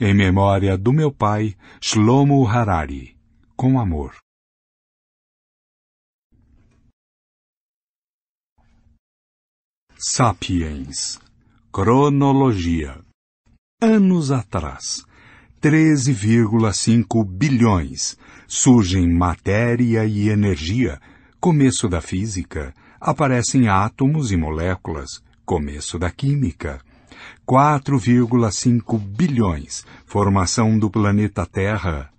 em memória do meu pai, Shlomo Harari. Com amor. Sapiens. Cronologia. Anos atrás, 13,5 bilhões, surgem matéria e energia, começo da física, aparecem átomos e moléculas, começo da química. 4,5 bilhões, formação do planeta Terra.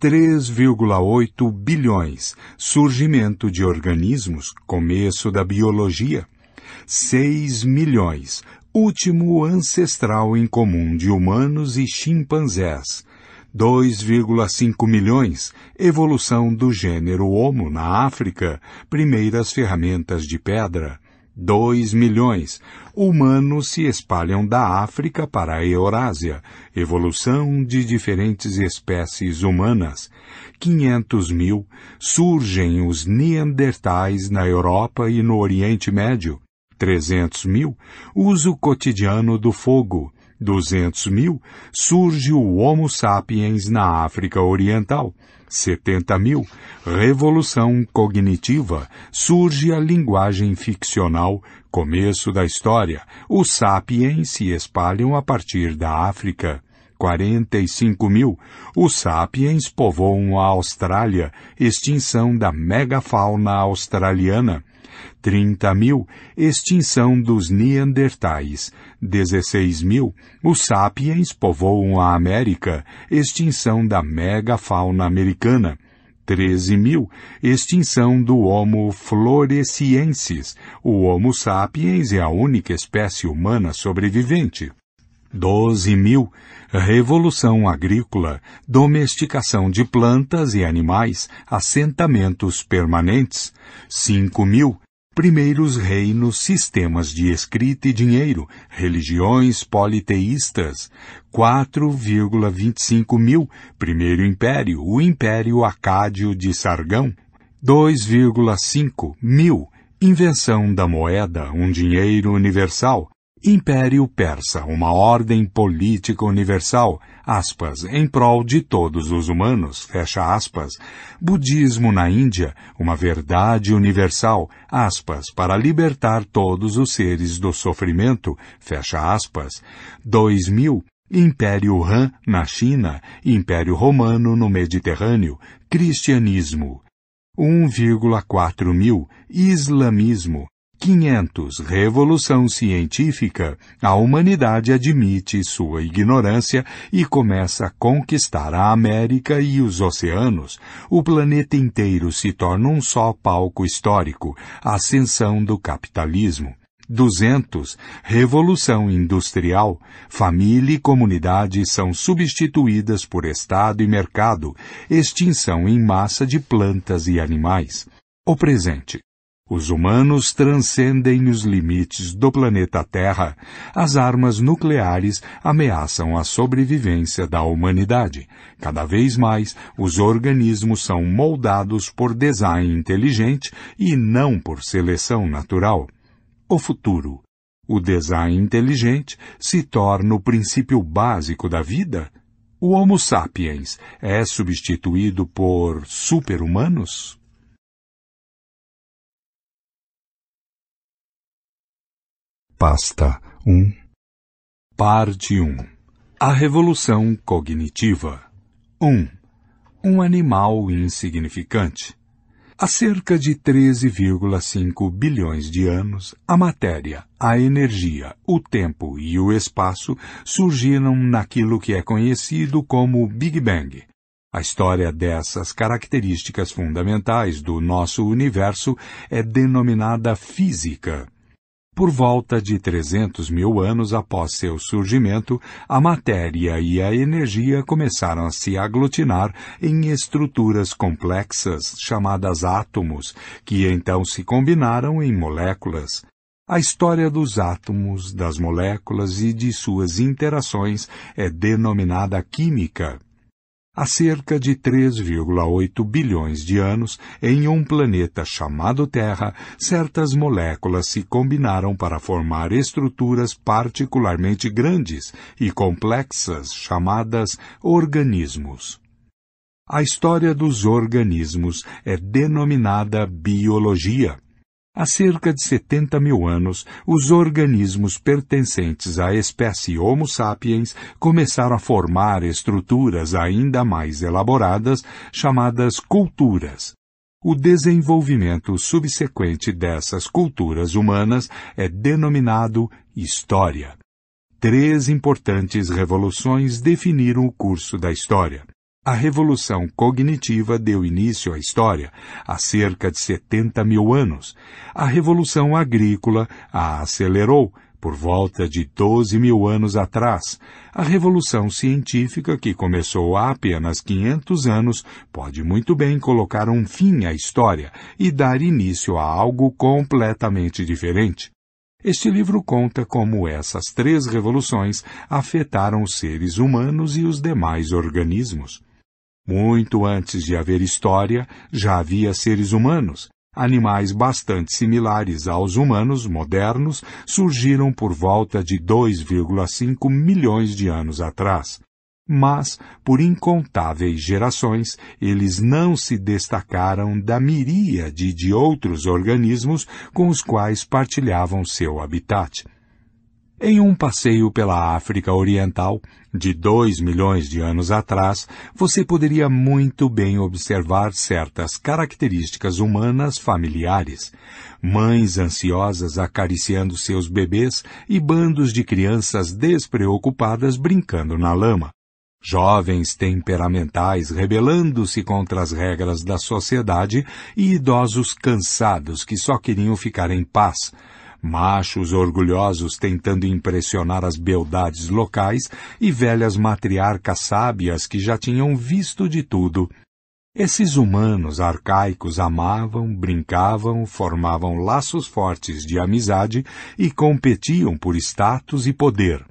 3,8 bilhões, surgimento de organismos, começo da biologia. 6 milhões, último ancestral em comum de humanos e chimpanzés. 2,5 milhões, evolução do gênero Homo na África, primeiras ferramentas de pedra. 2 milhões, humanos se espalham da África para a Eurásia, evolução de diferentes espécies humanas. 500 mil, surgem os Neandertais na Europa e no Oriente Médio. 300 mil, uso cotidiano do fogo. 200 mil, surge o Homo sapiens na África Oriental. 70 mil, revolução cognitiva, surge a linguagem ficcional, começo da história. Os sapiens se espalham a partir da África. 45 mil, os sapiens povoam a Austrália, extinção da megafauna australiana. 30 mil, extinção dos Neandertais. 16 mil, os sapiens povoam a América, extinção da megafauna americana. 13 mil, extinção do Homo floresiensis. O Homo sapiens é a única espécie humana sobrevivente. 12 mil, revolução agrícola, domesticação de plantas e animais, assentamentos permanentes. 5 mil, primeiros reinos, sistemas de escrita e dinheiro, religiões politeístas, 4,25 mil, primeiro império, o império acádio de Sargão, 2,5 mil, invenção da moeda, um dinheiro universal, Império Persa, uma ordem política universal, aspas, em prol de todos os humanos, fecha aspas. Budismo na Índia, uma verdade universal, aspas, para libertar todos os seres do sofrimento, fecha aspas. 2000, Império Han na China, Império Romano no Mediterrâneo, Cristianismo. 1,4 mil, Islamismo, 500. Revolução científica. A humanidade admite sua ignorância e começa a conquistar a América e os oceanos. O planeta inteiro se torna um só palco histórico. Ascensão do capitalismo. 200. Revolução Industrial. Família e comunidade são substituídas por Estado e mercado. Extinção em massa de plantas e animais. O presente. Os humanos transcendem os limites do planeta Terra. As armas nucleares ameaçam a sobrevivência da humanidade. Cada vez mais, os organismos são moldados por design inteligente e não por seleção natural. O futuro. O design inteligente se torna o princípio básico da vida? O Homo sapiens é substituído por super-humanos? Pasta 1 Parte 1 A Revolução Cognitiva 1. Um animal insignificante. Há cerca de 13,5 bilhões de anos, a matéria, a energia, o tempo e o espaço surgiram naquilo que é conhecido como Big Bang. A história dessas características fundamentais do nosso universo é denominada física. Por volta de 300 mil anos após seu surgimento, a matéria e a energia começaram a se aglutinar em estruturas complexas chamadas átomos, que então se combinaram em moléculas. A história dos átomos, das moléculas e de suas interações é denominada química. Há cerca de 3,8 bilhões de anos, em um planeta chamado Terra, certas moléculas se combinaram para formar estruturas particularmente grandes e complexas chamadas organismos. A história dos organismos é denominada biologia. Há cerca de 70 mil anos, os organismos pertencentes à espécie Homo sapiens começaram a formar estruturas ainda mais elaboradas, chamadas culturas. O desenvolvimento subsequente dessas culturas humanas é denominado história. Três importantes revoluções definiram o curso da história. A revolução cognitiva deu início à história há cerca de 70 mil anos. A revolução agrícola a acelerou por volta de 12 mil anos atrás. A revolução científica, que começou há apenas 500 anos, pode muito bem colocar um fim à história e dar início a algo completamente diferente. Este livro conta como essas três revoluções afetaram os seres humanos e os demais organismos. Muito antes de haver história, já havia seres humanos. Animais bastante similares aos humanos modernos surgiram por volta de 2,5 milhões de anos atrás. Mas, por incontáveis gerações, eles não se destacaram da miríade de outros organismos com os quais partilhavam seu habitat. Em um passeio pela África Oriental, de dois milhões de anos atrás, você poderia muito bem observar certas características humanas familiares. Mães ansiosas acariciando seus bebês e bandos de crianças despreocupadas brincando na lama. Jovens temperamentais rebelando-se contra as regras da sociedade e idosos cansados que só queriam ficar em paz machos orgulhosos tentando impressionar as beldades locais e velhas matriarcas sábias que já tinham visto de tudo. Esses humanos arcaicos amavam, brincavam, formavam laços fortes de amizade e competiam por status e poder.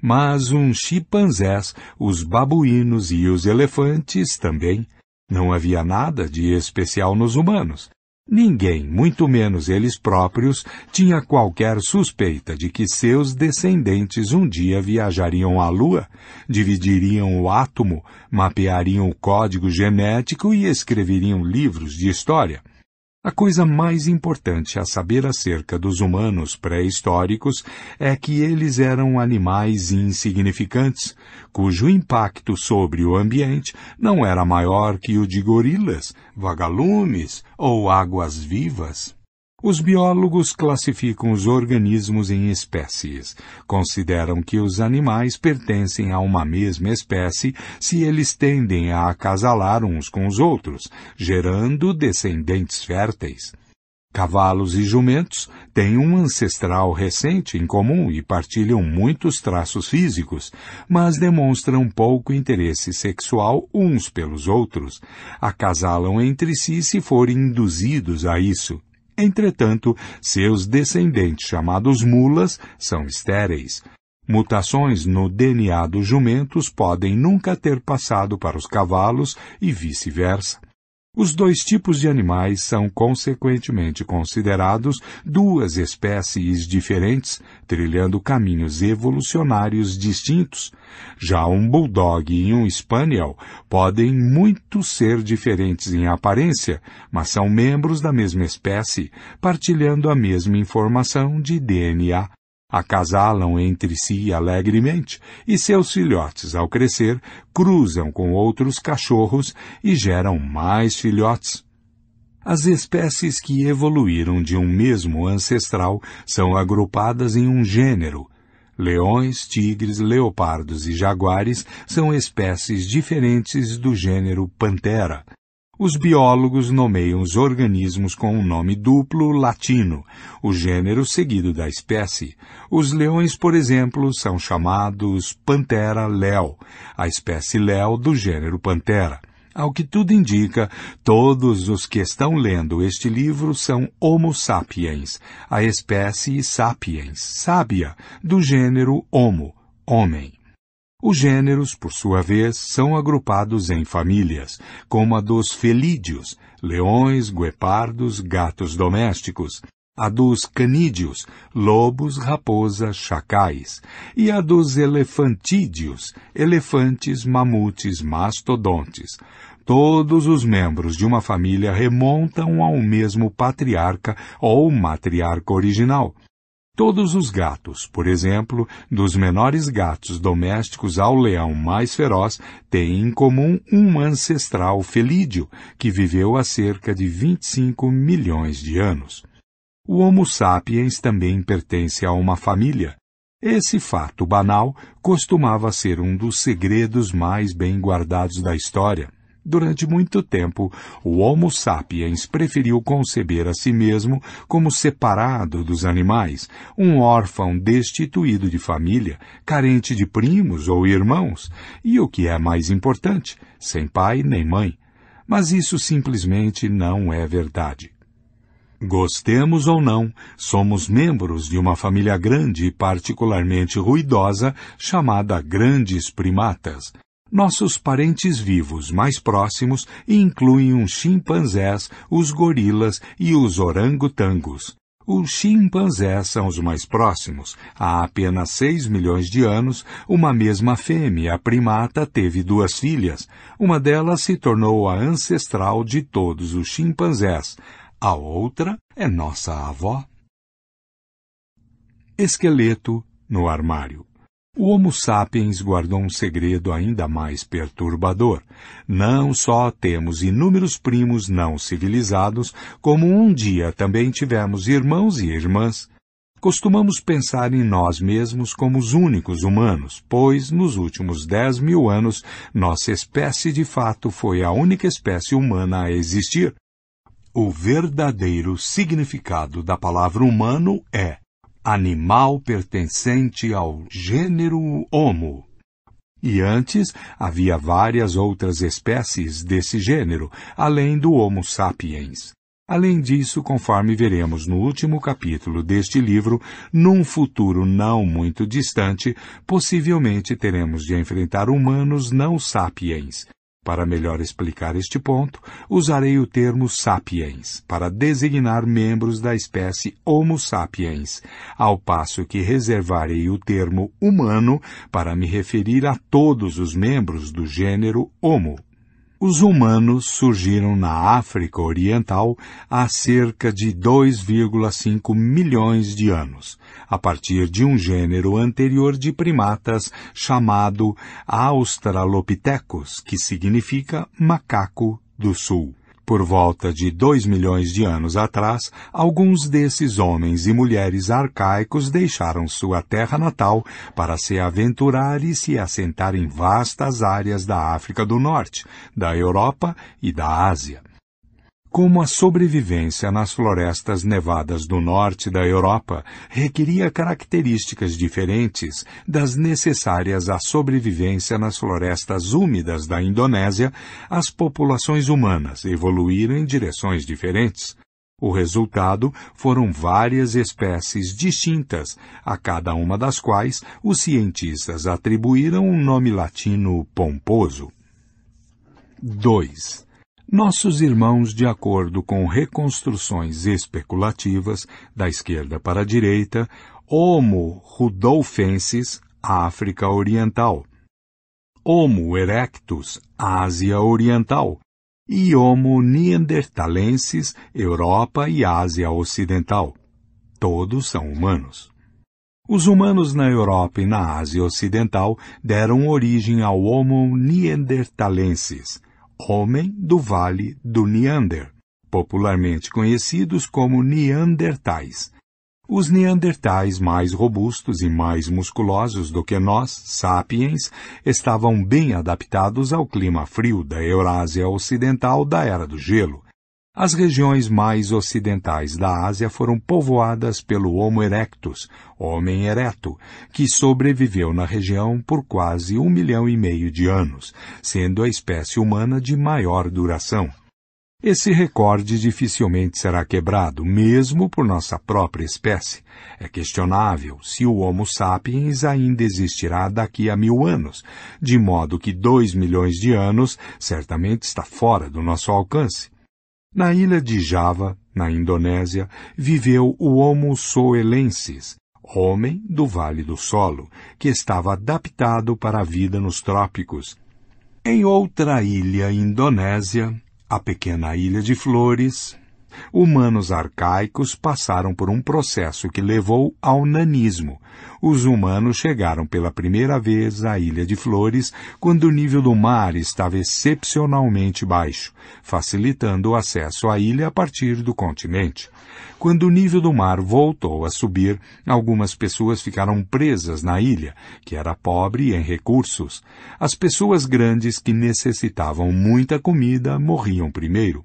Mas uns chimpanzés, os babuínos e os elefantes também. Não havia nada de especial nos humanos. Ninguém, muito menos eles próprios, tinha qualquer suspeita de que seus descendentes um dia viajariam à Lua, dividiriam o átomo, mapeariam o código genético e escreveriam livros de história. A coisa mais importante a saber acerca dos humanos pré-históricos é que eles eram animais insignificantes, cujo impacto sobre o ambiente não era maior que o de gorilas, vagalumes ou águas-vivas. Os biólogos classificam os organismos em espécies. Consideram que os animais pertencem a uma mesma espécie se eles tendem a acasalar uns com os outros, gerando descendentes férteis. Cavalos e jumentos têm um ancestral recente em comum e partilham muitos traços físicos, mas demonstram pouco interesse sexual uns pelos outros. Acasalam entre si se forem induzidos a isso. Entretanto, seus descendentes, chamados mulas, são estéreis. Mutações no DNA dos jumentos podem nunca ter passado para os cavalos e vice-versa. Os dois tipos de animais são consequentemente considerados duas espécies diferentes, trilhando caminhos evolucionários distintos. Já um bulldog e um spaniel podem muito ser diferentes em aparência, mas são membros da mesma espécie, partilhando a mesma informação de DNA acasalam entre si alegremente e seus filhotes, ao crescer, cruzam com outros cachorros e geram mais filhotes. As espécies que evoluíram de um mesmo ancestral são agrupadas em um gênero. Leões, tigres, leopardos e jaguares são espécies diferentes do gênero Pantera, os biólogos nomeiam os organismos com um nome duplo latino, o gênero seguido da espécie. Os leões, por exemplo, são chamados Panthera leo, a espécie leo do gênero Panthera. Ao que tudo indica, todos os que estão lendo este livro são Homo sapiens, a espécie sapiens, sábia, do gênero Homo, homem. Os gêneros, por sua vez, são agrupados em famílias, como a dos felídeos, leões, guepardos, gatos domésticos, a dos canídeos, lobos, raposas, chacais, e a dos elefantídeos, elefantes, mamutes, mastodontes. Todos os membros de uma família remontam ao mesmo patriarca ou matriarca original. Todos os gatos, por exemplo, dos menores gatos domésticos ao leão mais feroz, têm em comum um ancestral felídeo que viveu há cerca de 25 milhões de anos. O Homo sapiens também pertence a uma família. Esse fato banal costumava ser um dos segredos mais bem guardados da história. Durante muito tempo, o Homo sapiens preferiu conceber a si mesmo como separado dos animais, um órfão destituído de família, carente de primos ou irmãos, e o que é mais importante, sem pai nem mãe. Mas isso simplesmente não é verdade. Gostemos ou não, somos membros de uma família grande e particularmente ruidosa chamada grandes primatas. Nossos parentes vivos mais próximos incluem os chimpanzés, os gorilas e os orangotangos. Os chimpanzés são os mais próximos. Há apenas 6 milhões de anos, uma mesma fêmea primata teve duas filhas. Uma delas se tornou a ancestral de todos os chimpanzés. A outra é nossa avó. Esqueleto no armário. O Homo sapiens guardou um segredo ainda mais perturbador. Não só temos inúmeros primos não civilizados, como um dia também tivemos irmãos e irmãs. Costumamos pensar em nós mesmos como os únicos humanos, pois, nos últimos dez mil anos, nossa espécie de fato foi a única espécie humana a existir. O verdadeiro significado da palavra humano é animal pertencente ao gênero Homo. E antes havia várias outras espécies desse gênero, além do Homo sapiens. Além disso, conforme veremos no último capítulo deste livro, num futuro não muito distante, possivelmente teremos de enfrentar humanos não sapiens, para melhor explicar este ponto, usarei o termo sapiens para designar membros da espécie Homo sapiens, ao passo que reservarei o termo humano para me referir a todos os membros do gênero Homo. Os humanos surgiram na África Oriental há cerca de 2,5 milhões de anos, a partir de um gênero anterior de primatas chamado Australopithecus, que significa macaco do sul. Por volta de dois milhões de anos atrás, alguns desses homens e mulheres arcaicos deixaram sua terra natal para se aventurar e se assentar em vastas áreas da África do Norte, da Europa e da Ásia como a sobrevivência nas florestas nevadas do norte da Europa requeria características diferentes das necessárias à sobrevivência nas florestas úmidas da Indonésia, as populações humanas evoluíram em direções diferentes. O resultado foram várias espécies distintas, a cada uma das quais os cientistas atribuíram um nome latino pomposo. 2. Nossos irmãos, de acordo com reconstruções especulativas, da esquerda para a direita, Homo rudolfensis, África Oriental, Homo erectus, Ásia Oriental, e Homo neanderthalensis, Europa e Ásia Ocidental. Todos são humanos. Os humanos na Europa e na Ásia Ocidental deram origem ao Homo neanderthalensis, homem do Vale do Neander, popularmente conhecidos como Neandertais. Os Neandertais mais robustos e mais musculosos do que nós, sapiens, estavam bem adaptados ao clima frio da Eurásia Ocidental da Era do Gelo, as regiões mais ocidentais da Ásia foram povoadas pelo Homo erectus, homem ereto, que sobreviveu na região por quase um milhão e meio de anos, sendo a espécie humana de maior duração. Esse recorde dificilmente será quebrado, mesmo por nossa própria espécie. É questionável se o Homo sapiens ainda existirá daqui a mil anos, de modo que dois milhões de anos certamente está fora do nosso alcance. Na ilha de Java, na Indonésia, viveu o Homo soelensis, homem do Vale do Solo, que estava adaptado para a vida nos trópicos. Em outra ilha indonésia, a pequena ilha de Flores, humanos arcaicos passaram por um processo que levou ao nanismo. Os humanos chegaram pela primeira vez à Ilha de Flores quando o nível do mar estava excepcionalmente baixo, facilitando o acesso à ilha a partir do continente. Quando o nível do mar voltou a subir, algumas pessoas ficaram presas na ilha, que era pobre em recursos. As pessoas grandes que necessitavam muita comida morriam primeiro.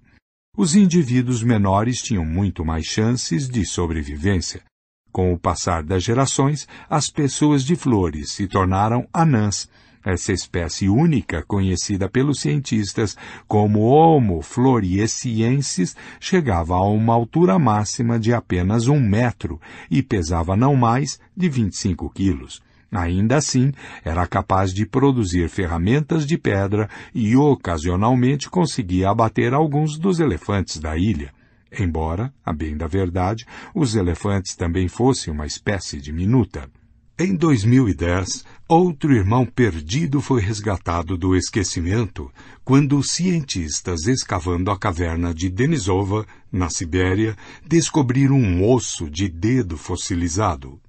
Os indivíduos menores tinham muito mais chances de sobrevivência. Com o passar das gerações, as pessoas de flores se tornaram anãs, essa espécie única, conhecida pelos cientistas como Homo floresiensis, chegava a uma altura máxima de apenas um metro e pesava não mais de 25 quilos. Ainda assim, era capaz de produzir ferramentas de pedra e ocasionalmente conseguia abater alguns dos elefantes da ilha. Embora, a bem da verdade, os elefantes também fossem uma espécie diminuta. Em 2010, outro irmão perdido foi resgatado do esquecimento quando cientistas escavando a caverna de Denisova, na Sibéria, descobriram um osso de dedo fossilizado.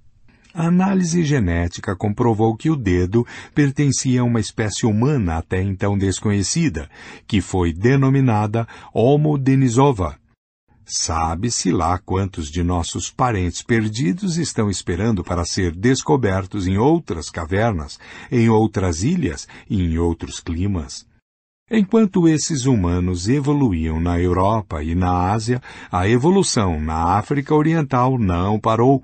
A análise genética comprovou que o dedo pertencia a uma espécie humana até então desconhecida, que foi denominada Homo denisova. Sabe-se lá quantos de nossos parentes perdidos estão esperando para ser descobertos em outras cavernas, em outras ilhas e em outros climas. Enquanto esses humanos evoluíam na Europa e na Ásia, a evolução na África Oriental não parou,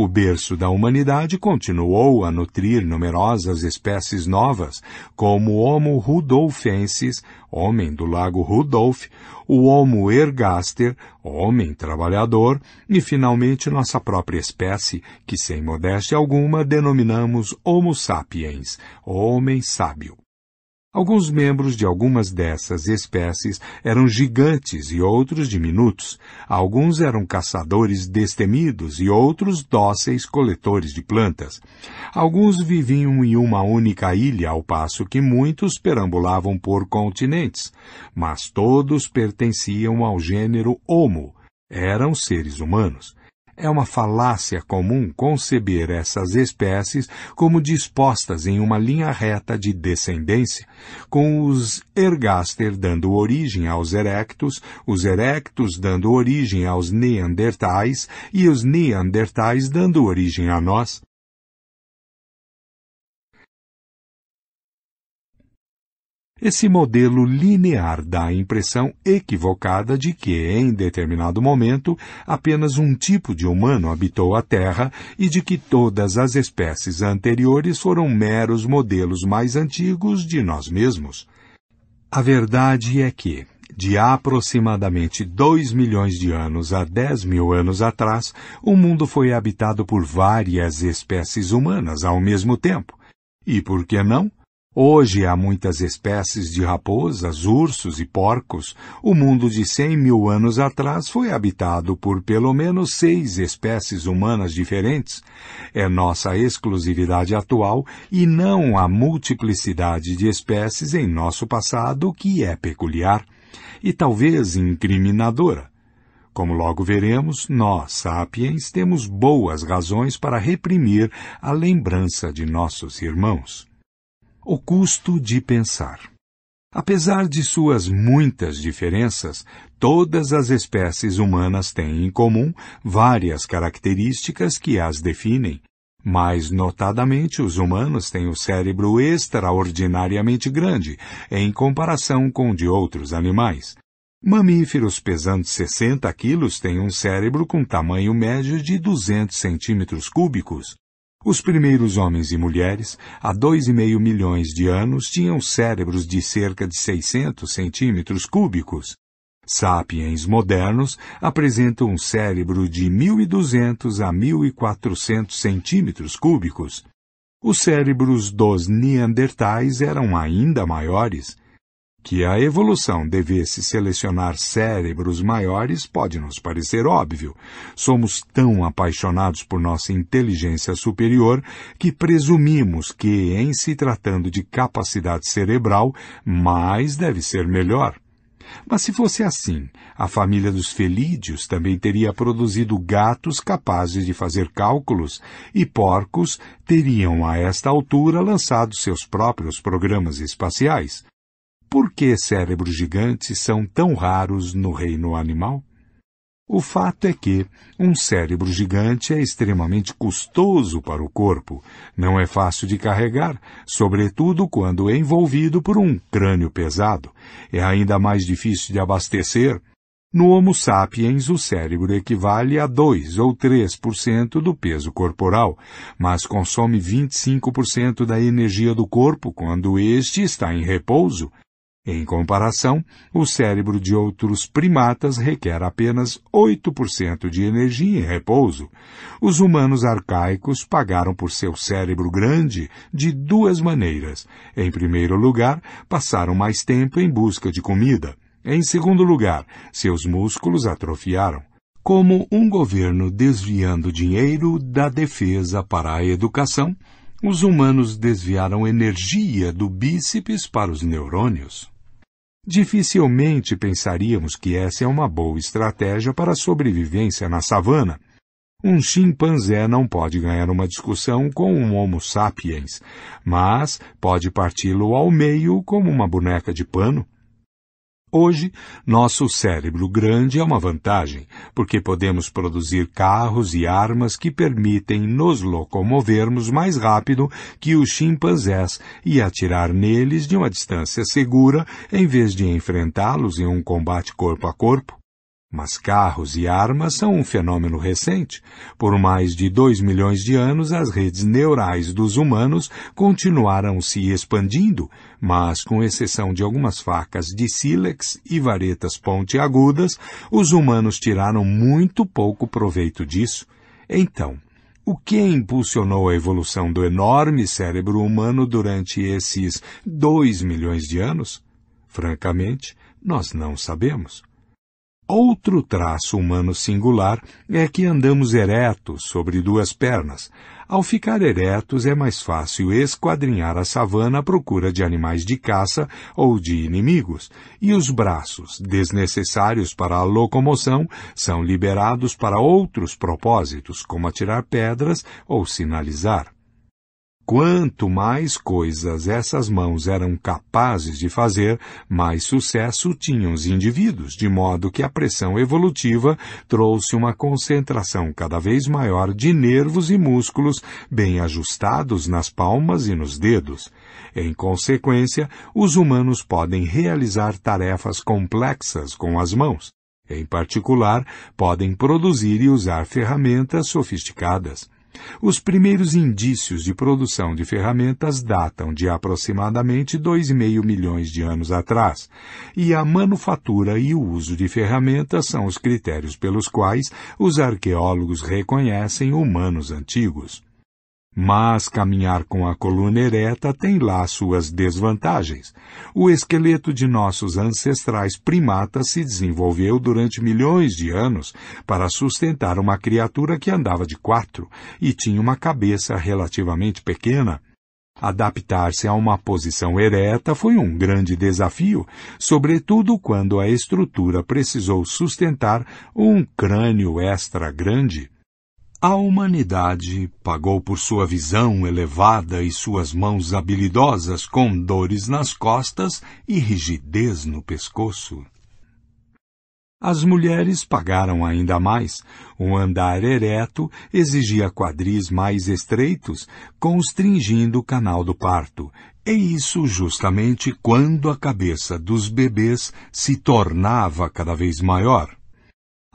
o berço da humanidade continuou a nutrir numerosas espécies novas, como o Homo rudolfensis, homem do lago Rudolf, o Homo ergaster, homem trabalhador, e finalmente nossa própria espécie, que sem modéstia alguma denominamos Homo sapiens, homem sábio. Alguns membros de algumas dessas espécies eram gigantes e outros diminutos. Alguns eram caçadores destemidos e outros dóceis coletores de plantas. Alguns viviam em uma única ilha, ao passo que muitos perambulavam por continentes. Mas todos pertenciam ao gênero Homo. Eram seres humanos. É uma falácia comum conceber essas espécies como dispostas em uma linha reta de descendência, com os ergaster dando origem aos erectus, os erectus dando origem aos neandertais e os neandertais dando origem a nós. Esse modelo linear dá a impressão equivocada de que, em determinado momento, apenas um tipo de humano habitou a Terra e de que todas as espécies anteriores foram meros modelos mais antigos de nós mesmos. A verdade é que, de aproximadamente 2 milhões de anos a 10 mil anos atrás, o mundo foi habitado por várias espécies humanas ao mesmo tempo. E por que não? Hoje há muitas espécies de raposas, ursos e porcos. O mundo de cem mil anos atrás foi habitado por pelo menos seis espécies humanas diferentes. É nossa exclusividade atual e não a multiplicidade de espécies em nosso passado que é peculiar e talvez incriminadora. Como logo veremos, nós, sapiens, temos boas razões para reprimir a lembrança de nossos irmãos. O custo de pensar. Apesar de suas muitas diferenças, todas as espécies humanas têm em comum várias características que as definem. Mais notadamente, os humanos têm o cérebro extraordinariamente grande em comparação com o de outros animais. Mamíferos pesando 60 quilos têm um cérebro com tamanho médio de 200 centímetros cúbicos. Os primeiros homens e mulheres, há dois e meio milhões de anos, tinham cérebros de cerca de 600 centímetros cúbicos. Sapiens modernos apresentam um cérebro de 1.200 a 1.400 centímetros cúbicos. Os cérebros dos Neandertais eram ainda maiores. Que a evolução devesse selecionar cérebros maiores pode nos parecer óbvio. Somos tão apaixonados por nossa inteligência superior que presumimos que, em se tratando de capacidade cerebral, mais deve ser melhor. Mas se fosse assim, a família dos felídeos também teria produzido gatos capazes de fazer cálculos e porcos teriam a esta altura lançado seus próprios programas espaciais. Por que cérebros gigantes são tão raros no reino animal? O fato é que um cérebro gigante é extremamente custoso para o corpo, não é fácil de carregar, sobretudo quando é envolvido por um crânio pesado. É ainda mais difícil de abastecer. No Homo sapiens, o cérebro equivale a 2 ou 3% do peso corporal, mas consome 25% da energia do corpo quando este está em repouso. Em comparação, o cérebro de outros primatas requer apenas 8% de energia em repouso. Os humanos arcaicos pagaram por seu cérebro grande de duas maneiras. Em primeiro lugar, passaram mais tempo em busca de comida. Em segundo lugar, seus músculos atrofiaram. Como um governo desviando dinheiro da defesa para a educação, os humanos desviaram energia do bíceps para os neurônios. Dificilmente pensaríamos que essa é uma boa estratégia para a sobrevivência na savana. Um chimpanzé não pode ganhar uma discussão com um Homo sapiens, mas pode parti-lo ao meio como uma boneca de pano. Hoje, nosso cérebro grande é uma vantagem, porque podemos produzir carros e armas que permitem nos locomovermos mais rápido que os chimpanzés e atirar neles de uma distância segura em vez de enfrentá-los em um combate corpo a corpo. Mas carros e armas são um fenômeno recente. Por mais de dois milhões de anos, as redes neurais dos humanos continuaram se expandindo, mas, com exceção de algumas facas de sílex e varetas pontiagudas, os humanos tiraram muito pouco proveito disso. Então, o que impulsionou a evolução do enorme cérebro humano durante esses dois milhões de anos? Francamente, nós não sabemos. Outro traço humano singular é que andamos eretos sobre duas pernas. Ao ficar eretos é mais fácil esquadrinhar a savana à procura de animais de caça ou de inimigos, e os braços, desnecessários para a locomoção, são liberados para outros propósitos, como atirar pedras ou sinalizar. Quanto mais coisas essas mãos eram capazes de fazer, mais sucesso tinham os indivíduos, de modo que a pressão evolutiva trouxe uma concentração cada vez maior de nervos e músculos bem ajustados nas palmas e nos dedos. Em consequência, os humanos podem realizar tarefas complexas com as mãos. Em particular, podem produzir e usar ferramentas sofisticadas. Os primeiros indícios de produção de ferramentas datam de aproximadamente 2,5 milhões de anos atrás, e a manufatura e o uso de ferramentas são os critérios pelos quais os arqueólogos reconhecem humanos antigos. Mas caminhar com a coluna ereta tem lá suas desvantagens. O esqueleto de nossos ancestrais primatas se desenvolveu durante milhões de anos para sustentar uma criatura que andava de quatro e tinha uma cabeça relativamente pequena. Adaptar-se a uma posição ereta foi um grande desafio, sobretudo quando a estrutura precisou sustentar um crânio extra grande. A humanidade pagou por sua visão elevada e suas mãos habilidosas com dores nas costas e rigidez no pescoço. As mulheres pagaram ainda mais. Um andar ereto exigia quadris mais estreitos, constringindo o canal do parto. E isso justamente quando a cabeça dos bebês se tornava cada vez maior.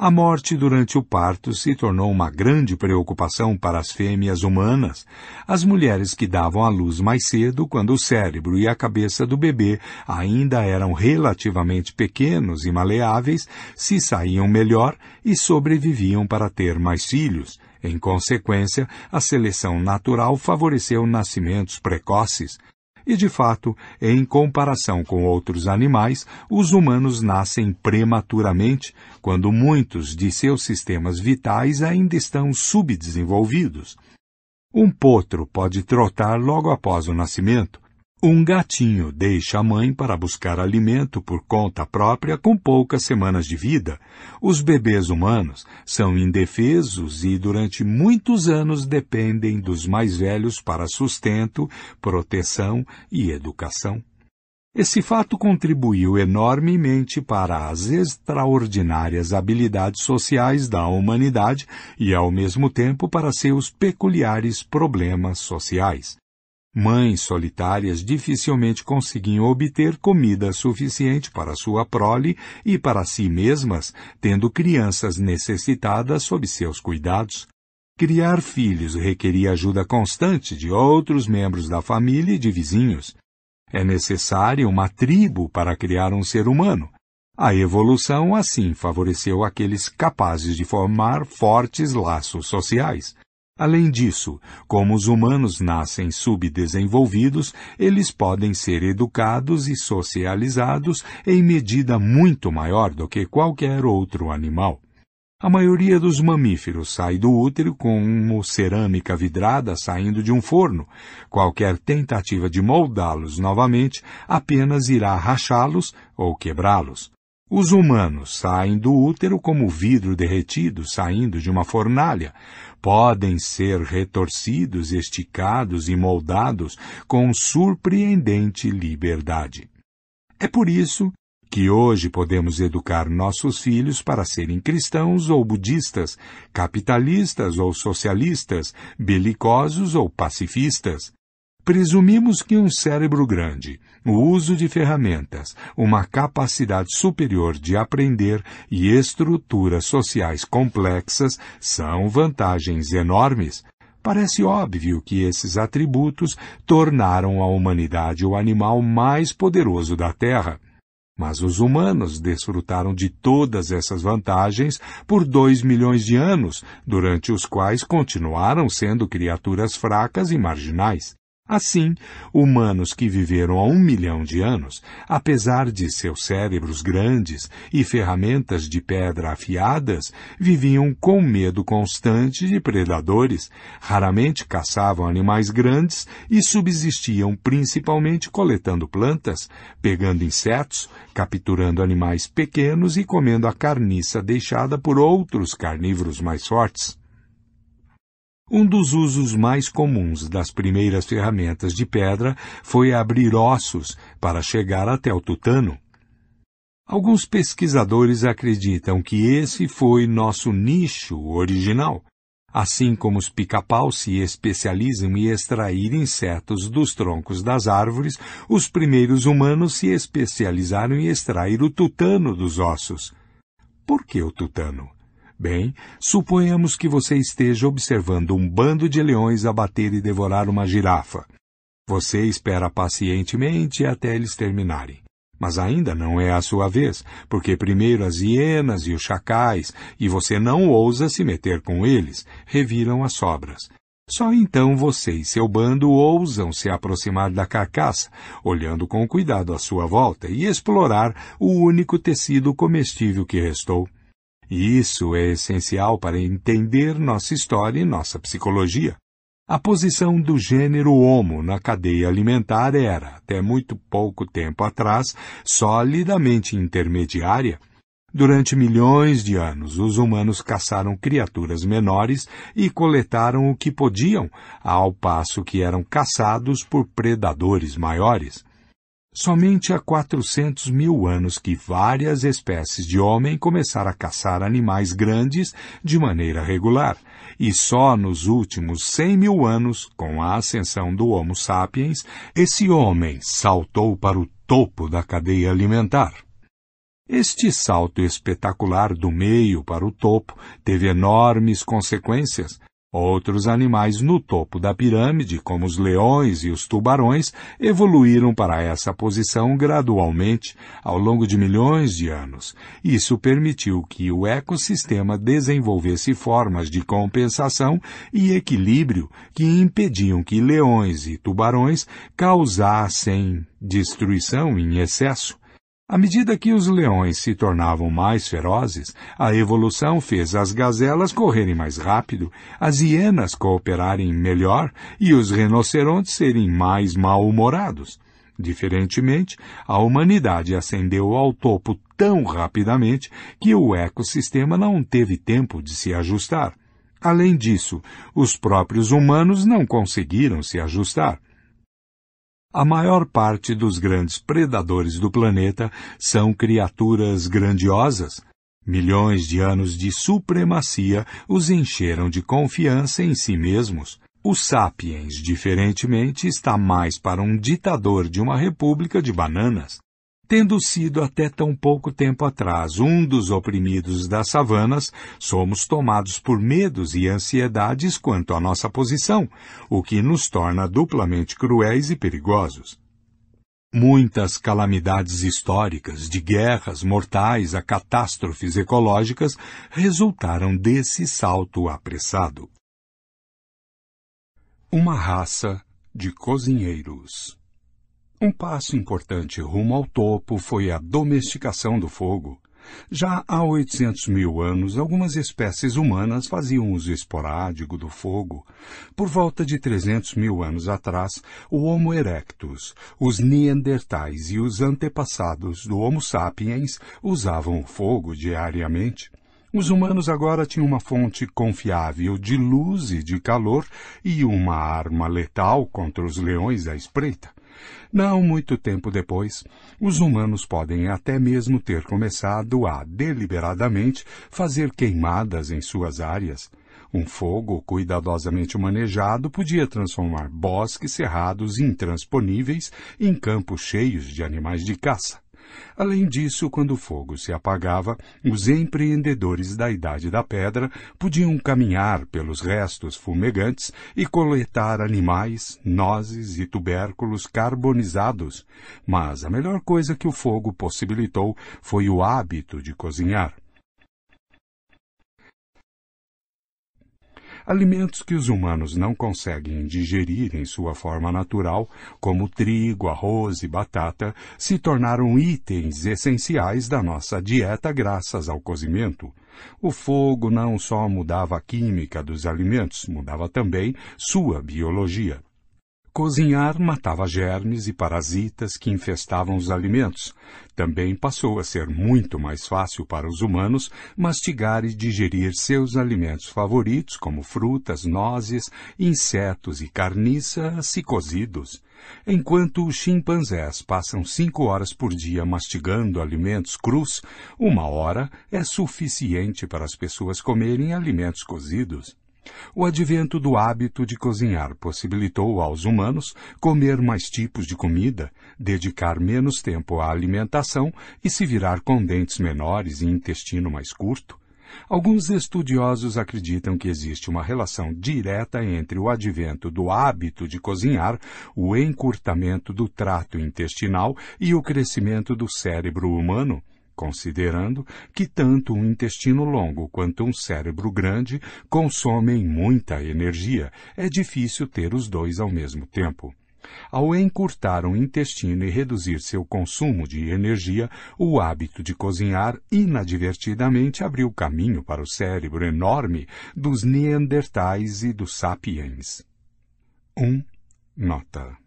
A morte durante o parto se tornou uma grande preocupação para as fêmeas humanas, as mulheres que davam à luz mais cedo, quando o cérebro e a cabeça do bebê ainda eram relativamente pequenos e maleáveis, se saíam melhor e sobreviviam para ter mais filhos. Em consequência, a seleção natural favoreceu nascimentos precoces, e, de fato, em comparação com outros animais, os humanos nascem prematuramente, quando muitos de seus sistemas vitais ainda estão subdesenvolvidos. Um potro pode trotar logo após o nascimento, um gatinho deixa a mãe para buscar alimento por conta própria com poucas semanas de vida. Os bebês humanos são indefesos e durante muitos anos dependem dos mais velhos para sustento, proteção e educação. Esse fato contribuiu enormemente para as extraordinárias habilidades sociais da humanidade e, ao mesmo tempo, para seus peculiares problemas sociais. Mães solitárias dificilmente conseguiam obter comida suficiente para sua prole e para si mesmas, tendo crianças necessitadas sob seus cuidados. Criar filhos requeria ajuda constante de outros membros da família e de vizinhos. É necessária uma tribo para criar um ser humano. A evolução assim favoreceu aqueles capazes de formar fortes laços sociais. Além disso, como os humanos nascem subdesenvolvidos, eles podem ser educados e socializados em medida muito maior do que qualquer outro animal. A maioria dos mamíferos sai do útero como cerâmica vidrada saindo de um forno. Qualquer tentativa de moldá-los novamente apenas irá rachá-los ou quebrá-los. Os humanos saem do útero como vidro derretido saindo de uma fornalha podem ser retorcidos, esticados e moldados com surpreendente liberdade. É por isso que hoje podemos educar nossos filhos para serem cristãos ou budistas, capitalistas ou socialistas, belicosos ou pacifistas, Presumimos que um cérebro grande, o uso de ferramentas, uma capacidade superior de aprender e estruturas sociais complexas são vantagens enormes. Parece óbvio que esses atributos tornaram a humanidade o animal mais poderoso da Terra. Mas os humanos desfrutaram de todas essas vantagens por dois milhões de anos, durante os quais continuaram sendo criaturas fracas e marginais. Assim, humanos que viveram há um milhão de anos, apesar de seus cérebros grandes e ferramentas de pedra afiadas, viviam com medo constante de predadores, raramente caçavam animais grandes e subsistiam principalmente coletando plantas, pegando insetos, capturando animais pequenos e comendo a carniça deixada por outros carnívoros mais fortes. Um dos usos mais comuns das primeiras ferramentas de pedra foi abrir ossos para chegar até o tutano. Alguns pesquisadores acreditam que esse foi nosso nicho original. Assim como os pica-pau se especializam em extrair insetos dos troncos das árvores, os primeiros humanos se especializaram em extrair o tutano dos ossos. Por que o tutano? Bem, suponhamos que você esteja observando um bando de leões abater e devorar uma girafa. Você espera pacientemente até eles terminarem. Mas ainda não é a sua vez, porque primeiro as hienas e os chacais, e você não ousa se meter com eles, reviram as sobras. Só então você e seu bando ousam se aproximar da carcaça, olhando com cuidado à sua volta e explorar o único tecido comestível que restou. E isso é essencial para entender nossa história e nossa psicologia. A posição do gênero Homo na cadeia alimentar era, até muito pouco tempo atrás, solidamente intermediária. Durante milhões de anos, os humanos caçaram criaturas menores e coletaram o que podiam, ao passo que eram caçados por predadores maiores. Somente há 400 mil anos que várias espécies de homem começaram a caçar animais grandes de maneira regular, e só nos últimos 100 mil anos, com a ascensão do Homo sapiens, esse homem saltou para o topo da cadeia alimentar. Este salto espetacular do meio para o topo teve enormes consequências, Outros animais no topo da pirâmide, como os leões e os tubarões, evoluíram para essa posição gradualmente ao longo de milhões de anos. Isso permitiu que o ecossistema desenvolvesse formas de compensação e equilíbrio que impediam que leões e tubarões causassem destruição em excesso. À medida que os leões se tornavam mais ferozes, a evolução fez as gazelas correrem mais rápido, as hienas cooperarem melhor e os rinocerontes serem mais mal-humorados. Diferentemente, a humanidade ascendeu ao topo tão rapidamente que o ecossistema não teve tempo de se ajustar. Além disso, os próprios humanos não conseguiram se ajustar. A maior parte dos grandes predadores do planeta são criaturas grandiosas. Milhões de anos de supremacia os encheram de confiança em si mesmos. O sapiens, diferentemente, está mais para um ditador de uma república de bananas Tendo sido até tão pouco tempo atrás um dos oprimidos das savanas, somos tomados por medos e ansiedades quanto à nossa posição, o que nos torna duplamente cruéis e perigosos. Muitas calamidades históricas, de guerras mortais a catástrofes ecológicas, resultaram desse salto apressado. Uma raça de cozinheiros. Um passo importante rumo ao topo foi a domesticação do fogo. Já há 800 mil anos, algumas espécies humanas faziam uso esporádico do fogo. Por volta de 300 mil anos atrás, o Homo erectus, os Neandertais e os antepassados do Homo sapiens usavam o fogo diariamente. Os humanos agora tinham uma fonte confiável de luz e de calor e uma arma letal contra os leões à espreita. Não muito tempo depois, os humanos podem até mesmo ter começado a, deliberadamente, fazer queimadas em suas áreas. Um fogo cuidadosamente manejado podia transformar bosques cerrados intransponíveis em campos cheios de animais de caça. Além disso, quando o fogo se apagava, os empreendedores da Idade da Pedra podiam caminhar pelos restos fumegantes e coletar animais, nozes e tubérculos carbonizados. Mas a melhor coisa que o fogo possibilitou foi o hábito de cozinhar. Alimentos que os humanos não conseguem digerir em sua forma natural, como trigo, arroz e batata, se tornaram itens essenciais da nossa dieta graças ao cozimento. O fogo não só mudava a química dos alimentos, mudava também sua biologia. Cozinhar matava germes e parasitas que infestavam os alimentos. Também passou a ser muito mais fácil para os humanos mastigar e digerir seus alimentos favoritos, como frutas, nozes, insetos e carniças, se cozidos. Enquanto os chimpanzés passam cinco horas por dia mastigando alimentos crus, uma hora é suficiente para as pessoas comerem alimentos cozidos. O advento do hábito de cozinhar possibilitou aos humanos comer mais tipos de comida, dedicar menos tempo à alimentação e se virar com dentes menores e intestino mais curto. Alguns estudiosos acreditam que existe uma relação direta entre o advento do hábito de cozinhar, o encurtamento do trato intestinal e o crescimento do cérebro humano, considerando que tanto um intestino longo quanto um cérebro grande consomem muita energia. É difícil ter os dois ao mesmo tempo. Ao encurtar o intestino e reduzir seu consumo de energia, o hábito de cozinhar inadvertidamente abriu caminho para o cérebro enorme dos Neandertais e dos Sapiens. 1. Um, nota.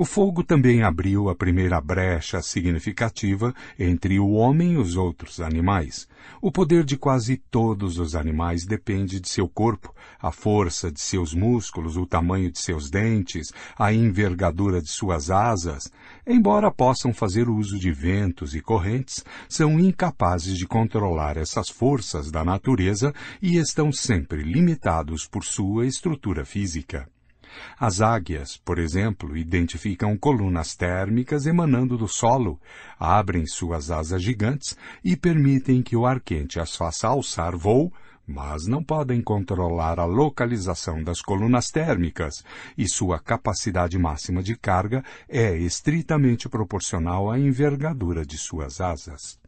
O fogo também abriu a primeira brecha significativa entre o homem e os outros animais. O poder de quase todos os animais depende de seu corpo, a força de seus músculos, o tamanho de seus dentes, a envergadura de suas asas. Embora possam fazer uso de ventos e correntes, são incapazes de controlar essas forças da natureza e estão sempre limitados por sua estrutura física. As águias, por exemplo, identificam colunas térmicas emanando do solo, abrem suas asas gigantes e permitem que o ar quente as faça alçar voo, mas não podem controlar a localização das colunas térmicas e sua capacidade máxima de carga é estritamente proporcional à envergadura de suas asas.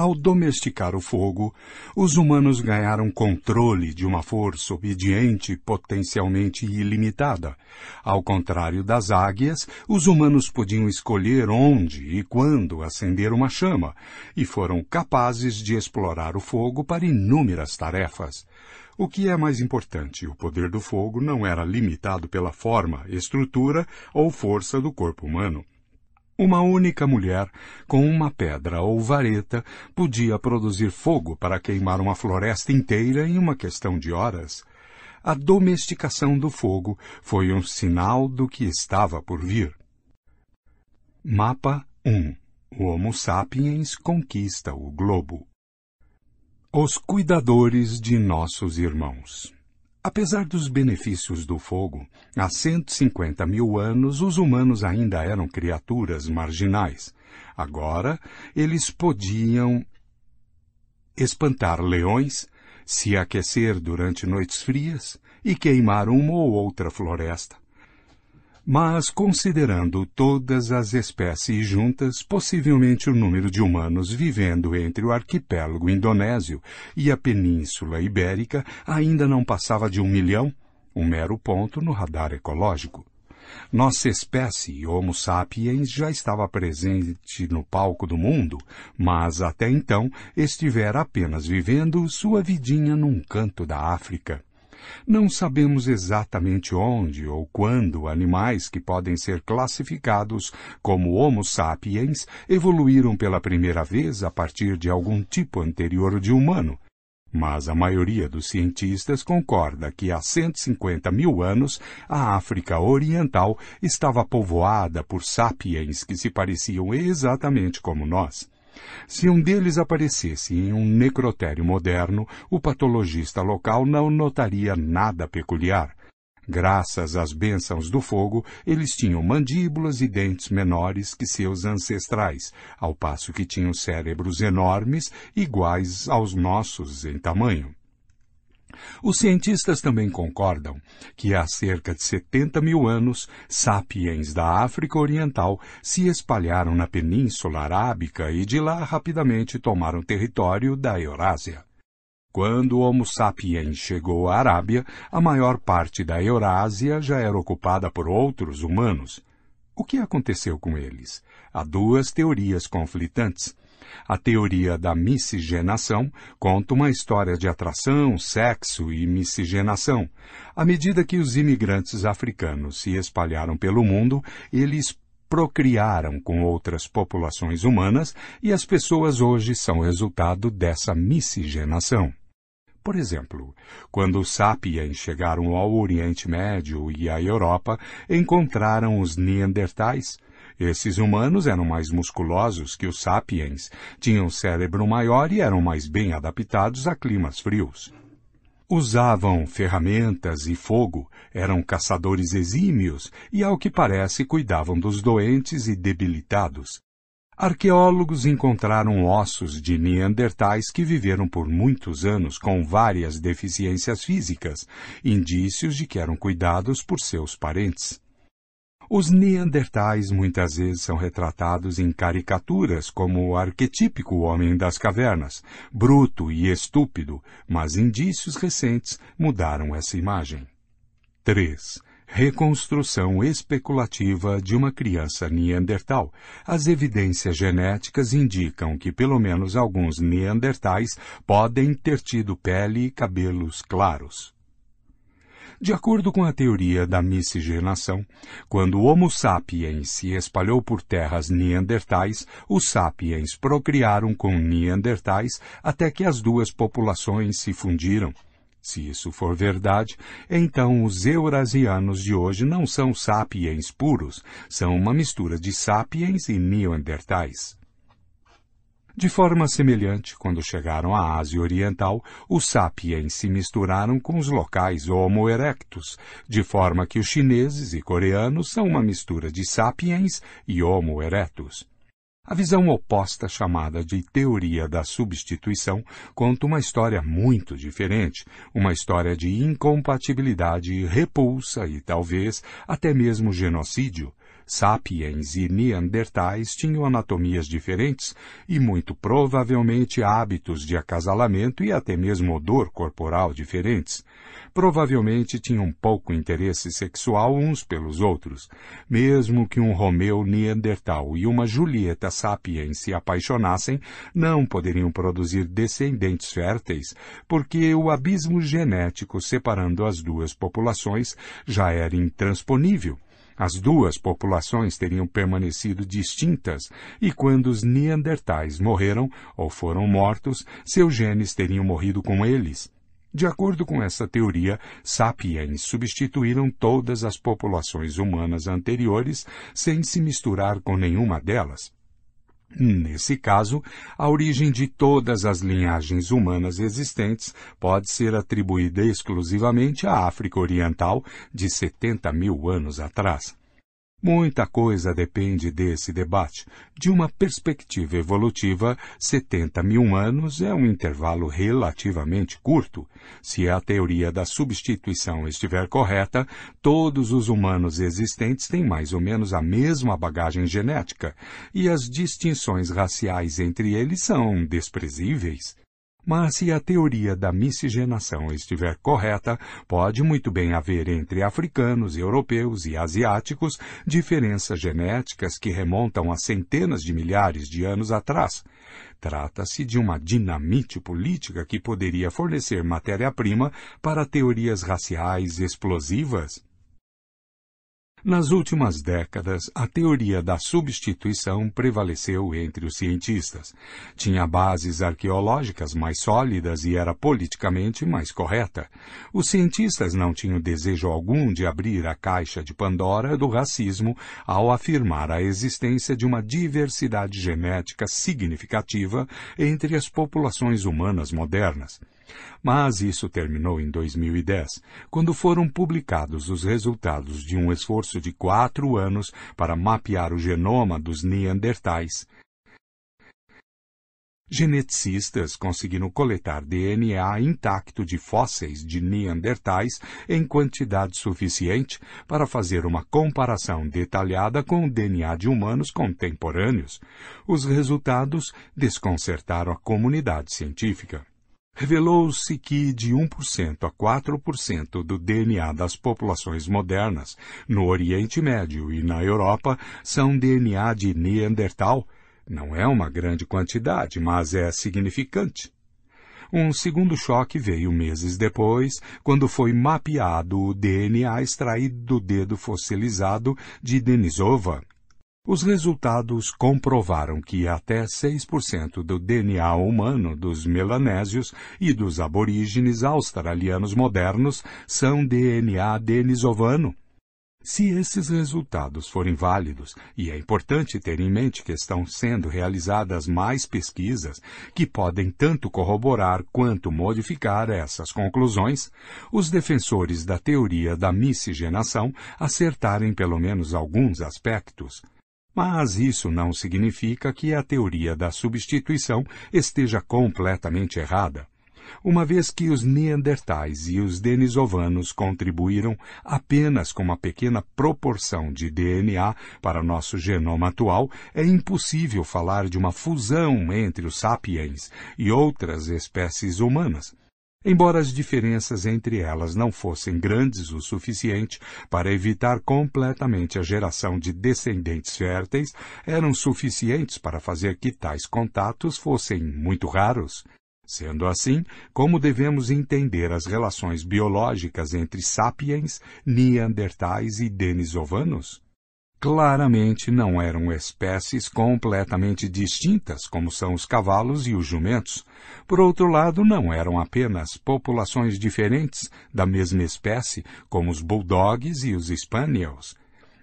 Ao domesticar o fogo, os humanos ganharam controle de uma força obediente potencialmente ilimitada. Ao contrário das águias, os humanos podiam escolher onde e quando acender uma chama, e foram capazes de explorar o fogo para inúmeras tarefas. O que é mais importante, o poder do fogo não era limitado pela forma, estrutura ou força do corpo humano. Uma única mulher, com uma pedra ou vareta, podia produzir fogo para queimar uma floresta inteira em uma questão de horas. A domesticação do fogo foi um sinal do que estava por vir. Mapa 1 O Homo sapiens conquista o globo. Os cuidadores de nossos irmãos. Apesar dos benefícios do fogo, há 150 mil anos os humanos ainda eram criaturas marginais. Agora, eles podiam espantar leões, se aquecer durante noites frias e queimar uma ou outra floresta. Mas, considerando todas as espécies juntas, possivelmente o número de humanos vivendo entre o arquipélago indonésio e a Península Ibérica ainda não passava de um milhão, um mero ponto no radar ecológico. Nossa espécie, Homo sapiens, já estava presente no palco do mundo, mas até então estivera apenas vivendo sua vidinha num canto da África. Não sabemos exatamente onde ou quando animais que podem ser classificados como Homo sapiens evoluíram pela primeira vez a partir de algum tipo anterior de humano. Mas a maioria dos cientistas concorda que há 150 mil anos a África Oriental estava povoada por sapiens que se pareciam exatamente como nós. Se um deles aparecesse em um necrotério moderno, o patologista local não notaria nada peculiar. Graças às bênçãos do fogo, eles tinham mandíbulas e dentes menores que seus ancestrais, ao passo que tinham cérebros enormes, iguais aos nossos em tamanho. Os cientistas também concordam que há cerca de 70 mil anos, sapiens da África Oriental se espalharam na Península Arábica e de lá rapidamente tomaram território da Eurásia. Quando o Homo sapiens chegou à Arábia, a maior parte da Eurásia já era ocupada por outros humanos. O que aconteceu com eles? Há duas teorias conflitantes. A teoria da miscigenação conta uma história de atração, sexo e miscigenação. À medida que os imigrantes africanos se espalharam pelo mundo, eles procriaram com outras populações humanas e as pessoas hoje são resultado dessa miscigenação. Por exemplo, quando os sapiens chegaram ao Oriente Médio e à Europa, encontraram os neandertais, esses humanos eram mais musculosos que os sapiens, tinham cérebro maior e eram mais bem adaptados a climas frios. Usavam ferramentas e fogo, eram caçadores exímios e, ao que parece, cuidavam dos doentes e debilitados. Arqueólogos encontraram ossos de neandertais que viveram por muitos anos com várias deficiências físicas, indícios de que eram cuidados por seus parentes. Os neandertais muitas vezes são retratados em caricaturas como o arquetípico homem das cavernas, bruto e estúpido, mas indícios recentes mudaram essa imagem. 3. Reconstrução especulativa de uma criança neandertal. As evidências genéticas indicam que pelo menos alguns neandertais podem ter tido pele e cabelos claros. De acordo com a teoria da miscigenação, quando o Homo sapiens se espalhou por terras neandertais, os sapiens procriaram com neandertais até que as duas populações se fundiram. Se isso for verdade, então os eurasianos de hoje não são sapiens puros, são uma mistura de sapiens e neandertais. De forma semelhante, quando chegaram à Ásia Oriental, os sapiens se misturaram com os locais Homo erectus, de forma que os chineses e coreanos são uma mistura de sapiens e Homo erectus. A visão oposta, chamada de teoria da substituição, conta uma história muito diferente, uma história de incompatibilidade, repulsa e talvez até mesmo genocídio, Sapiens e Neandertais tinham anatomias diferentes e muito provavelmente hábitos de acasalamento e até mesmo odor corporal diferentes. Provavelmente tinham pouco interesse sexual uns pelos outros. Mesmo que um Romeu Neandertal e uma Julieta Sapiens se apaixonassem, não poderiam produzir descendentes férteis, porque o abismo genético separando as duas populações já era intransponível. As duas populações teriam permanecido distintas e quando os Neandertais morreram ou foram mortos, seus genes teriam morrido com eles. De acordo com essa teoria, sapiens substituíram todas as populações humanas anteriores sem se misturar com nenhuma delas. Nesse caso, a origem de todas as linhagens humanas existentes pode ser atribuída exclusivamente à África Oriental de 70 mil anos atrás. Muita coisa depende desse debate. De uma perspectiva evolutiva, 70 mil anos é um intervalo relativamente curto. Se a teoria da substituição estiver correta, todos os humanos existentes têm mais ou menos a mesma bagagem genética, e as distinções raciais entre eles são desprezíveis. Mas se a teoria da miscigenação estiver correta, pode muito bem haver entre africanos, europeus e asiáticos diferenças genéticas que remontam a centenas de milhares de anos atrás. Trata-se de uma dinamite política que poderia fornecer matéria-prima para teorias raciais explosivas. Nas últimas décadas, a teoria da substituição prevaleceu entre os cientistas. Tinha bases arqueológicas mais sólidas e era politicamente mais correta. Os cientistas não tinham desejo algum de abrir a caixa de Pandora do racismo ao afirmar a existência de uma diversidade genética significativa entre as populações humanas modernas. Mas isso terminou em 2010, quando foram publicados os resultados de um esforço de quatro anos para mapear o genoma dos Neandertais. Geneticistas conseguiram coletar DNA intacto de fósseis de Neandertais em quantidade suficiente para fazer uma comparação detalhada com o DNA de humanos contemporâneos. Os resultados desconcertaram a comunidade científica. Revelou-se que de 1% a 4% do DNA das populações modernas no Oriente Médio e na Europa são DNA de Neandertal. Não é uma grande quantidade, mas é significante. Um segundo choque veio meses depois, quando foi mapeado o DNA extraído do dedo fossilizado de Denisova, os resultados comprovaram que até 6% do DNA humano dos melanésios e dos aborígenes australianos modernos são DNA denisovano. Se esses resultados forem válidos, e é importante ter em mente que estão sendo realizadas mais pesquisas que podem tanto corroborar quanto modificar essas conclusões, os defensores da teoria da miscigenação acertarem pelo menos alguns aspectos. Mas isso não significa que a teoria da substituição esteja completamente errada. Uma vez que os neandertais e os denisovanos contribuíram apenas com uma pequena proporção de DNA para nosso genoma atual, é impossível falar de uma fusão entre os sapiens e outras espécies humanas embora as diferenças entre elas não fossem grandes o suficiente para evitar completamente a geração de descendentes férteis, eram suficientes para fazer que tais contatos fossem muito raros. Sendo assim, como devemos entender as relações biológicas entre sapiens, neandertais e denisovanos? Claramente não eram espécies completamente distintas, como são os cavalos e os jumentos. Por outro lado, não eram apenas populações diferentes da mesma espécie, como os bulldogs e os spaniels.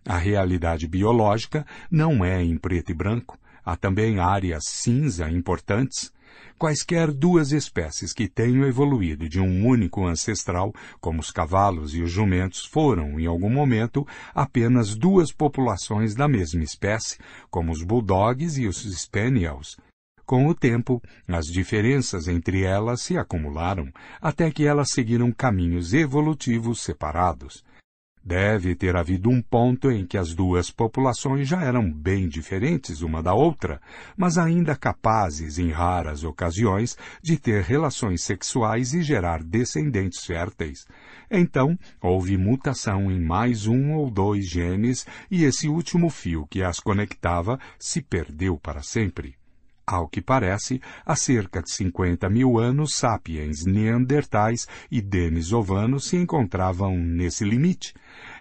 A realidade biológica não é em preto e branco. Há também áreas cinza importantes. Quaisquer duas espécies que tenham evoluído de um único ancestral, como os cavalos e os jumentos, foram, em algum momento, apenas duas populações da mesma espécie, como os bulldogs e os spaniels. Com o tempo, as diferenças entre elas se acumularam, até que elas seguiram caminhos evolutivos separados. Deve ter havido um ponto em que as duas populações já eram bem diferentes uma da outra, mas ainda capazes, em raras ocasiões, de ter relações sexuais e gerar descendentes férteis. Então, houve mutação em mais um ou dois genes e esse último fio que as conectava se perdeu para sempre. Ao que parece, há cerca de 50 mil anos, sapiens neandertais e denisovanos se encontravam nesse limite.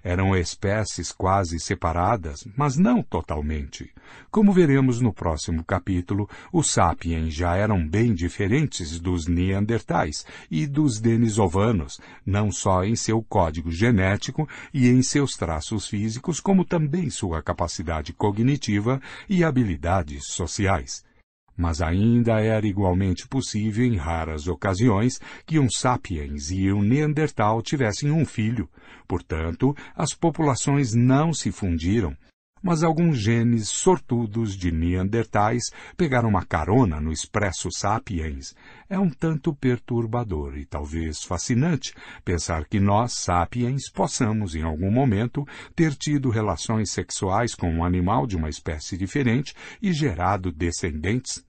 Eram espécies quase separadas, mas não totalmente. Como veremos no próximo capítulo, os sapiens já eram bem diferentes dos neandertais e dos denisovanos, não só em seu código genético e em seus traços físicos, como também sua capacidade cognitiva e habilidades sociais mas ainda era igualmente possível, em raras ocasiões, que um sapiens e um neandertal tivessem um filho. Portanto, as populações não se fundiram, mas alguns genes sortudos de neandertais pegaram uma carona no expresso sapiens. É um tanto perturbador e talvez fascinante pensar que nós, sapiens, possamos, em algum momento, ter tido relações sexuais com um animal de uma espécie diferente e gerado descendentes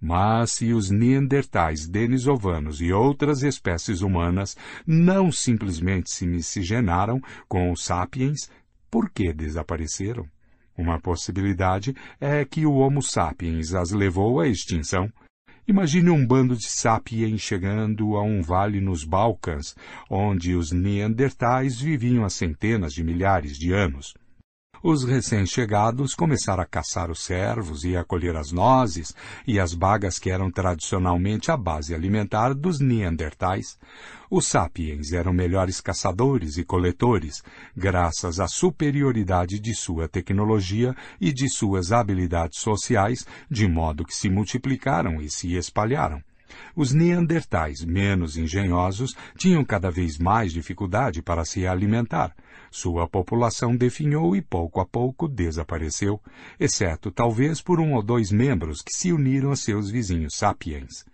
mas se os neandertais denisovanos e outras espécies humanas não simplesmente se miscigenaram com os sapiens, por que desapareceram? Uma possibilidade é que o Homo sapiens as levou à extinção. Imagine um bando de sapiens chegando a um vale nos Balcãs, onde os neandertais viviam há centenas de milhares de anos. Os recém-chegados começaram a caçar os cervos e a colher as nozes e as bagas que eram tradicionalmente a base alimentar dos neandertais. Os sapiens eram melhores caçadores e coletores, graças à superioridade de sua tecnologia e de suas habilidades sociais, de modo que se multiplicaram e se espalharam. Os neandertais, menos engenhosos, tinham cada vez mais dificuldade para se alimentar. Sua população definhou e pouco a pouco desapareceu, exceto talvez por um ou dois membros que se uniram a seus vizinhos sapiens.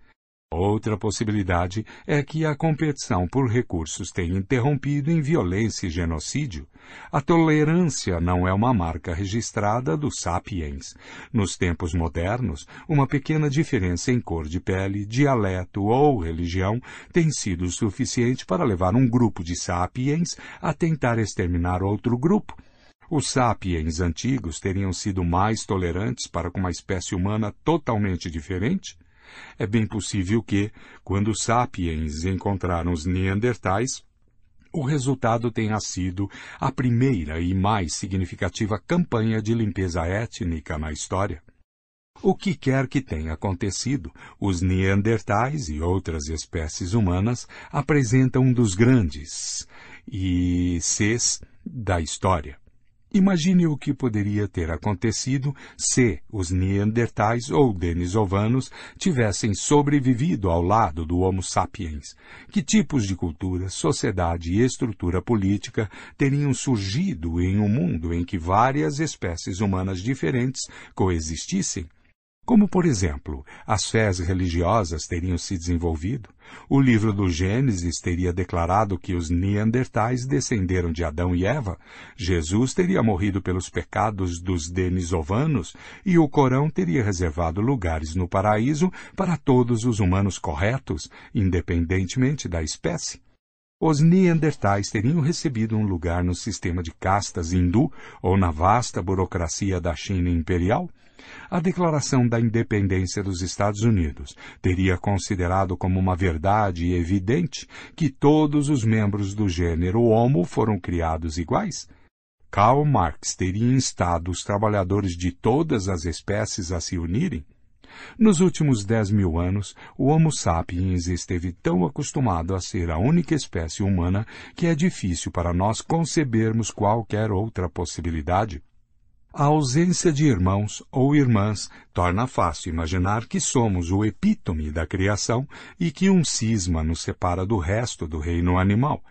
Outra possibilidade é que a competição por recursos tenha interrompido em violência e genocídio. A tolerância não é uma marca registrada dos sapiens. Nos tempos modernos, uma pequena diferença em cor de pele, dialeto ou religião tem sido suficiente para levar um grupo de sapiens a tentar exterminar outro grupo. Os sapiens antigos teriam sido mais tolerantes para com uma espécie humana totalmente diferente? É bem possível que, quando os sapiens encontraram os neandertais, o resultado tenha sido a primeira e mais significativa campanha de limpeza étnica na história. O que quer que tenha acontecido, os neandertais e outras espécies humanas apresentam um dos grandes e Cs da história. Imagine o que poderia ter acontecido se os neandertais ou denisovanos tivessem sobrevivido ao lado do Homo sapiens. Que tipos de cultura, sociedade e estrutura política teriam surgido em um mundo em que várias espécies humanas diferentes coexistissem? Como, por exemplo, as fés religiosas teriam se desenvolvido, o livro do Gênesis teria declarado que os neandertais descenderam de Adão e Eva, Jesus teria morrido pelos pecados dos denisovanos e o Corão teria reservado lugares no paraíso para todos os humanos corretos, independentemente da espécie. Os neandertais teriam recebido um lugar no sistema de castas hindu ou na vasta burocracia da China imperial? A Declaração da Independência dos Estados Unidos teria considerado como uma verdade evidente que todos os membros do gênero Homo foram criados iguais? Karl Marx teria instado os trabalhadores de todas as espécies a se unirem? Nos últimos dez mil anos, o Homo sapiens esteve tão acostumado a ser a única espécie humana que é difícil para nós concebermos qualquer outra possibilidade. A ausência de irmãos ou irmãs torna fácil imaginar que somos o epítome da criação e que um cisma nos separa do resto do reino animal.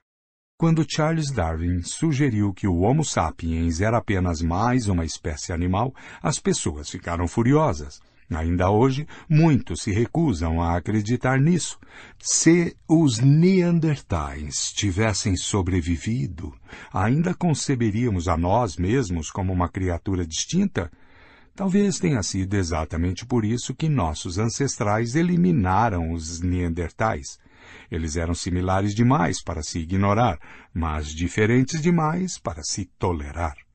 Quando Charles Darwin sugeriu que o Homo sapiens era apenas mais uma espécie animal, as pessoas ficaram furiosas. Ainda hoje, muitos se recusam a acreditar nisso. Se os Neandertais tivessem sobrevivido, ainda conceberíamos a nós mesmos como uma criatura distinta? Talvez tenha sido exatamente por isso que nossos ancestrais eliminaram os Neandertais. Eles eram similares demais para se ignorar, mas diferentes demais para se tolerar.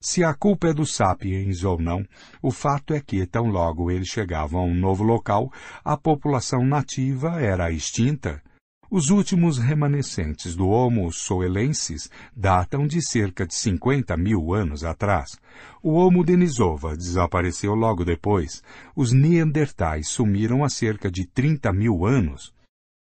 Se a culpa é dos sapiens ou não, o fato é que, tão logo eles chegavam a um novo local, a população nativa era extinta. Os últimos remanescentes do Homo soelensis datam de cerca de 50 mil anos atrás. O Homo denisova desapareceu logo depois. Os Neandertais sumiram há cerca de 30 mil anos.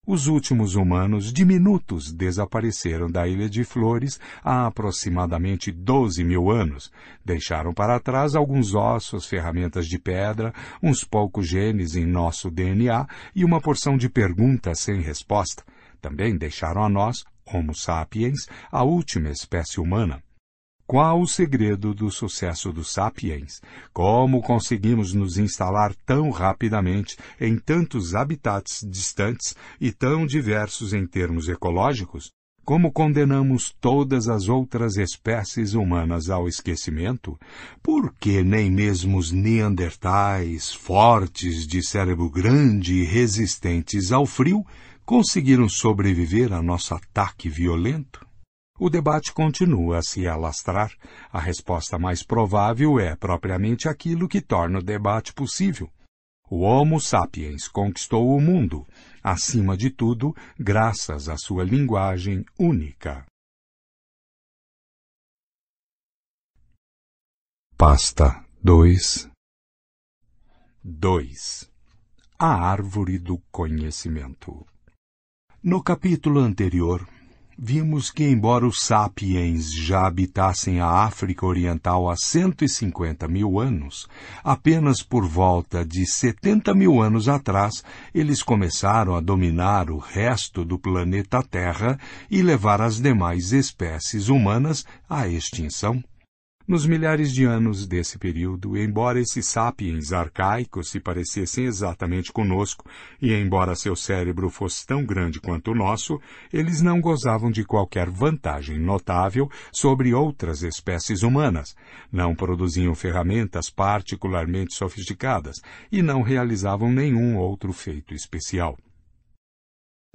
Os últimos humanos diminutos desapareceram da Ilha de Flores há aproximadamente 12 mil anos. Deixaram para trás alguns ossos, ferramentas de pedra, uns poucos genes em nosso DNA e uma porção de perguntas sem resposta. Também deixaram a nós, Homo sapiens, a última espécie humana. Qual o segredo do sucesso dos Sapiens? Como conseguimos nos instalar tão rapidamente em tantos habitats distantes e tão diversos em termos ecológicos? Como condenamos todas as outras espécies humanas ao esquecimento? Por que nem mesmo os neandertais, fortes, de cérebro grande e resistentes ao frio, conseguiram sobreviver a nosso ataque violento? O debate continua a se alastrar. A resposta mais provável é propriamente aquilo que torna o debate possível. O Homo sapiens conquistou o mundo, acima de tudo, graças à sua linguagem única. Pasta 2 2 A Árvore do Conhecimento No capítulo anterior, vimos que, embora os sapiens já habitassem a África Oriental há 150 mil anos, apenas por volta de 70 mil anos atrás eles começaram a dominar o resto do planeta Terra e levar as demais espécies humanas à extinção. Nos milhares de anos desse período, embora esses sapiens arcaicos se parecessem exatamente conosco, e embora seu cérebro fosse tão grande quanto o nosso, eles não gozavam de qualquer vantagem notável sobre outras espécies humanas, não produziam ferramentas particularmente sofisticadas e não realizavam nenhum outro feito especial.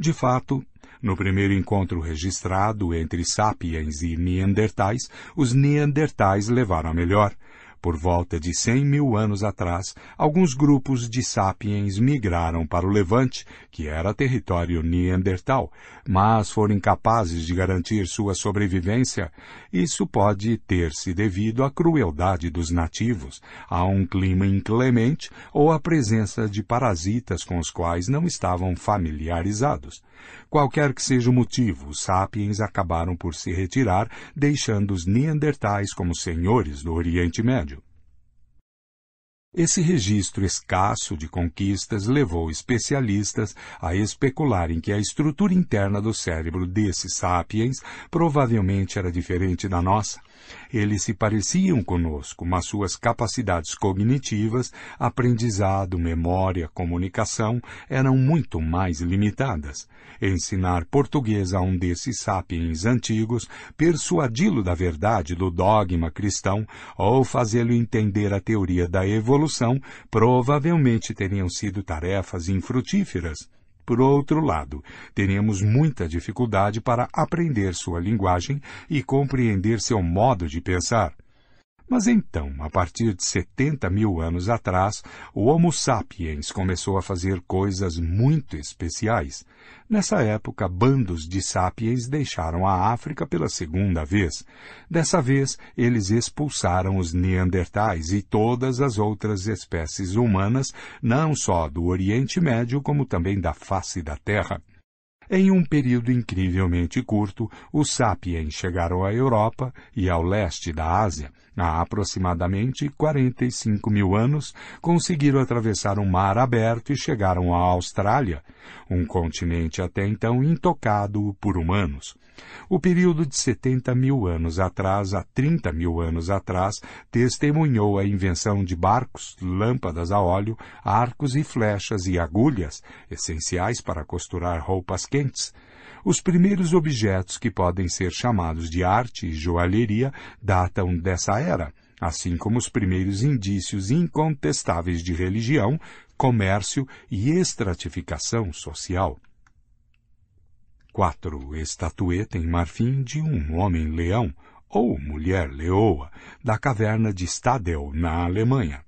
De fato, no primeiro encontro registrado entre sapiens e neandertais, os neandertais levaram a melhor, por volta de 100 mil anos atrás, alguns grupos de sapiens migraram para o Levante, que era território neandertal, mas foram incapazes de garantir sua sobrevivência. Isso pode ter-se devido à crueldade dos nativos, a um clima inclemente ou à presença de parasitas com os quais não estavam familiarizados. Qualquer que seja o motivo, os sapiens acabaram por se retirar, deixando os neandertais como senhores do Oriente Médio. Esse registro escasso de conquistas levou especialistas a especularem que a estrutura interna do cérebro desses sapiens provavelmente era diferente da nossa. Eles se pareciam conosco, mas suas capacidades cognitivas, aprendizado, memória, comunicação eram muito mais limitadas. Ensinar português a um desses sapiens antigos, persuadi-lo da verdade do dogma cristão ou fazê-lo entender a teoria da evolução provavelmente teriam sido tarefas infrutíferas. Por outro lado, teríamos muita dificuldade para aprender sua linguagem e compreender seu modo de pensar. Mas então, a partir de 70 mil anos atrás, o Homo sapiens começou a fazer coisas muito especiais. Nessa época, bandos de sapiens deixaram a África pela segunda vez. Dessa vez, eles expulsaram os neandertais e todas as outras espécies humanas, não só do Oriente Médio, como também da face da Terra. Em um período incrivelmente curto, os sapiens chegaram à Europa e ao leste da Ásia. Há aproximadamente 45 mil anos, conseguiram atravessar um mar aberto e chegaram à Austrália, um continente até então intocado por humanos. O período de 70 mil anos atrás a 30 mil anos atrás testemunhou a invenção de barcos, lâmpadas a óleo, arcos e flechas e agulhas, essenciais para costurar roupas quentes. Os primeiros objetos que podem ser chamados de arte e joalheria datam dessa era, assim como os primeiros indícios incontestáveis de religião, comércio e estratificação social. 4. Estatueta em marfim de um homem-leão, ou mulher-leoa, da caverna de Stadel, na Alemanha.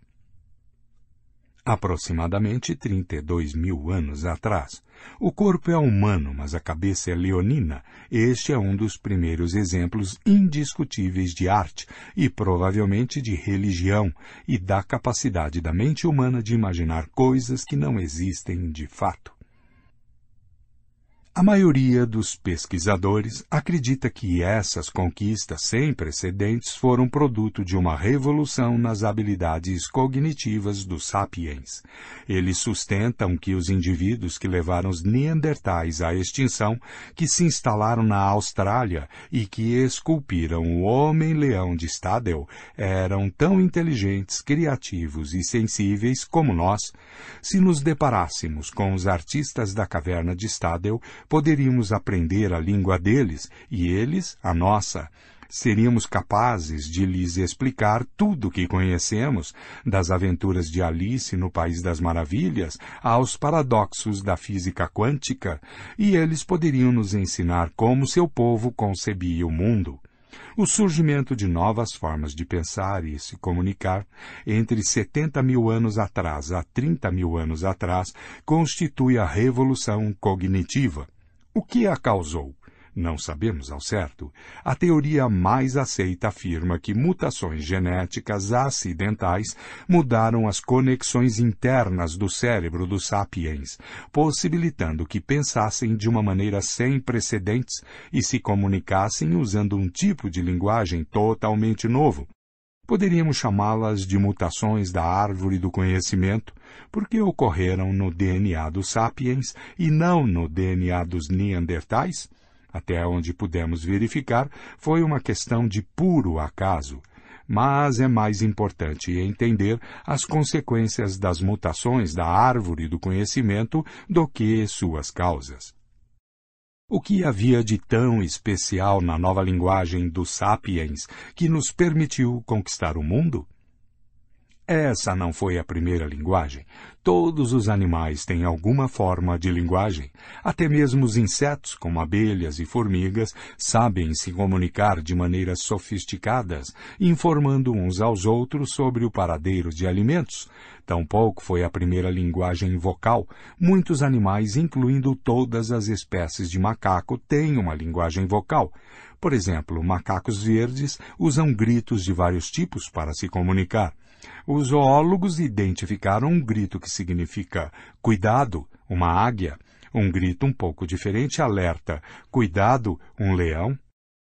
Aproximadamente 32 mil anos atrás. O corpo é humano, mas a cabeça é leonina. Este é um dos primeiros exemplos indiscutíveis de arte e provavelmente de religião e da capacidade da mente humana de imaginar coisas que não existem de fato. A maioria dos pesquisadores acredita que essas conquistas sem precedentes foram produto de uma revolução nas habilidades cognitivas dos sapiens. Eles sustentam que os indivíduos que levaram os neandertais à extinção, que se instalaram na Austrália e que esculpiram o homem-leão de Stadel, eram tão inteligentes, criativos e sensíveis como nós. Se nos deparássemos com os artistas da caverna de Stadel, poderíamos aprender a língua deles e eles a nossa. Seríamos capazes de lhes explicar tudo o que conhecemos, das aventuras de Alice no País das Maravilhas aos paradoxos da física quântica, e eles poderiam nos ensinar como seu povo concebia o mundo. O surgimento de novas formas de pensar e se comunicar entre 70 mil anos atrás a 30 mil anos atrás constitui a revolução cognitiva. O que a causou? Não sabemos ao certo. A teoria mais aceita afirma que mutações genéticas acidentais mudaram as conexões internas do cérebro dos sapiens, possibilitando que pensassem de uma maneira sem precedentes e se comunicassem usando um tipo de linguagem totalmente novo, Poderíamos chamá-las de mutações da árvore do conhecimento, porque ocorreram no DNA dos sapiens e não no DNA dos neandertais? Até onde pudemos verificar, foi uma questão de puro acaso. Mas é mais importante entender as consequências das mutações da árvore do conhecimento do que suas causas. O que havia de tão especial na nova linguagem dos sapiens que nos permitiu conquistar o mundo? Essa não foi a primeira linguagem. Todos os animais têm alguma forma de linguagem. Até mesmo os insetos, como abelhas e formigas, sabem se comunicar de maneiras sofisticadas, informando uns aos outros sobre o paradeiro de alimentos. Tampouco foi a primeira linguagem vocal. Muitos animais, incluindo todas as espécies de macaco, têm uma linguagem vocal. Por exemplo, macacos verdes usam gritos de vários tipos para se comunicar. Os zoólogos identificaram um grito que significa cuidado, uma águia. Um grito um pouco diferente alerta cuidado, um leão.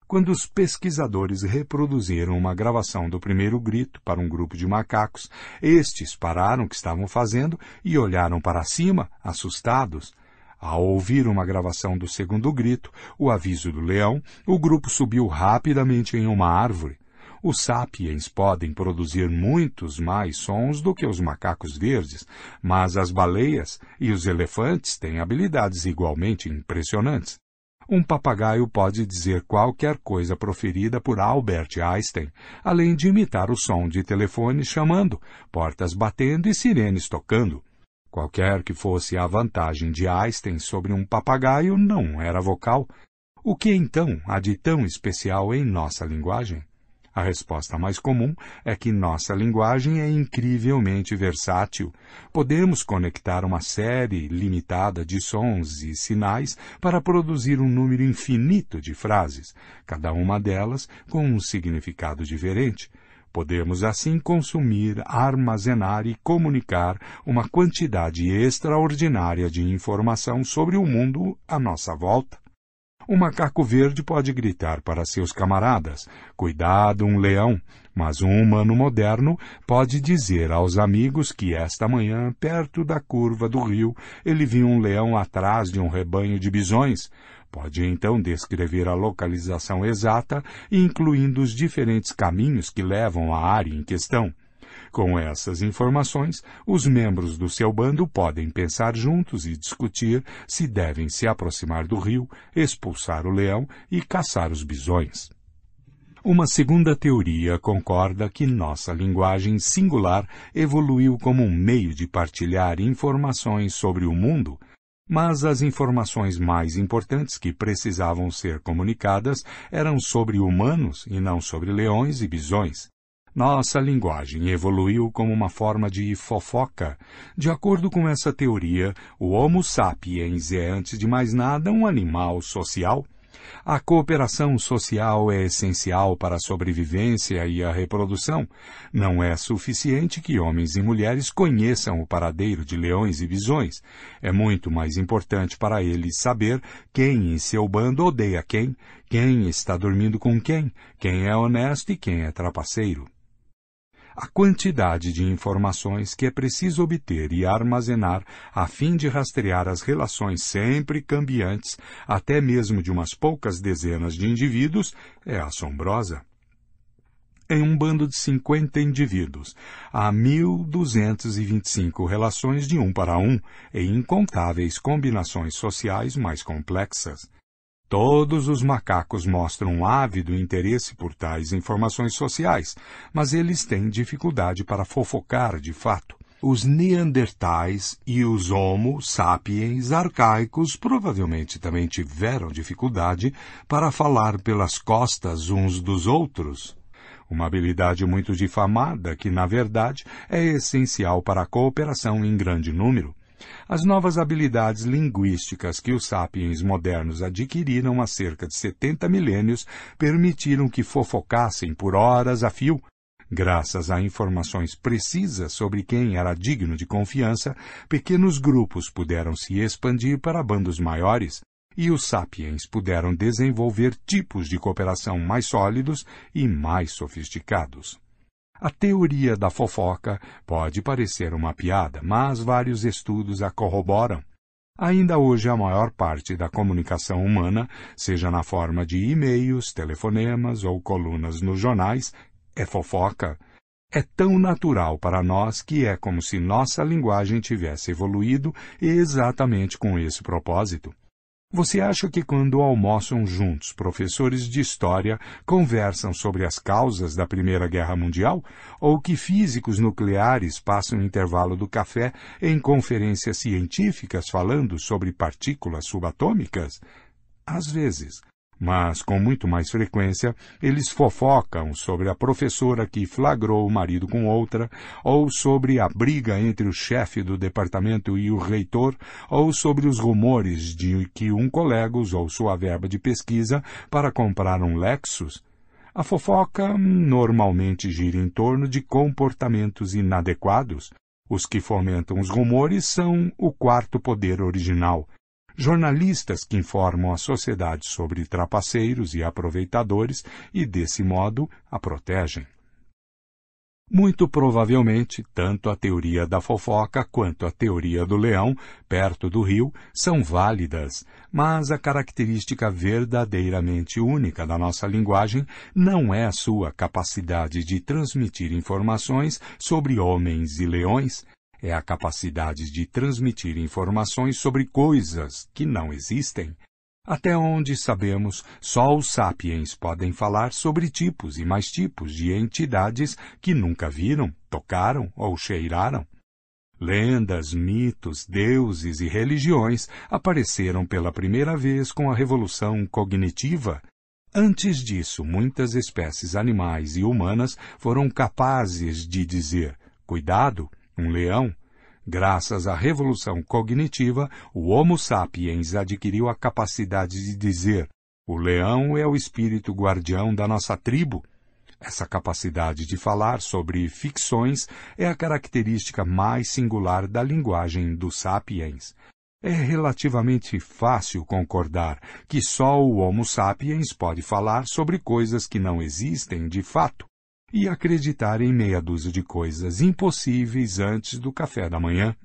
Quando os pesquisadores reproduziram uma gravação do primeiro grito para um grupo de macacos, estes pararam o que estavam fazendo e olharam para cima, assustados. Ao ouvir uma gravação do segundo grito, o aviso do leão, o grupo subiu rapidamente em uma árvore. Os sapiens podem produzir muitos mais sons do que os macacos verdes, mas as baleias e os elefantes têm habilidades igualmente impressionantes. Um papagaio pode dizer qualquer coisa proferida por Albert Einstein, além de imitar o som de telefone chamando, portas batendo e sirenes tocando. Qualquer que fosse a vantagem de Einstein sobre um papagaio, não era vocal. O que então há de tão especial em nossa linguagem? A resposta mais comum é que nossa linguagem é incrivelmente versátil. Podemos conectar uma série limitada de sons e sinais para produzir um número infinito de frases, cada uma delas com um significado diferente. Podemos assim consumir, armazenar e comunicar uma quantidade extraordinária de informação sobre o mundo à nossa volta. O macaco verde pode gritar para seus camaradas: Cuidado, um leão! Mas um humano moderno pode dizer aos amigos que esta manhã, perto da curva do rio, ele viu um leão atrás de um rebanho de bisões. Pode então descrever a localização exata, incluindo os diferentes caminhos que levam à área em questão. Com essas informações, os membros do seu bando podem pensar juntos e discutir se devem se aproximar do rio, expulsar o leão e caçar os bisões. Uma segunda teoria concorda que nossa linguagem singular evoluiu como um meio de partilhar informações sobre o mundo, mas as informações mais importantes que precisavam ser comunicadas eram sobre humanos e não sobre leões e bisões. Nossa linguagem evoluiu como uma forma de fofoca. De acordo com essa teoria, o Homo sapiens é, antes de mais nada, um animal social. A cooperação social é essencial para a sobrevivência e a reprodução. Não é suficiente que homens e mulheres conheçam o paradeiro de leões e bisões. É muito mais importante para eles saber quem em seu bando odeia quem, quem está dormindo com quem, quem é honesto e quem é trapaceiro a quantidade de informações que é preciso obter e armazenar a fim de rastrear as relações sempre cambiantes, até mesmo de umas poucas dezenas de indivíduos, é assombrosa. Em um bando de 50 indivíduos, há 1.225 relações de um para um e incontáveis combinações sociais mais complexas. Todos os macacos mostram um ávido interesse por tais informações sociais, mas eles têm dificuldade para fofocar de fato. Os Neandertais e os Homo sapiens arcaicos provavelmente também tiveram dificuldade para falar pelas costas uns dos outros. Uma habilidade muito difamada que, na verdade, é essencial para a cooperação em grande número. As novas habilidades linguísticas que os sapiens modernos adquiriram há cerca de 70 milênios permitiram que fofocassem por horas a fio. Graças a informações precisas sobre quem era digno de confiança, pequenos grupos puderam se expandir para bandos maiores, e os sapiens puderam desenvolver tipos de cooperação mais sólidos e mais sofisticados. A teoria da fofoca pode parecer uma piada, mas vários estudos a corroboram. Ainda hoje, a maior parte da comunicação humana, seja na forma de e-mails, telefonemas ou colunas nos jornais, é fofoca. É tão natural para nós que é como se nossa linguagem tivesse evoluído exatamente com esse propósito. Você acha que quando almoçam juntos professores de história conversam sobre as causas da Primeira Guerra Mundial? Ou que físicos nucleares passam o intervalo do café em conferências científicas falando sobre partículas subatômicas? Às vezes, mas com muito mais frequência eles fofocam sobre a professora que flagrou o marido com outra, ou sobre a briga entre o chefe do departamento e o reitor, ou sobre os rumores de que um colega usou sua verba de pesquisa para comprar um Lexus. A fofoca normalmente gira em torno de comportamentos inadequados. Os que fomentam os rumores são o quarto poder original, jornalistas que informam a sociedade sobre trapaceiros e aproveitadores e, desse modo, a protegem. Muito provavelmente, tanto a teoria da fofoca quanto a teoria do leão, perto do rio, são válidas, mas a característica verdadeiramente única da nossa linguagem não é a sua capacidade de transmitir informações sobre homens e leões, é a capacidade de transmitir informações sobre coisas que não existem. Até onde sabemos, só os sapiens podem falar sobre tipos e mais tipos de entidades que nunca viram, tocaram ou cheiraram. Lendas, mitos, deuses e religiões apareceram pela primeira vez com a revolução cognitiva. Antes disso, muitas espécies animais e humanas foram capazes de dizer: cuidado, um leão. Graças à revolução cognitiva, o Homo sapiens adquiriu a capacidade de dizer: o leão é o espírito guardião da nossa tribo. Essa capacidade de falar sobre ficções é a característica mais singular da linguagem dos sapiens. É relativamente fácil concordar que só o Homo sapiens pode falar sobre coisas que não existem de fato e acreditar em meia dúzia de coisas impossíveis antes do café da manhã.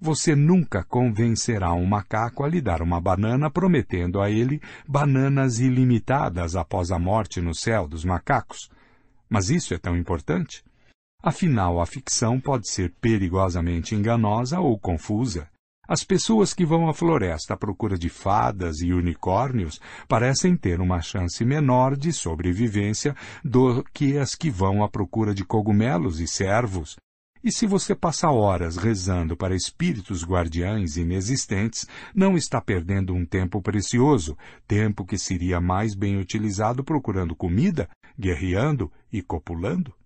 Você nunca convencerá um macaco a lhe dar uma banana prometendo a ele bananas ilimitadas após a morte no céu dos macacos. Mas isso é tão importante? Afinal, a ficção pode ser perigosamente enganosa ou confusa. As pessoas que vão à floresta à procura de fadas e unicórnios parecem ter uma chance menor de sobrevivência do que as que vão à procura de cogumelos e cervos. E se você passa horas rezando para espíritos guardiães inexistentes, não está perdendo um tempo precioso, tempo que seria mais bem utilizado procurando comida, guerreando e copulando?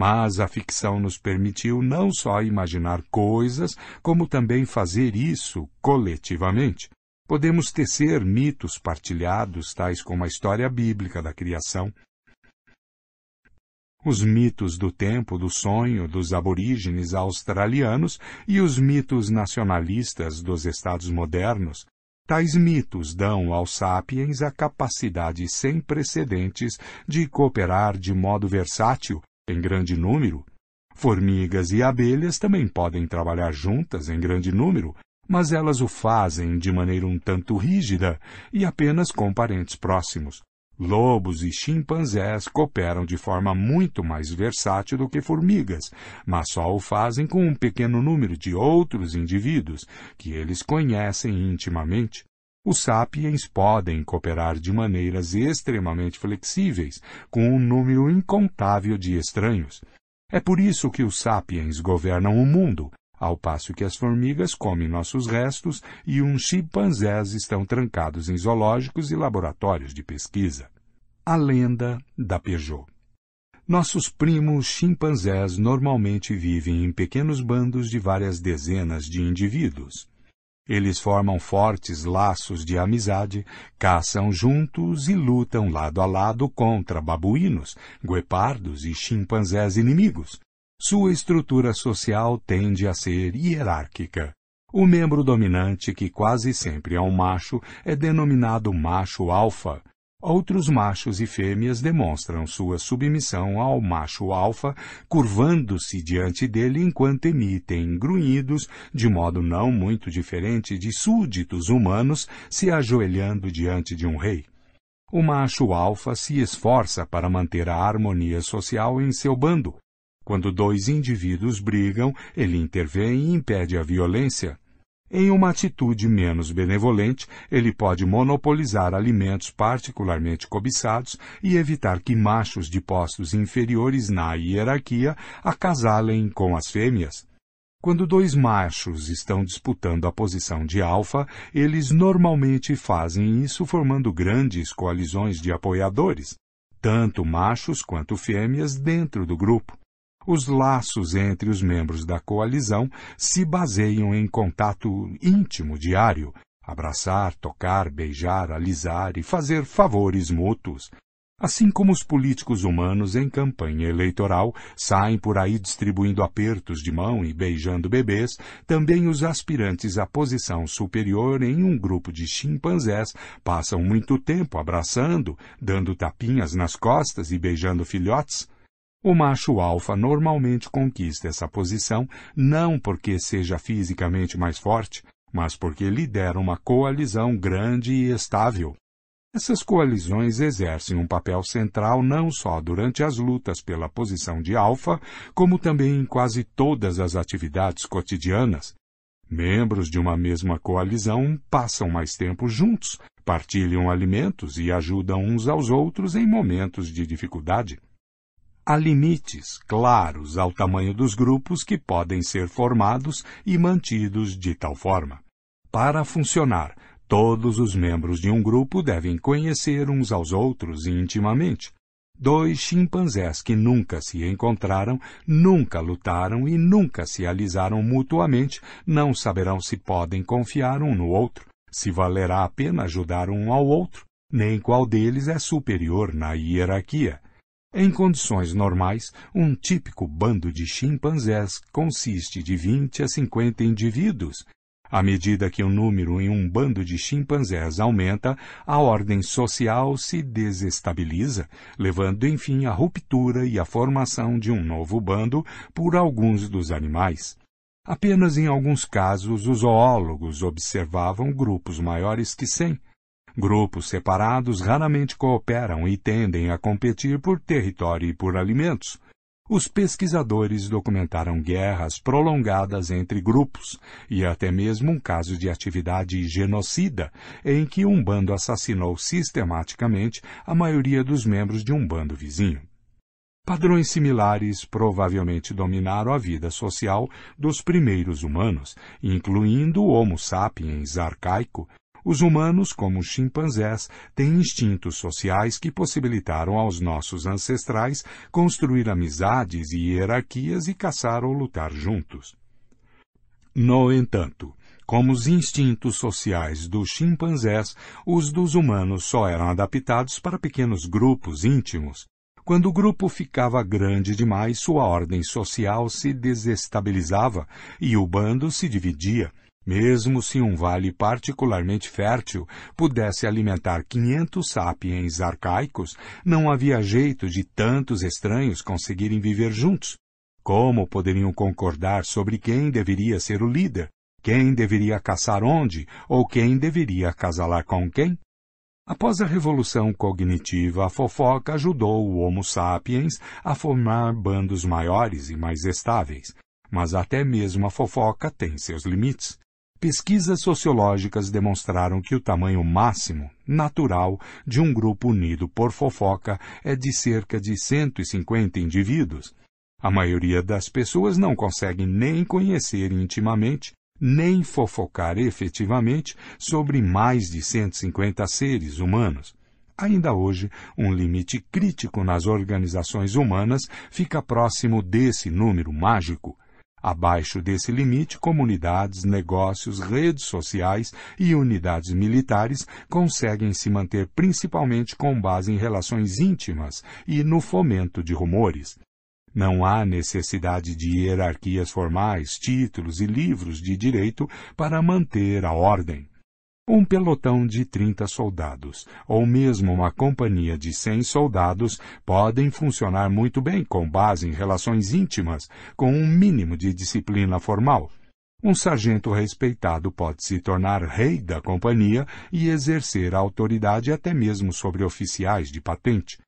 Mas a ficção nos permitiu não só imaginar coisas, como também fazer isso coletivamente. Podemos tecer mitos partilhados, tais como a história bíblica da criação, os mitos do tempo do sonho dos aborígenes australianos e os mitos nacionalistas dos estados modernos. Tais mitos dão aos sapiens a capacidade sem precedentes de cooperar de modo versátil em grande número. Formigas e abelhas também podem trabalhar juntas em grande número, mas elas o fazem de maneira um tanto rígida e apenas com parentes próximos. Lobos e chimpanzés cooperam de forma muito mais versátil do que formigas, mas só o fazem com um pequeno número de outros indivíduos que eles conhecem intimamente. Os sapiens podem cooperar de maneiras extremamente flexíveis com um número incontável de estranhos. É por isso que os sapiens governam o mundo, ao passo que as formigas comem nossos restos e uns chimpanzés estão trancados em zoológicos e laboratórios de pesquisa. A lenda da Peugeot. Nossos primos chimpanzés normalmente vivem em pequenos bandos de várias dezenas de indivíduos. Eles formam fortes laços de amizade, caçam juntos e lutam lado a lado contra babuínos, guepardos e chimpanzés inimigos. Sua estrutura social tende a ser hierárquica. O membro dominante, que quase sempre é um macho, é denominado macho alfa, Outros machos e fêmeas demonstram sua submissão ao macho alfa, curvando-se diante dele enquanto emitem grunhidos, de modo não muito diferente de súditos humanos se ajoelhando diante de um rei. O macho alfa se esforça para manter a harmonia social em seu bando. Quando dois indivíduos brigam, ele intervém e impede a violência. Em uma atitude menos benevolente, ele pode monopolizar alimentos particularmente cobiçados e evitar que machos de postos inferiores na hierarquia acasalem com as fêmeas. Quando dois machos estão disputando a posição de alfa, eles normalmente fazem isso formando grandes coalizões de apoiadores, tanto machos quanto fêmeas dentro do grupo. Os laços entre os membros da coalizão se baseiam em contato íntimo diário, abraçar, tocar, beijar, alisar e fazer favores mútuos. Assim como os políticos humanos em campanha eleitoral saem por aí distribuindo apertos de mão e beijando bebês, também os aspirantes à posição superior em um grupo de chimpanzés passam muito tempo abraçando, dando tapinhas nas costas e beijando filhotes. O macho alfa normalmente conquista essa posição não porque seja fisicamente mais forte, mas porque lidera uma coalizão grande e estável. Essas coalizões exercem um papel central não só durante as lutas pela posição de alfa, como também em quase todas as atividades cotidianas. Membros de uma mesma coalizão passam mais tempo juntos, partilham alimentos e ajudam uns aos outros em momentos de dificuldade. Há limites claros ao tamanho dos grupos que podem ser formados e mantidos de tal forma. Para funcionar, todos os membros de um grupo devem conhecer uns aos outros intimamente. Dois chimpanzés que nunca se encontraram, nunca lutaram e nunca se alisaram mutuamente não saberão se podem confiar um no outro, se valerá a pena ajudar um ao outro, nem qual deles é superior na hierarquia. Em condições normais, um típico bando de chimpanzés consiste de 20 a 50 indivíduos. À medida que o número em um bando de chimpanzés aumenta, a ordem social se desestabiliza, levando enfim à ruptura e à formação de um novo bando por alguns dos animais. Apenas em alguns casos os zoólogos observavam grupos maiores que cem. Grupos separados raramente cooperam e tendem a competir por território e por alimentos. Os pesquisadores documentaram guerras prolongadas entre grupos e até mesmo um caso de atividade genocida, em que um bando assassinou sistematicamente a maioria dos membros de um bando vizinho. Padrões similares provavelmente dominaram a vida social dos primeiros humanos, incluindo o Homo sapiens arcaico. Os humanos, como os chimpanzés, têm instintos sociais que possibilitaram aos nossos ancestrais construir amizades e hierarquias e caçar ou lutar juntos. No entanto, como os instintos sociais dos chimpanzés, os dos humanos só eram adaptados para pequenos grupos íntimos, quando o grupo ficava grande demais, sua ordem social se desestabilizava e o bando se dividia. Mesmo se um vale particularmente fértil pudesse alimentar 500 sapiens arcaicos, não havia jeito de tantos estranhos conseguirem viver juntos. Como poderiam concordar sobre quem deveria ser o líder? Quem deveria caçar onde? Ou quem deveria casalar com quem? Após a revolução cognitiva, a fofoca ajudou o Homo sapiens a formar bandos maiores e mais estáveis. Mas até mesmo a fofoca tem seus limites. Pesquisas sociológicas demonstraram que o tamanho máximo, natural, de um grupo unido por fofoca é de cerca de 150 indivíduos. A maioria das pessoas não consegue nem conhecer intimamente nem fofocar efetivamente sobre mais de 150 seres humanos. Ainda hoje, um limite crítico nas organizações humanas fica próximo desse número mágico. Abaixo desse limite, comunidades, negócios, redes sociais e unidades militares conseguem se manter principalmente com base em relações íntimas e no fomento de rumores. Não há necessidade de hierarquias formais, títulos e livros de direito para manter a ordem. Um pelotão de 30 soldados, ou mesmo uma companhia de 100 soldados, podem funcionar muito bem com base em relações íntimas, com um mínimo de disciplina formal. Um sargento respeitado pode se tornar rei da companhia e exercer autoridade até mesmo sobre oficiais de patente.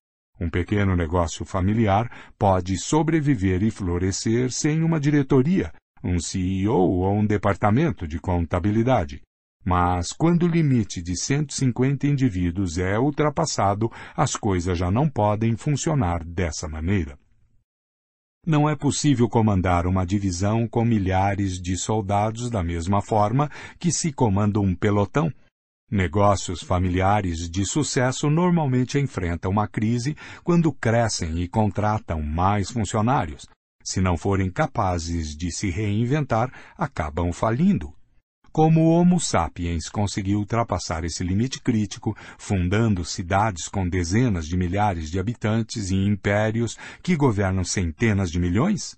Um pequeno negócio familiar pode sobreviver e florescer sem uma diretoria, um CEO ou um departamento de contabilidade. Mas quando o limite de 150 indivíduos é ultrapassado, as coisas já não podem funcionar dessa maneira. Não é possível comandar uma divisão com milhares de soldados da mesma forma que se comanda um pelotão, Negócios familiares de sucesso normalmente enfrentam uma crise quando crescem e contratam mais funcionários. Se não forem capazes de se reinventar, acabam falindo. Como o Homo sapiens conseguiu ultrapassar esse limite crítico, fundando cidades com dezenas de milhares de habitantes e impérios que governam centenas de milhões?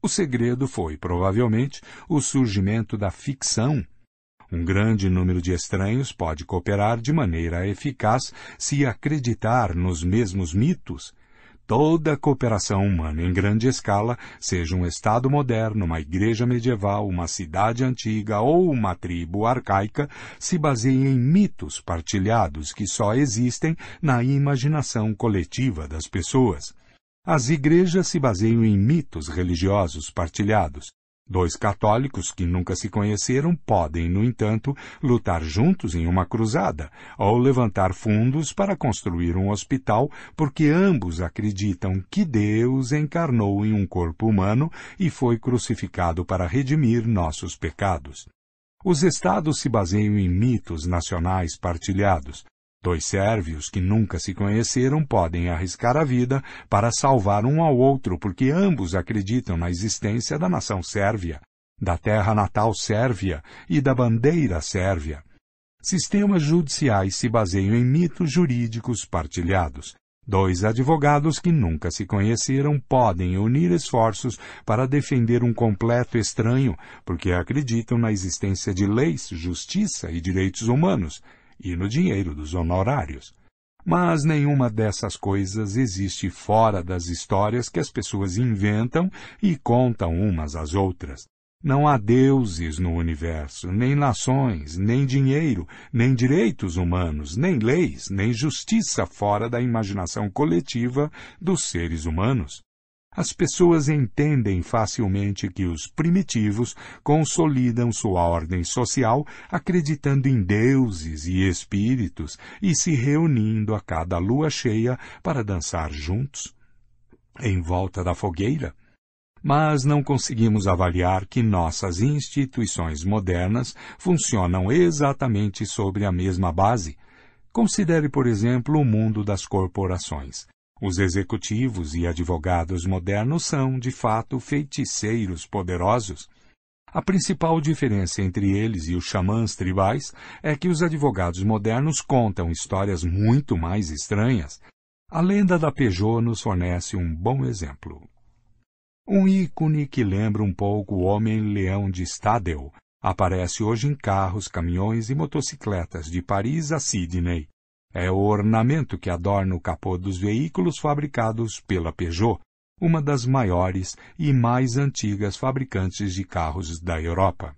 O segredo foi, provavelmente, o surgimento da ficção um grande número de estranhos pode cooperar de maneira eficaz se acreditar nos mesmos mitos. Toda cooperação humana em grande escala, seja um Estado moderno, uma igreja medieval, uma cidade antiga ou uma tribo arcaica, se baseia em mitos partilhados que só existem na imaginação coletiva das pessoas. As igrejas se baseiam em mitos religiosos partilhados. Dois católicos que nunca se conheceram podem, no entanto, lutar juntos em uma cruzada ou levantar fundos para construir um hospital porque ambos acreditam que Deus encarnou em um corpo humano e foi crucificado para redimir nossos pecados. Os estados se baseiam em mitos nacionais partilhados, Dois sérvios que nunca se conheceram podem arriscar a vida para salvar um ao outro porque ambos acreditam na existência da nação sérvia, da terra natal sérvia e da bandeira sérvia. Sistemas judiciais se baseiam em mitos jurídicos partilhados. Dois advogados que nunca se conheceram podem unir esforços para defender um completo estranho, porque acreditam na existência de leis, justiça e direitos humanos, e no dinheiro dos honorários. Mas nenhuma dessas coisas existe fora das histórias que as pessoas inventam e contam umas às outras. Não há deuses no universo, nem nações, nem dinheiro, nem direitos humanos, nem leis, nem justiça fora da imaginação coletiva dos seres humanos. As pessoas entendem facilmente que os primitivos consolidam sua ordem social acreditando em deuses e espíritos e se reunindo a cada lua cheia para dançar juntos. Em volta da fogueira, mas não conseguimos avaliar que nossas instituições modernas funcionam exatamente sobre a mesma base. Considere, por exemplo, o mundo das corporações. Os executivos e advogados modernos são, de fato, feiticeiros poderosos. A principal diferença entre eles e os xamãs tribais é que os advogados modernos contam histórias muito mais estranhas. A lenda da Peugeot nos fornece um bom exemplo. Um ícone que lembra um pouco o Homem-Leão de Stadel aparece hoje em carros, caminhões e motocicletas de Paris a Sydney. É o ornamento que adorna o capô dos veículos fabricados pela Peugeot, uma das maiores e mais antigas fabricantes de carros da Europa.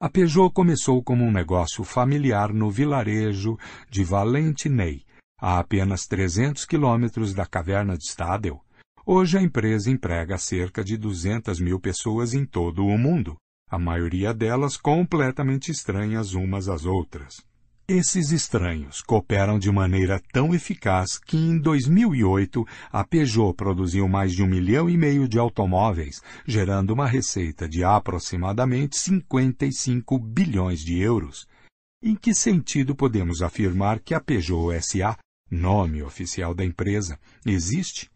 A Peugeot começou como um negócio familiar no vilarejo de Valentinei, a apenas 300 quilômetros da caverna de Stadel. Hoje a empresa emprega cerca de 200 mil pessoas em todo o mundo, a maioria delas completamente estranhas umas às outras. Esses estranhos cooperam de maneira tão eficaz que em 2008 a Peugeot produziu mais de um milhão e meio de automóveis, gerando uma receita de aproximadamente 55 bilhões de euros. Em que sentido podemos afirmar que a Peugeot SA, nome oficial da empresa, existe?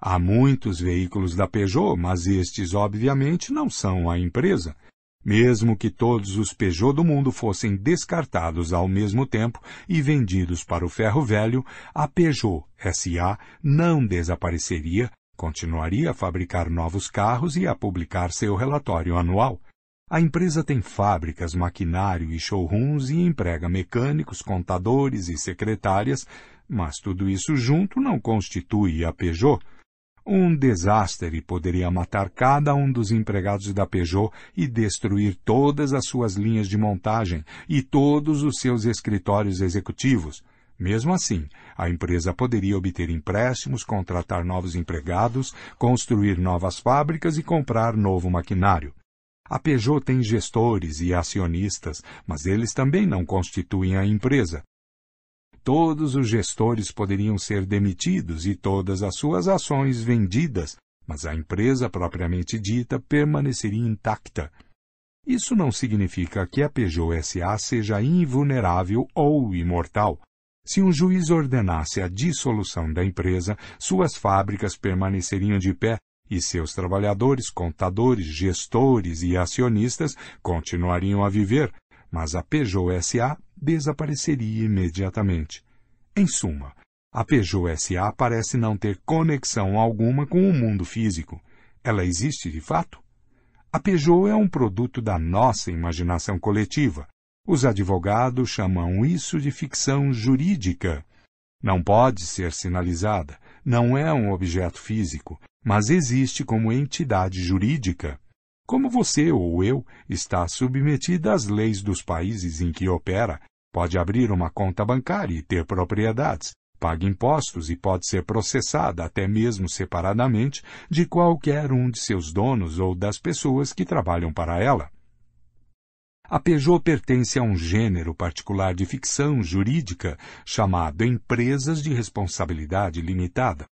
Há muitos veículos da Peugeot, mas estes obviamente não são a empresa. Mesmo que todos os Peugeot do mundo fossem descartados ao mesmo tempo e vendidos para o ferro velho, a Peugeot SA não desapareceria, continuaria a fabricar novos carros e a publicar seu relatório anual. A empresa tem fábricas, maquinário e showrooms e emprega mecânicos, contadores e secretárias, mas tudo isso junto não constitui a Peugeot. Um desastre poderia matar cada um dos empregados da Peugeot e destruir todas as suas linhas de montagem e todos os seus escritórios executivos. Mesmo assim, a empresa poderia obter empréstimos, contratar novos empregados, construir novas fábricas e comprar novo maquinário. A Peugeot tem gestores e acionistas, mas eles também não constituem a empresa todos os gestores poderiam ser demitidos e todas as suas ações vendidas, mas a empresa propriamente dita permaneceria intacta. Isso não significa que a Peugeot SA seja invulnerável ou imortal. Se um juiz ordenasse a dissolução da empresa, suas fábricas permaneceriam de pé e seus trabalhadores, contadores, gestores e acionistas continuariam a viver, mas a Peugeot SA desapareceria imediatamente. Em suma, a Peugeot SA parece não ter conexão alguma com o mundo físico. Ela existe de fato? A Peugeot é um produto da nossa imaginação coletiva. Os advogados chamam isso de ficção jurídica. Não pode ser sinalizada, não é um objeto físico, mas existe como entidade jurídica. Como você ou eu está submetida às leis dos países em que opera, pode abrir uma conta bancária e ter propriedades, paga impostos e pode ser processada até mesmo separadamente de qualquer um de seus donos ou das pessoas que trabalham para ela. A Peugeot pertence a um gênero particular de ficção jurídica chamado empresas de responsabilidade limitada.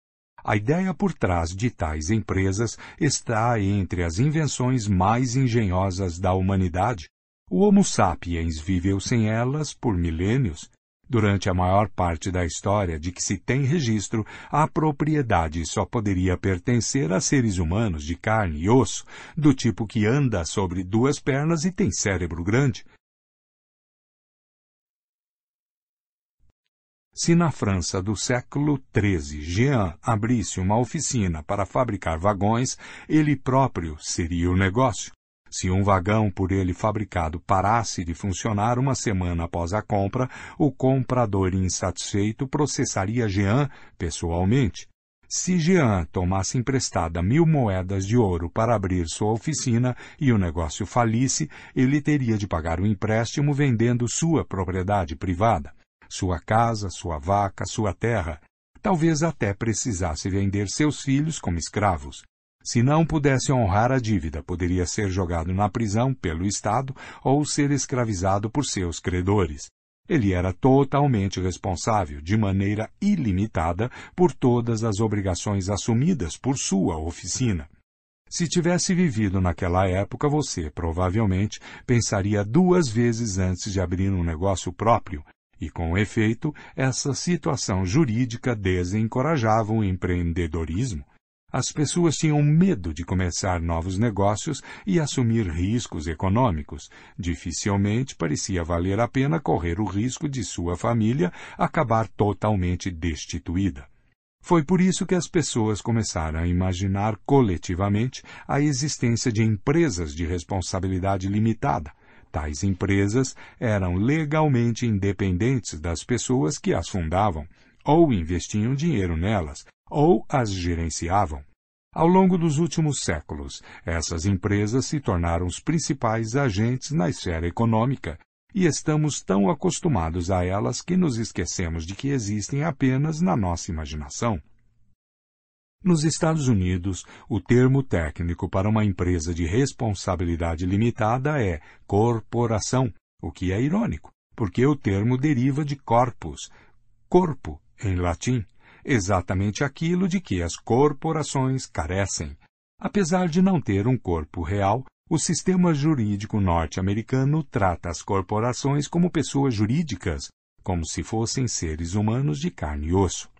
A ideia por trás de tais empresas está entre as invenções mais engenhosas da humanidade. O Homo sapiens viveu sem elas por milênios. Durante a maior parte da história de que se tem registro, a propriedade só poderia pertencer a seres humanos de carne e osso, do tipo que anda sobre duas pernas e tem cérebro grande. Se na França do século XIII Jean abrisse uma oficina para fabricar vagões, ele próprio seria o negócio. Se um vagão por ele fabricado parasse de funcionar uma semana após a compra, o comprador insatisfeito processaria Jean pessoalmente. Se Jean tomasse emprestada mil moedas de ouro para abrir sua oficina e o negócio falisse, ele teria de pagar o empréstimo vendendo sua propriedade privada, sua casa, sua vaca, sua terra. Talvez até precisasse vender seus filhos como escravos. Se não pudesse honrar a dívida, poderia ser jogado na prisão pelo Estado ou ser escravizado por seus credores. Ele era totalmente responsável, de maneira ilimitada, por todas as obrigações assumidas por sua oficina. Se tivesse vivido naquela época, você provavelmente pensaria duas vezes antes de abrir um negócio próprio, e com efeito, essa situação jurídica desencorajava o empreendedorismo. As pessoas tinham medo de começar novos negócios e assumir riscos econômicos. Dificilmente parecia valer a pena correr o risco de sua família acabar totalmente destituída. Foi por isso que as pessoas começaram a imaginar coletivamente a existência de empresas de responsabilidade limitada. Tais empresas eram legalmente independentes das pessoas que as fundavam, ou investiam dinheiro nelas, ou as gerenciavam. Ao longo dos últimos séculos, essas empresas se tornaram os principais agentes na esfera econômica e estamos tão acostumados a elas que nos esquecemos de que existem apenas na nossa imaginação. Nos Estados Unidos, o termo técnico para uma empresa de responsabilidade limitada é corporação, o que é irônico, porque o termo deriva de corpus, corpo em latim, exatamente aquilo de que as corporações carecem. Apesar de não ter um corpo real, o sistema jurídico norte-americano trata as corporações como pessoas jurídicas, como se fossem seres humanos de carne e osso.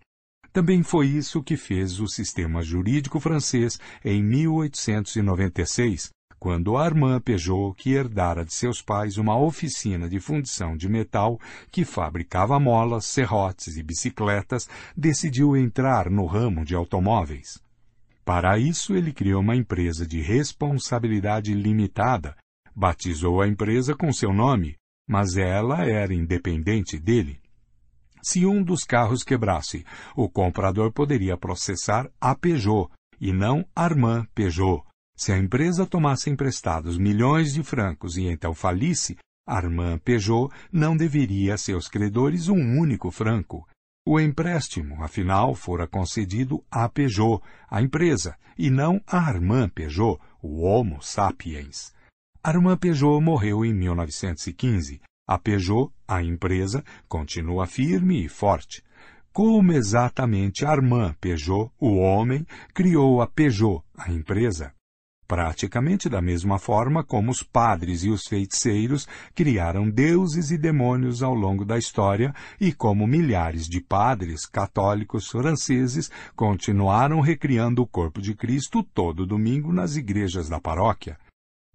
Também foi isso que fez o sistema jurídico francês em 1896, quando Armand Peugeot, que herdara de seus pais uma oficina de fundição de metal que fabricava molas, serrotes e bicicletas, decidiu entrar no ramo de automóveis. Para isso, ele criou uma empresa de responsabilidade limitada, batizou a empresa com seu nome, mas ela era independente dele. Se um dos carros quebrasse, o comprador poderia processar a Peugeot e não Armand Peugeot, se a empresa tomasse emprestados milhões de francos e então falisse, Armand Peugeot não deveria a seus credores um único franco. O empréstimo, afinal, fora concedido a Peugeot, a empresa, e não a Armand Peugeot, o Homo sapiens. Armand Peugeot morreu em 1915. A Peugeot, a empresa, continua firme e forte. Como exatamente Armand Peugeot, o homem, criou a Peugeot, a empresa? praticamente da mesma forma como os padres e os feiticeiros criaram deuses e demônios ao longo da história e como milhares de padres católicos franceses continuaram recriando o corpo de Cristo todo domingo nas igrejas da paróquia.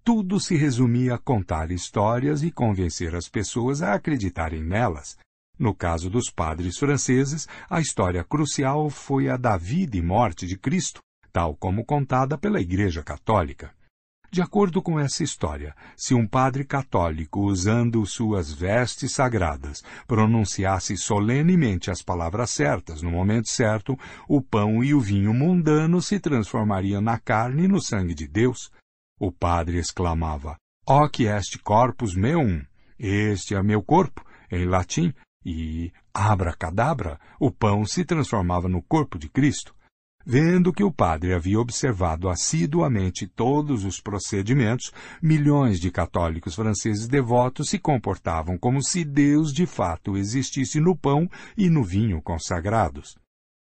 Tudo se resumia a contar histórias e convencer as pessoas a acreditarem nelas. No caso dos padres franceses, a história crucial foi a da vida e morte de Cristo, tal como contada pela Igreja Católica. De acordo com essa história, se um padre católico, usando suas vestes sagradas, pronunciasse solenemente as palavras certas no momento certo, o pão e o vinho mundano se transformariam na carne e no sangue de Deus. O padre exclamava: Hoc est corpus meum, este é meu corpo, em latim, e abracadabra, o pão se transformava no corpo de Cristo. Vendo que o padre havia observado assiduamente todos os procedimentos, milhões de católicos franceses devotos se comportavam como se Deus de fato existisse no pão e no vinho consagrados.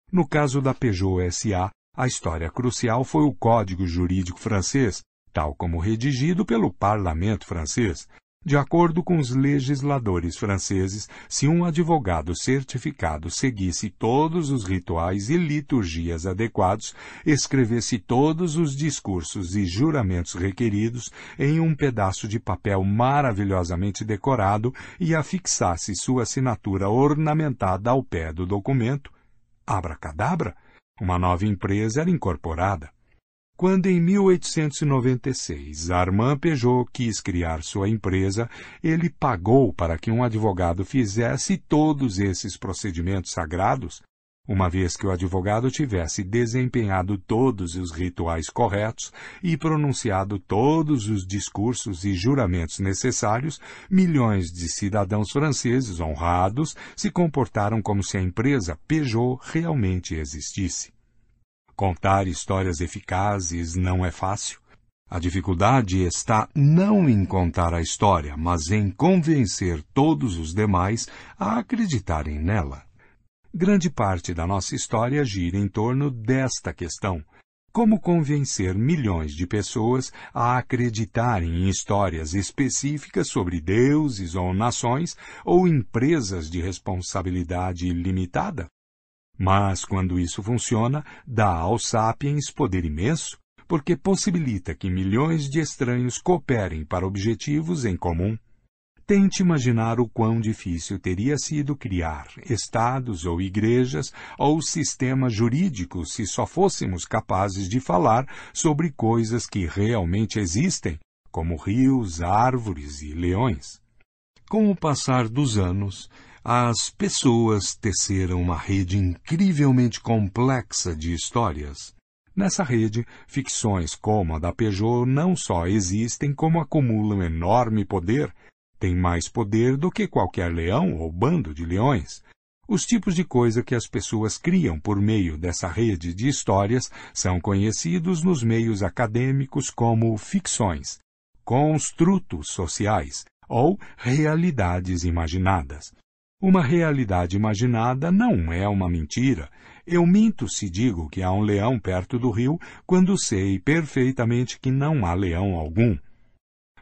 No caso da Peugeot SA, a história crucial foi o Código Jurídico Francês, tal como redigido pelo Parlamento francês. De acordo com os legisladores franceses, se um advogado certificado seguisse todos os rituais e liturgias adequados, escrevesse todos os discursos e juramentos requeridos em um pedaço de papel maravilhosamente decorado e afixasse sua assinatura ornamentada ao pé do documento, abracadabra, uma nova empresa era incorporada. Quando em 1896 Armand Peugeot quis criar sua empresa, ele pagou para que um advogado fizesse todos esses procedimentos sagrados, uma vez que o advogado tivesse desempenhado todos os rituais corretos e pronunciado todos os discursos e juramentos necessários, milhões de cidadãos franceses honrados se comportaram como se a empresa Peugeot realmente existisse. Contar histórias eficazes não é fácil. A dificuldade está não em contar a história, mas em convencer todos os demais a acreditarem nela. Grande parte da nossa história gira em torno desta questão. Como convencer milhões de pessoas a acreditarem em histórias específicas sobre deuses ou nações ou empresas de responsabilidade limitada? Mas, quando isso funciona, dá aos sapiens poder imenso, porque possibilita que milhões de estranhos cooperem para objetivos em comum. Tente imaginar o quão difícil teria sido criar estados ou igrejas ou sistemas jurídicos se só fôssemos capazes de falar sobre coisas que realmente existem, como rios, árvores e leões. Com o passar dos anos, as pessoas teceram uma rede incrivelmente complexa de histórias. Nessa rede, ficções como a da Peugeot não só existem, como acumulam enorme poder, têm mais poder do que qualquer leão ou bando de leões. Os tipos de coisa que as pessoas criam por meio dessa rede de histórias são conhecidos nos meios acadêmicos como ficções, construtos sociais ou realidades imaginadas. Uma realidade imaginada não é uma mentira. Eu minto se digo que há um leão perto do rio, quando sei perfeitamente que não há leão algum.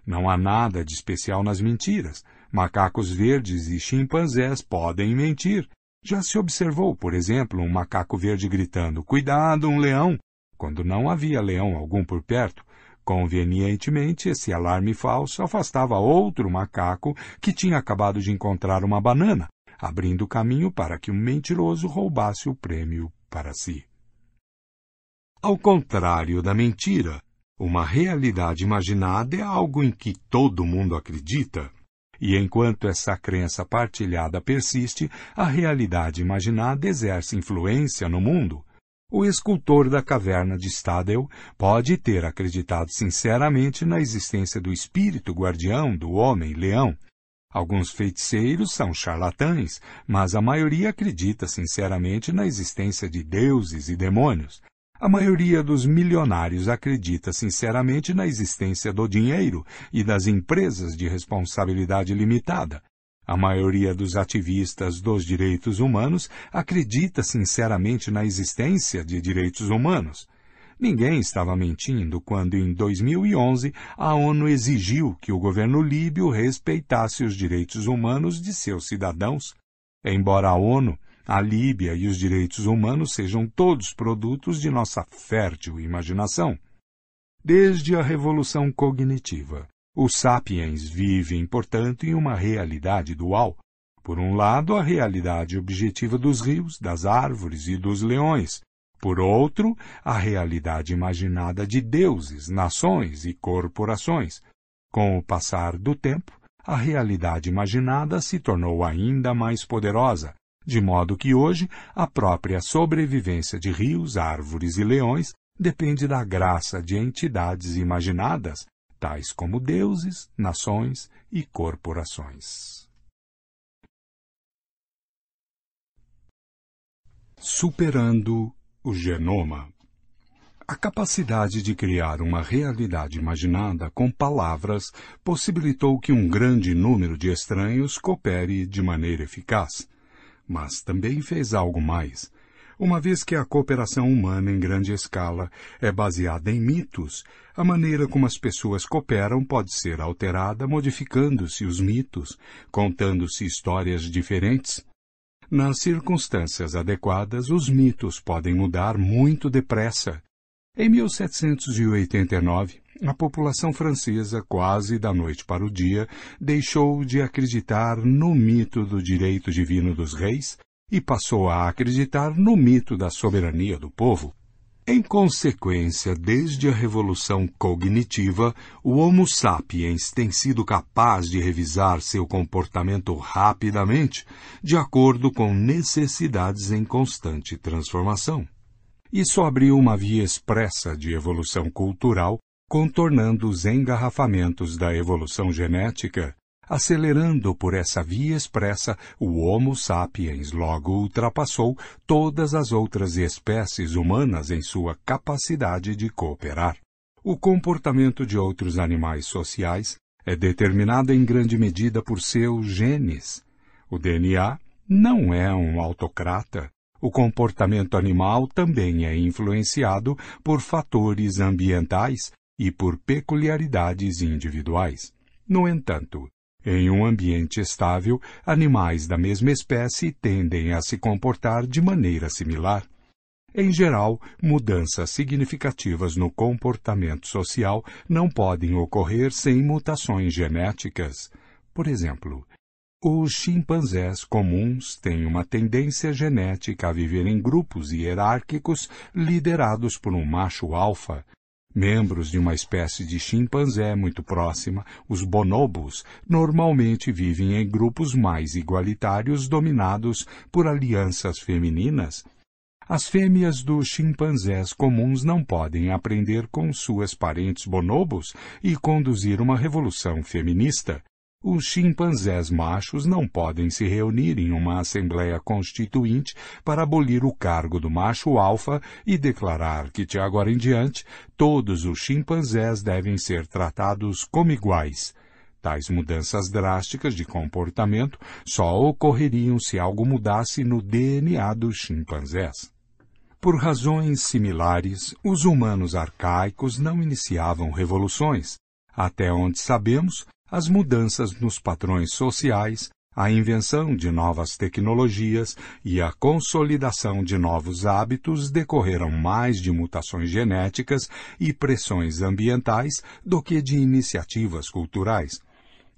Não há nada de especial nas mentiras. Macacos verdes e chimpanzés podem mentir. Já se observou, por exemplo, um macaco verde gritando: Cuidado, um leão! quando não havia leão algum por perto. Convenientemente, esse alarme falso afastava outro macaco que tinha acabado de encontrar uma banana, abrindo caminho para que o mentiroso roubasse o prêmio para si. Ao contrário da mentira, uma realidade imaginada é algo em que todo mundo acredita. E enquanto essa crença partilhada persiste, a realidade imaginada exerce influência no mundo, o escultor da caverna de Stadel pode ter acreditado sinceramente na existência do espírito guardião do homem-leão. Alguns feiticeiros são charlatães, mas a maioria acredita sinceramente na existência de deuses e demônios. A maioria dos milionários acredita sinceramente na existência do dinheiro e das empresas de responsabilidade limitada. A maioria dos ativistas dos direitos humanos acredita sinceramente na existência de direitos humanos. Ninguém estava mentindo quando, em 2011, a ONU exigiu que o governo líbio respeitasse os direitos humanos de seus cidadãos. Embora a ONU, a Líbia e os direitos humanos sejam todos produtos de nossa fértil imaginação. Desde a Revolução Cognitiva, os sapiens vivem, portanto, em uma realidade dual. Por um lado, a realidade objetiva dos rios, das árvores e dos leões. Por outro, a realidade imaginada de deuses, nações e corporações. Com o passar do tempo, a realidade imaginada se tornou ainda mais poderosa, de modo que hoje a própria sobrevivência de rios, árvores e leões depende da graça de entidades imaginadas tais como deuses, nações e corporações. Superando o genoma. A capacidade de criar uma realidade imaginada com palavras possibilitou que um grande número de estranhos coopere de maneira eficaz. Mas também fez algo mais Uma vez que a cooperação humana em grande escala é baseada em mitos, a maneira como as pessoas cooperam pode ser alterada modificando-se os mitos, contando-se histórias diferentes. Nas circunstâncias adequadas, os mitos podem mudar muito depressa. Em 1789, a população francesa, quase da noite para o dia, deixou de acreditar no mito do direito divino dos reis e passou a acreditar no mito da soberania do povo. Em consequência, desde a revolução cognitiva, o Homo sapiens tem sido capaz de revisar seu comportamento rapidamente, de acordo com necessidades em constante transformação. Isso abriu uma via expressa de evolução cultural, contornando os engarrafamentos da evolução genética Acelerando por essa via expressa, o Homo sapiens logo ultrapassou todas as outras espécies humanas em sua capacidade de cooperar. O comportamento de outros animais sociais é determinado em grande medida por seus genes. O DNA não é um autocrata. O comportamento animal também é influenciado por fatores ambientais e por peculiaridades individuais. No entanto, em um ambiente estável, animais da mesma espécie tendem a se comportar de maneira similar. Em geral, mudanças significativas no comportamento social não podem ocorrer sem mutações genéticas. Por exemplo, os chimpanzés comuns têm uma tendência genética a viver em grupos hierárquicos liderados por um macho alfa, Membros de uma espécie de chimpanzé muito próxima, os bonobos, normalmente vivem em grupos mais igualitários dominados por alianças femininas. As fêmeas dos chimpanzés comuns não podem aprender com suas parentes bonobos e conduzir uma revolução feminista. Os chimpanzés machos não podem se reunir em uma assembleia constituinte para abolir o cargo do macho alfa e declarar que, de agora em diante, todos os chimpanzés devem ser tratados como iguais. Tais mudanças drásticas de comportamento só ocorreriam se algo mudasse no DNA dos chimpanzés. Por razões similares, os humanos arcaicos não iniciavam revoluções. Até onde sabemos, as mudanças nos padrões sociais, a invenção de novas tecnologias e a consolidação de novos hábitos decorreram mais de mutações genéticas e pressões ambientais do que de iniciativas culturais.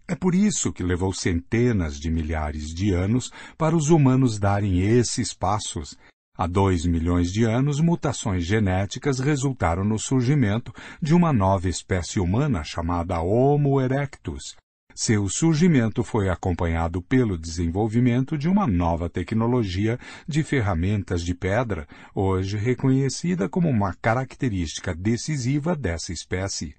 É por isso que levou centenas de milhares de anos para os humanos darem esses passos Há dois milhões de anos, mutações genéticas resultaram no surgimento de uma nova espécie humana chamada Homo erectus. Seu surgimento foi acompanhado pelo desenvolvimento de uma nova tecnologia de ferramentas de pedra, hoje reconhecida como uma característica decisiva dessa espécie.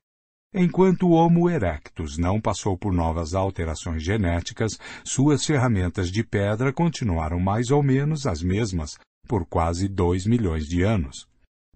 Enquanto o Homo erectus não passou por novas alterações genéticas, suas ferramentas de pedra continuaram mais ou menos as mesmas, por quase dois milhões de anos.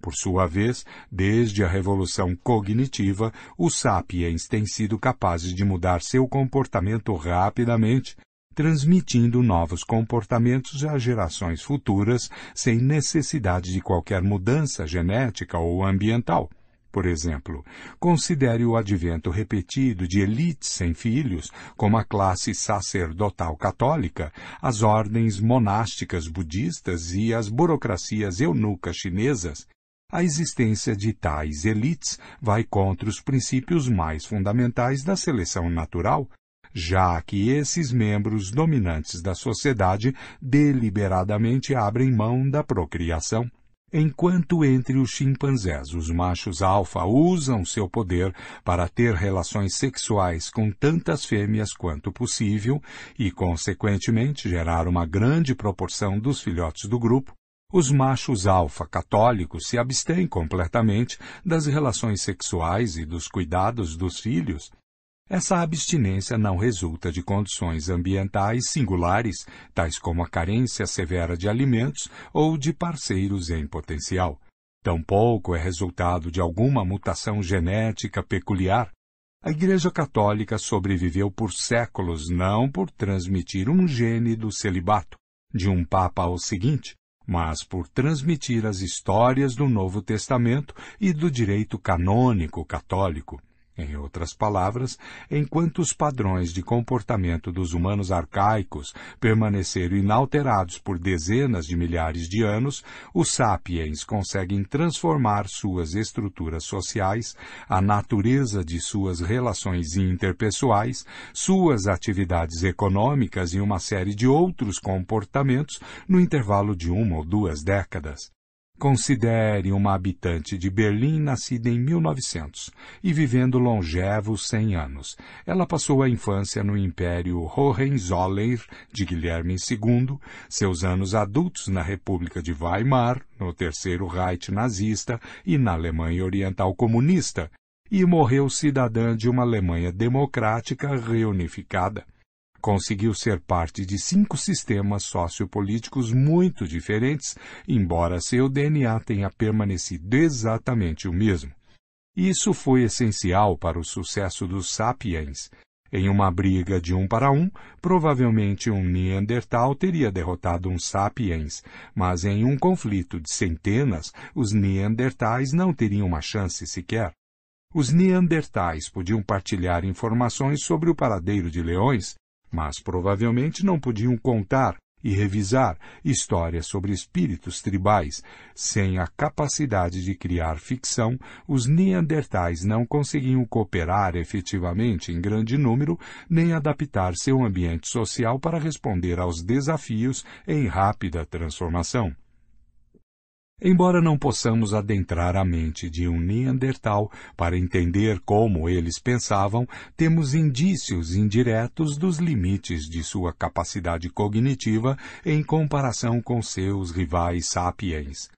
Por sua vez, desde a revolução cognitiva, os sapiens têm sido capazes de mudar seu comportamento rapidamente, transmitindo novos comportamentos às gerações futuras sem necessidade de qualquer mudança genética ou ambiental. Por exemplo, considere o advento repetido de elites sem filhos, como a classe sacerdotal católica, as ordens monásticas budistas e as burocracias eunucas chinesas. A existência de tais elites vai contra os princípios mais fundamentais da seleção natural, já que esses membros dominantes da sociedade deliberadamente abrem mão da procriação. Enquanto entre os chimpanzés os machos alfa usam seu poder para ter relações sexuais com tantas fêmeas quanto possível e, consequentemente, gerar uma grande proporção dos filhotes do grupo, os machos alfa católicos se abstêm completamente das relações sexuais e dos cuidados dos filhos essa abstinência não resulta de condições ambientais singulares, tais como a carência severa de alimentos ou de parceiros em potencial. Tampouco é resultado de alguma mutação genética peculiar. A Igreja Católica sobreviveu por séculos não por transmitir um gene do celibato, de um papa ao seguinte, mas por transmitir as histórias do Novo Testamento e do direito canônico católico. Em outras palavras, enquanto os padrões de comportamento dos humanos arcaicos permaneceram inalterados por dezenas de milhares de anos, os sapiens conseguem transformar suas estruturas sociais, a natureza de suas relações interpessoais, suas atividades econômicas e uma série de outros comportamentos no intervalo de uma ou duas décadas. Considere uma habitante de Berlim nascida em 1900 e vivendo longevos 100 anos. Ela passou a infância no Império Hohenzollern de Guilherme II, seus anos adultos na República de Weimar, no Terceiro Reich nazista e na Alemanha Oriental comunista, e morreu cidadã de uma Alemanha democrática reunificada conseguiu ser parte de cinco sistemas sociopolíticos muito diferentes, embora seu DNA tenha permanecido exatamente o mesmo. Isso foi essencial para o sucesso dos sapiens. Em uma briga de um para um, provavelmente um Neandertal teria derrotado um sapiens, mas em um conflito de centenas, os Neandertais não teriam uma chance sequer. Os Neandertais podiam partilhar informações sobre o paradeiro de leões, mas provavelmente não podiam contar e revisar histórias sobre espíritos tribais. Sem a capacidade de criar ficção, os Neandertais não conseguiam cooperar efetivamente em grande número, nem adaptar seu ambiente social para responder aos desafios em rápida transformação. Embora não possamos adentrar a mente de um Neandertal para entender como eles pensavam, temos indícios indiretos dos limites de sua capacidade cognitiva em comparação com seus rivais sapiens.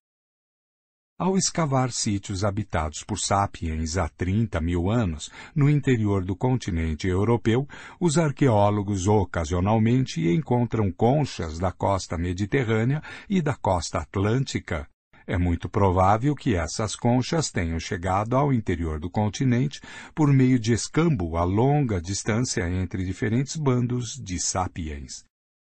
Ao escavar sítios habitados por sapiens há 30 mil anos no interior do continente europeu, os arqueólogos ocasionalmente encontram conchas da costa mediterrânea e da costa atlântica. É muito provável que essas conchas tenham chegado ao interior do continente por meio de escambo a longa distância entre diferentes bandos de sapiens.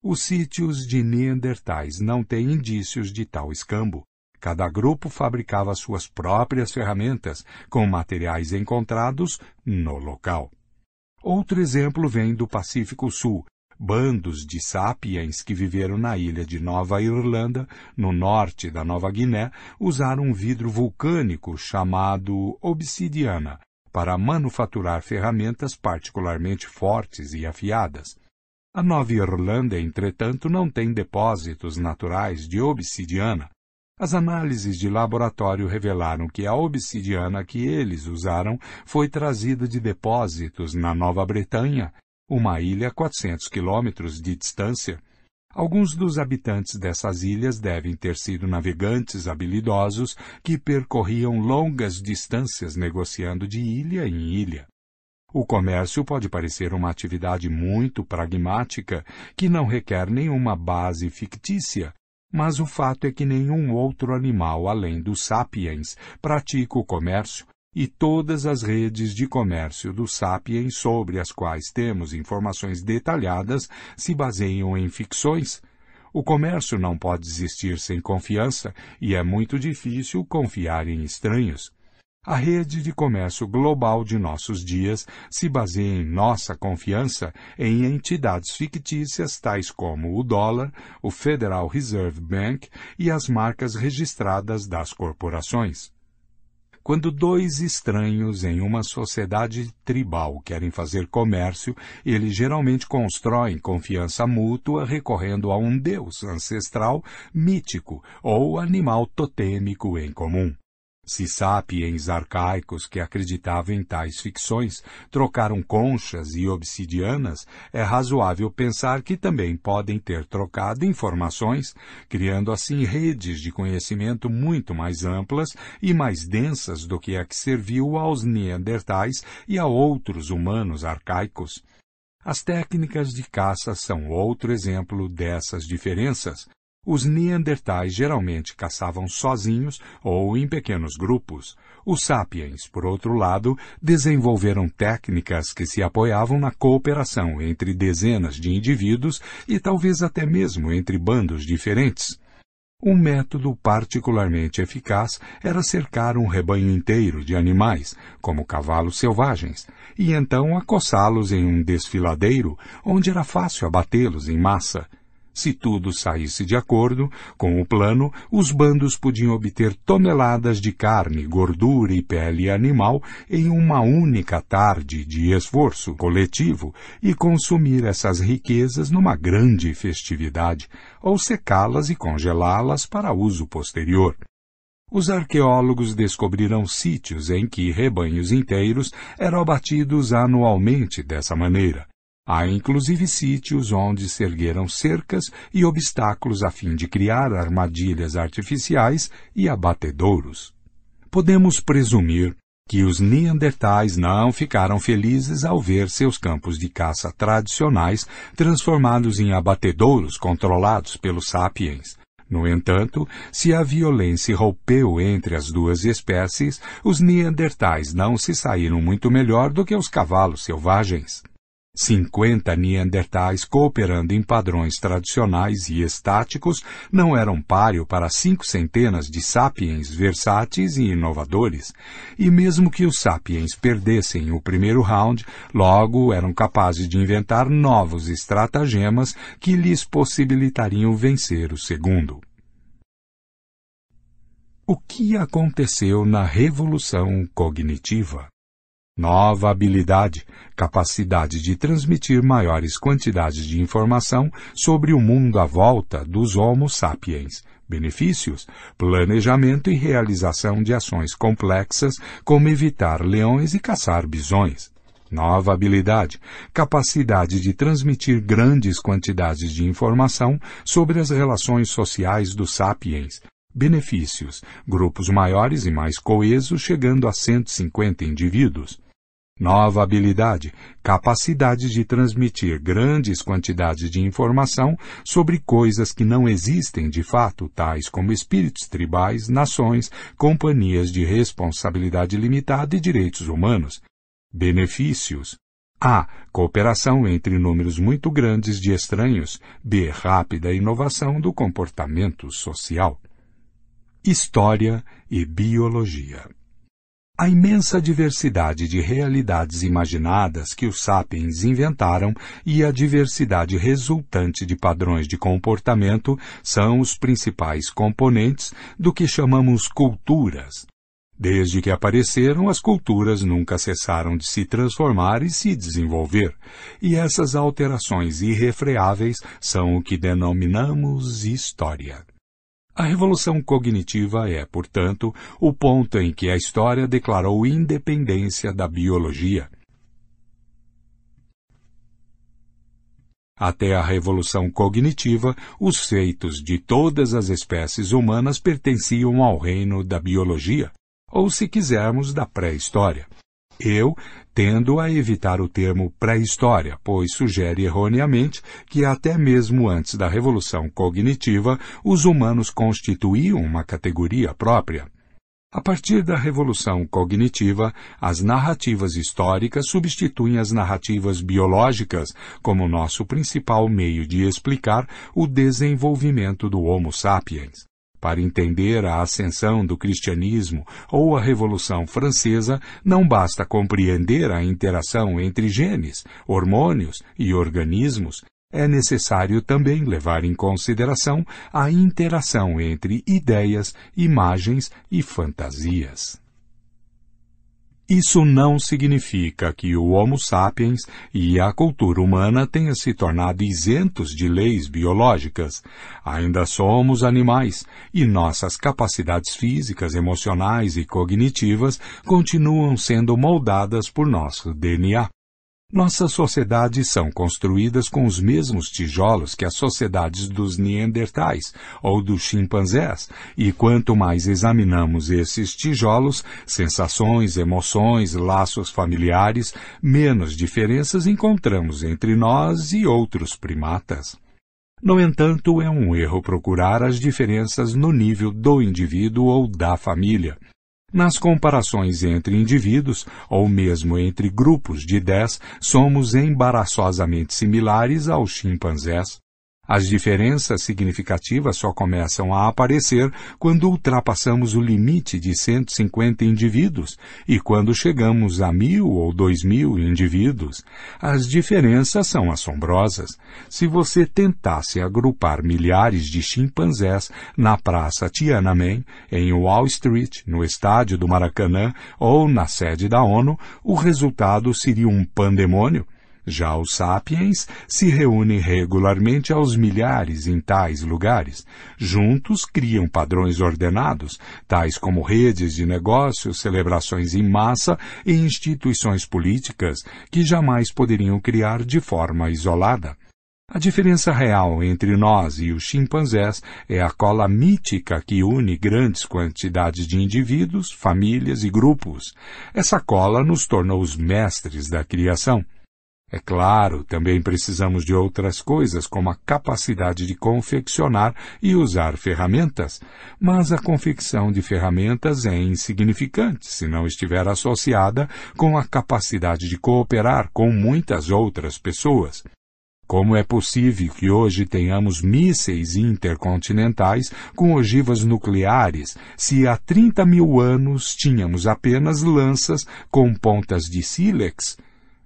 Os sítios de Neandertais não têm indícios de tal escambo. Cada grupo fabricava suas próprias ferramentas com materiais encontrados no local. Outro exemplo vem do Pacífico Sul, bandos de sapiens que viveram na ilha de Nova Irlanda, no norte da Nova Guiné, usaram um vidro vulcânico chamado obsidiana para manufaturar ferramentas particularmente fortes e afiadas. A Nova Irlanda, entretanto, não tem depósitos naturais de obsidiana. As análises de laboratório revelaram que a obsidiana que eles usaram foi trazida de depósitos na Nova Bretanha uma ilha a 400 quilômetros de distância. Alguns dos habitantes dessas ilhas devem ter sido navegantes habilidosos que percorriam longas distâncias negociando de ilha em ilha. O comércio pode parecer uma atividade muito pragmática que não requer nenhuma base fictícia, mas o fato é que nenhum outro animal além dos sapiens pratica o comércio e todas as redes de comércio do Sapiens sobre as quais temos informações detalhadas se baseiam em ficções. O comércio não pode existir sem confiança e é muito difícil confiar em estranhos. A rede de comércio global de nossos dias se baseia em nossa confiança em entidades fictícias tais como o dólar, o Federal Reserve Bank e as marcas registradas das corporações. Quando dois estranhos em uma sociedade tribal querem fazer comércio, eles geralmente constroem confiança mútua recorrendo a um deus ancestral, mítico ou animal totêmico em comum. Se sapiens arcaicos que acreditavam em tais ficções trocaram conchas e obsidianas, é razoável pensar que também podem ter trocado informações, criando assim redes de conhecimento muito mais amplas e mais densas do que a que serviu aos neandertais e a outros humanos arcaicos. As técnicas de caça são outro exemplo dessas diferenças, os Neandertais geralmente caçavam sozinhos ou em pequenos grupos. Os Sapiens, por outro lado, desenvolveram técnicas que se apoiavam na cooperação entre dezenas de indivíduos e talvez até mesmo entre bandos diferentes. Um método particularmente eficaz era cercar um rebanho inteiro de animais, como cavalos selvagens, e então acossá-los em um desfiladeiro onde era fácil abatê-los em massa, se tudo saísse de acordo com o plano, os bandos podiam obter toneladas de carne, gordura e pele animal em uma única tarde de esforço coletivo e consumir essas riquezas numa grande festividade, ou secá-las e congelá-las para uso posterior. Os arqueólogos descobriram sítios em que rebanhos inteiros eram abatidos anualmente dessa maneira. Há inclusive sítios onde se ergueram cercas e obstáculos a fim de criar armadilhas artificiais e abatedouros. Podemos presumir que os Neandertais não ficaram felizes ao ver seus campos de caça tradicionais transformados em abatedouros controlados pelos sapiens. No entanto, se a violência rompeu entre as duas espécies, os Neandertais não se saíram muito melhor do que os cavalos selvagens. 50 neandertais cooperando em padrões tradicionais e estáticos não eram páreo para cinco centenas de sapiens versáteis e inovadores, e mesmo que os sapiens perdessem o primeiro round, logo eram capazes de inventar novos estratagemas que lhes possibilitariam vencer o segundo. O que aconteceu na revolução cognitiva? Nova habilidade, capacidade de transmitir maiores quantidades de informação sobre o mundo à volta dos Homo sapiens. Benefícios: planejamento e realização de ações complexas, como evitar leões e caçar bisões. Nova habilidade, capacidade de transmitir grandes quantidades de informação sobre as relações sociais dos sapiens, Benefícios: grupos maiores e mais coesos, chegando a 150 indivíduos. Nova habilidade: capacidade de transmitir grandes quantidades de informação sobre coisas que não existem de fato, tais como espíritos tribais, nações, companhias de responsabilidade limitada e direitos humanos. Benefícios: a. Cooperação entre números muito grandes de estranhos. B. Rápida inovação do comportamento social. História e Biologia. A imensa diversidade de realidades imaginadas que os sapiens inventaram e a diversidade resultante de padrões de comportamento são os principais componentes do que chamamos culturas. Desde que apareceram, as culturas nunca cessaram de se transformar e se desenvolver, e essas alterações irrefreáveis são o que denominamos história. A revolução cognitiva é, portanto, o ponto em que a história declarou independência da biologia. Até a revolução cognitiva, os feitos de todas as espécies humanas pertenciam ao reino da biologia, ou, se quisermos, da pré-história. Eu tendo a evitar o termo pré-história, pois sugere erroneamente que até mesmo antes da revolução cognitiva os humanos constituíam uma categoria própria. A partir da revolução cognitiva, as narrativas históricas substituem as narrativas biológicas como nosso principal meio de explicar o desenvolvimento do Homo sapiens. Para entender a ascensão do cristianismo ou a Revolução Francesa, não basta compreender a interação entre genes, hormônios e organismos, é necessário também levar em consideração a interação entre ideias, imagens e fantasias. Isso não significa que o Homo sapiens e a cultura humana tenham se tornado isentos de leis biológicas. Ainda somos animais e nossas capacidades físicas, emocionais e cognitivas continuam sendo moldadas por nosso DNA. Nossas sociedades são construídas com os mesmos tijolos que as sociedades dos Neandertais ou dos chimpanzés, e quanto mais examinamos esses tijolos, sensações, emoções, laços familiares, menos diferenças encontramos entre nós e outros primatas. No entanto, é um erro procurar as diferenças no nível do indivíduo ou da família. Nas comparações entre indivíduos, ou mesmo entre grupos de dez, somos embaraçosamente similares aos chimpanzés. As diferenças significativas só começam a aparecer quando ultrapassamos o limite de 150 indivíduos e quando chegamos a mil ou dois mil indivíduos. As diferenças são assombrosas. Se você tentasse agrupar milhares de chimpanzés na Praça Tiananmen, em Wall Street, no estádio do Maracanã ou na sede da ONU, o resultado seria um pandemônio. Já os sapiens se reúnem regularmente aos milhares em tais lugares. Juntos criam padrões ordenados, tais como redes de negócios, celebrações em massa e instituições políticas que jamais poderiam criar de forma isolada. A diferença real entre nós e os chimpanzés é a cola mítica que une grandes quantidades de indivíduos, famílias e grupos. Essa cola nos tornou os mestres da criação. É claro, também precisamos de outras coisas, como a capacidade de confeccionar e usar ferramentas, mas a confecção de ferramentas é insignificante se não estiver associada com a capacidade de cooperar com muitas outras pessoas. Como é possível que hoje tenhamos mísseis intercontinentais com ogivas nucleares, se há 30 mil anos tínhamos apenas lanças com pontas de sílex?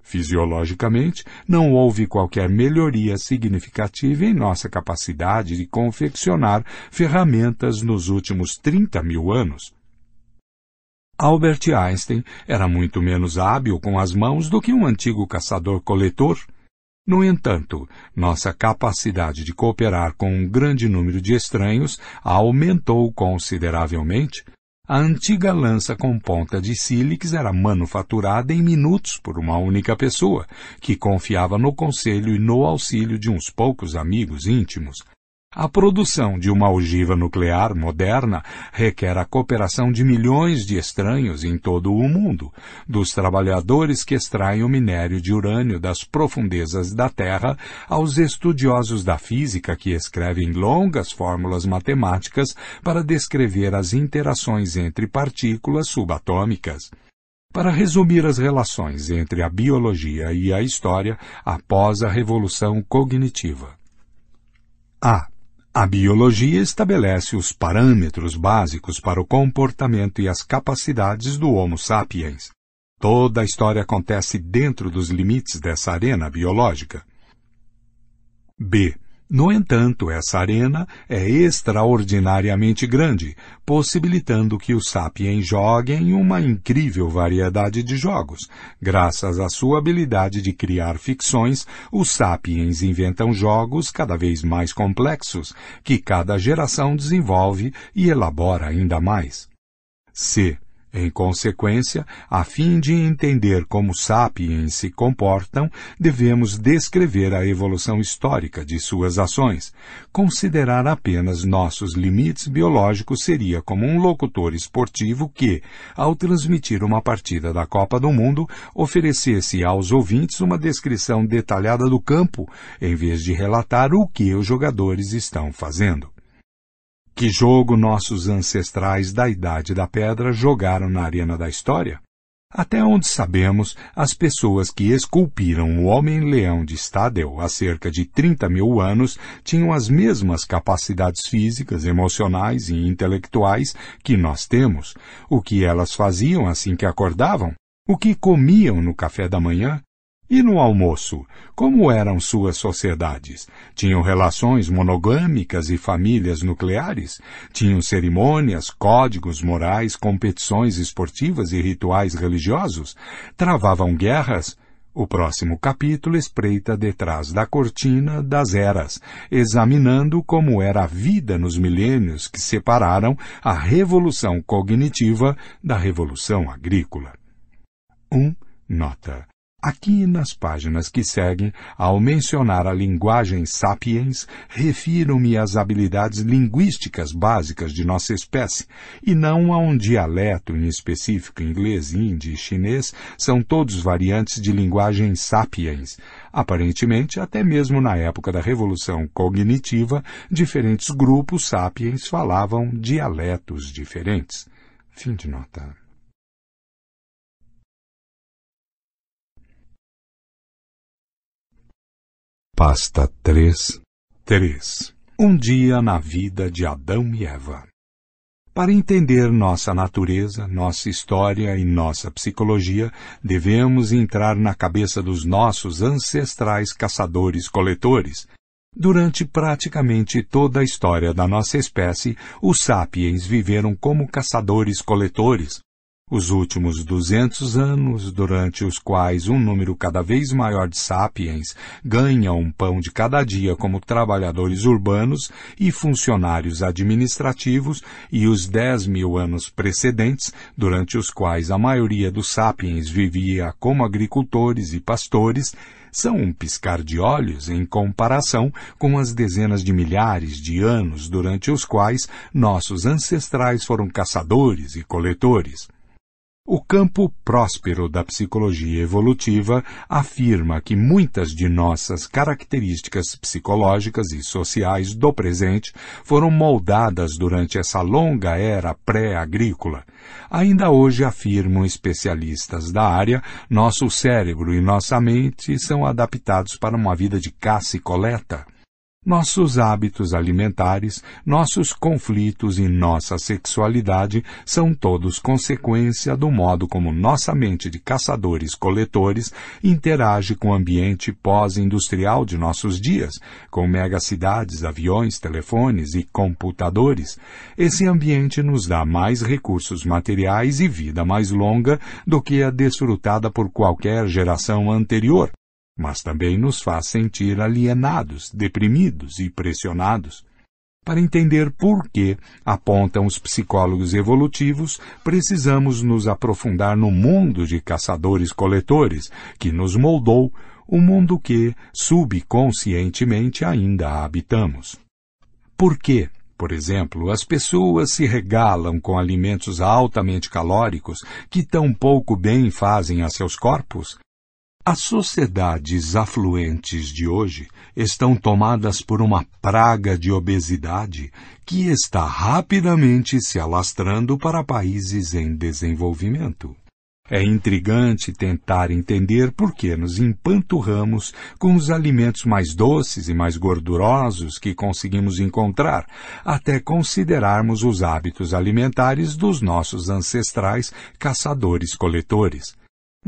Fisiologicamente, não houve qualquer melhoria significativa em nossa capacidade de confeccionar ferramentas nos últimos 30 mil anos. Albert Einstein era muito menos hábil com as mãos do que um antigo caçador-coletor. No entanto, nossa capacidade de cooperar com um grande número de estranhos aumentou consideravelmente a antiga lança com ponta de sílix era manufaturada em minutos por uma única pessoa, que confiava no conselho e no auxílio de uns poucos amigos íntimos. A produção de uma ogiva nuclear moderna requer a cooperação de milhões de estranhos em todo o mundo, dos trabalhadores que extraem o minério de urânio das profundezas da Terra aos estudiosos da física que escrevem longas fórmulas matemáticas para descrever as interações entre partículas subatômicas. Para resumir as relações entre a biologia e a história após a revolução cognitiva. A. A biologia estabelece os parâmetros básicos para o comportamento e as capacidades do Homo sapiens. Toda a história acontece dentro dos limites dessa arena biológica. B. No entanto, essa arena é extraordinariamente grande, possibilitando que os sapiens joguem uma incrível variedade de jogos. Graças à sua habilidade de criar ficções, os sapiens inventam jogos cada vez mais complexos, que cada geração desenvolve e elabora ainda mais. C. Em consequência, a fim de entender como sapiens se comportam, devemos descrever a evolução histórica de suas ações. Considerar apenas nossos limites biológicos seria como um locutor esportivo que, ao transmitir uma partida da Copa do Mundo, oferecesse aos ouvintes uma descrição detalhada do campo, em vez de relatar o que os jogadores estão fazendo. Que jogo nossos ancestrais da Idade da Pedra jogaram na arena da história? Até onde sabemos, as pessoas que esculpiram o Homem-Leão de Stadel há cerca de 30 mil anos tinham as mesmas capacidades físicas, emocionais e intelectuais que nós temos. O que elas faziam assim que acordavam? O que comiam no café da manhã? E no almoço, como eram suas sociedades? Tinham relações monogâmicas e famílias nucleares? Tinham cerimônias, códigos morais, competições esportivas e rituais religiosos? Travavam guerras? O próximo capítulo espreita detrás da cortina das eras, examinando como era a vida nos milênios que separaram a revolução cognitiva da revolução agrícola. 1. Um, nota. Aqui nas páginas que seguem, ao mencionar a linguagem sapiens, refiro-me às habilidades linguísticas básicas de nossa espécie, e não a um dialeto em específico inglês, hindi e chinês, são todos variantes de linguagem sapiens. Aparentemente, até mesmo na época da Revolução Cognitiva, diferentes grupos sapiens falavam dialetos diferentes. Fim de nota. Pasta 3, 3. Um dia na vida de Adão e Eva. Para entender nossa natureza, nossa história e nossa psicologia, devemos entrar na cabeça dos nossos ancestrais caçadores-coletores. Durante praticamente toda a história da nossa espécie, os sapiens viveram como caçadores-coletores, os últimos 200 anos, durante os quais um número cada vez maior de sapiens ganham um pão de cada dia como trabalhadores urbanos e funcionários administrativos, e os 10 mil anos precedentes, durante os quais a maioria dos sapiens vivia como agricultores e pastores, são um piscar de olhos em comparação com as dezenas de milhares de anos durante os quais nossos ancestrais foram caçadores e coletores. O campo próspero da psicologia evolutiva afirma que muitas de nossas características psicológicas e sociais do presente foram moldadas durante essa longa era pré-agrícola. Ainda hoje afirmam especialistas da área, nosso cérebro e nossa mente são adaptados para uma vida de caça e coleta. Nossos hábitos alimentares, nossos conflitos e nossa sexualidade são todos consequência do modo como nossa mente de caçadores-coletores interage com o ambiente pós-industrial de nossos dias, com megacidades, aviões, telefones e computadores. Esse ambiente nos dá mais recursos materiais e vida mais longa do que a desfrutada por qualquer geração anterior mas também nos faz sentir alienados, deprimidos e pressionados. Para entender por que, apontam os psicólogos evolutivos, precisamos nos aprofundar no mundo de caçadores-coletores, que nos moldou, o mundo que, subconscientemente, ainda habitamos. Por que, por exemplo, as pessoas se regalam com alimentos altamente calóricos que tão pouco bem fazem a seus corpos? As sociedades afluentes de hoje estão tomadas por uma praga de obesidade que está rapidamente se alastrando para países em desenvolvimento. É intrigante tentar entender por que nos empanturramos com os alimentos mais doces e mais gordurosos que conseguimos encontrar, até considerarmos os hábitos alimentares dos nossos ancestrais caçadores-coletores.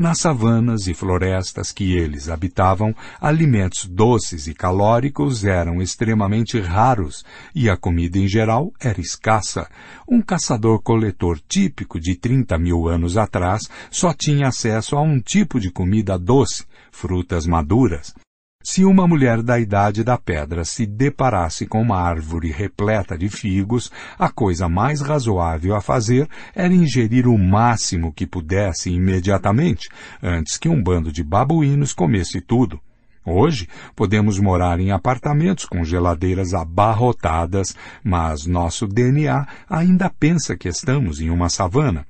Nas savanas e florestas que eles habitavam, alimentos doces e calóricos eram extremamente raros e a comida em geral era escassa. Um caçador-coletor típico de 30 mil anos atrás só tinha acesso a um tipo de comida doce, frutas maduras. Se uma mulher da idade da pedra se deparasse com uma árvore repleta de figos, a coisa mais razoável a fazer era ingerir o máximo que pudesse imediatamente, antes que um bando de babuínos comesse tudo. Hoje, podemos morar em apartamentos com geladeiras abarrotadas, mas nosso DNA ainda pensa que estamos em uma savana.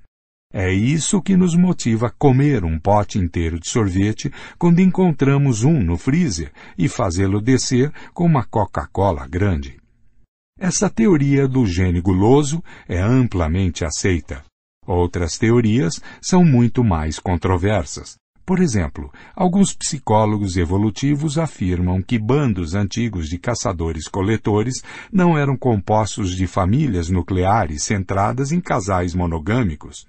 É isso que nos motiva a comer um pote inteiro de sorvete quando encontramos um no freezer e fazê-lo descer com uma Coca-Cola grande. Essa teoria do gene guloso é amplamente aceita. Outras teorias são muito mais controversas. Por exemplo, alguns psicólogos evolutivos afirmam que bandos antigos de caçadores-coletores não eram compostos de famílias nucleares centradas em casais monogâmicos.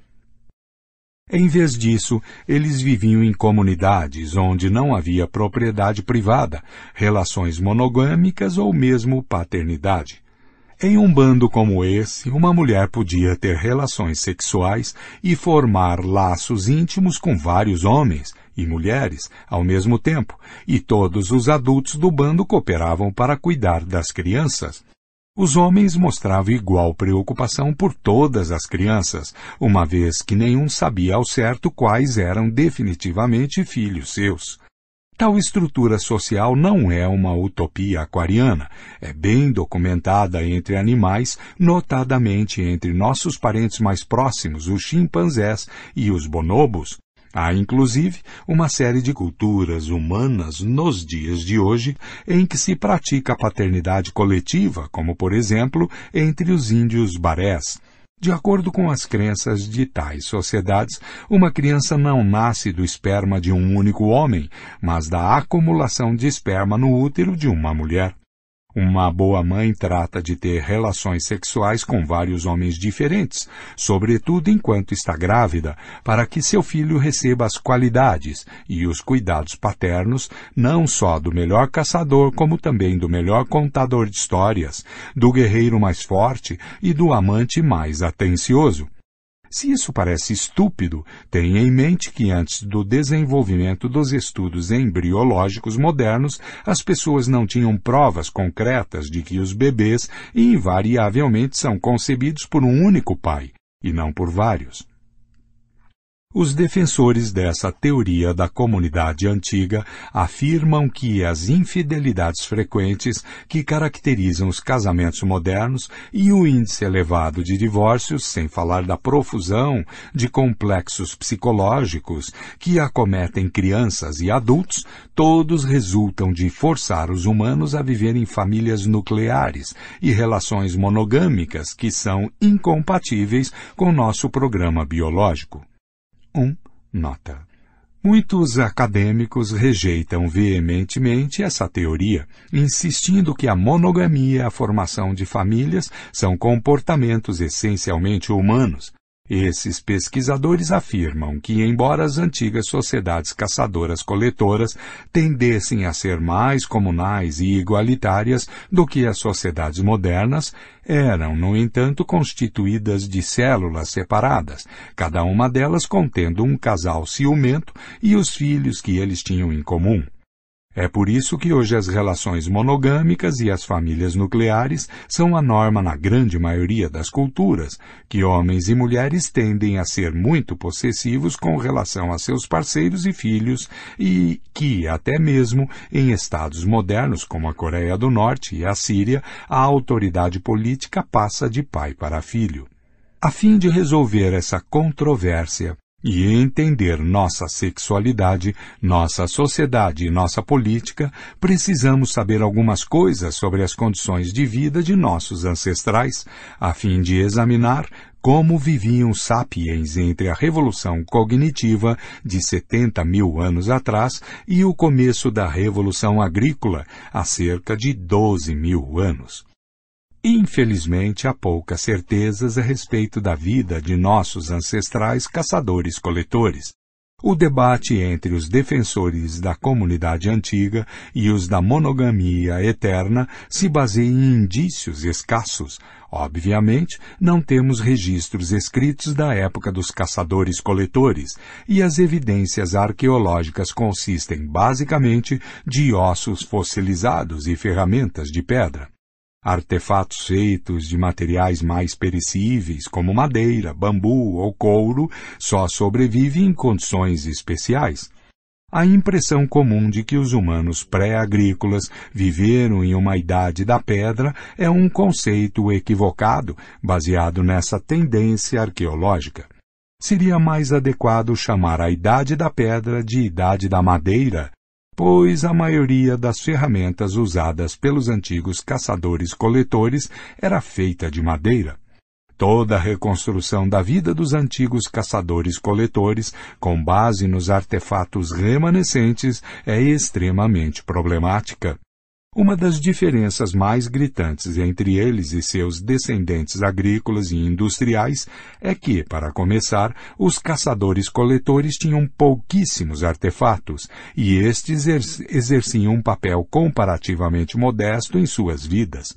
Em vez disso, eles viviam em comunidades onde não havia propriedade privada, relações monogâmicas ou mesmo paternidade. Em um bando como esse, uma mulher podia ter relações sexuais e formar laços íntimos com vários homens e mulheres ao mesmo tempo, e todos os adultos do bando cooperavam para cuidar das crianças. Os homens mostravam igual preocupação por todas as crianças, uma vez que nenhum sabia ao certo quais eram definitivamente filhos seus. Tal estrutura social não é uma utopia aquariana, é bem documentada entre animais, notadamente entre nossos parentes mais próximos, os chimpanzés e os bonobos, Há, inclusive, uma série de culturas humanas nos dias de hoje em que se pratica a paternidade coletiva, como, por exemplo, entre os índios barés. De acordo com as crenças de tais sociedades, uma criança não nasce do esperma de um único homem, mas da acumulação de esperma no útero de uma mulher. Uma boa mãe trata de ter relações sexuais com vários homens diferentes, sobretudo enquanto está grávida, para que seu filho receba as qualidades e os cuidados paternos não só do melhor caçador, como também do melhor contador de histórias, do guerreiro mais forte e do amante mais atencioso. Se isso parece estúpido, tenha em mente que antes do desenvolvimento dos estudos embriológicos modernos, as pessoas não tinham provas concretas de que os bebês invariavelmente são concebidos por um único pai, e não por vários. Os defensores dessa teoria da comunidade antiga afirmam que as infidelidades frequentes que caracterizam os casamentos modernos e o índice elevado de divórcios, sem falar da profusão de complexos psicológicos que acometem crianças e adultos, todos resultam de forçar os humanos a viver em famílias nucleares e relações monogâmicas que são incompatíveis com nosso programa biológico. 1. Nota. Muitos acadêmicos rejeitam veementemente essa teoria, insistindo que a monogamia e a formação de famílias são comportamentos essencialmente humanos, esses pesquisadores afirmam que, embora as antigas sociedades caçadoras-coletoras tendessem a ser mais comunais e igualitárias do que as sociedades modernas, eram, no entanto, constituídas de células separadas, cada uma delas contendo um casal ciumento e os filhos que eles tinham em comum. É por isso que hoje as relações monogâmicas e as famílias nucleares são a norma na grande maioria das culturas, que homens e mulheres tendem a ser muito possessivos com relação a seus parceiros e filhos e que, até mesmo em estados modernos como a Coreia do Norte e a Síria, a autoridade política passa de pai para filho. A fim de resolver essa controvérsia, e entender nossa sexualidade, nossa sociedade e nossa política, precisamos saber algumas coisas sobre as condições de vida de nossos ancestrais, a fim de examinar como viviam sapiens entre a revolução cognitiva de 70 mil anos atrás e o começo da revolução agrícola, há cerca de 12 mil anos. Infelizmente, há poucas certezas a respeito da vida de nossos ancestrais caçadores-coletores. O debate entre os defensores da comunidade antiga e os da monogamia eterna se baseia em indícios escassos. Obviamente, não temos registros escritos da época dos caçadores-coletores, e as evidências arqueológicas consistem basicamente de ossos fossilizados e ferramentas de pedra. Artefatos feitos de materiais mais perecíveis, como madeira, bambu ou couro, só sobrevivem em condições especiais. A impressão comum de que os humanos pré-agrícolas viveram em uma idade da pedra é um conceito equivocado, baseado nessa tendência arqueológica. Seria mais adequado chamar a idade da pedra de idade da madeira, pois a maioria das ferramentas usadas pelos antigos caçadores-coletores era feita de madeira. Toda a reconstrução da vida dos antigos caçadores-coletores, com base nos artefatos remanescentes, é extremamente problemática. Uma das diferenças mais gritantes entre eles e seus descendentes agrícolas e industriais é que, para começar, os caçadores-coletores tinham pouquíssimos artefatos e estes exerciam um papel comparativamente modesto em suas vidas.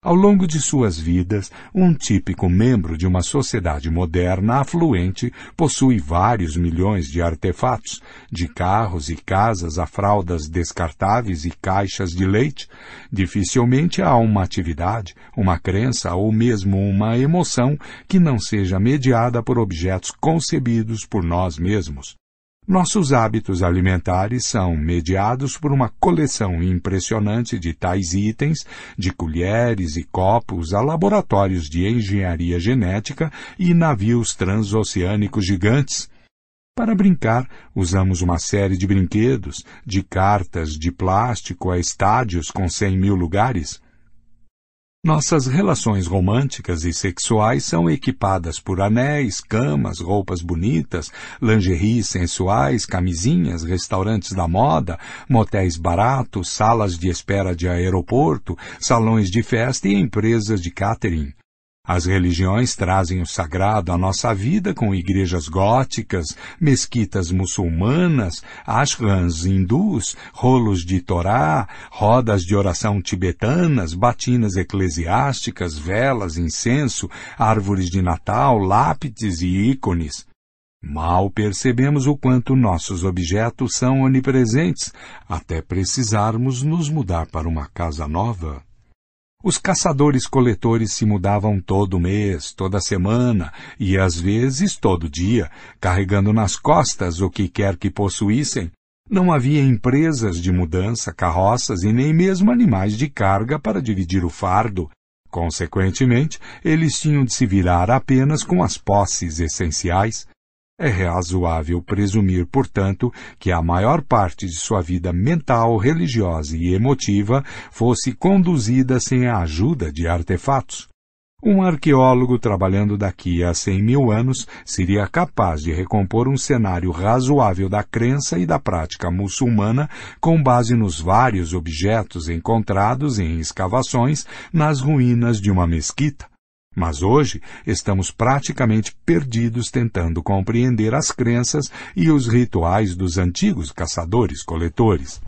Ao longo de suas vidas, um típico membro de uma sociedade moderna afluente possui vários milhões de artefatos, de carros e casas a fraldas descartáveis e caixas de leite. Dificilmente há uma atividade, uma crença ou mesmo uma emoção que não seja mediada por objetos concebidos por nós mesmos. Nossos hábitos alimentares são mediados por uma coleção impressionante de tais itens, de colheres e copos a laboratórios de engenharia genética e navios transoceânicos gigantes. Para brincar, usamos uma série de brinquedos, de cartas de plástico a estádios com cem mil lugares. Nossas relações românticas e sexuais são equipadas por anéis, camas, roupas bonitas, lingeries sensuais, camisinhas, restaurantes da moda, motéis baratos, salas de espera de aeroporto, salões de festa e empresas de catering. As religiões trazem o sagrado à nossa vida com igrejas góticas, mesquitas muçulmanas, ashrams hindus, rolos de Torá, rodas de oração tibetanas, batinas eclesiásticas, velas, incenso, árvores de Natal, lápides e ícones. Mal percebemos o quanto nossos objetos são onipresentes, até precisarmos nos mudar para uma casa nova. Os caçadores-coletores se mudavam todo mês, toda semana e às vezes todo dia, carregando nas costas o que quer que possuíssem. Não havia empresas de mudança, carroças e nem mesmo animais de carga para dividir o fardo. Consequentemente, eles tinham de se virar apenas com as posses essenciais. É razoável presumir, portanto, que a maior parte de sua vida mental, religiosa e emotiva fosse conduzida sem a ajuda de artefatos. Um arqueólogo trabalhando daqui a cem mil anos seria capaz de recompor um cenário razoável da crença e da prática muçulmana com base nos vários objetos encontrados em escavações nas ruínas de uma mesquita. Mas hoje estamos praticamente perdidos tentando compreender as crenças e os rituais dos antigos caçadores-coletores.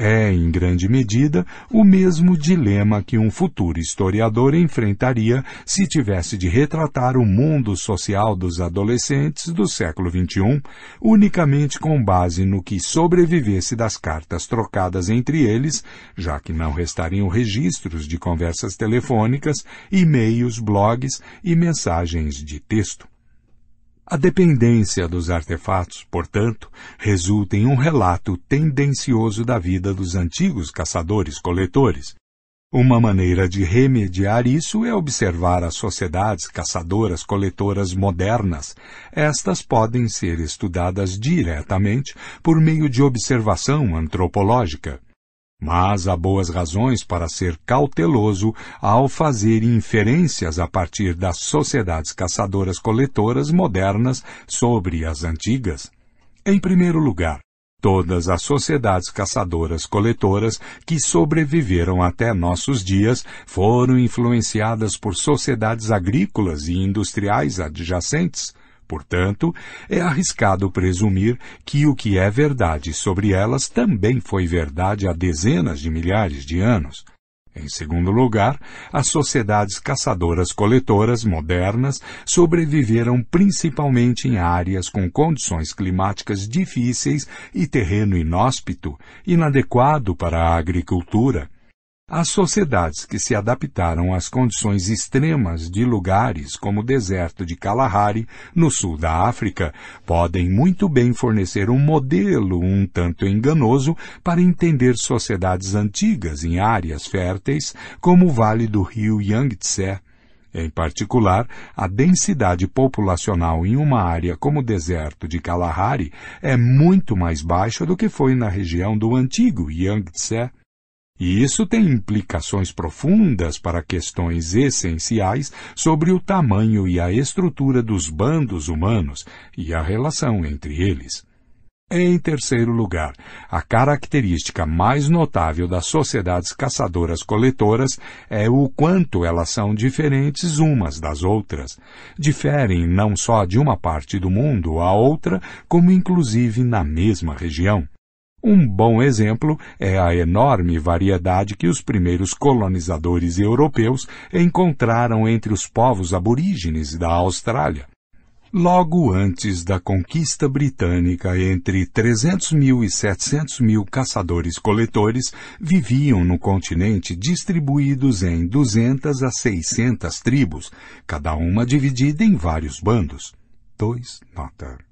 É, em grande medida, o mesmo dilema que um futuro historiador enfrentaria se tivesse de retratar o mundo social dos adolescentes do século XXI unicamente com base no que sobrevivesse das cartas trocadas entre eles, já que não restariam registros de conversas telefônicas, e-mails, blogs e mensagens de texto. A dependência dos artefatos, portanto, resulta em um relato tendencioso da vida dos antigos caçadores-coletores. Uma maneira de remediar isso é observar as sociedades caçadoras-coletoras modernas. Estas podem ser estudadas diretamente por meio de observação antropológica. Mas há boas razões para ser cauteloso ao fazer inferências a partir das sociedades caçadoras-coletoras modernas sobre as antigas. Em primeiro lugar, Todas as sociedades caçadoras-coletoras que sobreviveram até nossos dias foram influenciadas por sociedades agrícolas e industriais adjacentes, Portanto, é arriscado presumir que o que é verdade sobre elas também foi verdade há dezenas de milhares de anos. Em segundo lugar, as sociedades caçadoras-coletoras modernas sobreviveram principalmente em áreas com condições climáticas difíceis e terreno inóspito, inadequado para a agricultura. As sociedades que se adaptaram às condições extremas de lugares como o deserto de Kalahari, no sul da África, podem muito bem fornecer um modelo um tanto enganoso para entender sociedades antigas em áreas férteis, como o vale do rio Yangtze. Em particular, a densidade populacional em uma área como o deserto de Kalahari é muito mais baixa do que foi na região do antigo Yangtze. E isso tem implicações profundas para questões essenciais sobre o tamanho e a estrutura dos bandos humanos e a relação entre eles. Em terceiro lugar, a característica mais notável das sociedades caçadoras-coletoras é o quanto elas são diferentes umas das outras. Diferem não só de uma parte do mundo a outra, como inclusive na mesma região. Um bom exemplo é a enorme variedade que os primeiros colonizadores europeus encontraram entre os povos aborígenes da Austrália. Logo antes da conquista britânica, entre 300 mil e 700 mil caçadores-coletores viviam no continente distribuídos em 200 a 600 tribos, cada uma dividida em vários bandos. 2. Nota.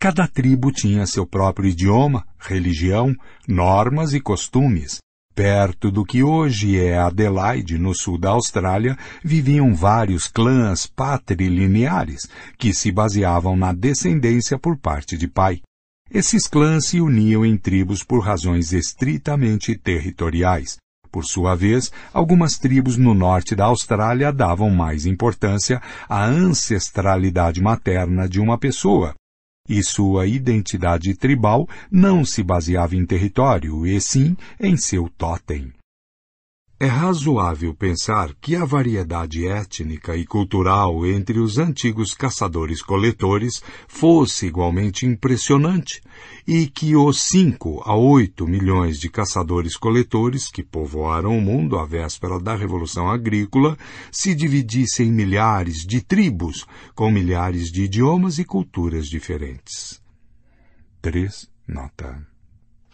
Cada tribo tinha seu próprio idioma, religião, normas e costumes. Perto do que hoje é Adelaide, no sul da Austrália, viviam vários clãs patrilineares, que se baseavam na descendência por parte de pai. Esses clãs se uniam em tribos por razões estritamente territoriais. Por sua vez, algumas tribos no norte da Austrália davam mais importância à ancestralidade materna de uma pessoa, e sua identidade tribal não se baseava em território, e sim em seu totem. É razoável pensar que a variedade étnica e cultural entre os antigos caçadores-coletores fosse igualmente impressionante e que os 5 a 8 milhões de caçadores-coletores que povoaram o mundo à véspera da Revolução Agrícola se dividissem em milhares de tribos com milhares de idiomas e culturas diferentes. 3. Nota.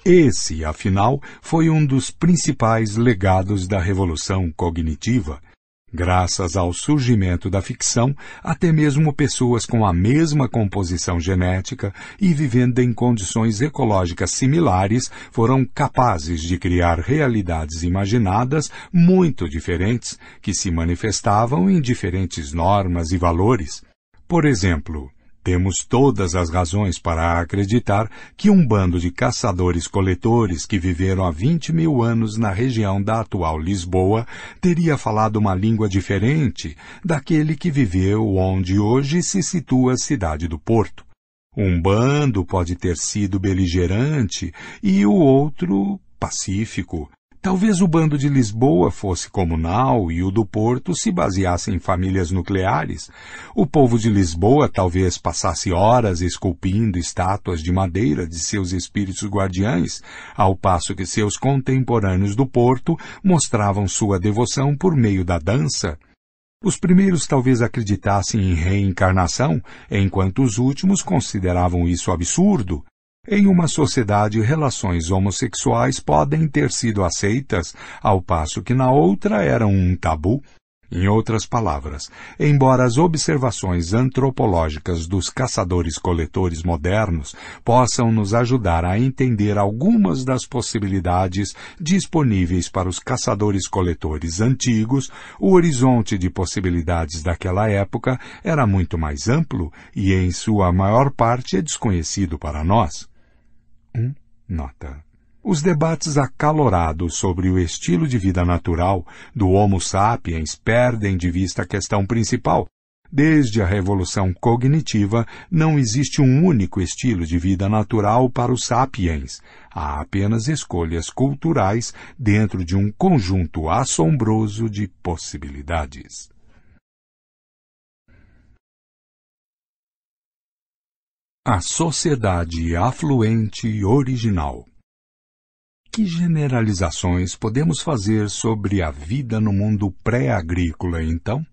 Esse, afinal, foi um dos principais legados da revolução cognitiva. Graças ao surgimento da ficção, até mesmo pessoas com a mesma composição genética e vivendo em condições ecológicas similares foram capazes de criar realidades imaginadas muito diferentes que se manifestavam em diferentes normas e valores. Por exemplo, temos todas as razões para acreditar que um bando de caçadores-coletores que viveram há 20 mil anos na região da atual Lisboa teria falado uma língua diferente daquele que viveu onde hoje se situa a cidade do Porto. Um bando pode ter sido beligerante e o outro pacífico, Talvez o bando de Lisboa fosse comunal e o do Porto se baseasse em famílias nucleares. O povo de Lisboa talvez passasse horas esculpindo estátuas de madeira de seus espíritos guardiães, ao passo que seus contemporâneos do Porto mostravam sua devoção por meio da dança. Os primeiros talvez acreditassem em reencarnação, enquanto os últimos consideravam isso absurdo. Em uma sociedade, relações homossexuais podem ter sido aceitas, ao passo que na outra eram um tabu. Em outras palavras, embora as observações antropológicas dos caçadores-coletores modernos possam nos ajudar a entender algumas das possibilidades disponíveis para os caçadores-coletores antigos, o horizonte de possibilidades daquela época era muito mais amplo e, em sua maior parte, é desconhecido para nós. 1. Nota. Os debates acalorados sobre o estilo de vida natural do Homo sapiens perdem de vista a questão principal. Desde a revolução cognitiva, não existe um único estilo de vida natural para os sapiens. Há apenas escolhas culturais dentro de um conjunto assombroso de possibilidades. A sociedade afluente original. Que generalizações podemos fazer sobre a vida no mundo pré-agrícola, então?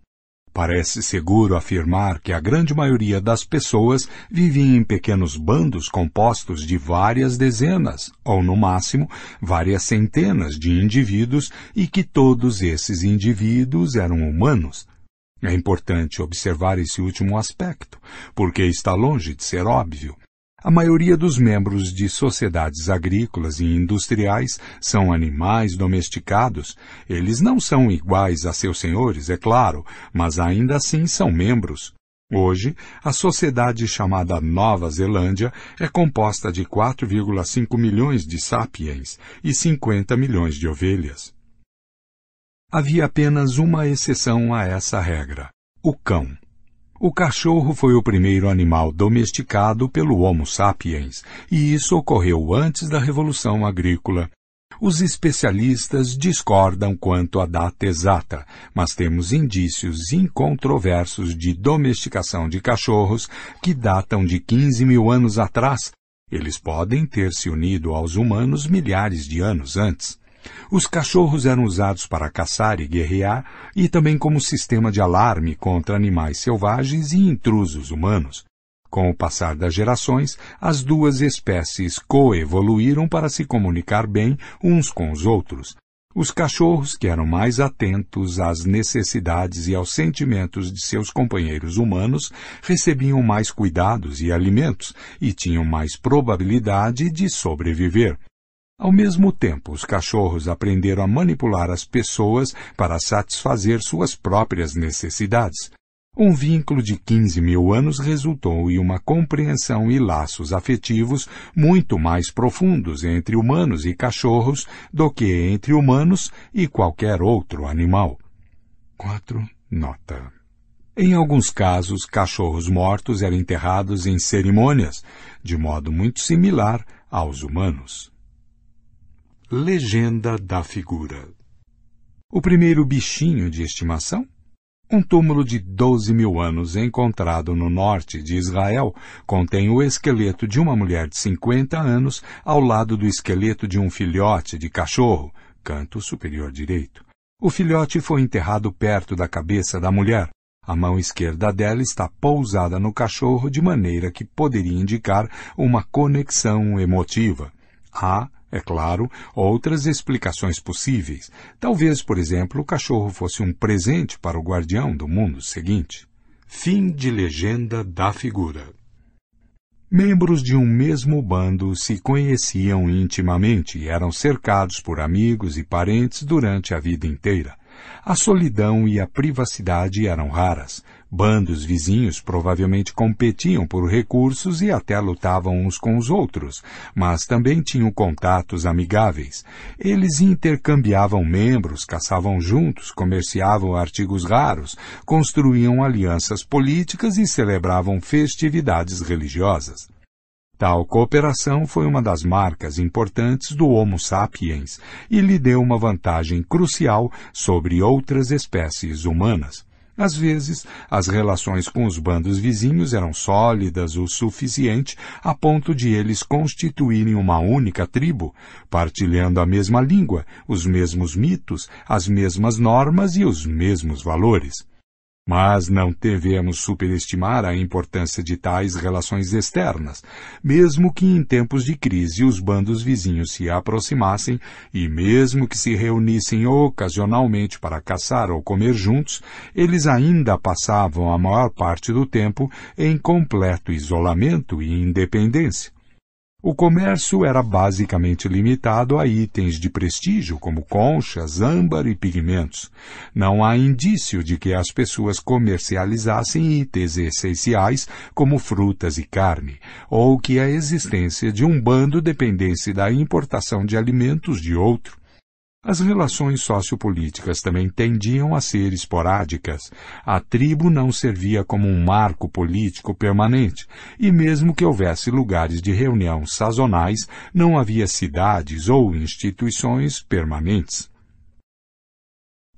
Parece seguro afirmar que a grande maioria das pessoas vivia em pequenos bandos compostos de várias dezenas, ou no máximo, várias centenas de indivíduos e que todos esses indivíduos eram humanos, é importante observar esse último aspecto, porque está longe de ser óbvio. A maioria dos membros de sociedades agrícolas e industriais são animais domesticados. Eles não são iguais a seus senhores, é claro, mas ainda assim são membros. Hoje, a sociedade chamada Nova Zelândia é composta de 4,5 milhões de sapiens e 50 milhões de ovelhas. Havia apenas uma exceção a essa regra: o cão. O cachorro foi o primeiro animal domesticado pelo Homo sapiens, e isso ocorreu antes da Revolução Agrícola. Os especialistas discordam quanto à data exata, mas temos indícios incontroversos de domesticação de cachorros que datam de 15 mil anos atrás. Eles podem ter se unido aos humanos milhares de anos antes. Os cachorros eram usados para caçar e guerrear e também como sistema de alarme contra animais selvagens e intrusos humanos. Com o passar das gerações, as duas espécies coevoluíram para se comunicar bem uns com os outros. Os cachorros, que eram mais atentos às necessidades e aos sentimentos de seus companheiros humanos, recebiam mais cuidados e alimentos e tinham mais probabilidade de sobreviver. Ao mesmo tempo, os cachorros aprenderam a manipular as pessoas para satisfazer suas próprias necessidades. Um vínculo de 15 mil anos resultou em uma compreensão e laços afetivos muito mais profundos entre humanos e cachorros do que entre humanos e qualquer outro animal. 4. Nota. Em alguns casos, cachorros mortos eram enterrados em cerimônias, de modo muito similar aos humanos. Legenda da figura. O primeiro bichinho de estimação? Um túmulo de 12 mil anos encontrado no norte de Israel contém o esqueleto de uma mulher de 50 anos ao lado do esqueleto de um filhote de cachorro, canto superior direito. O filhote foi enterrado perto da cabeça da mulher, a mão esquerda dela está pousada no cachorro de maneira que poderia indicar uma conexão emotiva. Há, é claro, outras explicações possíveis. Talvez, por exemplo, o cachorro fosse um presente para o guardião do mundo seguinte. Fim de legenda da figura. Membros de um mesmo bando se conheciam intimamente e eram cercados por amigos e parentes durante a vida inteira. A solidão e a privacidade eram raras. Bandos vizinhos provavelmente competiam por recursos e até lutavam uns com os outros, mas também tinham contatos amigáveis. Eles intercambiavam membros, caçavam juntos, comerciavam artigos raros, construíam alianças políticas e celebravam festividades religiosas. Tal cooperação foi uma das marcas importantes do Homo sapiens e lhe deu uma vantagem crucial sobre outras espécies humanas. Às vezes, as relações com os bandos vizinhos eram sólidas o suficiente a ponto de eles constituírem uma única tribo, partilhando a mesma língua, os mesmos mitos, as mesmas normas e os mesmos valores. Mas não devemos superestimar a importância de tais relações externas, mesmo que em tempos de crise os bandos vizinhos se aproximassem e mesmo que se reunissem ocasionalmente para caçar ou comer juntos, eles ainda passavam a maior parte do tempo em completo isolamento e independência. O comércio era basicamente limitado a itens de prestígio, como conchas, âmbar e pigmentos. Não há indício de que as pessoas comercializassem itens essenciais, como frutas e carne, ou que a existência de um bando dependesse da importação de alimentos de outro. As relações sociopolíticas também tendiam a ser esporádicas. A tribo não servia como um marco político permanente, e mesmo que houvesse lugares de reunião sazonais, não havia cidades ou instituições permanentes.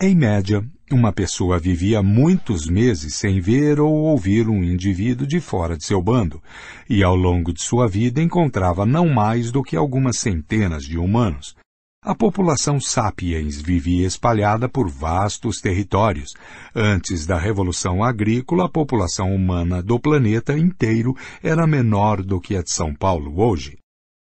Em média, uma pessoa vivia muitos meses sem ver ou ouvir um indivíduo de fora de seu bando, e ao longo de sua vida encontrava não mais do que algumas centenas de humanos. A população sapiens vivia espalhada por vastos territórios. Antes da Revolução Agrícola, a população humana do planeta inteiro era menor do que a de São Paulo hoje.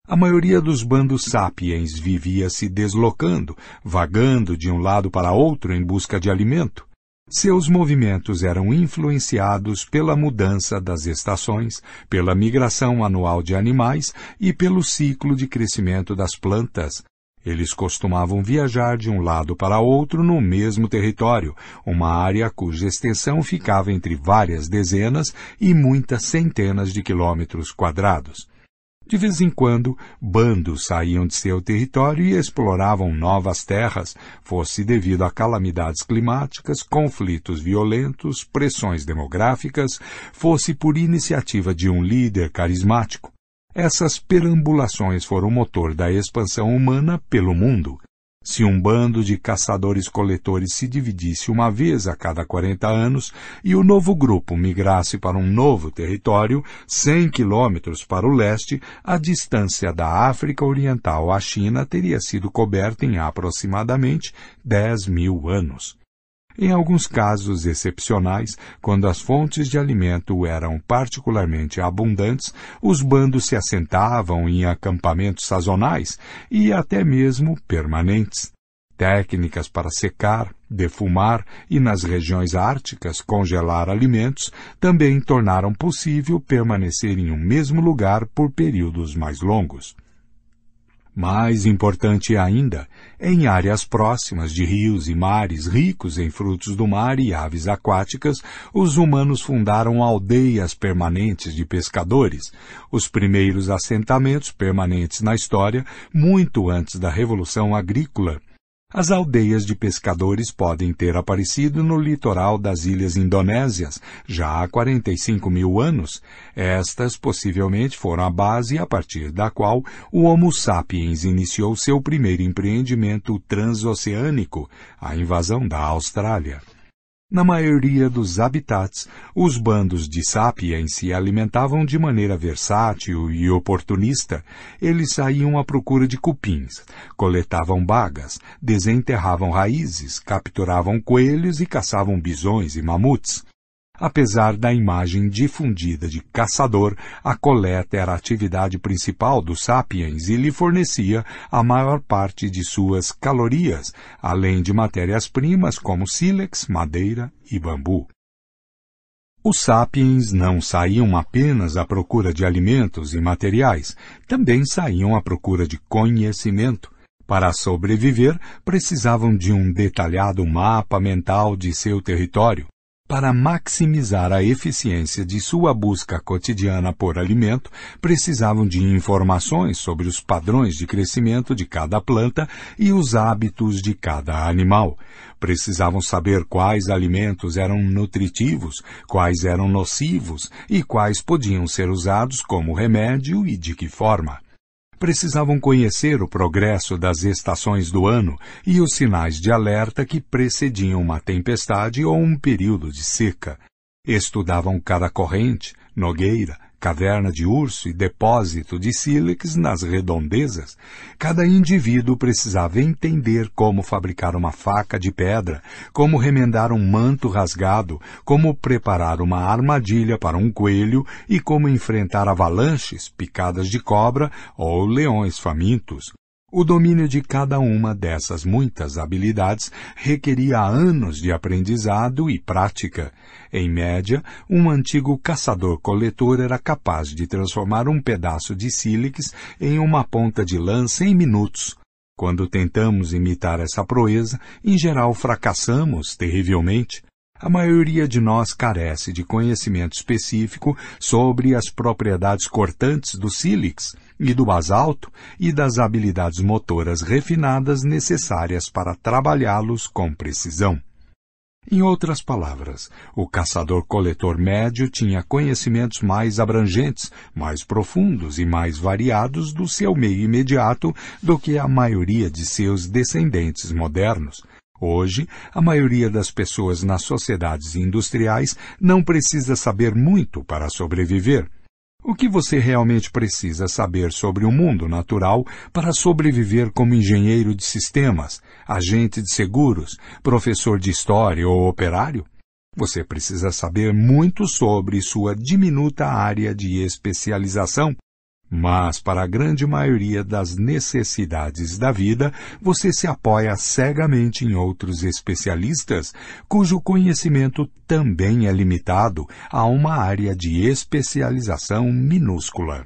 A maioria dos bandos sapiens vivia se deslocando, vagando de um lado para outro em busca de alimento. Seus movimentos eram influenciados pela mudança das estações, pela migração anual de animais e pelo ciclo de crescimento das plantas, eles costumavam viajar de um lado para outro no mesmo território, uma área cuja extensão ficava entre várias dezenas e muitas centenas de quilômetros quadrados. De vez em quando, bandos saíam de seu território e exploravam novas terras, fosse devido a calamidades climáticas, conflitos violentos, pressões demográficas, fosse por iniciativa de um líder carismático. Essas perambulações foram o motor da expansão humana pelo mundo. Se um bando de caçadores-coletores se dividisse uma vez a cada 40 anos e o novo grupo migrasse para um novo território, 100 quilômetros para o leste, a distância da África Oriental à China teria sido coberta em aproximadamente 10 mil anos. Em alguns casos excepcionais, quando as fontes de alimento eram particularmente abundantes, os bandos se assentavam em acampamentos sazonais e até mesmo permanentes. Técnicas para secar, defumar e, nas regiões árticas, congelar alimentos também tornaram possível permanecer em um mesmo lugar por períodos mais longos. Mais importante ainda, em áreas próximas de rios e mares ricos em frutos do mar e aves aquáticas, os humanos fundaram aldeias permanentes de pescadores, os primeiros assentamentos permanentes na história, muito antes da Revolução Agrícola, as aldeias de pescadores podem ter aparecido no litoral das ilhas indonésias já há 45 mil anos. Estas possivelmente foram a base a partir da qual o Homo sapiens iniciou seu primeiro empreendimento transoceânico, a invasão da Austrália. Na maioria dos habitats, os bandos de sapiens se alimentavam de maneira versátil e oportunista. Eles saíam à procura de cupins, coletavam bagas, desenterravam raízes, capturavam coelhos e caçavam bisões e mamutes. Apesar da imagem difundida de caçador, a coleta era a atividade principal dos sapiens e lhe fornecia a maior parte de suas calorias, além de matérias-primas como sílex, madeira e bambu. Os sapiens não saíam apenas à procura de alimentos e materiais, também saíam à procura de conhecimento. Para sobreviver, precisavam de um detalhado mapa mental de seu território, para maximizar a eficiência de sua busca cotidiana por alimento, precisavam de informações sobre os padrões de crescimento de cada planta e os hábitos de cada animal. Precisavam saber quais alimentos eram nutritivos, quais eram nocivos e quais podiam ser usados como remédio e de que forma. Precisavam conhecer o progresso das estações do ano e os sinais de alerta que precediam uma tempestade ou um período de seca. Estudavam cada corrente, nogueira, caverna de urso e depósito de sílex nas redondezas, cada indivíduo precisava entender como fabricar uma faca de pedra, como remendar um manto rasgado, como preparar uma armadilha para um coelho e como enfrentar avalanches, picadas de cobra ou leões famintos. O domínio de cada uma dessas muitas habilidades requeria anos de aprendizado e prática. Em média, um antigo caçador-coletor era capaz de transformar um pedaço de sílex em uma ponta de lança em minutos. Quando tentamos imitar essa proeza, em geral fracassamos terrivelmente. A maioria de nós carece de conhecimento específico sobre as propriedades cortantes do sílex e do basalto e das habilidades motoras refinadas necessárias para trabalhá-los com precisão. Em outras palavras, o caçador-coletor médio tinha conhecimentos mais abrangentes, mais profundos e mais variados do seu meio imediato do que a maioria de seus descendentes modernos. Hoje, a maioria das pessoas nas sociedades industriais não precisa saber muito para sobreviver. O que você realmente precisa saber sobre o mundo natural para sobreviver como engenheiro de sistemas, agente de seguros, professor de história ou operário? Você precisa saber muito sobre sua diminuta área de especialização mas, para a grande maioria das necessidades da vida, você se apoia cegamente em outros especialistas, cujo conhecimento também é limitado a uma área de especialização minúscula.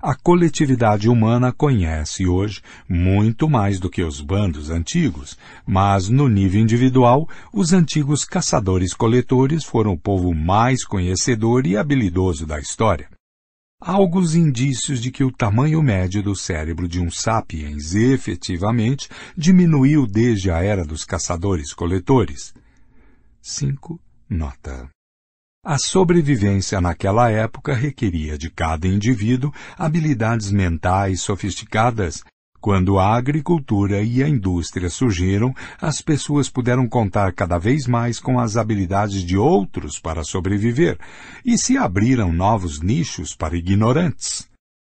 A coletividade humana conhece hoje muito mais do que os bandos antigos, mas no nível individual, os antigos caçadores-coletores foram o povo mais conhecedor e habilidoso da história. Há alguns indícios de que o tamanho médio do cérebro de um sapiens efetivamente diminuiu desde a era dos caçadores-coletores. 5. Nota. A sobrevivência naquela época requeria de cada indivíduo habilidades mentais sofisticadas quando a agricultura e a indústria surgiram, as pessoas puderam contar cada vez mais com as habilidades de outros para sobreviver, e se abriram novos nichos para ignorantes.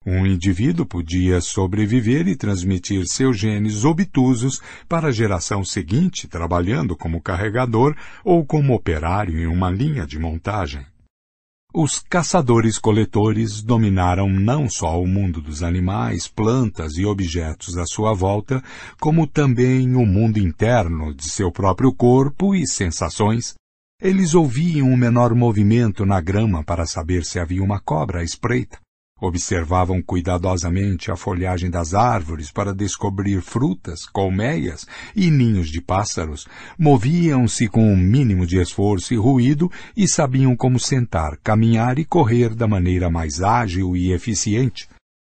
Um indivíduo podia sobreviver e transmitir seus genes obtusos para a geração seguinte, trabalhando como carregador ou como operário em uma linha de montagem. Os caçadores-coletores dominaram não só o mundo dos animais, plantas e objetos à sua volta, como também o mundo interno de seu próprio corpo e sensações. Eles ouviam o menor movimento na grama para saber se havia uma cobra à espreita. Observavam cuidadosamente a folhagem das árvores para descobrir frutas, colmeias e ninhos de pássaros. Moviam-se com um mínimo de esforço e ruído e sabiam como sentar, caminhar e correr da maneira mais ágil e eficiente.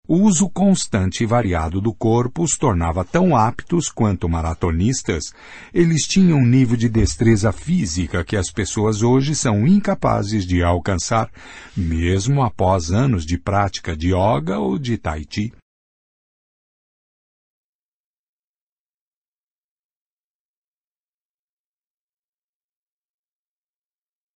O uso constante e variado do corpo os tornava tão aptos quanto maratonistas. Eles tinham um nível de destreza física que as pessoas hoje são incapazes de alcançar, mesmo após anos de prática de yoga ou de tai chi.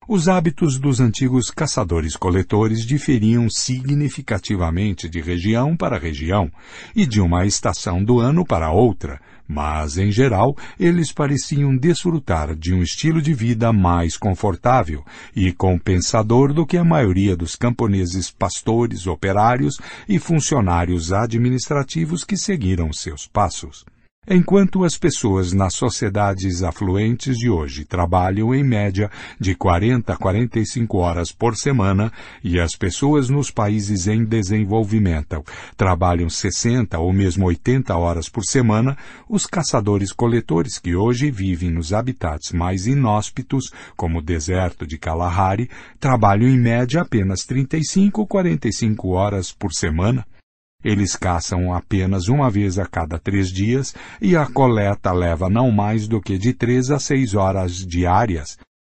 Os hábitos dos antigos caçadores-coletores diferiam significativamente de região para região e de uma estação do ano para outra, mas, em geral, eles pareciam desfrutar de um estilo de vida mais confortável e compensador do que a maioria dos camponeses pastores, operários e funcionários administrativos que seguiram seus passos. Enquanto as pessoas nas sociedades afluentes de hoje trabalham em média de 40 a 45 horas por semana e as pessoas nos países em desenvolvimento trabalham 60 ou mesmo 80 horas por semana, os caçadores-coletores que hoje vivem nos habitats mais inóspitos, como o deserto de Kalahari, trabalham em média apenas 35 ou 45 horas por semana. Eles caçam apenas uma vez a cada três dias e a coleta leva não mais do que de três a seis horas diárias.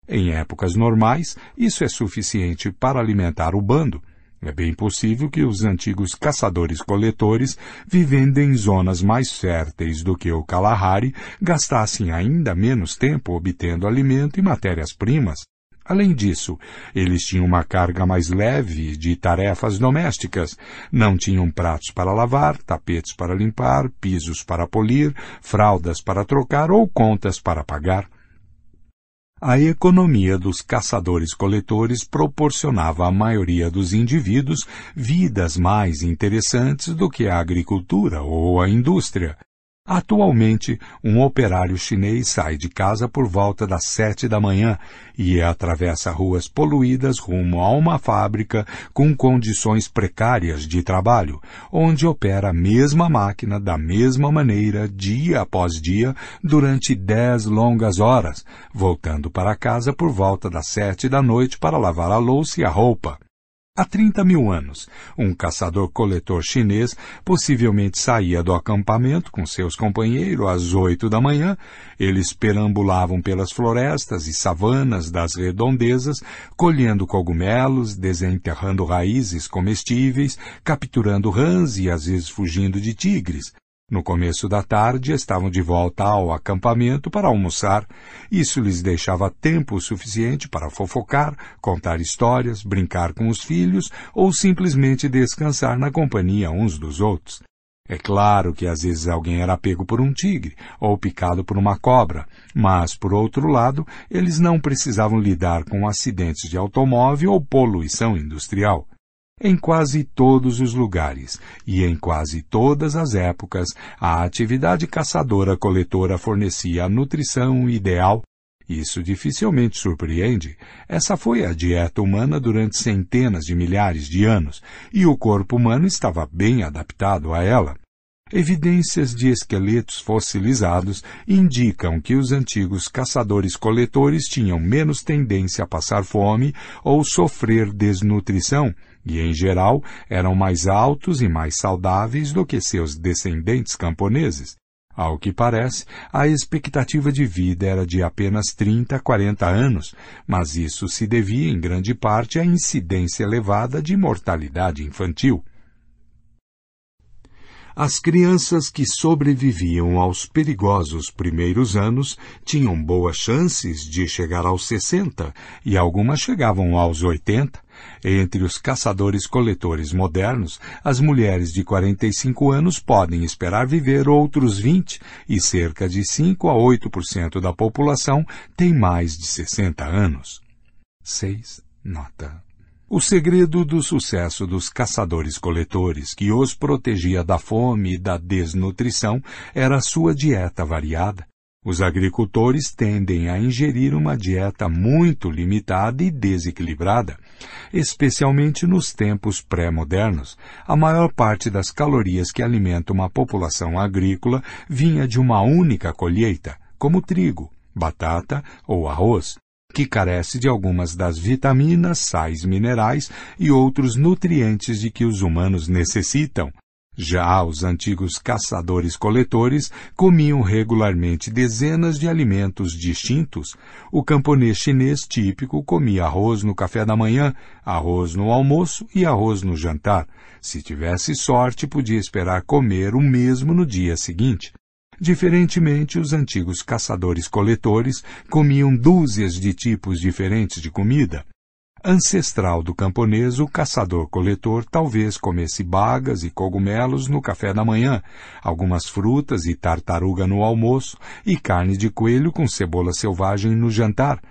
Em épocas normais, isso é suficiente para alimentar o bando. É bem possível que os antigos caçadores-coletores, vivendo em zonas mais férteis do que o Kalahari, gastassem ainda menos tempo obtendo alimento e matérias-primas. Além disso, eles tinham uma carga mais leve de tarefas domésticas. Não tinham pratos para lavar, tapetes para limpar, pisos para polir, fraldas para trocar ou contas para pagar. A economia dos caçadores-coletores proporcionava à maioria dos indivíduos vidas mais interessantes do que a agricultura ou a indústria. Atualmente, um operário chinês sai de casa por volta das sete da manhã e atravessa ruas poluídas rumo a uma fábrica com condições precárias de trabalho, onde opera a mesma máquina da mesma maneira dia após dia durante dez longas horas, voltando para casa por volta das sete da noite para lavar a louça e a roupa. Há 30 mil anos, um caçador-coletor chinês possivelmente saía do acampamento com seus companheiros às oito da manhã. Eles perambulavam pelas florestas e savanas das redondezas, colhendo cogumelos, desenterrando raízes comestíveis, capturando rãs e às vezes fugindo de tigres. No começo da tarde estavam de volta ao acampamento para almoçar. Isso lhes deixava tempo suficiente para fofocar, contar histórias, brincar com os filhos ou simplesmente descansar na companhia uns dos outros. É claro que às vezes alguém era pego por um tigre ou picado por uma cobra, mas, por outro lado, eles não precisavam lidar com acidentes de automóvel ou poluição industrial. Em quase todos os lugares e em quase todas as épocas, a atividade caçadora-coletora fornecia a nutrição ideal. Isso dificilmente surpreende. Essa foi a dieta humana durante centenas de milhares de anos, e o corpo humano estava bem adaptado a ela. Evidências de esqueletos fossilizados indicam que os antigos caçadores-coletores tinham menos tendência a passar fome ou sofrer desnutrição e, em geral, eram mais altos e mais saudáveis do que seus descendentes camponeses. Ao que parece, a expectativa de vida era de apenas 30 a 40 anos, mas isso se devia em grande parte à incidência elevada de mortalidade infantil. As crianças que sobreviviam aos perigosos primeiros anos tinham boas chances de chegar aos 60 e algumas chegavam aos 80. Entre os caçadores-coletores modernos, as mulheres de 45 anos podem esperar viver outros 20 e cerca de 5 a 8% da população tem mais de 60 anos. 6. Nota. O segredo do sucesso dos caçadores-coletores, que os protegia da fome e da desnutrição, era sua dieta variada. Os agricultores tendem a ingerir uma dieta muito limitada e desequilibrada, especialmente nos tempos pré-modernos. A maior parte das calorias que alimentam uma população agrícola vinha de uma única colheita, como trigo, batata ou arroz, que carece de algumas das vitaminas, sais minerais e outros nutrientes de que os humanos necessitam, já os antigos caçadores-coletores comiam regularmente dezenas de alimentos distintos. O camponês chinês típico comia arroz no café da manhã, arroz no almoço e arroz no jantar. Se tivesse sorte, podia esperar comer o mesmo no dia seguinte. Diferentemente, os antigos caçadores-coletores comiam dúzias de tipos diferentes de comida ancestral do camponês, o caçador-coletor talvez comesse bagas e cogumelos no café da manhã, algumas frutas e tartaruga no almoço e carne de coelho com cebola selvagem no jantar.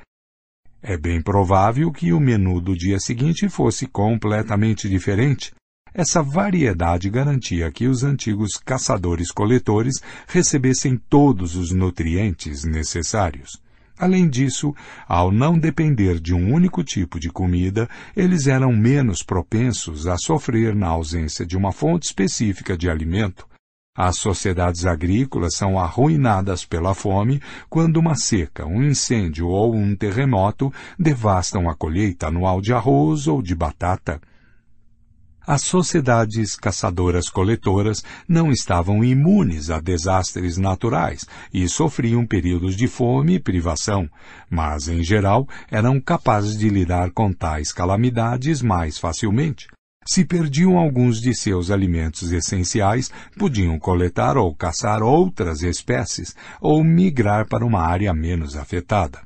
É bem provável que o menu do dia seguinte fosse completamente diferente. Essa variedade garantia que os antigos caçadores-coletores recebessem todos os nutrientes necessários. Além disso, ao não depender de um único tipo de comida, eles eram menos propensos a sofrer na ausência de uma fonte específica de alimento. As sociedades agrícolas são arruinadas pela fome quando uma seca, um incêndio ou um terremoto devastam a colheita anual de arroz ou de batata. As sociedades caçadoras-coletoras não estavam imunes a desastres naturais e sofriam períodos de fome e privação, mas, em geral, eram capazes de lidar com tais calamidades mais facilmente. Se perdiam alguns de seus alimentos essenciais, podiam coletar ou caçar outras espécies ou migrar para uma área menos afetada.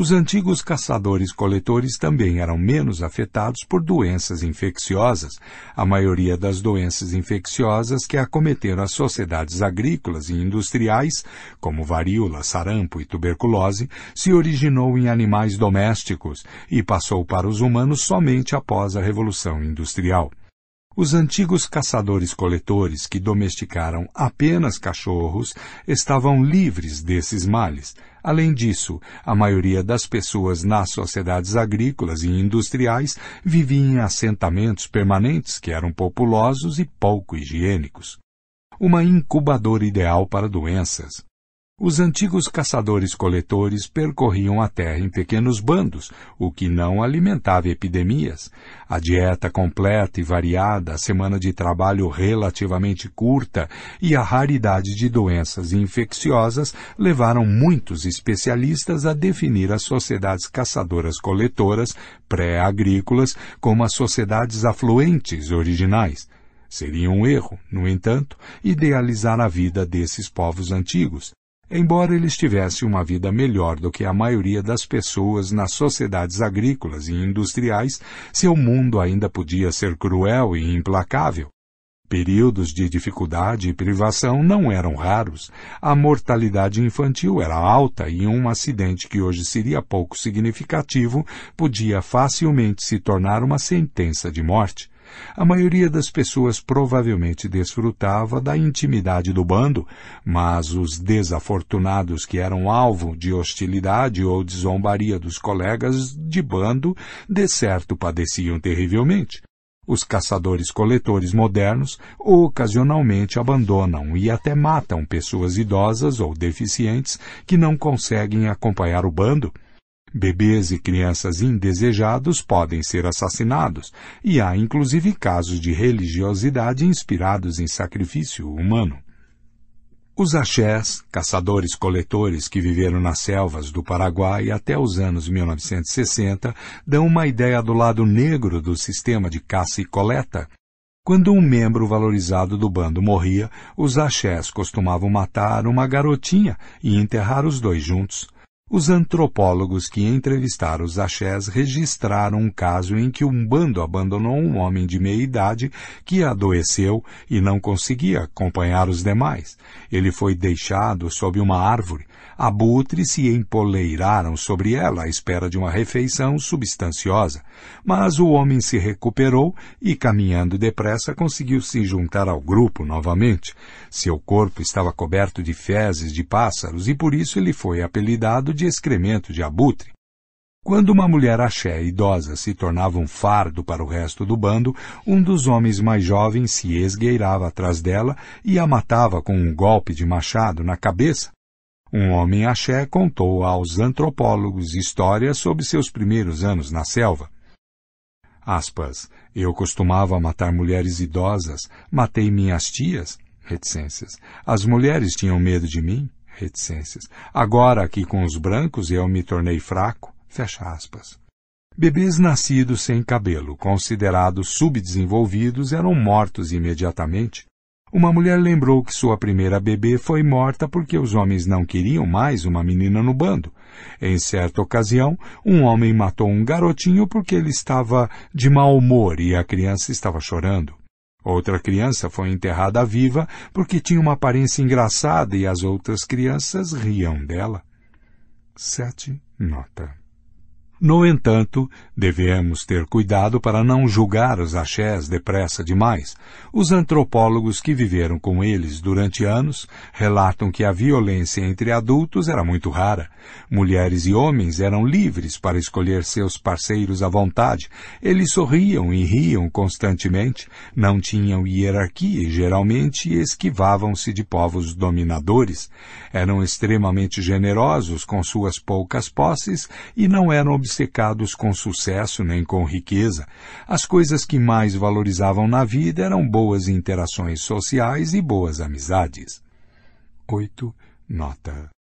Os antigos caçadores-coletores também eram menos afetados por doenças infecciosas. A maioria das doenças infecciosas que acometeram as sociedades agrícolas e industriais, como varíola, sarampo e tuberculose, se originou em animais domésticos e passou para os humanos somente após a Revolução Industrial. Os antigos caçadores-coletores que domesticaram apenas cachorros estavam livres desses males. Além disso, a maioria das pessoas nas sociedades agrícolas e industriais vivia em assentamentos permanentes que eram populosos e pouco higiênicos. Uma incubadora ideal para doenças. Os antigos caçadores-coletores percorriam a terra em pequenos bandos, o que não alimentava epidemias. A dieta completa e variada, a semana de trabalho relativamente curta e a raridade de doenças infecciosas levaram muitos especialistas a definir as sociedades caçadoras-coletoras pré-agrícolas como as sociedades afluentes originais. Seria um erro, no entanto, idealizar a vida desses povos antigos Embora eles tivessem uma vida melhor do que a maioria das pessoas nas sociedades agrícolas e industriais, seu mundo ainda podia ser cruel e implacável. Períodos de dificuldade e privação não eram raros. A mortalidade infantil era alta e um acidente que hoje seria pouco significativo podia facilmente se tornar uma sentença de morte. A maioria das pessoas provavelmente desfrutava da intimidade do bando, mas os desafortunados que eram alvo de hostilidade ou de zombaria dos colegas de bando, de certo padeciam terrivelmente. Os caçadores-coletores modernos ocasionalmente abandonam e até matam pessoas idosas ou deficientes que não conseguem acompanhar o bando Bebês e crianças indesejados podem ser assassinados, e há inclusive casos de religiosidade inspirados em sacrifício humano. Os axés, caçadores-coletores que viveram nas selvas do Paraguai até os anos 1960, dão uma ideia do lado negro do sistema de caça e coleta. Quando um membro valorizado do bando morria, os axés costumavam matar uma garotinha e enterrar os dois juntos. Os antropólogos que entrevistaram os axés registraram um caso em que um bando abandonou um homem de meia idade que adoeceu e não conseguia acompanhar os demais. Ele foi deixado sob uma árvore. Abutres se empoleiraram sobre ela à espera de uma refeição substanciosa. Mas o homem se recuperou e, caminhando depressa, conseguiu se juntar ao grupo novamente. Seu corpo estava coberto de fezes de pássaros e por isso ele foi apelidado de excremento de abutre. Quando uma mulher axé idosa se tornava um fardo para o resto do bando, um dos homens mais jovens se esgueirava atrás dela e a matava com um golpe de machado na cabeça. Um homem axé contou aos antropólogos histórias sobre seus primeiros anos na selva. Aspas, eu costumava matar mulheres idosas, matei minhas tias, reticências. As mulheres tinham medo de mim, reticências. Agora, aqui com os brancos, eu me tornei fraco. Fecha aspas. Bebês nascidos sem cabelo, considerados subdesenvolvidos, eram mortos imediatamente. Uma mulher lembrou que sua primeira bebê foi morta porque os homens não queriam mais uma menina no bando. Em certa ocasião, um homem matou um garotinho porque ele estava de mau humor e a criança estava chorando. Outra criança foi enterrada viva porque tinha uma aparência engraçada e as outras crianças riam dela. 7. Nota. No entanto, devemos ter cuidado para não julgar os axés depressa demais. Os antropólogos que viveram com eles durante anos relatam que a violência entre adultos era muito rara. Mulheres e homens eram livres para escolher seus parceiros à vontade. Eles sorriam e riam constantemente, não tinham hierarquia e geralmente esquivavam-se de povos dominadores. Eram extremamente generosos com suas poucas posses e não eram obcecados com sucesso nem com riqueza. As coisas que mais valorizavam na vida eram boas interações sociais e boas amizades. 8. Nota.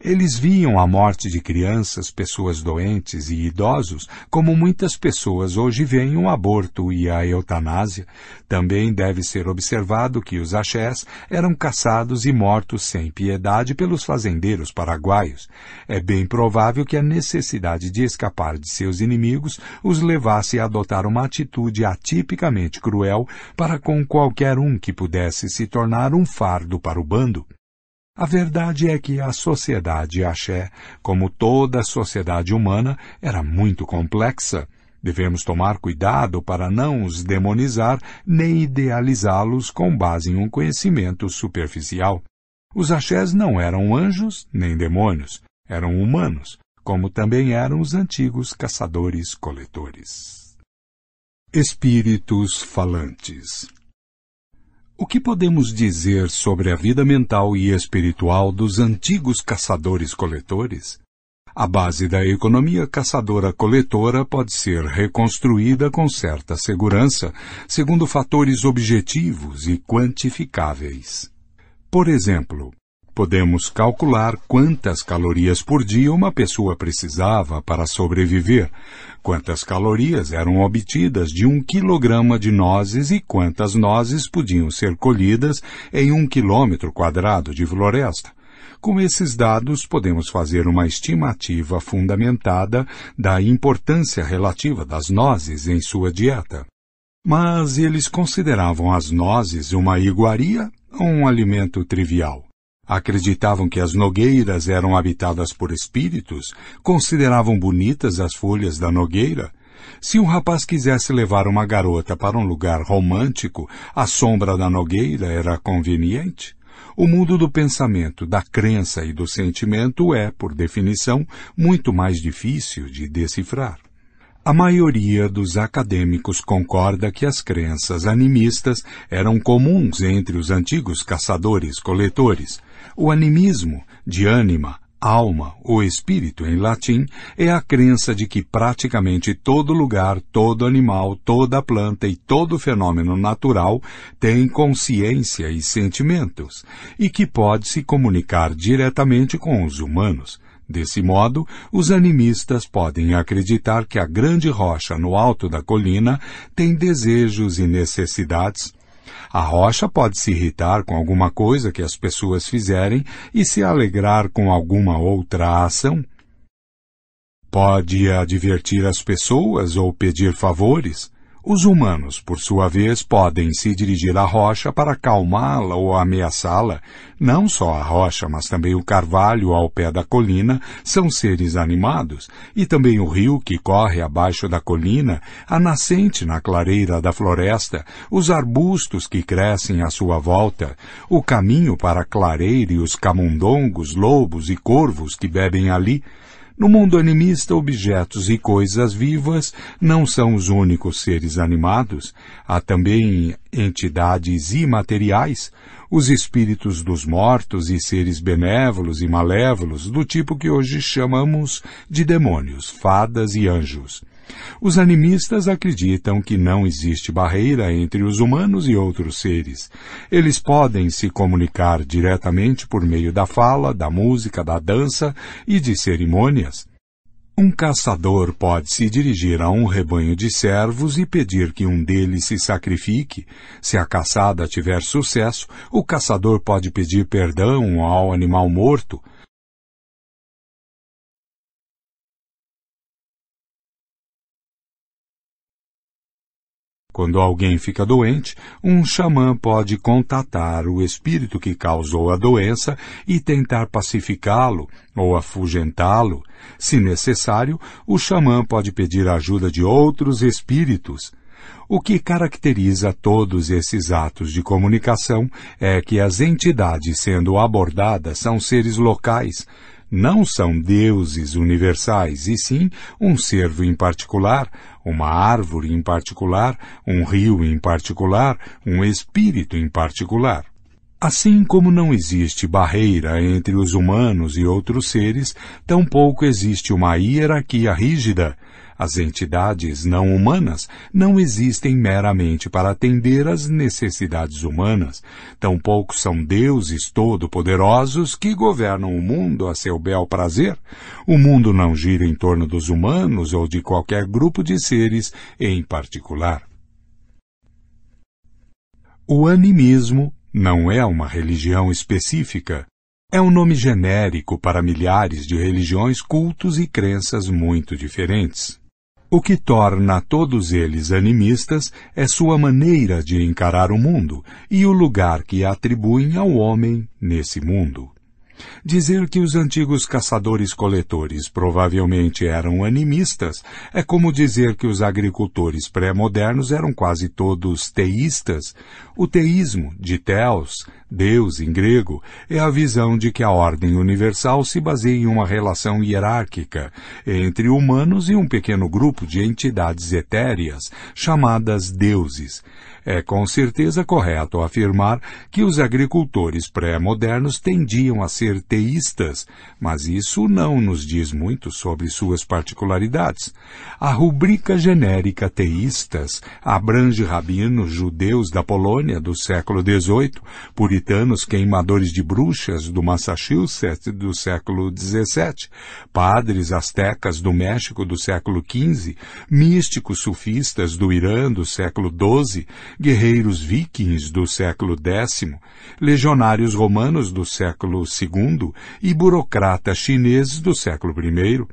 Eles viam a morte de crianças, pessoas doentes e idosos, como muitas pessoas hoje veem o aborto e a eutanásia. Também deve ser observado que os axés eram caçados e mortos sem piedade pelos fazendeiros paraguaios. É bem provável que a necessidade de escapar de seus inimigos os levasse a adotar uma atitude atipicamente cruel para com qualquer um que pudesse se tornar um fardo para o bando. A verdade é que a sociedade axé, como toda a sociedade humana, era muito complexa. Devemos tomar cuidado para não os demonizar nem idealizá-los com base em um conhecimento superficial. Os axés não eram anjos nem demônios, eram humanos, como também eram os antigos caçadores-coletores. Espíritos falantes o que podemos dizer sobre a vida mental e espiritual dos antigos caçadores-coletores? A base da economia caçadora-coletora pode ser reconstruída com certa segurança, segundo fatores objetivos e quantificáveis. Por exemplo, podemos calcular quantas calorias por dia uma pessoa precisava para sobreviver, quantas calorias eram obtidas de um quilograma de nozes e quantas nozes podiam ser colhidas em um quilômetro quadrado de floresta. Com esses dados, podemos fazer uma estimativa fundamentada da importância relativa das nozes em sua dieta. Mas eles consideravam as nozes uma iguaria ou um alimento trivial? Acreditavam que as nogueiras eram habitadas por espíritos, consideravam bonitas as folhas da nogueira. Se um rapaz quisesse levar uma garota para um lugar romântico, a sombra da nogueira era conveniente. O mundo do pensamento, da crença e do sentimento é, por definição, muito mais difícil de decifrar. A maioria dos acadêmicos concorda que as crenças animistas eram comuns entre os antigos caçadores-coletores. O animismo, de ânima, alma ou espírito em latim, é a crença de que praticamente todo lugar, todo animal, toda planta e todo fenômeno natural tem consciência e sentimentos, e que pode se comunicar diretamente com os humanos. Desse modo, os animistas podem acreditar que a grande rocha no alto da colina tem desejos e necessidades. A rocha pode se irritar com alguma coisa que as pessoas fizerem e se alegrar com alguma outra ação. Pode advertir as pessoas ou pedir favores. Os humanos, por sua vez, podem se dirigir à rocha para acalmá-la ou ameaçá-la. Não só a rocha, mas também o carvalho ao pé da colina são seres animados, e também o rio que corre abaixo da colina, a nascente na clareira da floresta, os arbustos que crescem à sua volta, o caminho para a clareira e os camundongos, lobos e corvos que bebem ali, no mundo animista, objetos e coisas vivas não são os únicos seres animados. Há também entidades imateriais, os espíritos dos mortos e seres benévolos e malévolos, do tipo que hoje chamamos de demônios, fadas e anjos. Os animistas acreditam que não existe barreira entre os humanos e outros seres. Eles podem se comunicar diretamente por meio da fala, da música, da dança e de cerimônias. Um caçador pode se dirigir a um rebanho de servos e pedir que um deles se sacrifique. Se a caçada tiver sucesso, o caçador pode pedir perdão ao animal morto. Quando alguém fica doente, um xamã pode contatar o espírito que causou a doença e tentar pacificá-lo ou afugentá-lo. Se necessário, o xamã pode pedir a ajuda de outros espíritos. O que caracteriza todos esses atos de comunicação é que as entidades sendo abordadas são seres locais, não são deuses universais, e sim um servo em particular, uma árvore em particular, um rio em particular, um espírito em particular. Assim como não existe barreira entre os humanos e outros seres, tampouco existe uma hierarquia rígida as entidades não humanas não existem meramente para atender às necessidades humanas, tampouco são deuses todo-poderosos que governam o mundo a seu bel prazer. O mundo não gira em torno dos humanos ou de qualquer grupo de seres em particular. O animismo não é uma religião específica, é um nome genérico para milhares de religiões, cultos e crenças muito diferentes. O que torna todos eles animistas é sua maneira de encarar o mundo e o lugar que atribuem ao homem nesse mundo. Dizer que os antigos caçadores-coletores provavelmente eram animistas é como dizer que os agricultores pré-modernos eram quase todos teístas. O teísmo, de Theos, Deus em grego, é a visão de que a ordem universal se baseia em uma relação hierárquica entre humanos e um pequeno grupo de entidades etéreas, chamadas deuses. É com certeza correto afirmar que os agricultores pré-modernos tendiam a ser teístas, mas isso não nos diz muito sobre suas particularidades. A rubrica genérica teístas abrange rabinos judeus da Polônia do século XVIII, puritanos queimadores de bruxas do Massachusetts do século XVII, padres astecas do México do século XV, místicos sufistas do Irã do século XII, guerreiros vikings do século X, legionários romanos do século II e burocratas chineses do século I.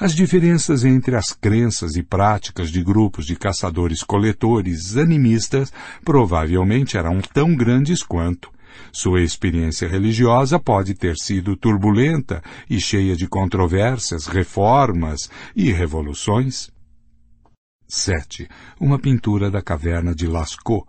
As diferenças entre as crenças e práticas de grupos de caçadores-coletores animistas provavelmente eram tão grandes quanto. Sua experiência religiosa pode ter sido turbulenta e cheia de controvérsias, reformas e revoluções. 7. Uma pintura da caverna de Lascaux,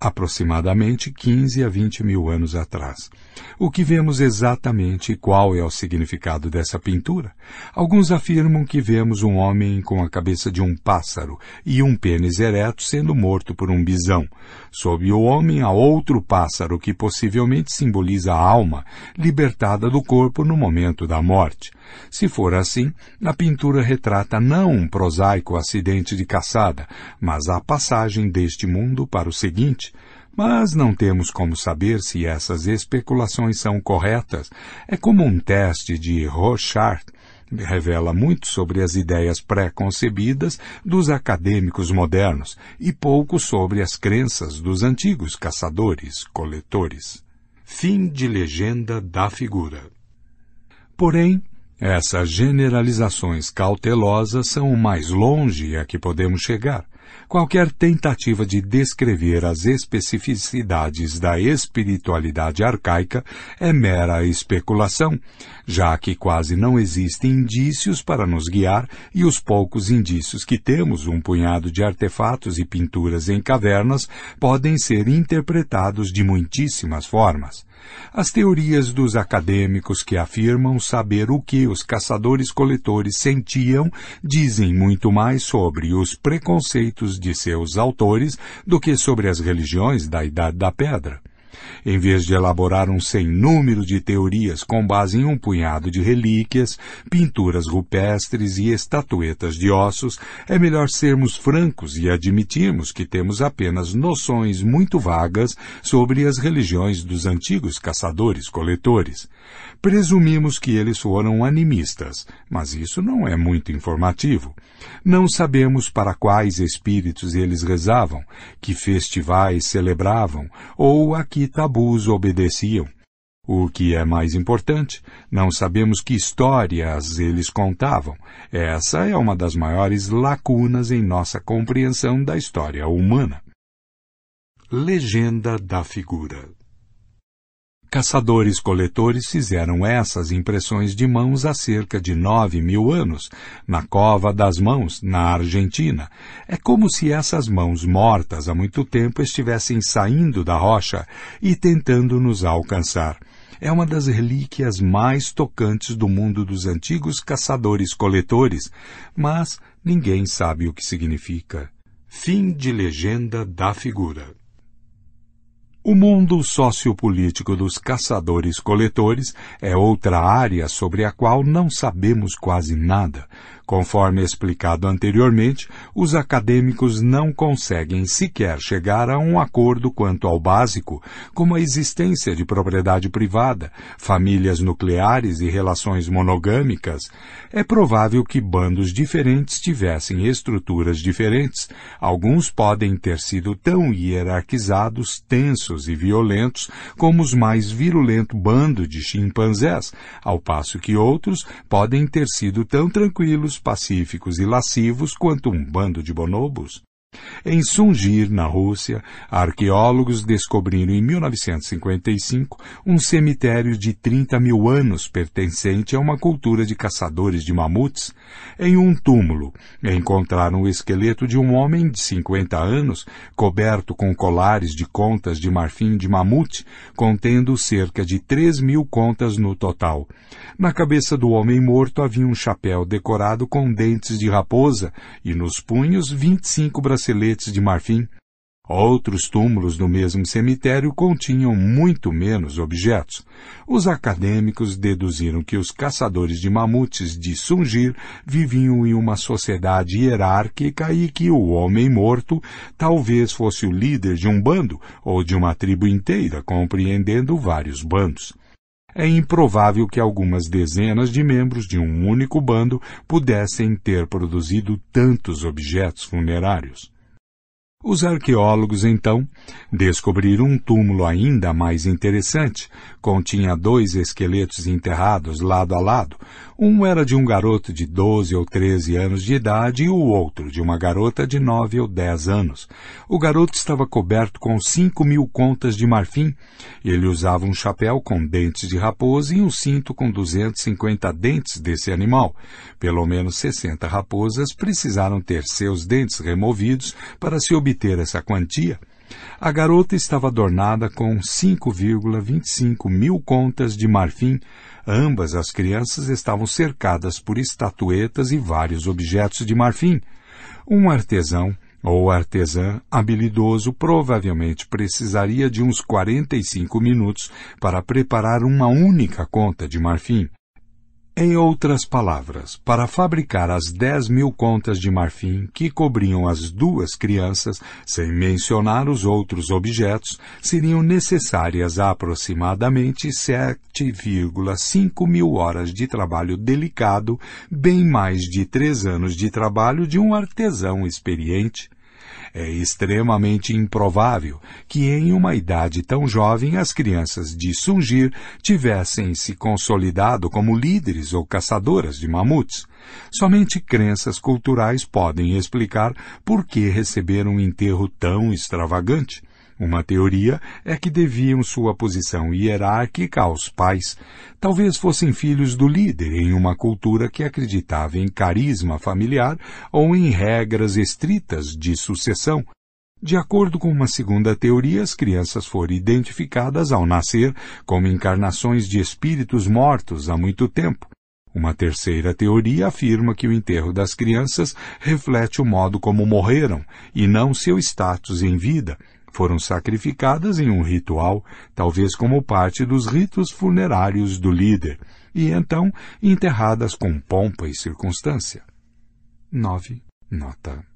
aproximadamente 15 a 20 mil anos atrás. O que vemos exatamente qual é o significado dessa pintura? Alguns afirmam que vemos um homem com a cabeça de um pássaro e um pênis ereto sendo morto por um bisão. Sob o homem há outro pássaro que possivelmente simboliza a alma, libertada do corpo no momento da morte. Se for assim, a pintura retrata não um prosaico acidente de caçada, mas a passagem deste mundo para o seguinte, mas não temos como saber se essas especulações são corretas. É como um teste de Rorschach revela muito sobre as ideias pré-concebidas dos acadêmicos modernos e pouco sobre as crenças dos antigos caçadores-coletores. Fim de legenda da figura. Porém, Essas generalizações cautelosas são o mais longe a que podemos chegar. Qualquer tentativa de descrever as especificidades da espiritualidade arcaica é mera especulação, já que quase não existem indícios para nos guiar e os poucos indícios que temos, um punhado de artefatos e pinturas em cavernas, podem ser interpretados de muitíssimas formas. As teorias dos acadêmicos que afirmam saber o que os caçadores-coletores sentiam dizem muito mais sobre os preconceitos de seus autores do que sobre as religiões da Idade da Pedra. Em vez de elaborar um sem número de teorias com base em um punhado de relíquias, pinturas rupestres e estatuetas de ossos, é melhor sermos francos e admitirmos que temos apenas noções muito vagas sobre as religiões dos antigos caçadores-coletores. Presumimos que eles foram animistas, mas isso não é muito informativo. Não sabemos para quais espíritos eles rezavam, que festivais celebravam ou a que tabus obedeciam. O que é mais importante, não sabemos que histórias eles contavam. Essa é uma das maiores lacunas em nossa compreensão da história humana. Legenda da figura Caçadores-coletores fizeram essas impressões de mãos há cerca de nove mil anos, na Cova das Mãos, na Argentina. É como se essas mãos mortas há muito tempo estivessem saindo da rocha e tentando nos alcançar. É uma das relíquias mais tocantes do mundo dos antigos caçadores-coletores, mas ninguém sabe o que significa. Fim de legenda da figura. O mundo sociopolítico dos caçadores-coletores é outra área sobre a qual não sabemos quase nada. Conforme explicado anteriormente, os acadêmicos não conseguem sequer chegar a um acordo quanto ao básico, como a existência de propriedade privada, famílias nucleares e relações monogâmicas. É provável que bandos diferentes tivessem estruturas diferentes. Alguns podem ter sido tão hierarquizados, tensos e violentos como os mais virulento bando de chimpanzés, ao passo que outros podem ter sido tão tranquilos pacíficos e lascivos quanto um bando de bonobos. Em Sungir, na Rússia, arqueólogos descobriram em 1955 um cemitério de 30 mil anos pertencente a uma cultura de caçadores de mamutes. Em um túmulo, encontraram o esqueleto de um homem de 50 anos, coberto com colares de contas de marfim de mamute, contendo cerca de 3 mil contas no total. Na cabeça do homem morto havia um chapéu decorado com dentes de raposa e nos punhos 25 braceletes de marfim. Outros túmulos no mesmo cemitério continham muito menos objetos. Os acadêmicos deduziram que os caçadores de mamutes de Sungir viviam em uma sociedade hierárquica e que o homem morto talvez fosse o líder de um bando ou de uma tribo inteira, compreendendo vários bandos é improvável que algumas dezenas de membros de um único bando pudessem ter produzido tantos objetos funerários. Os arqueólogos, então, descobriram um túmulo ainda mais interessante. Continha dois esqueletos enterrados lado a lado. Um era de um garoto de 12 ou 13 anos de idade e o outro de uma garota de 9 ou 10 anos. O garoto estava coberto com cinco mil contas de marfim. Ele usava um chapéu com dentes de raposa e um cinto com 250 dentes desse animal. Pelo menos 60 raposas precisaram ter seus dentes removidos para se obter obter essa quantia, a garota estava adornada com 5,25 mil contas de marfim. Ambas as crianças estavam cercadas por estatuetas e vários objetos de marfim. Um artesão ou artesã habilidoso provavelmente precisaria de uns 45 minutos para preparar uma única conta de marfim. Em outras palavras, para fabricar as dez mil contas de marfim que cobriam as duas crianças, sem mencionar os outros objetos, seriam necessárias aproximadamente 7,5 mil horas de trabalho delicado, bem mais de três anos de trabalho de um artesão experiente. É extremamente improvável que em uma idade tão jovem as crianças de Sungir tivessem se consolidado como líderes ou caçadoras de mamutes. Somente crenças culturais podem explicar por que receberam um enterro tão extravagante. Uma teoria é que deviam sua posição hierárquica aos pais. Talvez fossem filhos do líder em uma cultura que acreditava em carisma familiar ou em regras estritas de sucessão. De acordo com uma segunda teoria, as crianças foram identificadas ao nascer como encarnações de espíritos mortos há muito tempo. Uma terceira teoria afirma que o enterro das crianças reflete o modo como morreram e não seu status em vida, foram sacrificadas em um ritual, talvez como parte dos ritos funerários do líder, e então enterradas com pompa e circunstância. 9. Nota.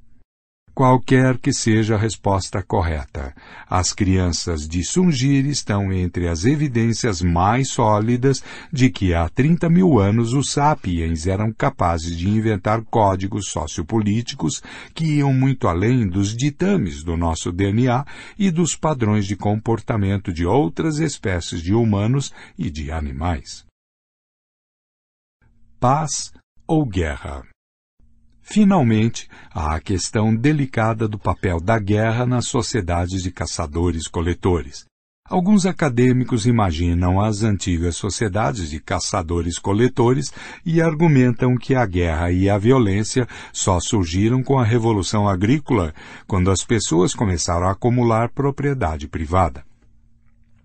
Qualquer que seja a resposta correta, as crianças de Sungir estão entre as evidências mais sólidas de que há 30 mil anos os sapiens eram capazes de inventar códigos sociopolíticos que iam muito além dos ditames do nosso DNA e dos padrões de comportamento de outras espécies de humanos e de animais. Paz ou guerra? Finalmente, há a questão delicada do papel da guerra nas sociedades de caçadores-coletores. Alguns acadêmicos imaginam as antigas sociedades de caçadores-coletores e argumentam que a guerra e a violência só surgiram com a Revolução Agrícola, quando as pessoas começaram a acumular propriedade privada.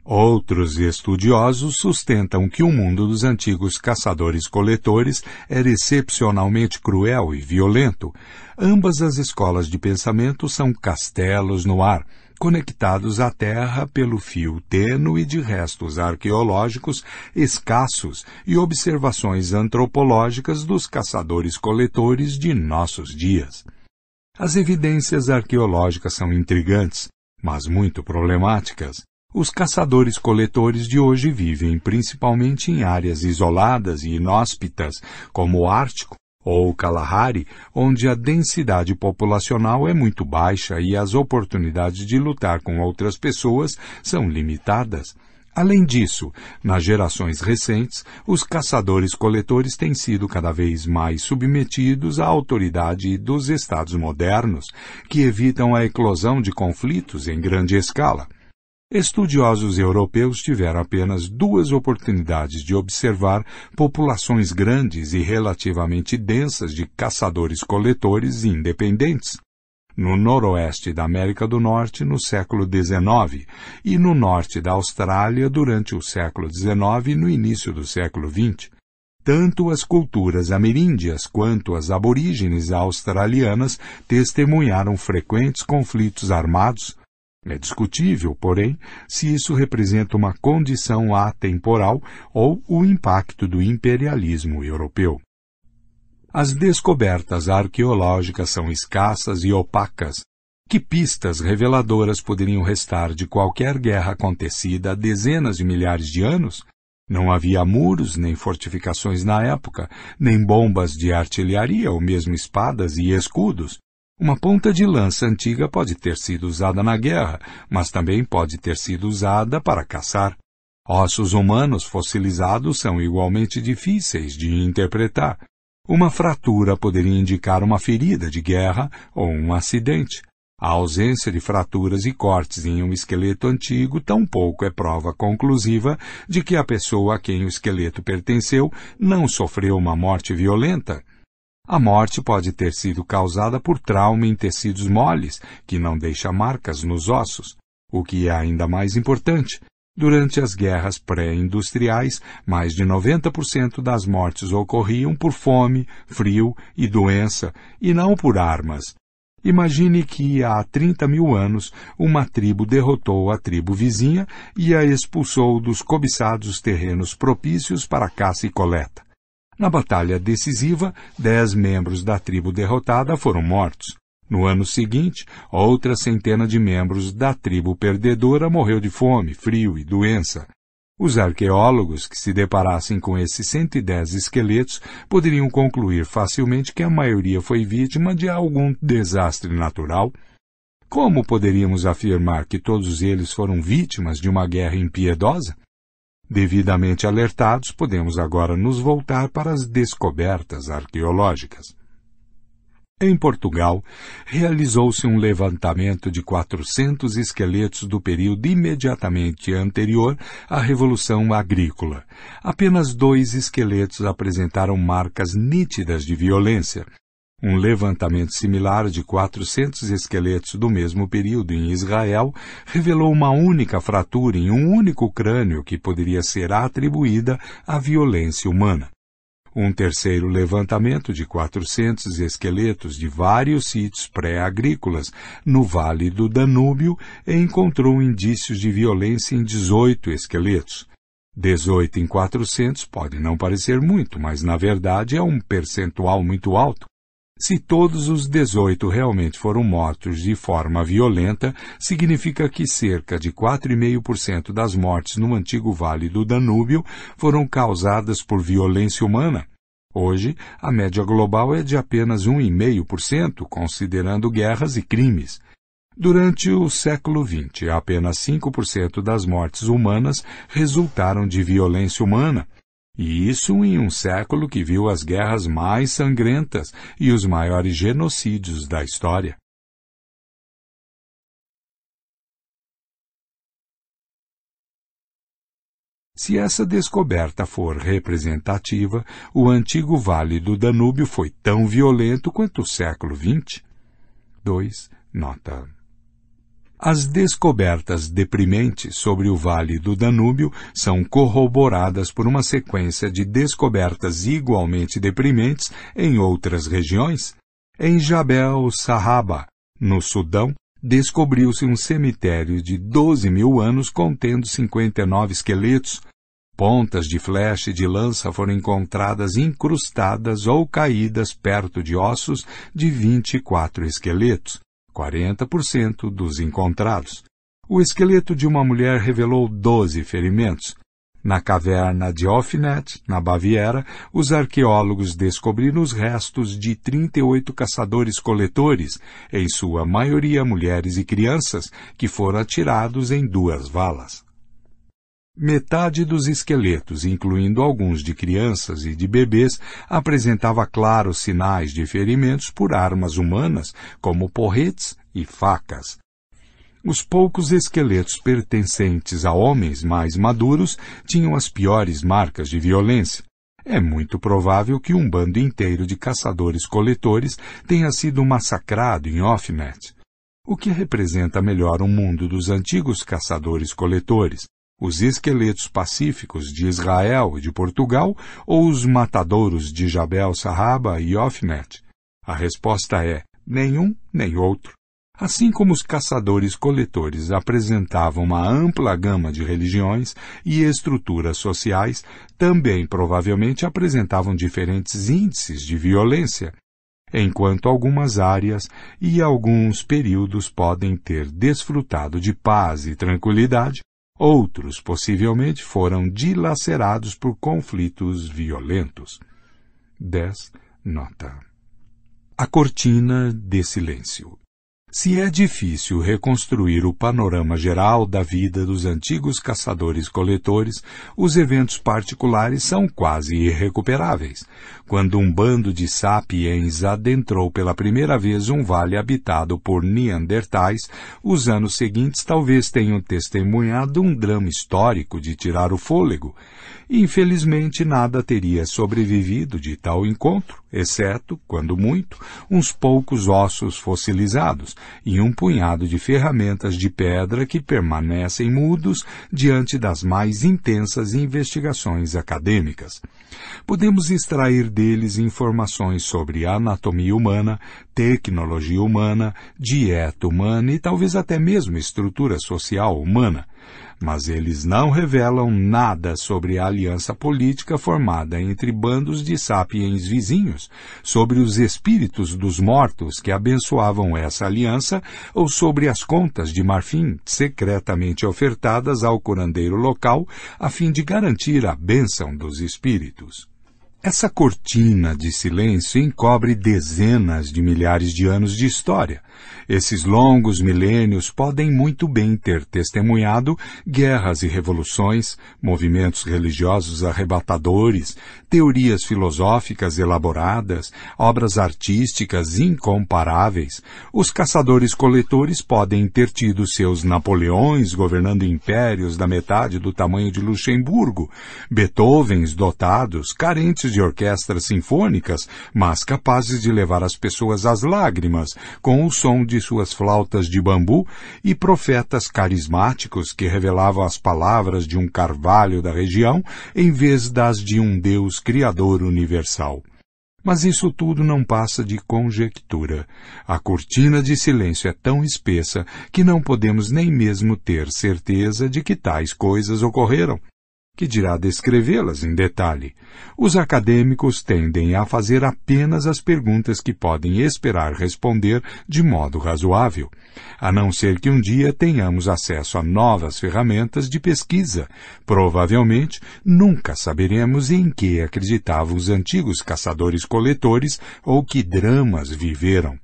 Outros estudiosos sustentam que o mundo dos antigos caçadores-coletores era excepcionalmente cruel e violento. Ambas as escolas de pensamento são castelos no ar, conectados à terra pelo fio tênue de restos arqueológicos escassos e observações antropológicas dos caçadores-coletores de nossos dias. As evidências arqueológicas são intrigantes, mas muito problemáticas. Os caçadores-coletores de hoje vivem principalmente em áreas isoladas e inóspitas, como o Ártico ou o Kalahari, onde a densidade populacional é muito baixa e as oportunidades de lutar com outras pessoas são limitadas. Além disso, nas gerações recentes, os caçadores-coletores têm sido cada vez mais submetidos à autoridade dos Estados modernos, que evitam a eclosão de conflitos em grande escala. Estudiosos europeus tiveram apenas duas oportunidades de observar populações grandes e relativamente densas de caçadores-coletores independentes. No noroeste da América do Norte no século XIX e no norte da Austrália durante o século XIX e no início do século XX. Tanto as culturas ameríndias quanto as aborígenes australianas testemunharam frequentes conflitos armados é discutível, porém, se isso representa uma condição atemporal ou o impacto do imperialismo europeu. As descobertas arqueológicas são escassas e opacas. Que pistas reveladoras poderiam restar de qualquer guerra acontecida há dezenas de milhares de anos? Não havia muros nem fortificações na época, nem bombas de artilharia ou mesmo espadas e escudos. Uma ponta de lança antiga pode ter sido usada na guerra, mas também pode ter sido usada para caçar. Ossos humanos fossilizados são igualmente difíceis de interpretar. Uma fratura poderia indicar uma ferida de guerra ou um acidente. A ausência de fraturas e cortes em um esqueleto antigo tampouco é prova conclusiva de que a pessoa a quem o esqueleto pertenceu não sofreu uma morte violenta. A morte pode ter sido causada por trauma em tecidos moles, que não deixa marcas nos ossos. O que é ainda mais importante, durante as guerras pré-industriais, mais de 90% das mortes ocorriam por fome, frio e doença, e não por armas. Imagine que há 30 mil anos uma tribo derrotou a tribo vizinha e a expulsou dos cobiçados terrenos propícios para caça e coleta. Na batalha decisiva, dez membros da tribo derrotada foram mortos. No ano seguinte, outra centena de membros da tribo perdedora morreu de fome, frio e doença. Os arqueólogos que se deparassem com esses 110 esqueletos poderiam concluir facilmente que a maioria foi vítima de algum desastre natural Como poderíamos afirmar que todos eles foram vítimas de uma guerra impiedosa? Devidamente alertados, podemos agora nos voltar para as descobertas arqueológicas. Em Portugal, realizou-se um levantamento de 400 esqueletos do período imediatamente anterior à Revolução Agrícola. Apenas dois esqueletos apresentaram marcas nítidas de violência, um levantamento similar de 400 esqueletos do mesmo período em Israel revelou uma única fratura em um único crânio que poderia ser atribuída à violência humana. Um terceiro levantamento de 400 esqueletos de vários sítios pré-agrícolas no Vale do Danúbio encontrou indícios de violência em 18 esqueletos. 18 em 400 pode não parecer muito, mas na verdade é um percentual muito alto. Se todos os 18 realmente foram mortos de forma violenta, significa que cerca de 4,5% das mortes no antigo Vale do Danúbio foram causadas por violência humana. Hoje, a média global é de apenas 1,5%, considerando guerras e crimes. Durante o século XX, apenas 5% das mortes humanas resultaram de violência humana, e isso em um século que viu as guerras mais sangrentas e os maiores genocídios da história. Se essa descoberta for representativa, o antigo Vale do Danúbio foi tão violento quanto o século XX. 2. Nota as descobertas deprimentes sobre o Vale do Danúbio são corroboradas por uma sequência de descobertas igualmente deprimentes em outras regiões. Em Jabel Sahaba, no Sudão, descobriu-se um cemitério de 12 mil anos contendo 59 esqueletos. Pontas de flecha e de lança foram encontradas incrustadas ou caídas perto de ossos de 24 esqueletos. 40% dos encontrados. O esqueleto de uma mulher revelou 12 ferimentos. Na caverna de Offnet, na Baviera, os arqueólogos descobriram os restos de 38 caçadores-coletores, em sua maioria mulheres e crianças, que foram atirados em duas valas. Metade dos esqueletos, incluindo alguns de crianças e de bebês, apresentava claros sinais de ferimentos por armas humanas, como porretes e facas. Os poucos esqueletos pertencentes a homens mais maduros tinham as piores marcas de violência. É muito provável que um bando inteiro de caçadores-coletores tenha sido massacrado em Offnet. O que representa melhor o mundo dos antigos caçadores-coletores, os esqueletos pacíficos de Israel e de Portugal ou os matadouros de Jabel Sahaba e Ofnet? A resposta é nenhum nem outro. Assim como os caçadores-coletores apresentavam uma ampla gama de religiões e estruturas sociais, também provavelmente apresentavam diferentes índices de violência, enquanto algumas áreas e alguns períodos podem ter desfrutado de paz e tranquilidade, Outros possivelmente foram dilacerados por conflitos violentos. 10. Nota. A cortina de silêncio. Se é difícil reconstruir o panorama geral da vida dos antigos caçadores-coletores, os eventos particulares são quase irrecuperáveis. Quando um bando de sapiens adentrou pela primeira vez um vale habitado por neandertais, os anos seguintes talvez tenham testemunhado um drama histórico de tirar o fôlego. Infelizmente, nada teria sobrevivido de tal encontro, exceto, quando muito, uns poucos ossos fossilizados e um punhado de ferramentas de pedra que permanecem mudos diante das mais intensas investigações acadêmicas. Podemos extrair deles informações sobre anatomia humana, tecnologia humana, dieta humana e talvez até mesmo estrutura social humana mas eles não revelam nada sobre a aliança política formada entre bandos de sapiens vizinhos, sobre os espíritos dos mortos que abençoavam essa aliança ou sobre as contas de marfim secretamente ofertadas ao curandeiro local a fim de garantir a bênção dos espíritos. Essa cortina de silêncio encobre dezenas de milhares de anos de história. Esses longos milênios podem muito bem ter testemunhado guerras e revoluções, movimentos religiosos arrebatadores, teorias filosóficas elaboradas, obras artísticas incomparáveis. Os caçadores-coletores podem ter tido seus Napoleões governando impérios da metade do tamanho de Luxemburgo, Beethovens dotados, carentes de orquestras sinfônicas, mas capazes de levar as pessoas às lágrimas com o som de suas flautas de bambu e profetas carismáticos que revelavam as palavras de um carvalho da região em vez das de um Deus Criador universal. Mas isso tudo não passa de conjectura. A cortina de silêncio é tão espessa que não podemos nem mesmo ter certeza de que tais coisas ocorreram que dirá descrevê-las em detalhe. Os acadêmicos tendem a fazer apenas as perguntas que podem esperar responder de modo razoável, a não ser que um dia tenhamos acesso a novas ferramentas de pesquisa. Provavelmente nunca saberemos em que acreditavam os antigos caçadores-coletores ou que dramas viveram.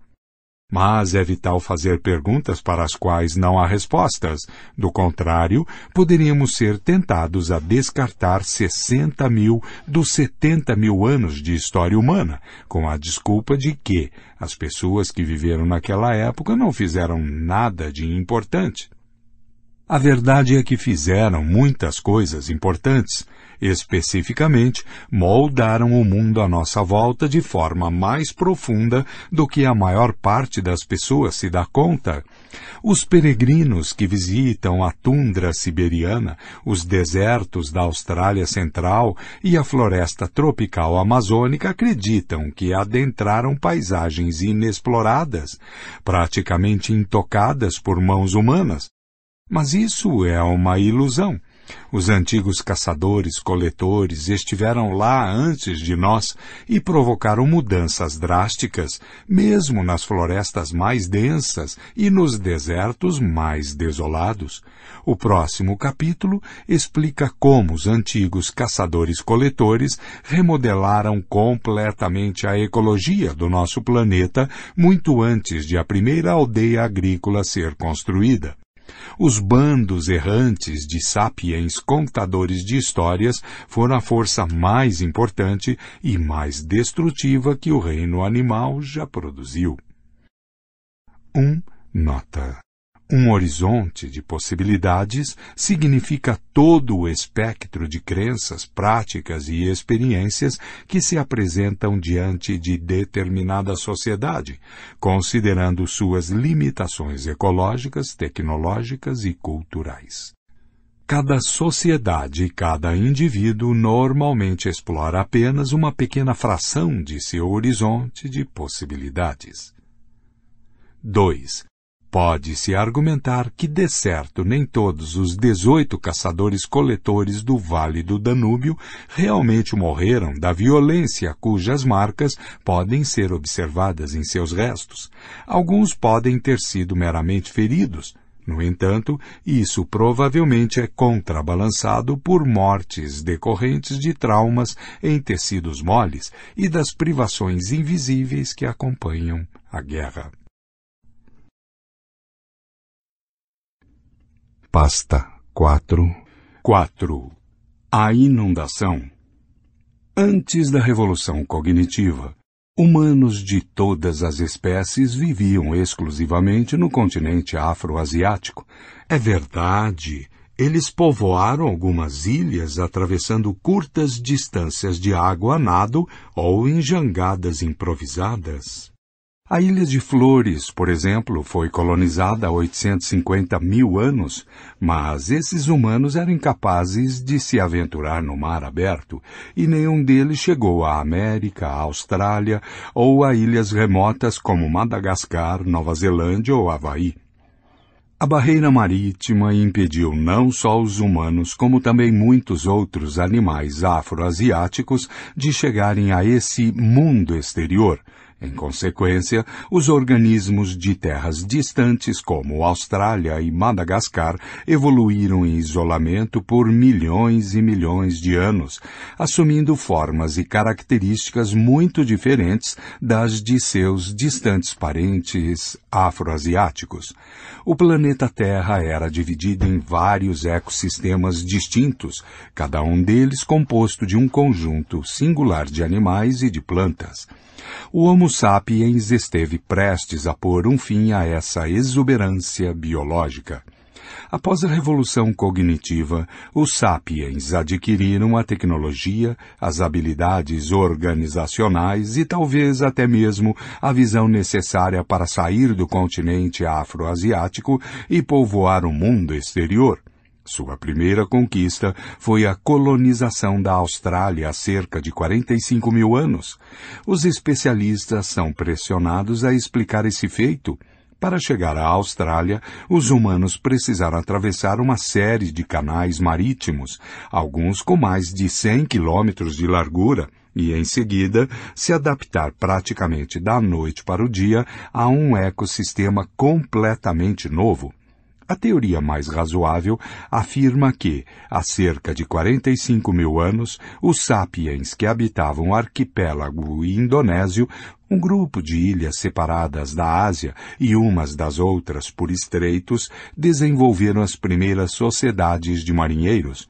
Mas é vital fazer perguntas para as quais não há respostas. Do contrário, poderíamos ser tentados a descartar 60 mil dos 70 mil anos de história humana, com a desculpa de que as pessoas que viveram naquela época não fizeram nada de importante. A verdade é que fizeram muitas coisas importantes, especificamente, moldaram o mundo à nossa volta de forma mais profunda do que a maior parte das pessoas se dá conta. Os peregrinos que visitam a tundra siberiana, os desertos da Austrália Central e a floresta tropical amazônica acreditam que adentraram paisagens inexploradas, praticamente intocadas por mãos humanas. Mas isso é uma ilusão. Os antigos caçadores-coletores estiveram lá antes de nós e provocaram mudanças drásticas, mesmo nas florestas mais densas e nos desertos mais desolados. O próximo capítulo explica como os antigos caçadores-coletores remodelaram completamente a ecologia do nosso planeta muito antes de a primeira aldeia agrícola ser construída. Os bandos errantes de sapiens contadores de histórias foram a força mais importante e mais destrutiva que o reino animal já produziu. 1. Um, nota. Um horizonte de possibilidades significa todo o espectro de crenças, práticas e experiências que se apresentam diante de determinada sociedade, considerando suas limitações ecológicas, tecnológicas e culturais. Cada sociedade e cada indivíduo normalmente explora apenas uma pequena fração de seu horizonte de possibilidades. 2. Pode-se argumentar que, de certo, nem todos os 18 caçadores-coletores do Vale do Danúbio realmente morreram da violência cujas marcas podem ser observadas em seus restos. Alguns podem ter sido meramente feridos. No entanto, isso provavelmente é contrabalançado por mortes decorrentes de traumas em tecidos moles e das privações invisíveis que acompanham a guerra. Pasta 4 4. A inundação. Antes da revolução cognitiva, humanos de todas as espécies viviam exclusivamente no continente afroasiático. É verdade, eles povoaram algumas ilhas atravessando curtas distâncias de água a nado ou em jangadas improvisadas. A Ilha de Flores, por exemplo, foi colonizada há 850 mil anos, mas esses humanos eram incapazes de se aventurar no mar aberto e nenhum deles chegou à América, à Austrália ou a ilhas remotas como Madagascar, Nova Zelândia ou Havaí. A barreira marítima impediu não só os humanos, como também muitos outros animais afroasiáticos de chegarem a esse mundo exterior, Em consequência, os organismos de terras distantes como Austrália e Madagascar evoluíram em isolamento por milhões e milhões de anos, assumindo formas e características muito diferentes das de seus distantes parentes afroasiáticos. O planeta Terra era dividido em vários ecossistemas distintos, cada um deles composto de um conjunto singular de animais e de plantas o Homo sapiens esteve prestes a pôr um fim a essa exuberância biológica. Após a revolução cognitiva, os sapiens adquiriram a tecnologia, as habilidades organizacionais e talvez até mesmo a visão necessária para sair do continente afroasiático e povoar o mundo exterior. Sua primeira conquista foi a colonização da Austrália há cerca de 45 mil anos. Os especialistas são pressionados a explicar esse feito. Para chegar à Austrália, os humanos precisaram atravessar uma série de canais marítimos, alguns com mais de 100 quilômetros de largura, e em seguida se adaptar praticamente da noite para o dia a um ecossistema completamente novo. A teoria mais razoável afirma que, há cerca de 45 mil anos, os sapiens que habitavam o arquipélago indonésio, um grupo de ilhas separadas da Ásia e umas das outras por estreitos, desenvolveram as primeiras sociedades de marinheiros.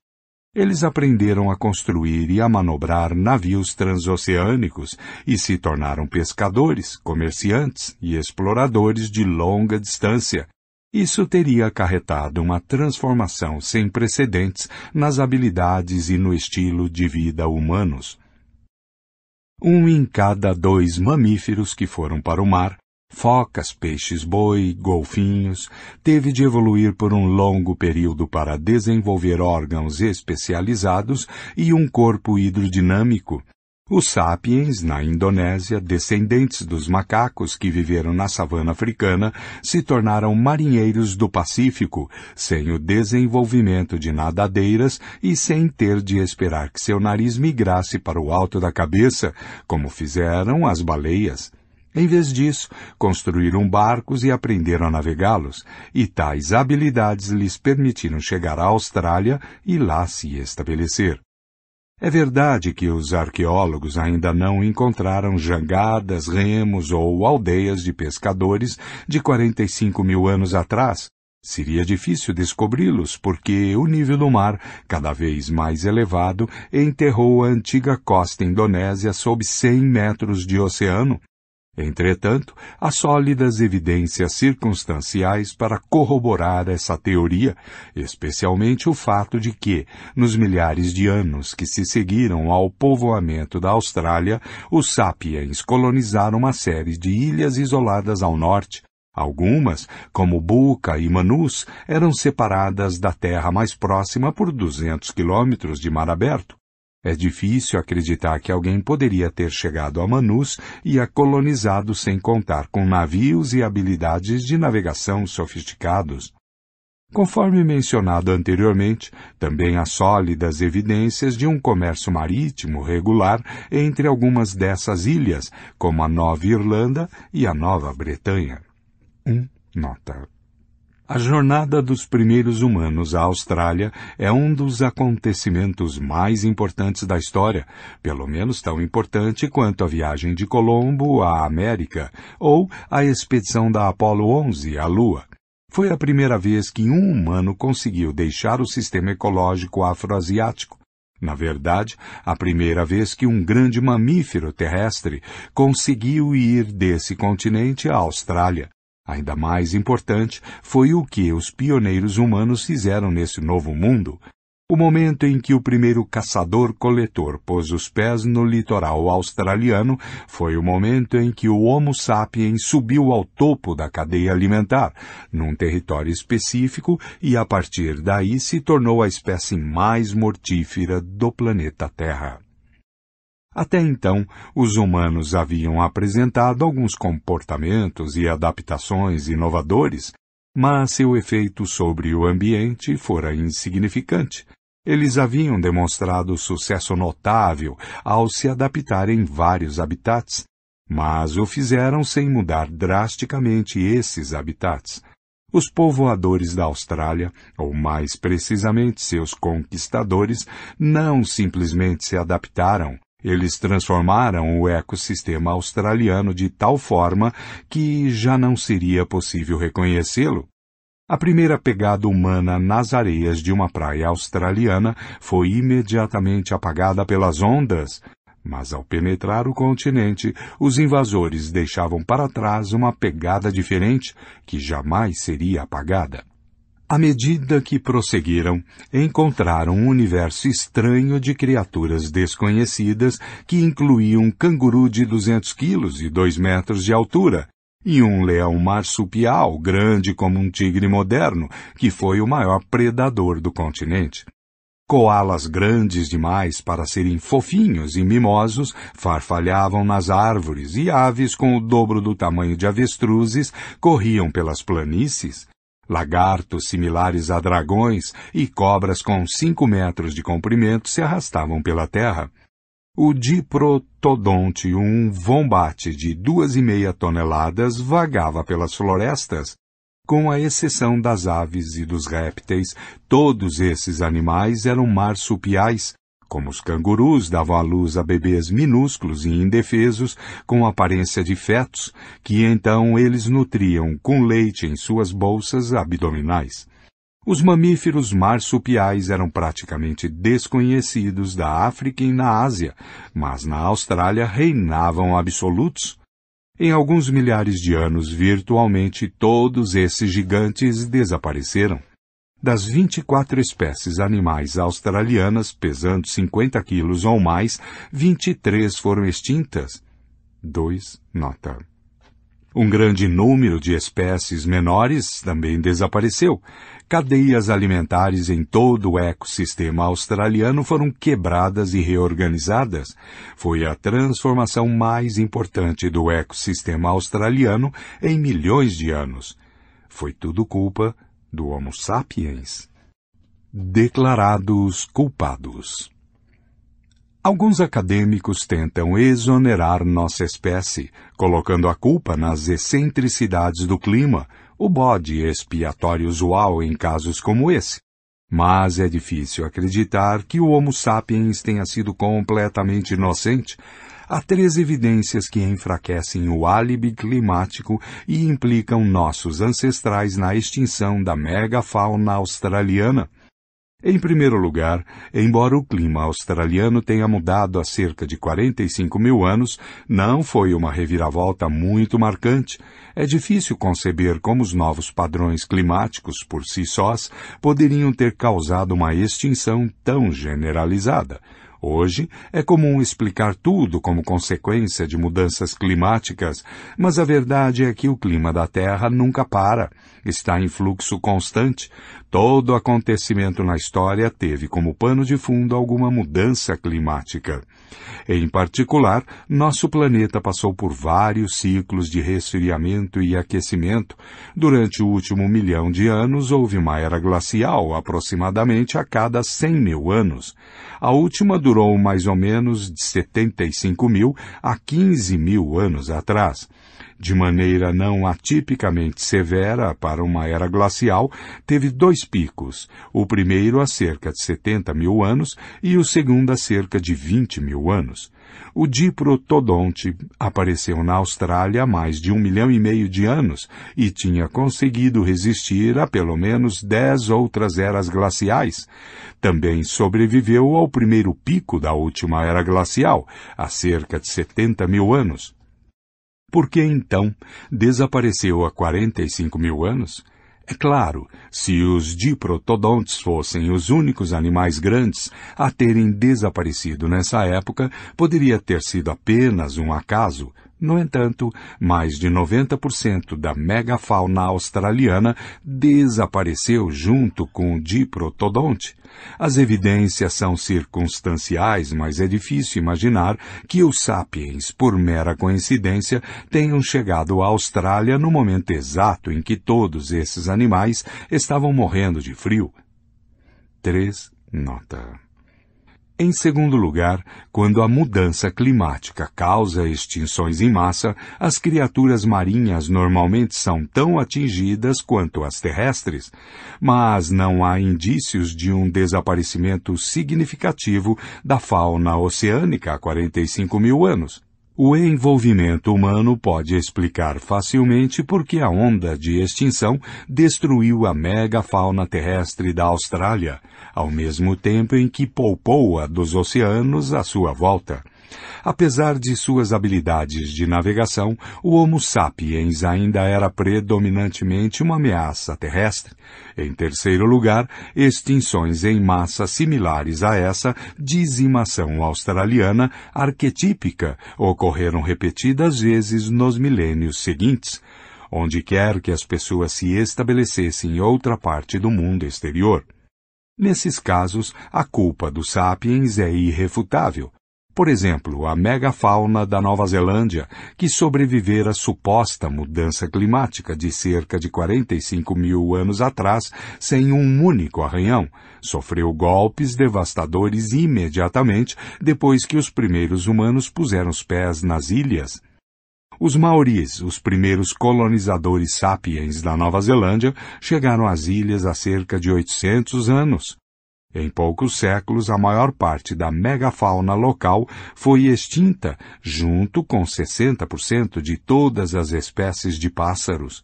Eles aprenderam a construir e a manobrar navios transoceânicos e se tornaram pescadores, comerciantes e exploradores de longa distância, isso teria acarretado uma transformação sem precedentes nas habilidades e no estilo de vida humanos. Um em cada dois mamíferos que foram para o mar, focas, peixes-boi, golfinhos, teve de evoluir por um longo período para desenvolver órgãos especializados e um corpo hidrodinâmico, os sapiens, na Indonésia, descendentes dos macacos que viveram na savana africana, se tornaram marinheiros do Pacífico, sem o desenvolvimento de nadadeiras e sem ter de esperar que seu nariz migrasse para o alto da cabeça, como fizeram as baleias. Em vez disso, construíram barcos e aprenderam a navegá-los, e tais habilidades lhes permitiram chegar à Austrália e lá se estabelecer. É verdade que os arqueólogos ainda não encontraram jangadas, remos ou aldeias de pescadores de 45 mil anos atrás. Seria difícil descobri-los porque o nível do mar, cada vez mais elevado, enterrou a antiga costa indonésia sob 100 metros de oceano, Entretanto, há sólidas evidências circunstanciais para corroborar essa teoria, especialmente o fato de que, nos milhares de anos que se seguiram ao povoamento da Austrália, os sapiens colonizaram uma série de ilhas isoladas ao norte, Algumas, como Buca e Manus, eram separadas da terra mais próxima por 200 quilômetros de mar aberto. É difícil acreditar que alguém poderia ter chegado a Manus e a colonizado sem contar com navios e habilidades de navegação sofisticados. Conforme mencionado anteriormente, também há sólidas evidências de um comércio marítimo regular entre algumas dessas ilhas, como a Nova Irlanda e a Nova Bretanha. 1. Um, nota. A jornada dos primeiros humanos à Austrália é um dos acontecimentos mais importantes da história, pelo menos tão importante quanto a viagem de Colombo à América ou a expedição da Apollo 11 à Lua. Foi a primeira vez que um humano conseguiu deixar o sistema ecológico afroasiático. Na verdade, a primeira vez que um grande mamífero terrestre conseguiu ir desse continente à Austrália. Ainda mais importante foi o que os pioneiros humanos fizeram nesse novo mundo. O momento em que o primeiro caçador-coletor pôs os pés no litoral australiano foi o momento em que o Homo sapiens subiu ao topo da cadeia alimentar, num território específico, e a partir daí se tornou a espécie mais mortífera do planeta Terra. Até então, os humanos haviam apresentado alguns comportamentos e adaptações inovadores, mas seu efeito sobre o ambiente fora insignificante. Eles haviam demonstrado sucesso notável ao se adaptar em vários habitats. Mas o fizeram sem mudar drasticamente esses habitats. Os povoadores da Austrália, ou mais precisamente seus conquistadores, não simplesmente se adaptaram, eles transformaram o ecossistema australiano de tal forma que já não seria possível reconhecê-lo. A primeira pegada humana nas areias de uma praia australiana foi imediatamente apagada pelas ondas, mas ao penetrar o continente, os invasores deixavam para trás uma pegada diferente que jamais seria apagada. À medida que prosseguiram, encontraram um universo estranho de criaturas desconhecidas que incluíam um canguru de 200 quilos e 2 metros de altura, e um leão marsupial grande como um tigre moderno, que foi o maior predador do continente. Coalas grandes demais para serem fofinhos e mimosos farfalhavam nas árvores e aves com o dobro do tamanho de avestruzes corriam pelas planícies. Lagartos similares a dragões e cobras com cinco metros de comprimento se arrastavam pela terra. O diprotodonte, um vombate de duas e meia toneladas, vagava pelas florestas, com a exceção das aves e dos répteis, todos esses animais eram marsupiais, como os cangurus davam à luz a bebês minúsculos e indefesos, com aparência de fetos, que então eles nutriam com leite em suas bolsas abdominais. Os mamíferos marsupiais eram praticamente desconhecidos da África e na Ásia, mas na Austrália reinavam absolutos. Em alguns milhares de anos, virtualmente todos esses gigantes desapareceram. Das 24 espécies animais australianas pesando 50 quilos ou mais, 23 foram extintas. 2. Nota. Um grande número de espécies menores também desapareceu. Cadeias alimentares em todo o ecossistema australiano foram quebradas e reorganizadas. Foi a transformação mais importante do ecossistema australiano em milhões de anos. Foi tudo culpa do Homo sapiens. Declarados culpados. Alguns acadêmicos tentam exonerar nossa espécie, colocando a culpa nas excentricidades do clima, o bode expiatório usual em casos como esse. Mas é difícil acreditar que o Homo sapiens tenha sido completamente inocente. Há três evidências que enfraquecem o álibi climático e implicam nossos ancestrais na extinção da megafauna australiana. Em primeiro lugar, embora o clima australiano tenha mudado há cerca de 45 mil anos, não foi uma reviravolta muito marcante. É difícil conceber como os novos padrões climáticos por si sós poderiam ter causado uma extinção tão generalizada. Hoje é comum explicar tudo como consequência de mudanças climáticas, mas a verdade é que o clima da Terra nunca para, está em fluxo constante. Todo acontecimento na história teve como pano de fundo alguma mudança climática. Em particular, nosso planeta passou por vários ciclos de resfriamento e aquecimento. Durante o último milhão de anos houve uma era glacial, aproximadamente a cada 100 mil anos. A última durou mais ou menos de 75 mil a 15 mil anos atrás de maneira não atipicamente severa para uma era glacial, teve dois picos, o primeiro há cerca de 70 mil anos e o segundo há cerca de 20 mil anos. O diprotodonte apareceu na Austrália há mais de um milhão e meio de anos e tinha conseguido resistir a pelo menos dez outras eras glaciais. Também sobreviveu ao primeiro pico da última era glacial, há cerca de 70 mil anos. Por que então desapareceu há 45 mil anos? É claro, se os diprotodontes fossem os únicos animais grandes a terem desaparecido nessa época, poderia ter sido apenas um acaso, no entanto, mais de 90% da megafauna australiana desapareceu junto com o diprotodonte. As evidências são circunstanciais, mas é difícil imaginar que os sapiens, por mera coincidência, tenham chegado à Austrália no momento exato em que todos esses animais estavam morrendo de frio. 3. Nota. Em segundo lugar, quando a mudança climática causa extinções em massa, as criaturas marinhas normalmente são tão atingidas quanto as terrestres, mas não há indícios de um desaparecimento significativo da fauna oceânica há 45 mil anos. O envolvimento humano pode explicar facilmente por que a onda de extinção destruiu a megafauna terrestre da Austrália, ao mesmo tempo em que poupou a dos oceanos à sua volta. Apesar de suas habilidades de navegação, o Homo sapiens ainda era predominantemente uma ameaça terrestre. Em terceiro lugar, extinções em massa similares a essa dizimação australiana arquetípica ocorreram repetidas vezes nos milênios seguintes, onde quer que as pessoas se estabelecessem em outra parte do mundo exterior. Nesses casos, a culpa dos sapiens é irrefutável. Por exemplo, a megafauna da Nova Zelândia, que sobrevivera à suposta mudança climática de cerca de 45 mil anos atrás sem um único arranhão, sofreu golpes devastadores imediatamente depois que os primeiros humanos puseram os pés nas ilhas. Os maoris, os primeiros colonizadores sapiens da Nova Zelândia, chegaram às ilhas há cerca de 800 anos. Em poucos séculos, a maior parte da megafauna local foi extinta, junto com 60% de todas as espécies de pássaros.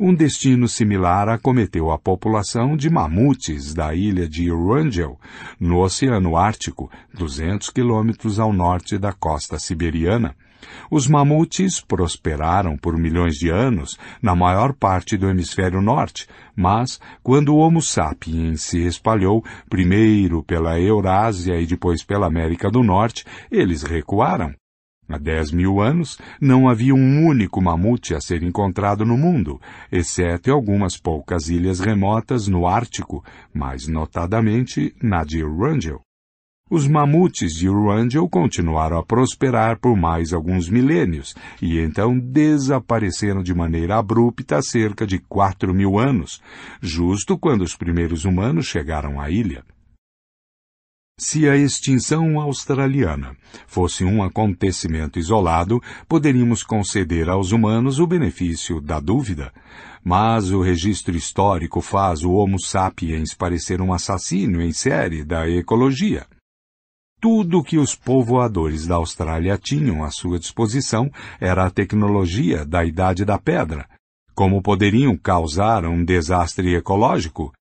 Um destino similar acometeu a população de mamutes da ilha de Wrangel, no Oceano Ártico, 200 quilômetros ao norte da costa siberiana. Os mamutes prosperaram por milhões de anos na maior parte do hemisfério norte, mas quando o Homo sapiens se espalhou, primeiro pela Eurásia e depois pela América do Norte, eles recuaram. Há dez mil anos, não havia um único mamute a ser encontrado no mundo, exceto em algumas poucas ilhas remotas no Ártico, mais notadamente na de Wrangel. Os mamutes de Wrangel continuaram a prosperar por mais alguns milênios e então desapareceram de maneira abrupta há cerca de quatro mil anos, justo quando os primeiros humanos chegaram à ilha. Se a extinção australiana fosse um acontecimento isolado, poderíamos conceder aos humanos o benefício da dúvida. Mas o registro histórico faz o Homo sapiens parecer um assassino em série da ecologia. Tudo que os povoadores da Austrália tinham à sua disposição era a tecnologia da Idade da Pedra. Como poderiam causar um desastre ecológico?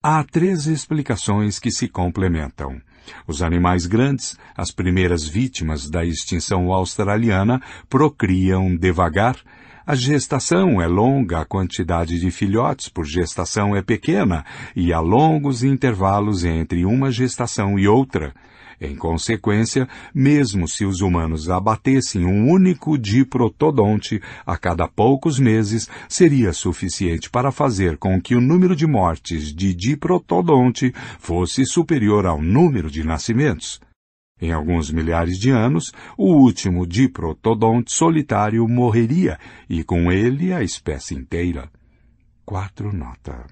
Há três explicações que se complementam. Os animais grandes, as primeiras vítimas da extinção australiana, procriam devagar. A gestação é longa, a quantidade de filhotes por gestação é pequena e há longos intervalos entre uma gestação e outra. Em consequência, mesmo se os humanos abatessem um único diprotodonte a cada poucos meses, seria suficiente para fazer com que o número de mortes de diprotodonte fosse superior ao número de nascimentos. Em alguns milhares de anos, o último diprotodonte solitário morreria e com ele a espécie inteira. Quatro nota.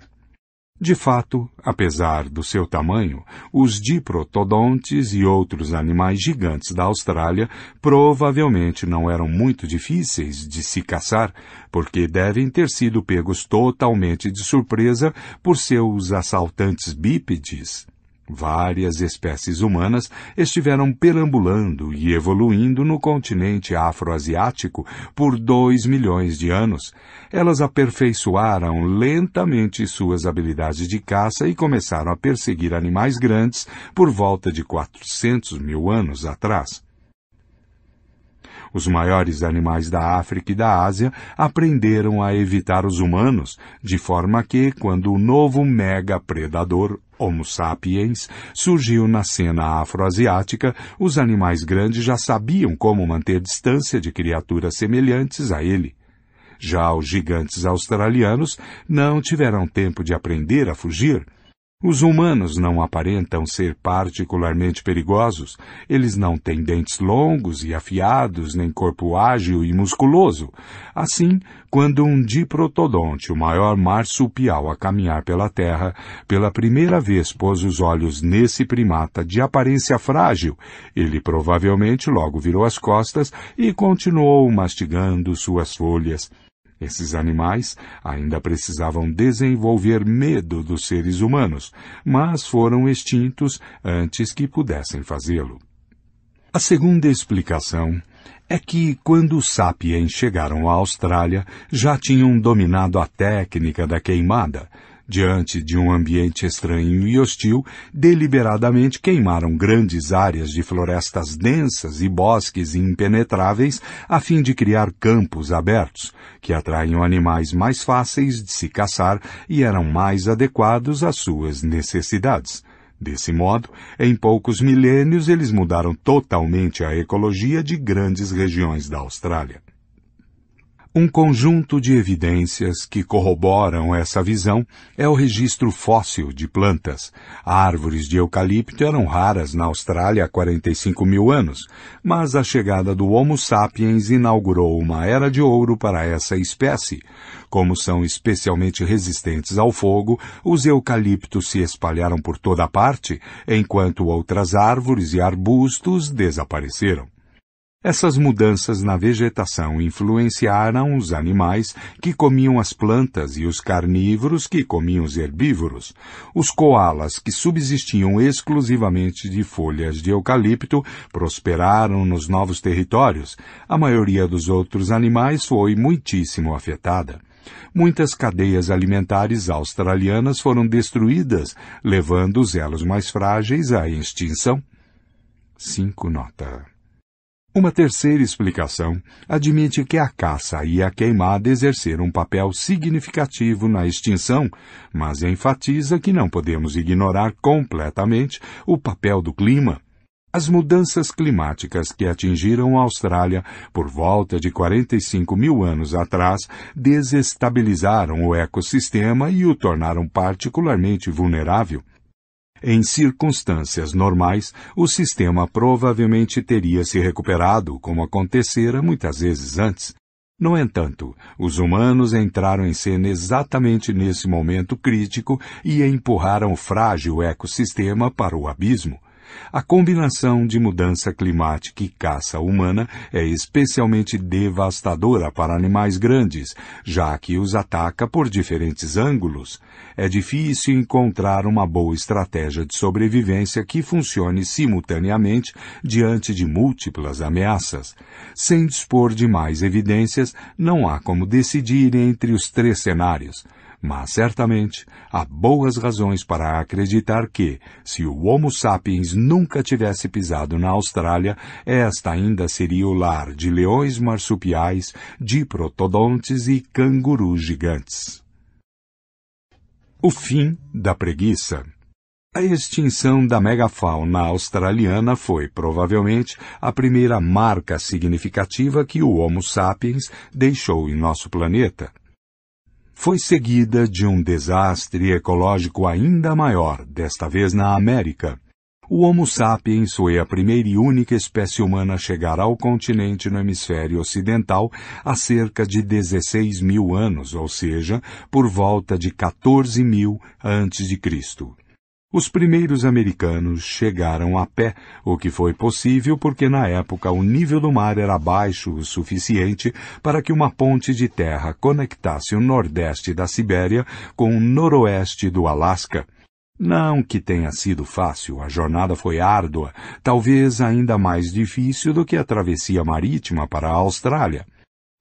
De fato, apesar do seu tamanho, os diprotodontes e outros animais gigantes da Austrália provavelmente não eram muito difíceis de se caçar, porque devem ter sido pegos totalmente de surpresa por seus assaltantes bípedes. Várias espécies humanas estiveram perambulando e evoluindo no continente afroasiático por dois milhões de anos. Elas aperfeiçoaram lentamente suas habilidades de caça e começaram a perseguir animais grandes por volta de 400 mil anos atrás. Os maiores animais da África e da Ásia aprenderam a evitar os humanos, de forma que, quando o novo mega predador Homo sapiens surgiu na cena afroasiática, os animais grandes já sabiam como manter distância de criaturas semelhantes a ele. Já os gigantes australianos não tiveram tempo de aprender a fugir. Os humanos não aparentam ser particularmente perigosos. Eles não têm dentes longos e afiados, nem corpo ágil e musculoso. Assim, quando um diprotodonte, o maior marsupial a caminhar pela Terra, pela primeira vez pôs os olhos nesse primata de aparência frágil, ele provavelmente logo virou as costas e continuou mastigando suas folhas. Esses animais ainda precisavam desenvolver medo dos seres humanos, mas foram extintos antes que pudessem fazê-lo. A segunda explicação é que, quando os sapiens chegaram à Austrália, já tinham dominado a técnica da queimada, diante de um ambiente estranho e hostil, deliberadamente queimaram grandes áreas de florestas densas e bosques impenetráveis a fim de criar campos abertos, que atraíam animais mais fáceis de se caçar e eram mais adequados às suas necessidades. Desse modo, em poucos milênios eles mudaram totalmente a ecologia de grandes regiões da Austrália. Um conjunto de evidências que corroboram essa visão é o registro fóssil de plantas. Árvores de eucalipto eram raras na Austrália há 45 mil anos, mas a chegada do Homo sapiens inaugurou uma era de ouro para essa espécie. Como são especialmente resistentes ao fogo, os eucaliptos se espalharam por toda parte, enquanto outras árvores e arbustos desapareceram. Essas mudanças na vegetação influenciaram os animais que comiam as plantas e os carnívoros que comiam os herbívoros. Os koalas, que subsistiam exclusivamente de folhas de eucalipto, prosperaram nos novos territórios. A maioria dos outros animais foi muitíssimo afetada. Muitas cadeias alimentares australianas foram destruídas, levando os elos mais frágeis à extinção. 5 nota. Uma terceira explicação admite que a caça e a queimada exerceram um papel significativo na extinção, mas enfatiza que não podemos ignorar completamente o papel do clima. As mudanças climáticas que atingiram a Austrália por volta de 45 mil anos atrás desestabilizaram o ecossistema e o tornaram particularmente vulnerável. Em circunstâncias normais, o sistema provavelmente teria se recuperado, como acontecera muitas vezes antes. No entanto, os humanos entraram em cena exatamente nesse momento crítico e empurraram o frágil ecossistema para o abismo. A combinação de mudança climática e caça humana é especialmente devastadora para animais grandes, já que os ataca por diferentes ângulos. É difícil encontrar uma boa estratégia de sobrevivência que funcione simultaneamente diante de múltiplas ameaças. Sem dispor de mais evidências, não há como decidir entre os três cenários mas certamente há boas razões para acreditar que, se o Homo sapiens nunca tivesse pisado na Austrália, esta ainda seria o lar de leões marsupiais, diprotodontes e cangurus gigantes. O fim da preguiça. A extinção da megafauna australiana foi, provavelmente, a primeira marca significativa que o Homo sapiens deixou em nosso planeta foi seguida de um desastre ecológico ainda maior, desta vez na América. O Homo sapiens foi a primeira e única espécie humana a chegar ao continente no hemisfério ocidental há cerca de 16 mil anos, ou seja, por volta de 14 mil antes de Cristo. Os primeiros americanos chegaram a pé, o que foi possível porque na época o nível do mar era baixo o suficiente para que uma ponte de terra conectasse o nordeste da Sibéria com o noroeste do Alasca. Não que tenha sido fácil, a jornada foi árdua, talvez ainda mais difícil do que a travessia marítima para a Austrália.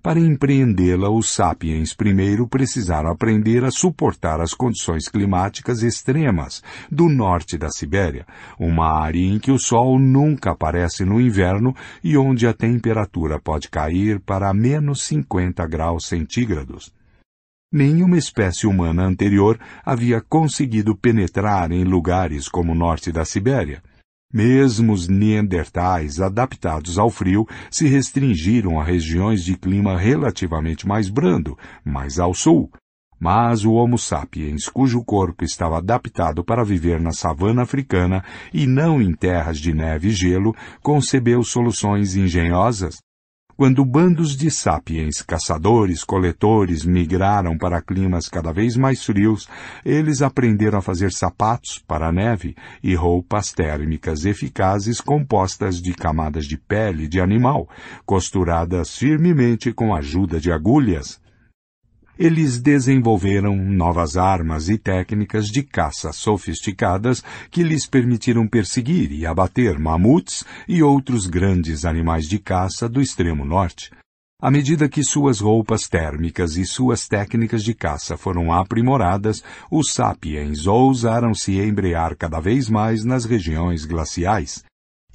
Para empreendê-la, os sapiens primeiro precisaram aprender a suportar as condições climáticas extremas do norte da Sibéria, uma área em que o sol nunca aparece no inverno e onde a temperatura pode cair para menos 50 graus centígrados. Nenhuma espécie humana anterior havia conseguido penetrar em lugares como o norte da Sibéria. Mesmo os neandertais adaptados ao frio se restringiram a regiões de clima relativamente mais brando, mais ao sul. Mas o Homo sapiens, cujo corpo estava adaptado para viver na savana africana e não em terras de neve e gelo, concebeu soluções engenhosas. Quando bandos de sapiens, caçadores, coletores, migraram para climas cada vez mais frios, eles aprenderam a fazer sapatos para a neve e roupas térmicas eficazes compostas de camadas de pele de animal, costuradas firmemente com a ajuda de agulhas eles desenvolveram novas armas e técnicas de caça sofisticadas que lhes permitiram perseguir e abater mamutes e outros grandes animais de caça do extremo norte. À medida que suas roupas térmicas e suas técnicas de caça foram aprimoradas, os sapiens ousaram se embrear cada vez mais nas regiões glaciais.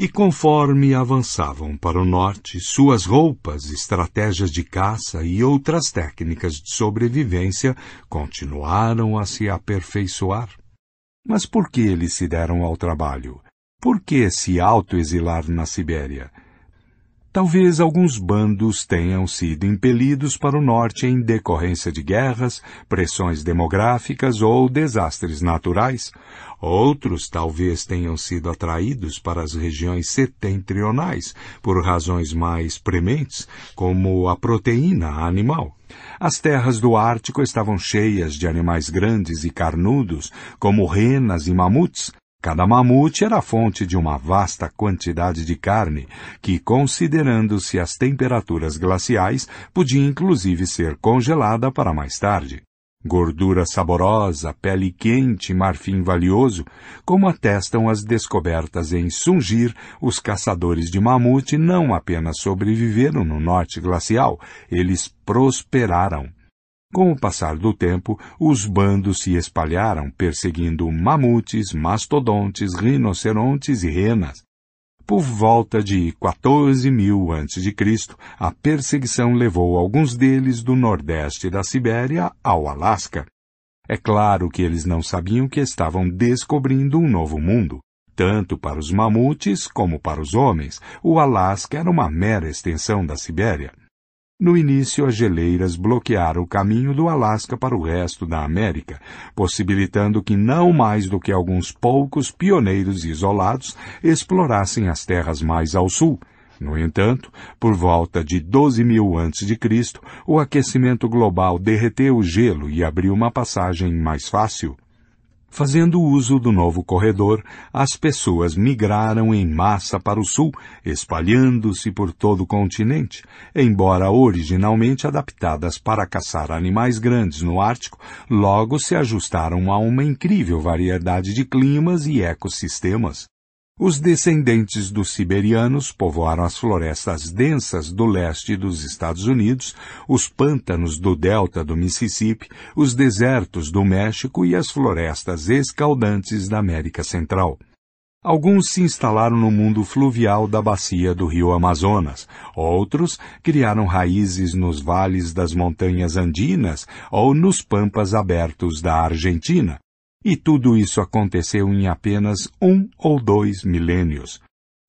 E conforme avançavam para o norte, suas roupas, estratégias de caça e outras técnicas de sobrevivência continuaram a se aperfeiçoar. Mas por que eles se deram ao trabalho? Por que se autoexilar na Sibéria? Talvez alguns bandos tenham sido impelidos para o norte em decorrência de guerras, pressões demográficas ou desastres naturais. Outros talvez tenham sido atraídos para as regiões setentrionais por razões mais prementes, como a proteína animal. As terras do Ártico estavam cheias de animais grandes e carnudos, como renas e mamutes, Cada mamute era fonte de uma vasta quantidade de carne, que, considerando-se as temperaturas glaciais, podia inclusive ser congelada para mais tarde. Gordura saborosa, pele quente, marfim valioso, como atestam as descobertas em Sungir, os caçadores de mamute não apenas sobreviveram no norte glacial, eles prosperaram. Com o passar do tempo, os bandos se espalharam, perseguindo mamutes, mastodontes, rinocerontes e renas. Por volta de 14 mil a.C., a perseguição levou alguns deles do nordeste da Sibéria ao Alasca. É claro que eles não sabiam que estavam descobrindo um novo mundo. Tanto para os mamutes como para os homens, o Alasca era uma mera extensão da Sibéria. No início, as geleiras bloquearam o caminho do Alasca para o resto da América, possibilitando que não mais do que alguns poucos pioneiros isolados explorassem as terras mais ao sul. No entanto, por volta de 12 mil a.C., o aquecimento global derreteu o gelo e abriu uma passagem mais fácil. Fazendo uso do novo corredor, as pessoas migraram em massa para o sul, espalhando-se por todo o continente. Embora originalmente adaptadas para caçar animais grandes no Ártico, logo se ajustaram a uma incrível variedade de climas e ecossistemas. Os descendentes dos siberianos povoaram as florestas densas do leste dos Estados Unidos, os pântanos do delta do Mississippi, os desertos do México e as florestas escaldantes da América Central. Alguns se instalaram no mundo fluvial da bacia do rio Amazonas, outros criaram raízes nos vales das montanhas andinas ou nos pampas abertos da Argentina. E tudo isso aconteceu em apenas um ou dois milênios.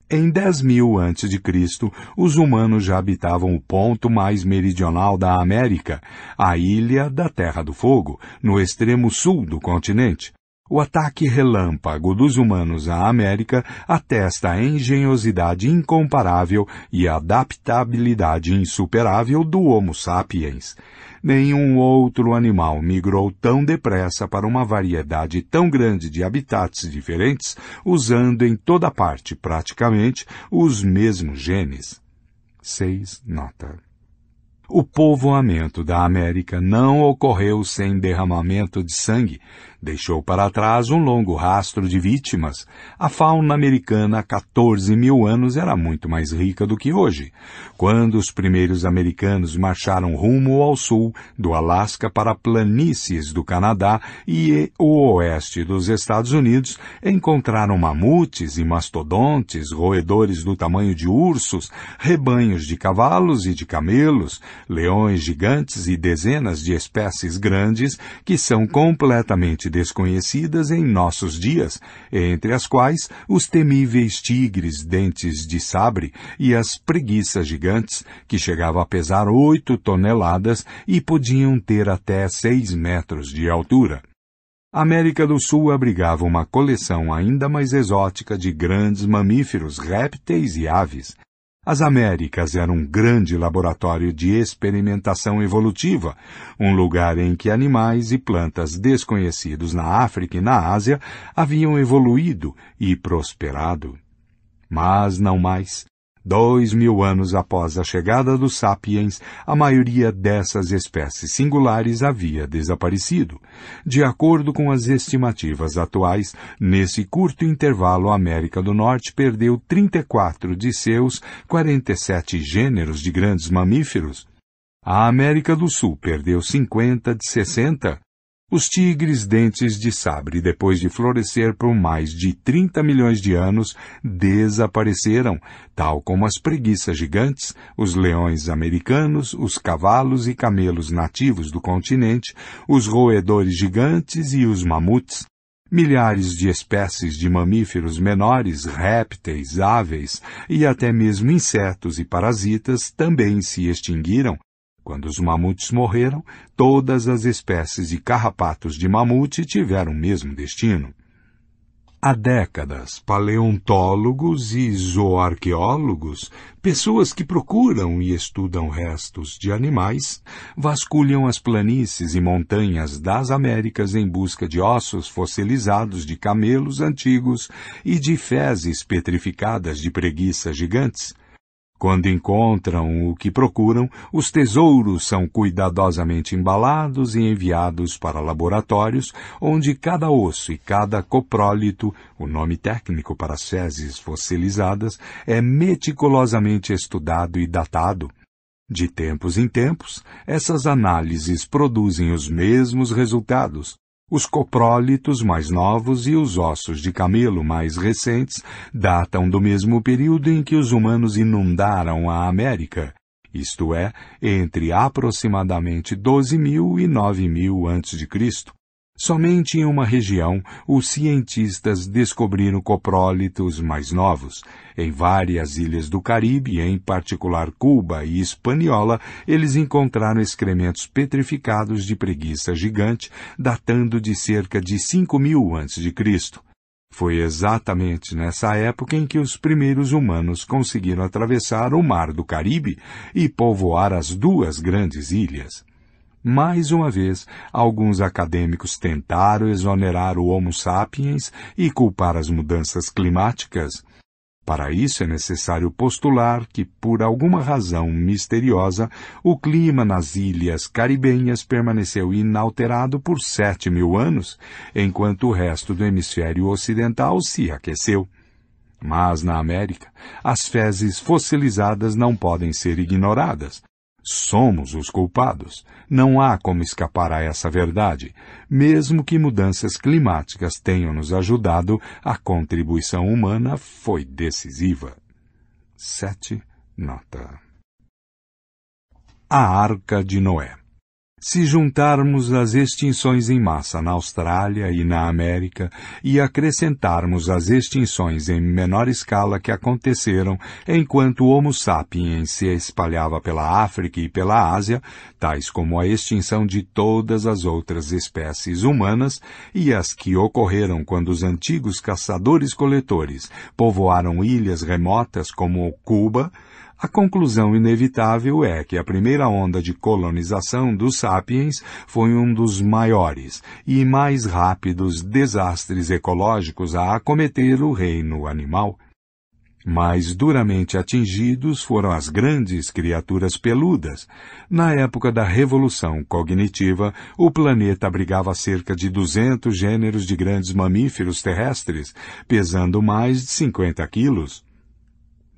Em 10 mil antes de Cristo, os humanos já habitavam o ponto mais meridional da América, a ilha da Terra do Fogo, no extremo sul do continente. O ataque relâmpago dos humanos à América atesta a engenhosidade incomparável e a adaptabilidade insuperável do Homo sapiens nenhum outro animal migrou tão depressa para uma variedade tão grande de habitats diferentes, usando em toda parte, praticamente, os mesmos genes. 6. Nota. O povoamento da América não ocorreu sem derramamento de sangue, deixou para trás um longo rastro de vítimas. A fauna americana há 14 mil anos era muito mais rica do que hoje. Quando os primeiros americanos marcharam rumo ao sul, do Alasca para planícies do Canadá e o oeste dos Estados Unidos, encontraram mamutes e mastodontes, roedores do tamanho de ursos, rebanhos de cavalos e de camelos, leões gigantes e dezenas de espécies grandes que são completamente desconhecidas em nossos dias, entre as quais os temíveis tigres dentes de sabre e as preguiças gigantes, que chegavam a pesar oito toneladas e podiam ter até seis metros de altura. A América do Sul abrigava uma coleção ainda mais exótica de grandes mamíferos, répteis e aves. As Américas eram um grande laboratório de experimentação evolutiva, um lugar em que animais e plantas desconhecidos na África e na Ásia haviam evoluído e prosperado. Mas não mais. Dois mil anos após a chegada dos sapiens, a maioria dessas espécies singulares havia desaparecido. De acordo com as estimativas atuais, nesse curto intervalo a América do Norte perdeu 34 de seus 47 gêneros de grandes mamíferos. A América do Sul perdeu 50 de 60 os tigres dentes de sabre, depois de florescer por mais de 30 milhões de anos, desapareceram, tal como as preguiças gigantes, os leões americanos, os cavalos e camelos nativos do continente, os roedores gigantes e os mamutes. Milhares de espécies de mamíferos menores, répteis, aves e até mesmo insetos e parasitas também se extinguiram, quando os mamutes morreram, todas as espécies de carrapatos de mamute tiveram o mesmo destino. Há décadas, paleontólogos e zoarqueólogos, pessoas que procuram e estudam restos de animais, vasculham as planícies e montanhas das Américas em busca de ossos fossilizados de camelos antigos e de fezes petrificadas de preguiças gigantes, quando encontram o que procuram, os tesouros são cuidadosamente embalados e enviados para laboratórios, onde cada osso e cada coprólito, o nome técnico para fezes fossilizadas, é meticulosamente estudado e datado. De tempos em tempos, essas análises produzem os mesmos resultados, os coprólitos mais novos e os ossos de camelo mais recentes datam do mesmo período em que os humanos inundaram a América, isto é, entre aproximadamente 12 mil e 9 mil a.C. Somente em uma região os cientistas descobriram coprólitos mais novos. Em várias ilhas do Caribe, em particular Cuba e Hispaniola, eles encontraram excrementos petrificados de preguiça gigante, datando de cerca de 5 mil a.C. Foi exatamente nessa época em que os primeiros humanos conseguiram atravessar o Mar do Caribe e povoar as duas grandes ilhas. Mais uma vez, alguns acadêmicos tentaram exonerar o Homo sapiens e culpar as mudanças climáticas. Para isso é necessário postular que, por alguma razão misteriosa, o clima nas ilhas caribenhas permaneceu inalterado por sete mil anos, enquanto o resto do hemisfério ocidental se aqueceu. Mas na América, as fezes fossilizadas não podem ser ignoradas. Somos os culpados. Não há como escapar a essa verdade. Mesmo que mudanças climáticas tenham nos ajudado, a contribuição humana foi decisiva. 7. Nota. A Arca de Noé se juntarmos as extinções em massa na Austrália e na América e acrescentarmos as extinções em menor escala que aconteceram enquanto o Homo sapiens se espalhava pela África e pela Ásia, tais como a extinção de todas as outras espécies humanas e as que ocorreram quando os antigos caçadores-coletores povoaram ilhas remotas como Cuba, a conclusão inevitável é que a primeira onda de colonização dos sapiens foi um dos maiores e mais rápidos desastres ecológicos a acometer o reino animal. Mais duramente atingidos foram as grandes criaturas peludas. Na época da Revolução Cognitiva, o planeta abrigava cerca de 200 gêneros de grandes mamíferos terrestres, pesando mais de 50 quilos.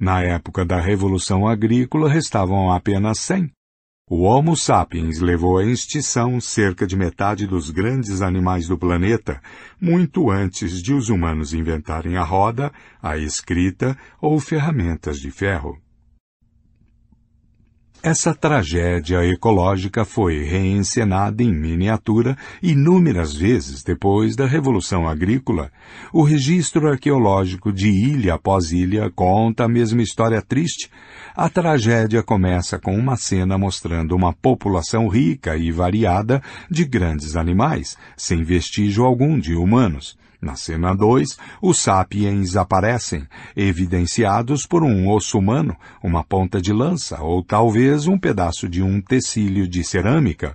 Na época da Revolução Agrícola restavam apenas cem. O Homo sapiens levou à extinção cerca de metade dos grandes animais do planeta, muito antes de os humanos inventarem a roda, a escrita ou ferramentas de ferro. Essa tragédia ecológica foi reencenada em miniatura inúmeras vezes depois da Revolução Agrícola. O registro arqueológico de ilha após ilha conta a mesma história triste. A tragédia começa com uma cena mostrando uma população rica e variada de grandes animais, sem vestígio algum de humanos. Na cena 2, os sapiens aparecem, evidenciados por um osso humano, uma ponta de lança ou talvez um pedaço de um tecílio de cerâmica.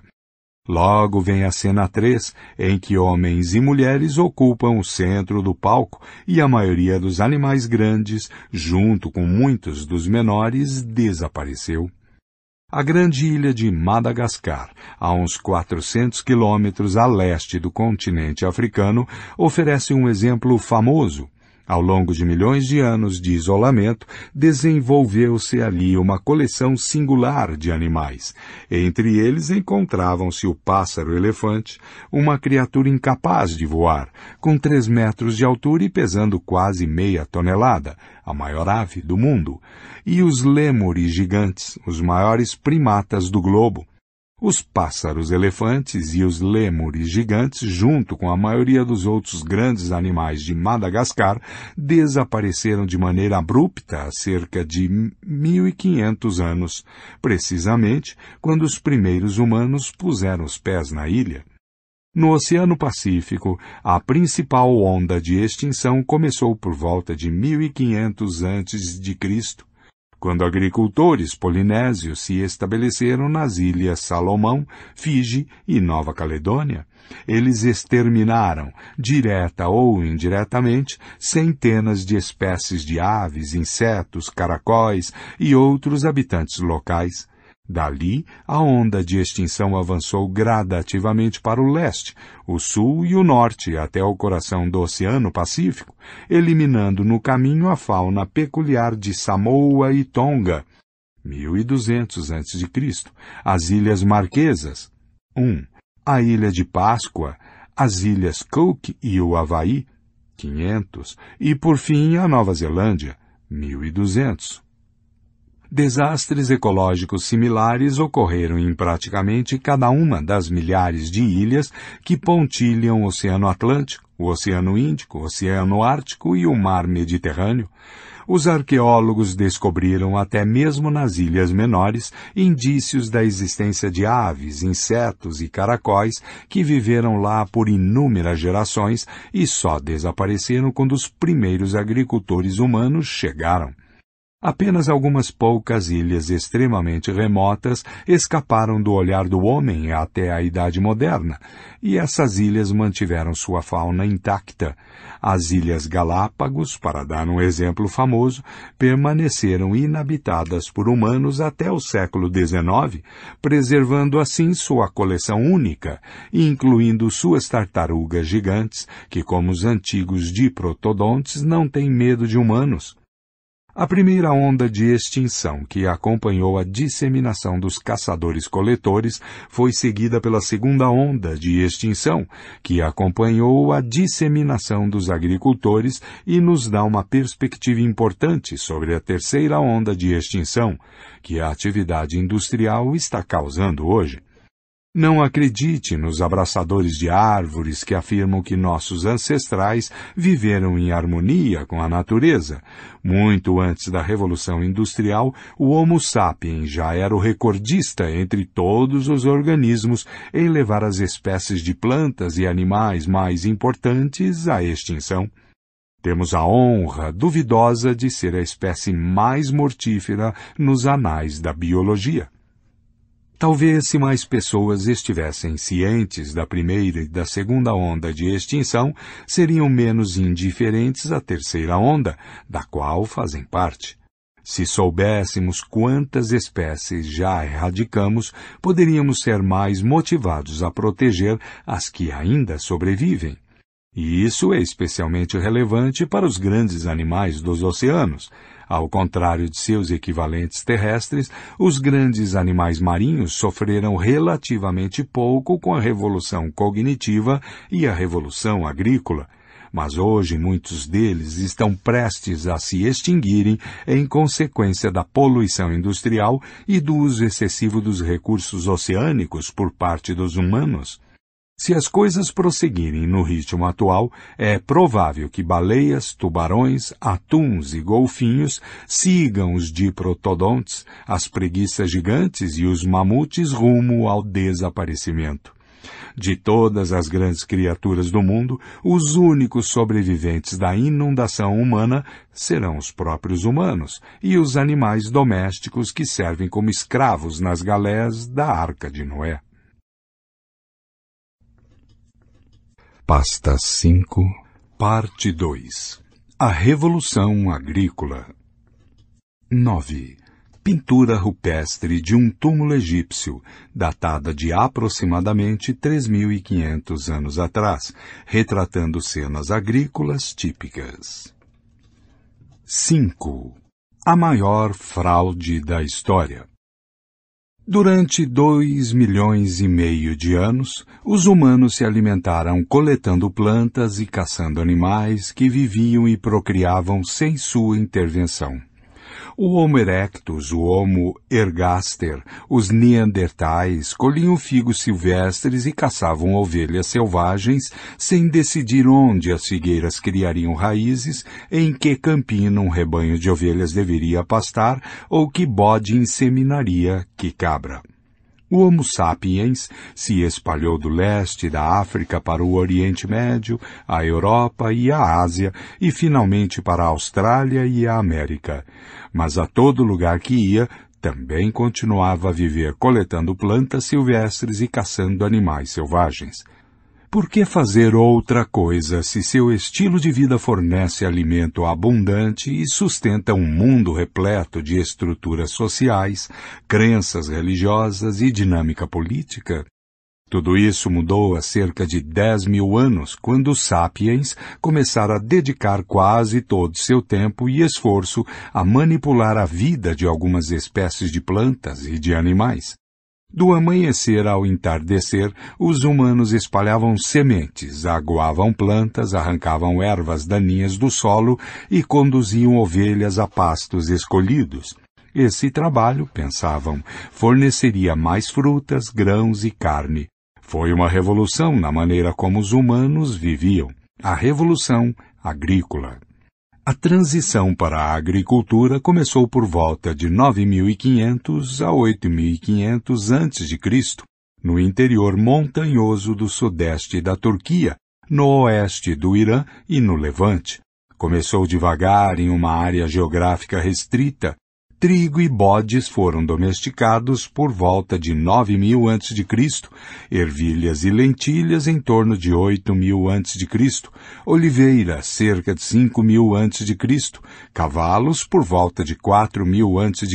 Logo vem a cena 3, em que homens e mulheres ocupam o centro do palco e a maioria dos animais grandes, junto com muitos dos menores, desapareceu. A grande ilha de Madagascar, a uns 400 quilômetros a leste do continente africano, oferece um exemplo famoso. Ao longo de milhões de anos de isolamento, desenvolveu-se ali uma coleção singular de animais. Entre eles encontravam-se o pássaro-elefante, uma criatura incapaz de voar, com três metros de altura e pesando quase meia tonelada, a maior ave do mundo, e os lêmures gigantes, os maiores primatas do globo, os pássaros-elefantes e os lêmures gigantes, junto com a maioria dos outros grandes animais de Madagascar, desapareceram de maneira abrupta há cerca de 1500 anos, precisamente quando os primeiros humanos puseram os pés na ilha. No Oceano Pacífico, a principal onda de extinção começou por volta de 1500 a.C., quando agricultores polinésios se estabeleceram nas ilhas Salomão, Fiji e Nova Caledônia. Eles exterminaram, direta ou indiretamente, centenas de espécies de aves, insetos, caracóis e outros habitantes locais. Dali, a onda de extinção avançou gradativamente para o leste, o sul e o norte até o coração do Oceano Pacífico, eliminando no caminho a fauna peculiar de Samoa e Tonga, 1200 a.C., as Ilhas Marquesas, 1. A Ilha de Páscoa, as Ilhas Cook e o Havaí, 500, e por fim a Nova Zelândia, 1200. Desastres ecológicos similares ocorreram em praticamente cada uma das milhares de ilhas que pontilham o Oceano Atlântico, o Oceano Índico, o Oceano Ártico e o Mar Mediterrâneo. Os arqueólogos descobriram até mesmo nas ilhas menores indícios da existência de aves, insetos e caracóis que viveram lá por inúmeras gerações e só desapareceram quando os primeiros agricultores humanos chegaram. Apenas algumas poucas ilhas extremamente remotas escaparam do olhar do homem até a Idade Moderna, e essas ilhas mantiveram sua fauna intacta. As Ilhas Galápagos, para dar um exemplo famoso, permaneceram inabitadas por humanos até o século XIX, preservando assim sua coleção única, incluindo suas tartarugas gigantes, que, como os antigos diprotodontes, não têm medo de humanos. A primeira onda de extinção que acompanhou a disseminação dos caçadores-coletores foi seguida pela segunda onda de extinção, que acompanhou a disseminação dos agricultores e nos dá uma perspectiva importante sobre a terceira onda de extinção, que a atividade industrial está causando hoje. Não acredite nos abraçadores de árvores que afirmam que nossos ancestrais viveram em harmonia com a natureza. Muito antes da Revolução Industrial, o Homo sapiens já era o recordista entre todos os organismos em levar as espécies de plantas e animais mais importantes à extinção. Temos a honra duvidosa de ser a espécie mais mortífera nos anais da biologia. Talvez se mais pessoas estivessem cientes da primeira e da segunda onda de extinção, seriam menos indiferentes à terceira onda, da qual fazem parte. Se soubéssemos quantas espécies já erradicamos, poderíamos ser mais motivados a proteger as que ainda sobrevivem. E isso é especialmente relevante para os grandes animais dos oceanos, ao contrário de seus equivalentes terrestres, os grandes animais marinhos sofreram relativamente pouco com a revolução cognitiva e a revolução agrícola. mas hoje muitos deles estão prestes a se extinguirem em consequência da poluição industrial e do uso excessivo dos recursos oceânicos por parte dos humanos. Se as coisas prosseguirem no ritmo atual, é provável que baleias, tubarões, atuns e golfinhos sigam os diprotodontes, as preguiças gigantes e os mamutes rumo ao desaparecimento. De todas as grandes criaturas do mundo, os únicos sobreviventes da inundação humana serão os próprios humanos e os animais domésticos que servem como escravos nas galés da Arca de Noé. Pasta 5, Parte 2 A Revolução Agrícola 9. Pintura rupestre de um túmulo egípcio, datada de aproximadamente 3.500 anos atrás, retratando cenas agrícolas típicas. 5. A maior fraude da história. Durante dois milhões e meio de anos, os humanos se alimentaram coletando plantas e caçando animais que viviam e procriavam sem sua intervenção. O Homo erectus, o Homo ergaster, os neandertais colhiam figos silvestres e caçavam ovelhas selvagens sem decidir onde as figueiras criariam raízes, em que campina um rebanho de ovelhas deveria pastar ou que bode inseminaria que cabra. O Homo sapiens se espalhou do leste da África para o Oriente Médio, a Europa e a Ásia e finalmente para a Austrália e a América mas a todo lugar que ia, também continuava a viver coletando plantas silvestres e caçando animais selvagens. Por que fazer outra coisa se seu estilo de vida fornece alimento abundante e sustenta um mundo repleto de estruturas sociais, crenças religiosas e dinâmica política? Tudo isso mudou há cerca de 10 mil anos, quando os sapiens começaram a dedicar quase todo seu tempo e esforço a manipular a vida de algumas espécies de plantas e de animais. Do amanhecer ao entardecer, os humanos espalhavam sementes, aguavam plantas, arrancavam ervas daninhas do solo e conduziam ovelhas a pastos escolhidos. Esse trabalho, pensavam, forneceria mais frutas, grãos e carne, foi uma revolução na maneira como os humanos viviam, a revolução agrícola. A transição para a agricultura começou por volta de 9500 a 8500 a.C., no interior montanhoso do sudeste da Turquia, no oeste do Irã e no Levante. Começou devagar em uma área geográfica restrita, trigo e bodes foram domesticados por volta de 9 mil a.C., ervilhas e lentilhas em torno de 8 mil a.C., oliveira cerca de 5 mil a.C., cavalos por volta de 4 mil a.C.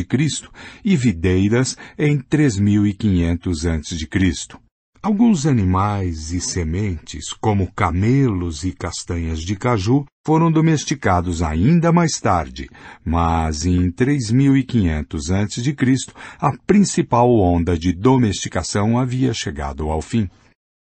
e videiras em 3.500 a.C. Alguns animais e sementes, como camelos e castanhas de caju, foram domesticados ainda mais tarde, mas em 3500 a.C., a principal onda de domesticação havia chegado ao fim.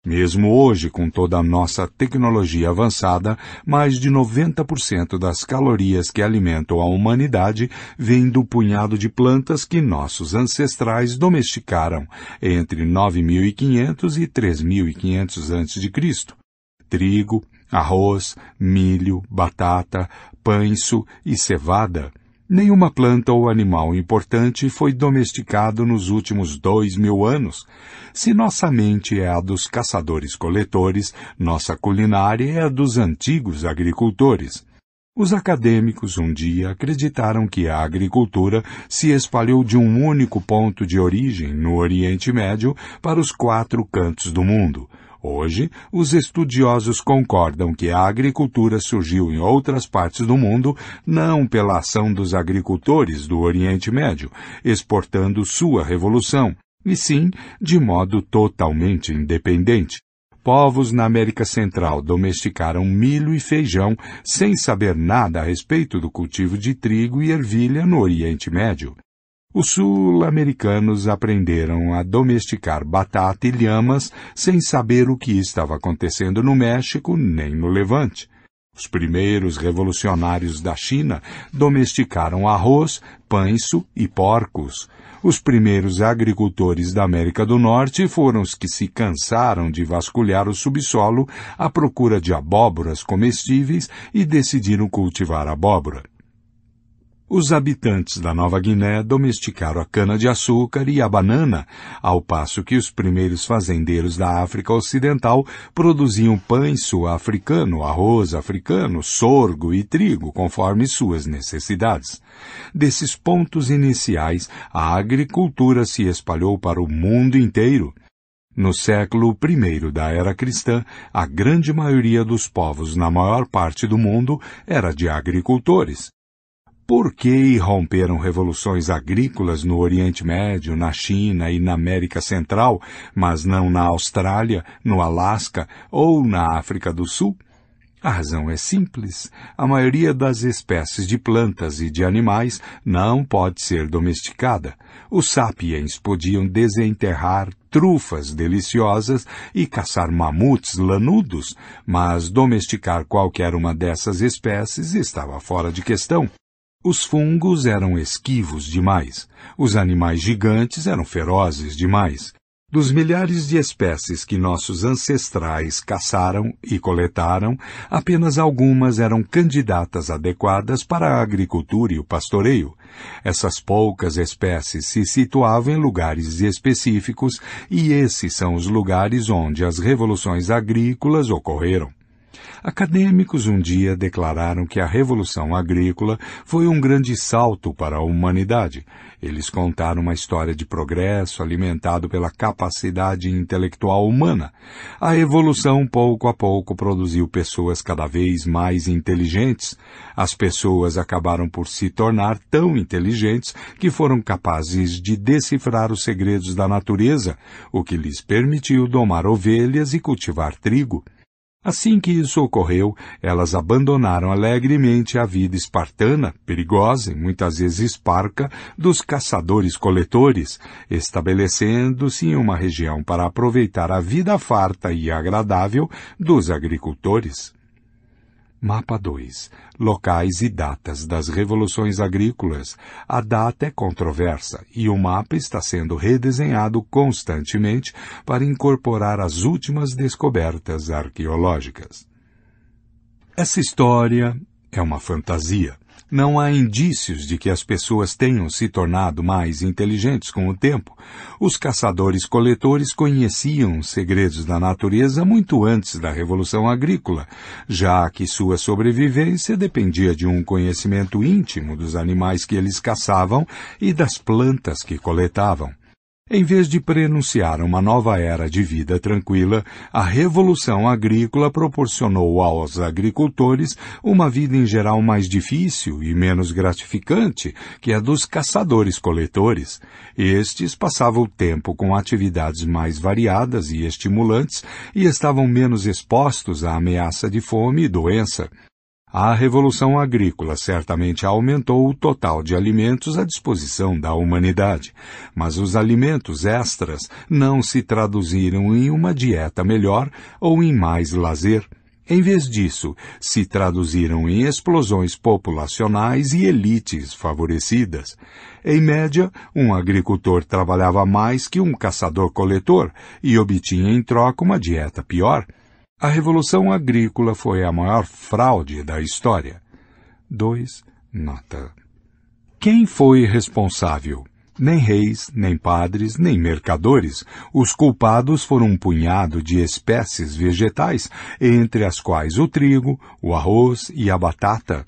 Mesmo hoje, com toda a nossa tecnologia avançada, mais de 90% das calorias que alimentam a humanidade vêm do punhado de plantas que nossos ancestrais domesticaram entre 9500 e 3500 a.C. Trigo, arroz, milho, batata, pães e cevada Nenhuma planta ou animal importante foi domesticado nos últimos dois mil anos. Se nossa mente é a dos caçadores-coletores, nossa culinária é a dos antigos agricultores. Os acadêmicos um dia acreditaram que a agricultura se espalhou de um único ponto de origem no Oriente Médio para os quatro cantos do mundo. Hoje, os estudiosos concordam que a agricultura surgiu em outras partes do mundo não pela ação dos agricultores do Oriente Médio, exportando sua revolução, e sim de modo totalmente independente. Povos na América Central domesticaram milho e feijão sem saber nada a respeito do cultivo de trigo e ervilha no Oriente Médio. Os sul-americanos aprenderam a domesticar batata e lhamas sem saber o que estava acontecendo no México nem no Levante. Os primeiros revolucionários da China domesticaram arroz, pães e porcos. Os primeiros agricultores da América do Norte foram os que se cansaram de vasculhar o subsolo à procura de abóboras comestíveis e decidiram cultivar abóbora. Os habitantes da Nova Guiné domesticaram a cana-de-açúcar e a banana, ao passo que os primeiros fazendeiros da África Ocidental produziam pães sul-africano, arroz africano, sorgo e trigo, conforme suas necessidades. Desses pontos iniciais, a agricultura se espalhou para o mundo inteiro. No século I da era cristã, a grande maioria dos povos na maior parte do mundo era de agricultores. Por que irromperam revoluções agrícolas no Oriente Médio, na China e na América Central, mas não na Austrália, no Alasca ou na África do Sul? A razão é simples. A maioria das espécies de plantas e de animais não pode ser domesticada. Os sapiens podiam desenterrar trufas deliciosas e caçar mamutes lanudos, mas domesticar qualquer uma dessas espécies estava fora de questão. Os fungos eram esquivos demais. Os animais gigantes eram ferozes demais. Dos milhares de espécies que nossos ancestrais caçaram e coletaram, apenas algumas eram candidatas adequadas para a agricultura e o pastoreio. Essas poucas espécies se situavam em lugares específicos e esses são os lugares onde as revoluções agrícolas ocorreram. Acadêmicos um dia declararam que a Revolução Agrícola foi um grande salto para a humanidade. Eles contaram uma história de progresso alimentado pela capacidade intelectual humana. A evolução, pouco a pouco, produziu pessoas cada vez mais inteligentes. As pessoas acabaram por se tornar tão inteligentes que foram capazes de decifrar os segredos da natureza, o que lhes permitiu domar ovelhas e cultivar trigo. Assim que isso ocorreu, elas abandonaram alegremente a vida espartana, perigosa e muitas vezes parca, dos caçadores-coletores, estabelecendo-se em uma região para aproveitar a vida farta e agradável dos agricultores. Mapa 2. Locais e datas das revoluções agrícolas. A data é controversa e o mapa está sendo redesenhado constantemente para incorporar as últimas descobertas arqueológicas. Essa história é uma fantasia. Não há indícios de que as pessoas tenham se tornado mais inteligentes com o tempo. Os caçadores-coletores conheciam os segredos da natureza muito antes da Revolução Agrícola, já que sua sobrevivência dependia de um conhecimento íntimo dos animais que eles caçavam e das plantas que coletavam. Em vez de prenunciar uma nova era de vida tranquila, a Revolução Agrícola proporcionou aos agricultores uma vida em geral mais difícil e menos gratificante que a dos caçadores-coletores. Estes passavam o tempo com atividades mais variadas e estimulantes e estavam menos expostos à ameaça de fome e doença. A Revolução Agrícola certamente aumentou o total de alimentos à disposição da humanidade, mas os alimentos extras não se traduziram em uma dieta melhor ou em mais lazer. Em vez disso, se traduziram em explosões populacionais e elites favorecidas. Em média, um agricultor trabalhava mais que um caçador-coletor e obtinha em troca uma dieta pior. A Revolução Agrícola foi a maior fraude da história. 2. Nota. Quem foi responsável? Nem reis, nem padres, nem mercadores. Os culpados foram um punhado de espécies vegetais, entre as quais o trigo, o arroz e a batata.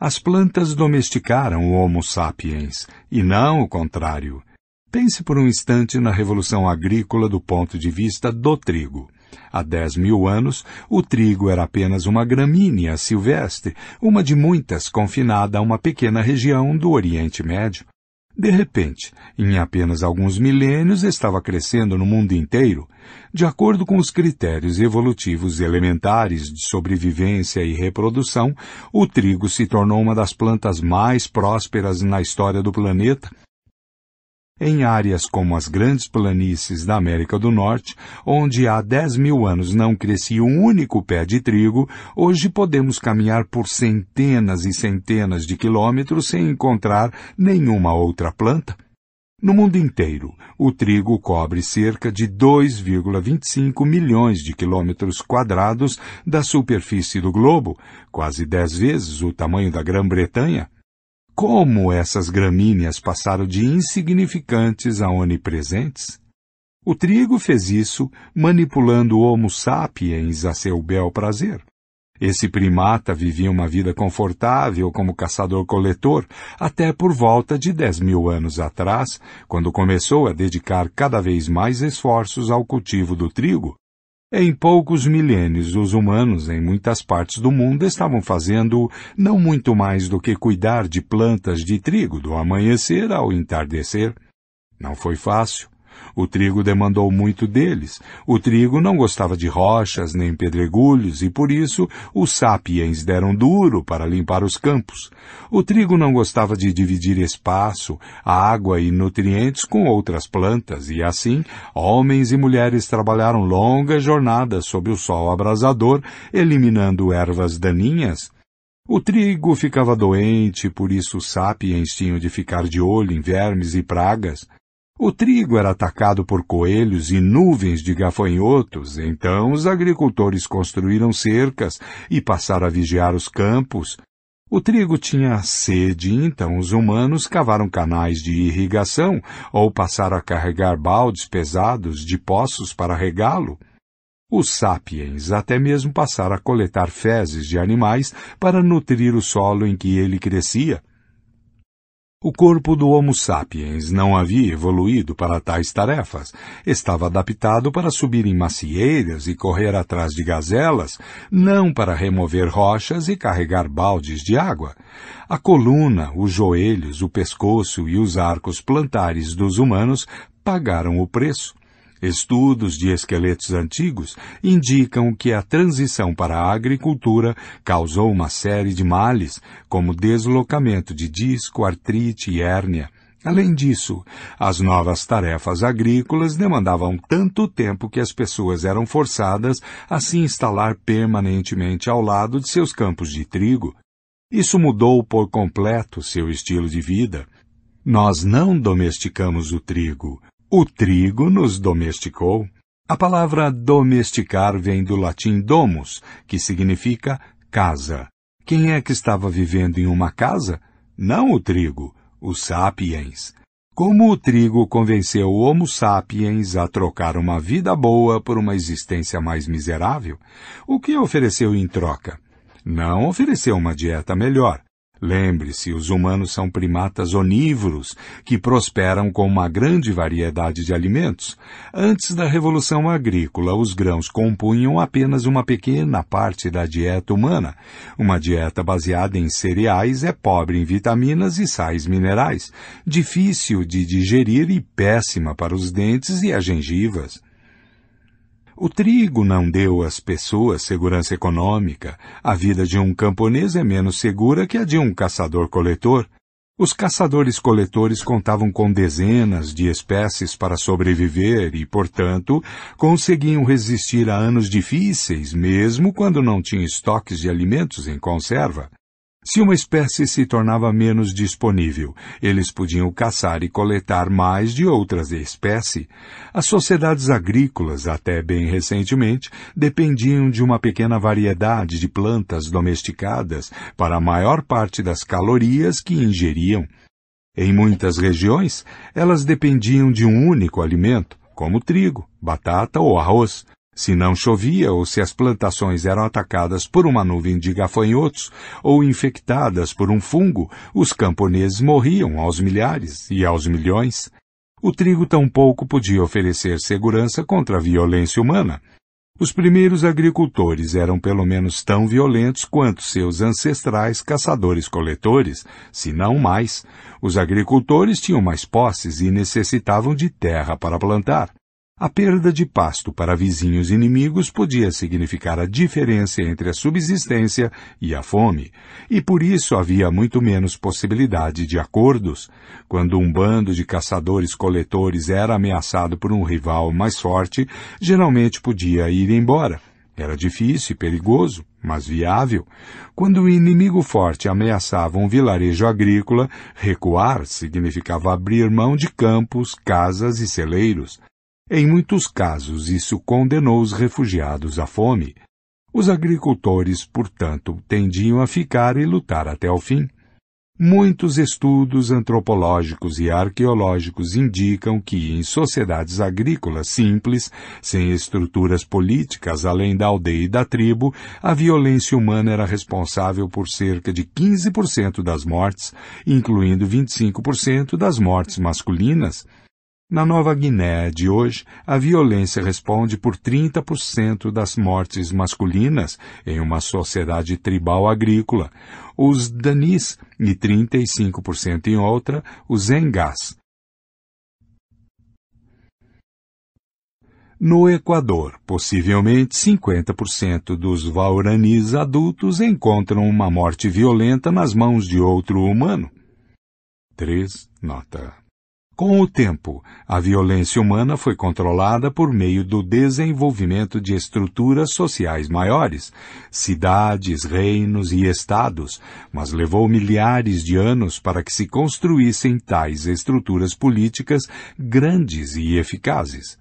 As plantas domesticaram o Homo sapiens, e não o contrário. Pense por um instante na Revolução Agrícola do ponto de vista do trigo. Há dez mil anos, o trigo era apenas uma gramínea silvestre, uma de muitas confinada a uma pequena região do Oriente Médio. De repente, em apenas alguns milênios, estava crescendo no mundo inteiro. De acordo com os critérios evolutivos elementares de sobrevivência e reprodução, o trigo se tornou uma das plantas mais prósperas na história do planeta Em áreas como as grandes planícies da América do Norte, onde há 10 mil anos não crescia um único pé de trigo, hoje podemos caminhar por centenas e centenas de quilômetros sem encontrar nenhuma outra planta. No mundo inteiro, o trigo cobre cerca de 2,25 milhões de quilômetros quadrados da superfície do globo, quase dez vezes o tamanho da Grã-Bretanha. Como essas gramíneas passaram de insignificantes a onipresentes? O trigo fez isso manipulando o Homo sapiens a seu bel prazer. Esse primata vivia uma vida confortável como caçador-coletor até por volta de dez mil anos atrás, quando começou a dedicar cada vez mais esforços ao cultivo do trigo. Em poucos milênios, os humanos em muitas partes do mundo estavam fazendo não muito mais do que cuidar de plantas de trigo do amanhecer ao entardecer. Não foi fácil. O trigo demandou muito deles. O trigo não gostava de rochas nem pedregulhos e por isso os sapiens deram duro para limpar os campos. O trigo não gostava de dividir espaço, água e nutrientes com outras plantas e assim homens e mulheres trabalharam longas jornadas sob o sol abrasador, eliminando ervas daninhas, o trigo ficava doente, por isso os sapiens tinham de ficar de olho em vermes e pragas. O trigo era atacado por coelhos e nuvens de gafanhotos, então os agricultores construíram cercas e passaram a vigiar os campos. O trigo tinha sede, então os humanos cavaram canais de irrigação ou passaram a carregar baldes pesados de poços para regá-lo. Os sapiens até mesmo passaram a coletar fezes de animais para nutrir o solo em que ele crescia. O corpo do Homo sapiens não havia evoluído para tais tarefas. Estava adaptado para subir em macieiras e correr atrás de gazelas, não para remover rochas e carregar baldes de água. A coluna, os joelhos, o pescoço e os arcos plantares dos humanos pagaram o preço. Estudos de esqueletos antigos indicam que a transição para a agricultura causou uma série de males, como deslocamento de disco, artrite e hérnia. Além disso, as novas tarefas agrícolas demandavam tanto tempo que as pessoas eram forçadas a se instalar permanentemente ao lado de seus campos de trigo. Isso mudou por completo seu estilo de vida. Nós não domesticamos o trigo, o trigo nos domesticou. A palavra domesticar vem do latim domus, que significa casa. Quem é que estava vivendo em uma casa? Não o trigo, os sapiens. Como o trigo convenceu o Homo sapiens a trocar uma vida boa por uma existência mais miserável, o que ofereceu em troca? Não ofereceu uma dieta melhor, Lembre-se, os humanos são primatas onívoros que prosperam com uma grande variedade de alimentos. Antes da Revolução Agrícola, os grãos compunham apenas uma pequena parte da dieta humana. Uma dieta baseada em cereais é pobre em vitaminas e sais minerais, difícil de digerir e péssima para os dentes e as gengivas. O trigo não deu às pessoas segurança econômica. A vida de um camponês é menos segura que a de um caçador-coletor. Os caçadores-coletores contavam com dezenas de espécies para sobreviver e, portanto, conseguiam resistir a anos difíceis, mesmo quando não tinham estoques de alimentos em conserva. Se uma espécie se tornava menos disponível, eles podiam caçar e coletar mais de outras espécies. As sociedades agrícolas, até bem recentemente, dependiam de uma pequena variedade de plantas domesticadas para a maior parte das calorias que ingeriam. Em muitas regiões, elas dependiam de um único alimento, como trigo, batata ou arroz, se não chovia ou se as plantações eram atacadas por uma nuvem de gafanhotos ou infectadas por um fungo, os camponeses morriam aos milhares e aos milhões. O trigo tampouco podia oferecer segurança contra a violência humana. Os primeiros agricultores eram pelo menos tão violentos quanto seus ancestrais caçadores-coletores, se não mais. Os agricultores tinham mais posses e necessitavam de terra para plantar. A perda de pasto para vizinhos inimigos podia significar a diferença entre a subsistência e a fome, e por isso havia muito menos possibilidade de acordos. Quando um bando de caçadores-coletores era ameaçado por um rival mais forte, geralmente podia ir embora. Era difícil e perigoso, mas viável. Quando o inimigo forte ameaçava um vilarejo agrícola, recuar significava abrir mão de campos, casas e celeiros. Em muitos casos, isso condenou os refugiados à fome. Os agricultores, portanto, tendiam a ficar e lutar até o fim. Muitos estudos antropológicos e arqueológicos indicam que, em sociedades agrícolas simples, sem estruturas políticas além da aldeia e da tribo, a violência humana era responsável por cerca de 15% das mortes, incluindo 25% das mortes masculinas. Na Nova Guiné de hoje, a violência responde por 30% das mortes masculinas em uma sociedade tribal agrícola, os Danis e 35% em outra, os Engás. No Equador, possivelmente 50% dos Vauranis adultos encontram uma morte violenta nas mãos de outro humano. 3. Nota. Com o tempo, a violência humana foi controlada por meio do desenvolvimento de estruturas sociais maiores, cidades, reinos e estados, mas levou milhares de anos para que se construíssem tais estruturas políticas grandes e eficazes.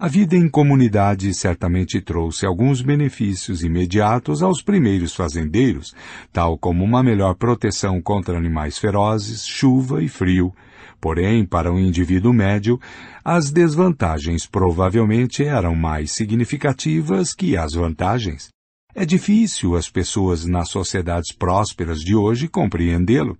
A vida em comunidade certamente trouxe alguns benefícios imediatos aos primeiros fazendeiros, tal como uma melhor proteção contra animais ferozes, chuva e frio, Porém, para um indivíduo médio, as desvantagens provavelmente eram mais significativas que as vantagens. É difícil as pessoas nas sociedades prósperas de hoje compreendê-lo.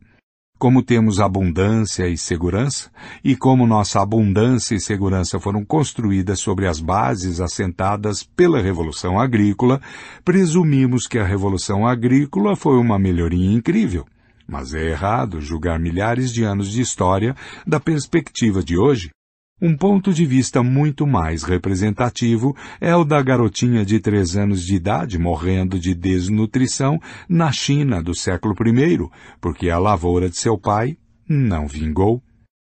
Como temos abundância e segurança, e como nossa abundância e segurança foram construídas sobre as bases assentadas pela Revolução Agrícola, presumimos que a Revolução Agrícola foi uma melhoria incrível. Mas é errado julgar milhares de anos de história da perspectiva de hoje. Um ponto de vista muito mais representativo é o da garotinha de três anos de idade morrendo de desnutrição na China do século I, porque a lavoura de seu pai não vingou.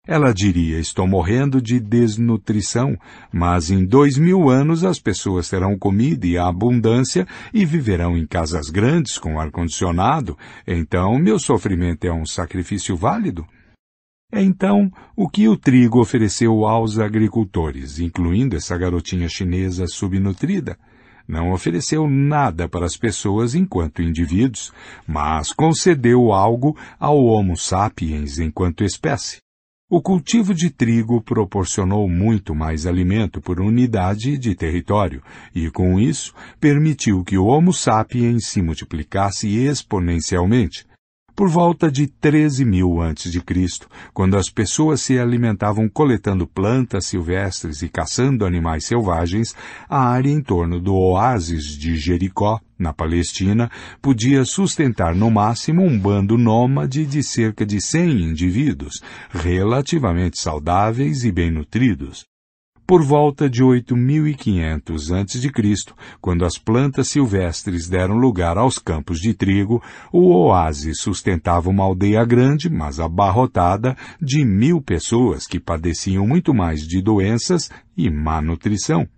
Ela diria: Estou morrendo de desnutrição, mas em dois mil anos as pessoas terão comida e abundância e viverão em casas grandes com ar-condicionado, então meu sofrimento é um sacrifício válido? Então, o que o trigo ofereceu aos agricultores, incluindo essa garotinha chinesa subnutrida? Não ofereceu nada para as pessoas enquanto indivíduos, mas concedeu algo ao Homo sapiens enquanto espécie. O cultivo de trigo proporcionou muito mais alimento por unidade de território e, com isso, permitiu que o Homo sapiens se multiplicasse exponencialmente. Por volta de 13 mil antes de Cristo, quando as pessoas se alimentavam coletando plantas silvestres e caçando animais selvagens, a área em torno do oásis de Jericó, na Palestina, podia sustentar no máximo um bando nômade de cerca de 100 indivíduos, relativamente saudáveis e bem nutridos por volta de 8500 a.C., quando as plantas silvestres deram lugar aos campos de trigo, o oásis sustentava uma aldeia grande, mas abarrotada, de mil pessoas que padeciam muito mais de doenças e má nutrição.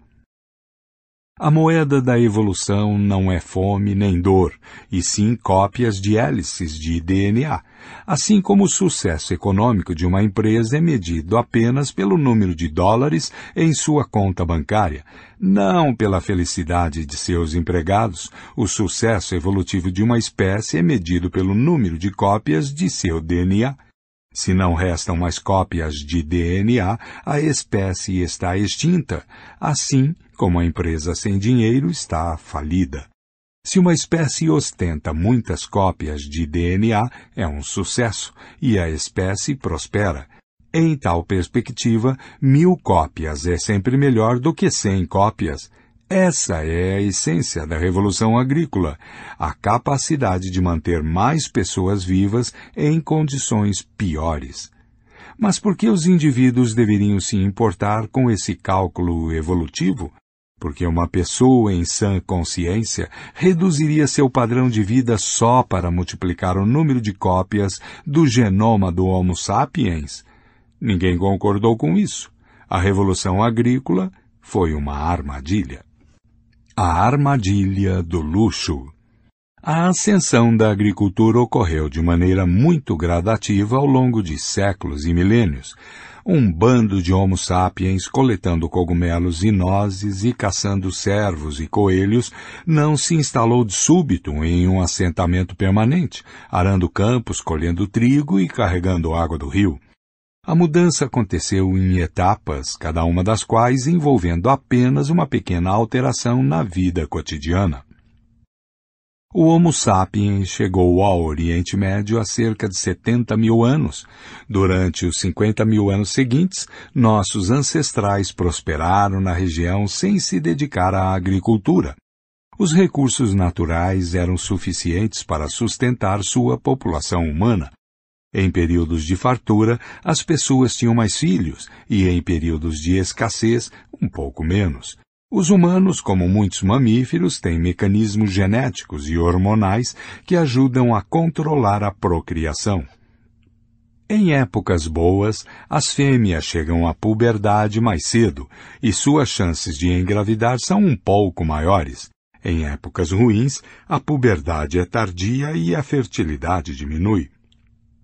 A moeda da evolução não é fome nem dor, e sim cópias de hélices de DNA, assim como o sucesso econômico de uma empresa é medido apenas pelo número de dólares em sua conta bancária, não pela felicidade de seus empregados. O sucesso evolutivo de uma espécie é medido pelo número de cópias de seu DNA. Se não restam mais cópias de DNA, a espécie está extinta, assim como a empresa sem dinheiro está falida. Se uma espécie ostenta muitas cópias de DNA, é um sucesso e a espécie prospera. Em tal perspectiva, mil cópias é sempre melhor do que cem cópias. Essa é a essência da revolução agrícola, a capacidade de manter mais pessoas vivas em condições piores. Mas por que os indivíduos deveriam se importar com esse cálculo evolutivo? Porque uma pessoa em sã consciência reduziria seu padrão de vida só para multiplicar o número de cópias do genoma do Homo sapiens? Ninguém concordou com isso. A revolução agrícola foi uma armadilha. A armadilha do luxo. A ascensão da agricultura ocorreu de maneira muito gradativa ao longo de séculos e milênios. Um bando de Homo sapiens coletando cogumelos e nozes e caçando cervos e coelhos não se instalou de súbito em um assentamento permanente, arando campos, colhendo trigo e carregando água do rio. A mudança aconteceu em etapas, cada uma das quais envolvendo apenas uma pequena alteração na vida cotidiana. O Homo sapiens chegou ao Oriente Médio há cerca de 70 mil anos. Durante os 50 mil anos seguintes, nossos ancestrais prosperaram na região sem se dedicar à agricultura. Os recursos naturais eram suficientes para sustentar sua população humana. Em períodos de fartura, as pessoas tinham mais filhos e em períodos de escassez, um pouco menos. Os humanos, como muitos mamíferos, têm mecanismos genéticos e hormonais que ajudam a controlar a procriação. Em épocas boas, as fêmeas chegam à puberdade mais cedo e suas chances de engravidar são um pouco maiores. Em épocas ruins, a puberdade é tardia e a fertilidade diminui.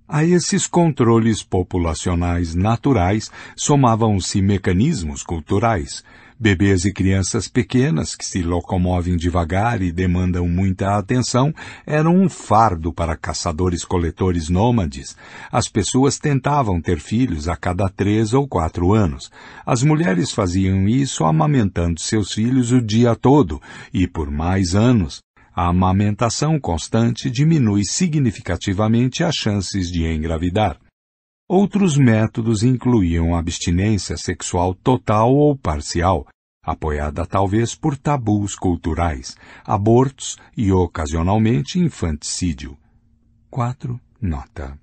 A esses controles populacionais naturais somavam-se mecanismos culturais, Bebês e crianças pequenas que se locomovem devagar e demandam muita atenção eram um fardo para caçadores-coletores nômades. As pessoas tentavam ter filhos a cada três ou quatro anos. As mulheres faziam isso amamentando seus filhos o dia todo e por mais anos. A amamentação constante diminui significativamente as chances de engravidar. Outros métodos incluíam abstinência sexual total ou parcial, apoiada talvez por tabus culturais, abortos e ocasionalmente infanticídio. 4. Nota.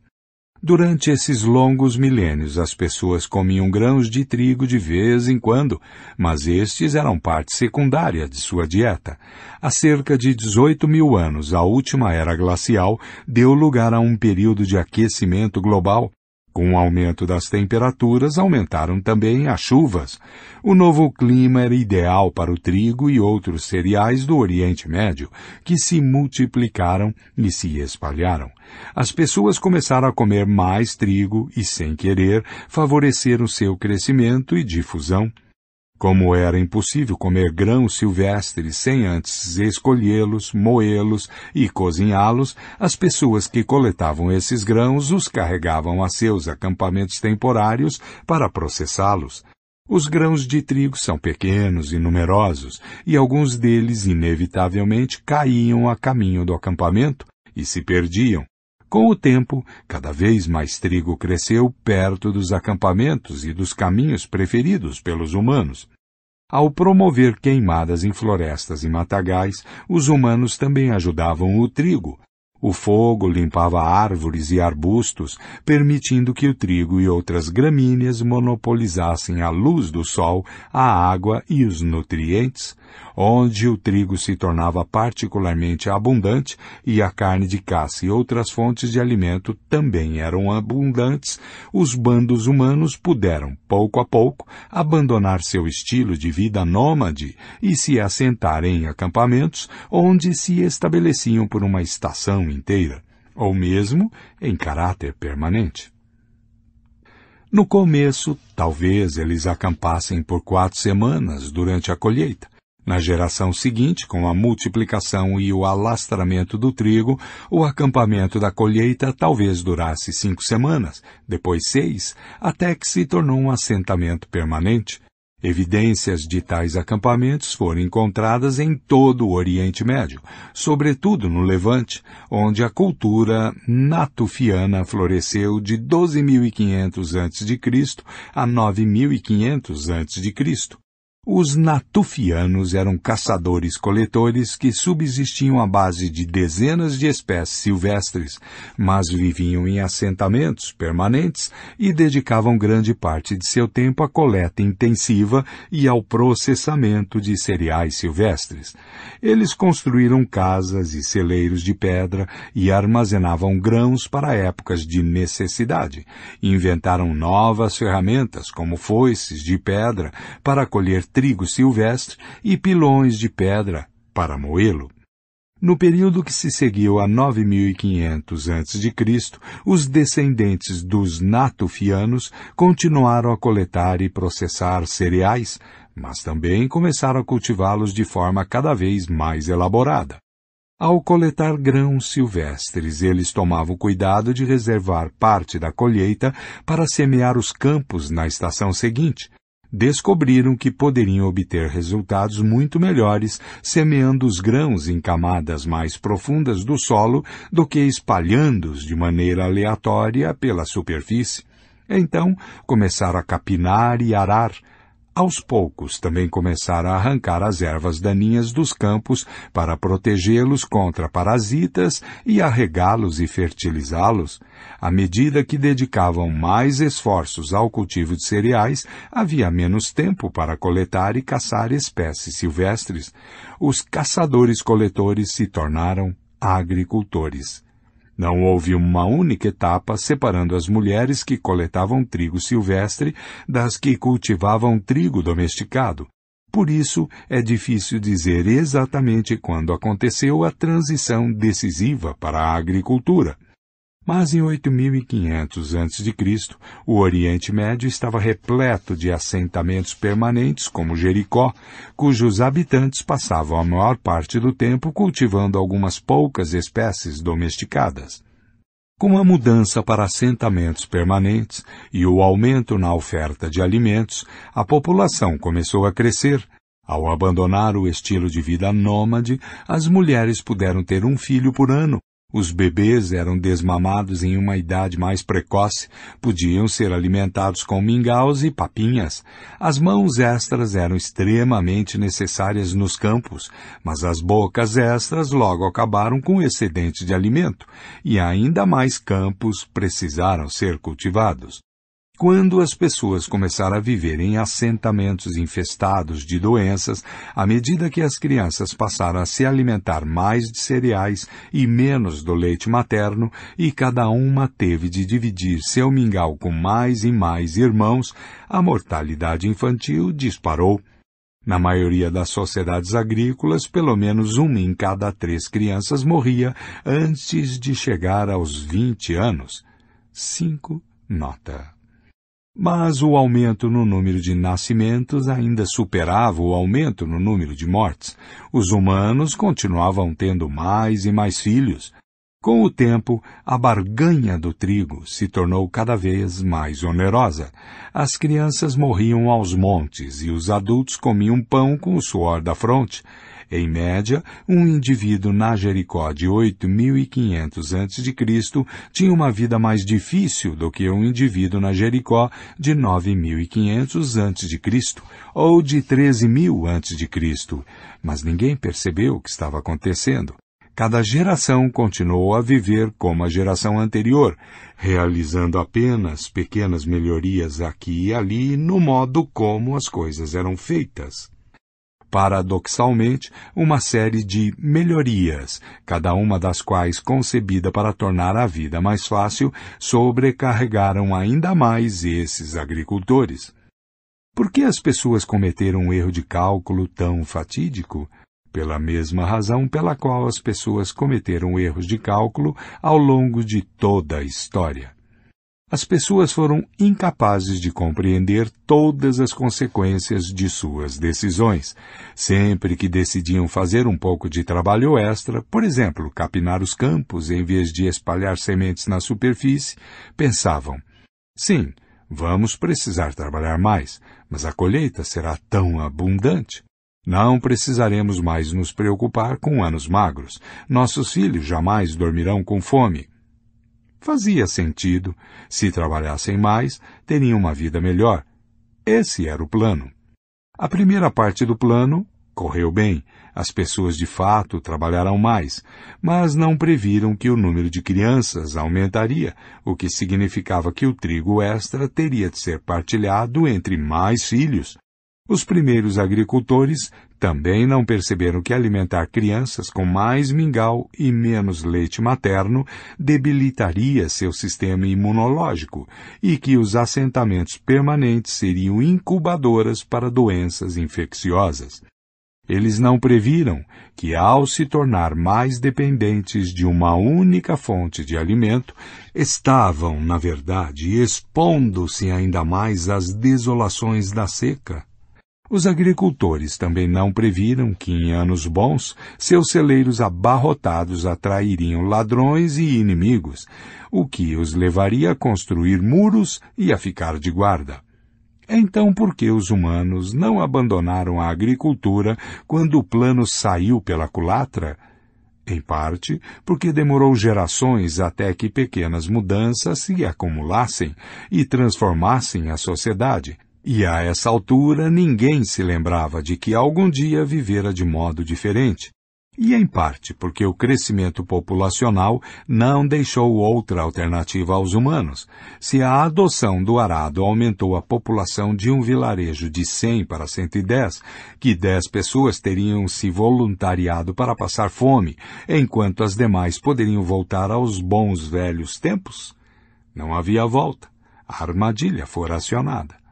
Durante esses longos milênios, as pessoas comiam grãos de trigo de vez em quando, mas estes eram parte secundária de sua dieta. Há cerca de 18 mil anos, a última era glacial deu lugar a um período de aquecimento global com o aumento das temperaturas, aumentaram também as chuvas. O novo clima era ideal para o trigo e outros cereais do Oriente Médio, que se multiplicaram e se espalharam. As pessoas começaram a comer mais trigo e, sem querer, favoreceram seu crescimento e difusão. Como era impossível comer grãos silvestres sem antes escolhê-los, moê-los e cozinhá-los, as pessoas que coletavam esses grãos os carregavam a seus acampamentos temporários para processá-los. Os grãos de trigo são pequenos e numerosos, e alguns deles inevitavelmente caíam a caminho do acampamento e se perdiam, com o tempo, cada vez mais trigo cresceu perto dos acampamentos e dos caminhos preferidos pelos humanos. Ao promover queimadas em florestas e matagais, os humanos também ajudavam o trigo, o fogo limpava árvores e arbustos, permitindo que o trigo e outras gramíneas monopolizassem a luz do sol, a água e os nutrientes. Onde o trigo se tornava particularmente abundante e a carne de caça e outras fontes de alimento também eram abundantes, os bandos humanos puderam, pouco a pouco, abandonar seu estilo de vida nômade e se assentar em acampamentos onde se estabeleciam por uma estação inteira, ou mesmo em caráter permanente. No começo, talvez eles acampassem por quatro semanas durante a colheita. Na geração seguinte, com a multiplicação e o alastramento do trigo, o acampamento da colheita talvez durasse cinco semanas, depois seis, até que se tornou um assentamento permanente, Evidências de tais acampamentos foram encontradas em todo o Oriente Médio, sobretudo no Levante, onde a cultura natufiana floresceu de 12.500 a.C. a 9.500 a.C. Os natufianos eram caçadores-coletores que subsistiam à base de dezenas de espécies silvestres, mas viviam em assentamentos permanentes e dedicavam grande parte de seu tempo à coleta intensiva e ao processamento de cereais silvestres. Eles construíram casas e celeiros de pedra e armazenavam grãos para épocas de necessidade. Inventaram novas ferramentas, como foices de pedra, para colher trigo silvestre e pilões de pedra para moê-lo. No período que se seguiu a 9500 a.C., os descendentes dos natufianos continuaram a coletar e processar cereais, mas também começaram a cultivá-los de forma cada vez mais elaborada. Ao coletar grãos silvestres, eles tomavam cuidado de reservar parte da colheita para semear os campos na estação seguinte, descobriram que poderiam obter resultados muito melhores semeando os grãos em camadas mais profundas do solo do que espalhando-os de maneira aleatória pela superfície. Então começaram a capinar e arar, aos poucos, também começaram a arrancar as ervas daninhas dos campos para protegê-los contra parasitas e a regá-los e fertilizá-los. À medida que dedicavam mais esforços ao cultivo de cereais, havia menos tempo para coletar e caçar espécies silvestres. Os caçadores-coletores se tornaram agricultores. Não houve uma única etapa separando as mulheres que coletavam trigo silvestre das que cultivavam trigo domesticado. Por isso, é difícil dizer exatamente quando aconteceu a transição decisiva para a agricultura. Mas em 8500 a.C., o Oriente Médio estava repleto de assentamentos permanentes como Jericó, cujos habitantes passavam a maior parte do tempo cultivando algumas poucas espécies domesticadas. Com a mudança para assentamentos permanentes e o aumento na oferta de alimentos, a população começou a crescer. Ao abandonar o estilo de vida nômade, as mulheres puderam ter um filho por ano, os bebês eram desmamados em uma idade mais precoce, podiam ser alimentados com mingaus e papinhas. As mãos extras eram extremamente necessárias nos campos, mas as bocas extras logo acabaram com o excedente de alimento, e ainda mais campos precisaram ser cultivados. Quando as pessoas começaram a viver em assentamentos infestados de doenças, à medida que as crianças passaram a se alimentar mais de cereais e menos do leite materno, e cada uma teve de dividir seu mingau com mais e mais irmãos, a mortalidade infantil disparou. Na maioria das sociedades agrícolas, pelo menos uma em cada três crianças morria antes de chegar aos 20 anos. 5. Nota. Mas o aumento no número de nascimentos ainda superava o aumento no número de mortes. Os humanos continuavam tendo mais e mais filhos. Com o tempo, a barganha do trigo se tornou cada vez mais onerosa. As crianças morriam aos montes e os adultos comiam pão com o suor da fronte. Em média, um indivíduo na Jericó de 8.500 a.C. tinha uma vida mais difícil do que um indivíduo na Jericó de 9.500 a.C. ou de 13.000 a.C. Mas ninguém percebeu o que estava acontecendo. Cada geração continuou a viver como a geração anterior, realizando apenas pequenas melhorias aqui e ali no modo como as coisas eram feitas paradoxalmente, uma série de melhorias, cada uma das quais concebida para tornar a vida mais fácil, sobrecarregaram ainda mais esses agricultores. Por que as pessoas cometeram um erro de cálculo tão fatídico? Pela mesma razão pela qual as pessoas cometeram erros de cálculo ao longo de toda a história. As pessoas foram incapazes de compreender todas as consequências de suas decisões. Sempre que decidiam fazer um pouco de trabalho extra, por exemplo, capinar os campos em vez de espalhar sementes na superfície, pensavam: sim, vamos precisar trabalhar mais, mas a colheita será tão abundante. Não precisaremos mais nos preocupar com anos magros. Nossos filhos jamais dormirão com fome. Fazia sentido. Se trabalhassem mais, teriam uma vida melhor. Esse era o plano. A primeira parte do plano correu bem, as pessoas de fato trabalharão mais, mas não previram que o número de crianças aumentaria, o que significava que o trigo extra teria de ser partilhado entre mais filhos. Os primeiros agricultores também não perceberam que alimentar crianças com mais mingau e menos leite materno debilitaria seu sistema imunológico e que os assentamentos permanentes seriam incubadoras para doenças infecciosas. Eles não previram que, ao se tornar mais dependentes de uma única fonte de alimento, estavam, na verdade, expondo-se ainda mais às desolações da seca. Os agricultores também não previram que, em anos bons, seus celeiros abarrotados atrairiam ladrões e inimigos, o que os levaria a construir muros e a ficar de guarda. Então por que os humanos não abandonaram a agricultura quando o plano saiu pela culatra? Em parte, porque demorou gerações até que pequenas mudanças se acumulassem e transformassem a sociedade. E a essa altura ninguém se lembrava de que algum dia vivera de modo diferente e em parte porque o crescimento populacional não deixou outra alternativa aos humanos. Se a adoção do arado aumentou a população de um vilarejo de 100 para 110, que 10 pessoas teriam se voluntariado para passar fome, enquanto as demais poderiam voltar aos bons velhos tempos? Não havia volta. A armadilha fora acionada.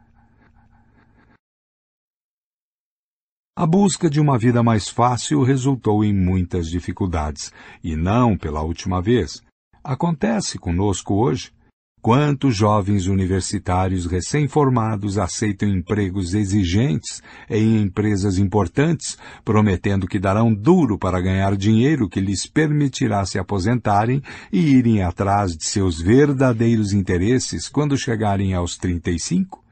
A busca de uma vida mais fácil resultou em muitas dificuldades, e não pela última vez. Acontece conosco hoje. Quantos jovens universitários recém-formados aceitam empregos exigentes em empresas importantes, prometendo que darão duro para ganhar dinheiro que lhes permitirá se aposentarem e irem atrás de seus verdadeiros interesses quando chegarem aos 35?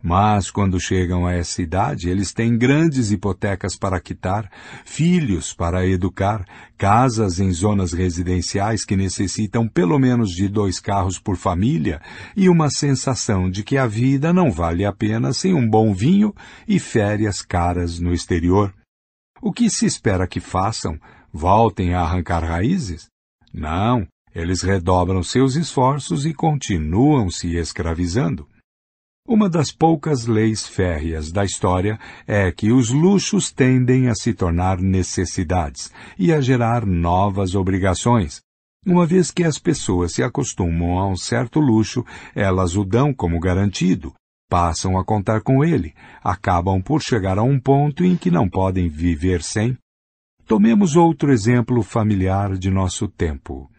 Mas, quando chegam a essa idade, eles têm grandes hipotecas para quitar, filhos para educar, casas em zonas residenciais que necessitam pelo menos de dois carros por família e uma sensação de que a vida não vale a pena sem um bom vinho e férias caras no exterior. O que se espera que façam? Voltem a arrancar raízes? Não, eles redobram seus esforços e continuam se escravizando. Uma das poucas leis férreas da história é que os luxos tendem a se tornar necessidades e a gerar novas obrigações. Uma vez que as pessoas se acostumam a um certo luxo, elas o dão como garantido, passam a contar com ele, acabam por chegar a um ponto em que não podem viver sem. Tomemos outro exemplo familiar de nosso tempo.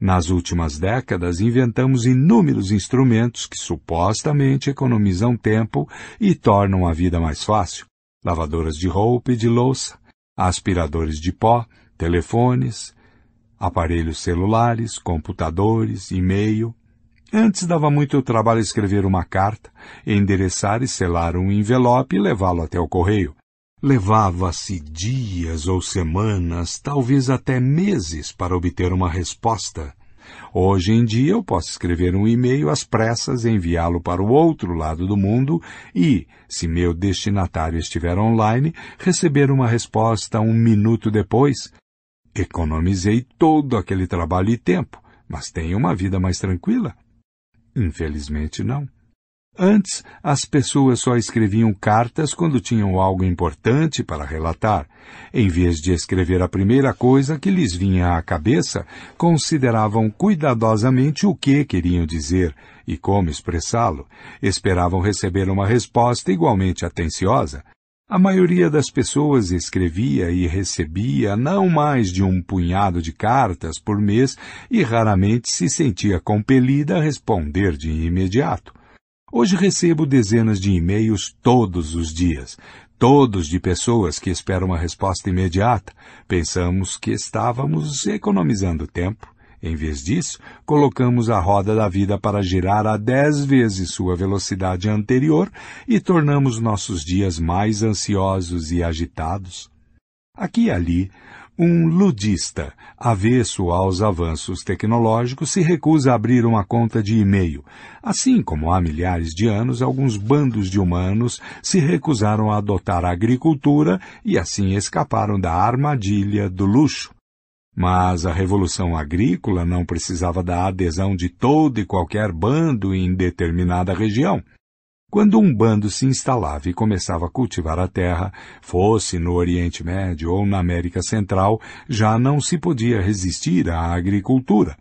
Nas últimas décadas, inventamos inúmeros instrumentos que supostamente economizam tempo e tornam a vida mais fácil. Lavadoras de roupa e de louça, aspiradores de pó, telefones, aparelhos celulares, computadores, e-mail. Antes dava muito trabalho escrever uma carta, endereçar e selar um envelope e levá-lo até o correio. Levava-se dias ou semanas, talvez até meses, para obter uma resposta. Hoje em dia eu posso escrever um e-mail às pressas, enviá-lo para o outro lado do mundo e, se meu destinatário estiver online, receber uma resposta um minuto depois. Economizei todo aquele trabalho e tempo, mas tenho uma vida mais tranquila? Infelizmente não. Antes, as pessoas só escreviam cartas quando tinham algo importante para relatar. Em vez de escrever a primeira coisa que lhes vinha à cabeça, consideravam cuidadosamente o que queriam dizer e como expressá-lo. Esperavam receber uma resposta igualmente atenciosa. A maioria das pessoas escrevia e recebia não mais de um punhado de cartas por mês e raramente se sentia compelida a responder de imediato. Hoje recebo dezenas de e-mails todos os dias, todos de pessoas que esperam uma resposta imediata. Pensamos que estávamos economizando tempo. Em vez disso, colocamos a roda da vida para girar a dez vezes sua velocidade anterior e tornamos nossos dias mais ansiosos e agitados. Aqui e ali, Um ludista, avesso aos avanços tecnológicos, se recusa a abrir uma conta de e-mail. Assim como há milhares de anos, alguns bandos de humanos se recusaram a adotar a agricultura e assim escaparam da armadilha do luxo. Mas a revolução agrícola não precisava da adesão de todo e qualquer bando em determinada região. Quando um bando se instalava e começava a cultivar a terra, fosse no Oriente Médio ou na América Central, já não se podia resistir à agricultura.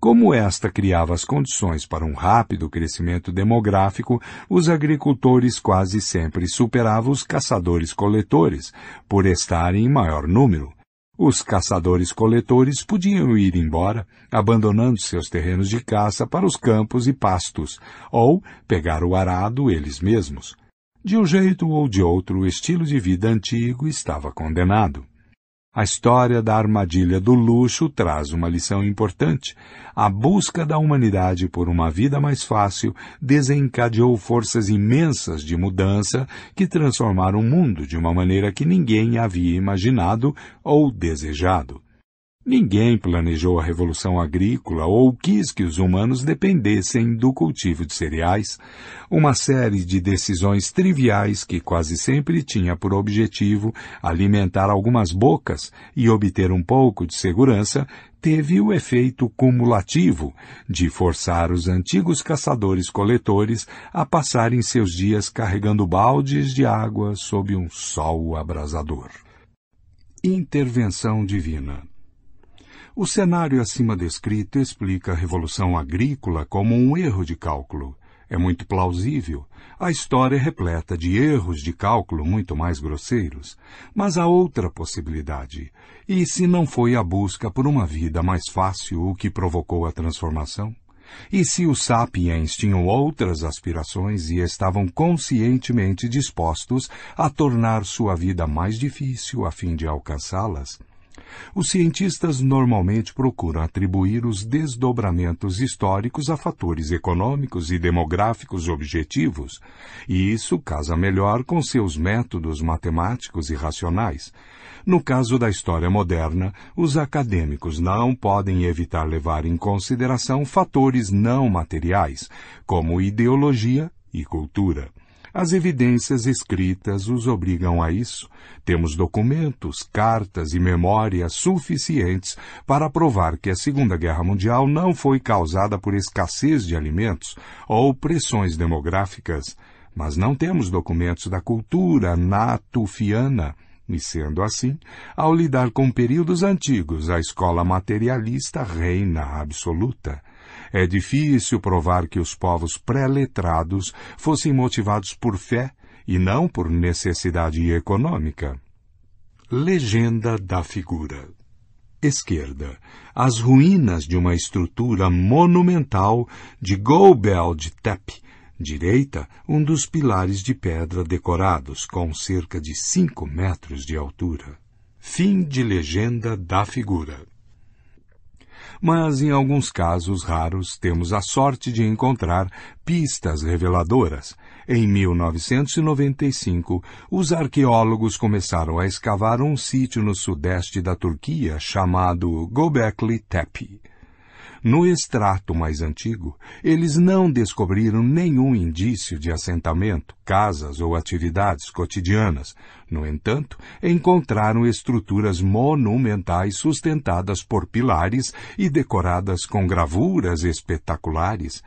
Como esta criava as condições para um rápido crescimento demográfico, os agricultores quase sempre superavam os caçadores-coletores, por estarem em maior número. Os caçadores-coletores podiam ir embora, abandonando seus terrenos de caça para os campos e pastos, ou pegar o arado eles mesmos. De um jeito ou de outro, o estilo de vida antigo estava condenado. A história da armadilha do luxo traz uma lição importante. A busca da humanidade por uma vida mais fácil desencadeou forças imensas de mudança que transformaram o mundo de uma maneira que ninguém havia imaginado ou desejado. Ninguém planejou a revolução agrícola ou quis que os humanos dependessem do cultivo de cereais, uma série de decisões triviais que quase sempre tinha por objetivo alimentar algumas bocas e obter um pouco de segurança, teve o efeito cumulativo de forçar os antigos caçadores-coletores a passarem seus dias carregando baldes de água sob um sol abrasador. Intervenção divina o cenário acima descrito explica a revolução agrícola como um erro de cálculo. É muito plausível. A história é repleta de erros de cálculo muito mais grosseiros. Mas há outra possibilidade. E se não foi a busca por uma vida mais fácil o que provocou a transformação? E se os sapiens tinham outras aspirações e estavam conscientemente dispostos a tornar sua vida mais difícil a fim de alcançá-las? Os cientistas normalmente procuram atribuir os desdobramentos históricos a fatores econômicos e demográficos objetivos, e isso casa melhor com seus métodos matemáticos e racionais. No caso da história moderna, os acadêmicos não podem evitar levar em consideração fatores não materiais, como ideologia e cultura. As evidências escritas os obrigam a isso. Temos documentos, cartas e memórias suficientes para provar que a Segunda Guerra Mundial não foi causada por escassez de alimentos ou pressões demográficas, mas não temos documentos da cultura natufiana. E sendo assim, ao lidar com períodos antigos, a escola materialista reina absoluta. É difícil provar que os povos pré-letrados fossem motivados por fé e não por necessidade econômica. Legenda da figura. Esquerda. As ruínas de uma estrutura monumental de Gobel Tepe. Direita, um dos pilares de pedra decorados com cerca de cinco metros de altura. Fim de legenda da figura mas em alguns casos raros temos a sorte de encontrar pistas reveladoras. Em 1995, os arqueólogos começaram a escavar um sítio no sudeste da Turquia chamado Göbekli Tepe. No extrato mais antigo, eles não descobriram nenhum indício de assentamento, casas ou atividades cotidianas. No entanto, encontraram estruturas monumentais sustentadas por pilares e decoradas com gravuras espetaculares.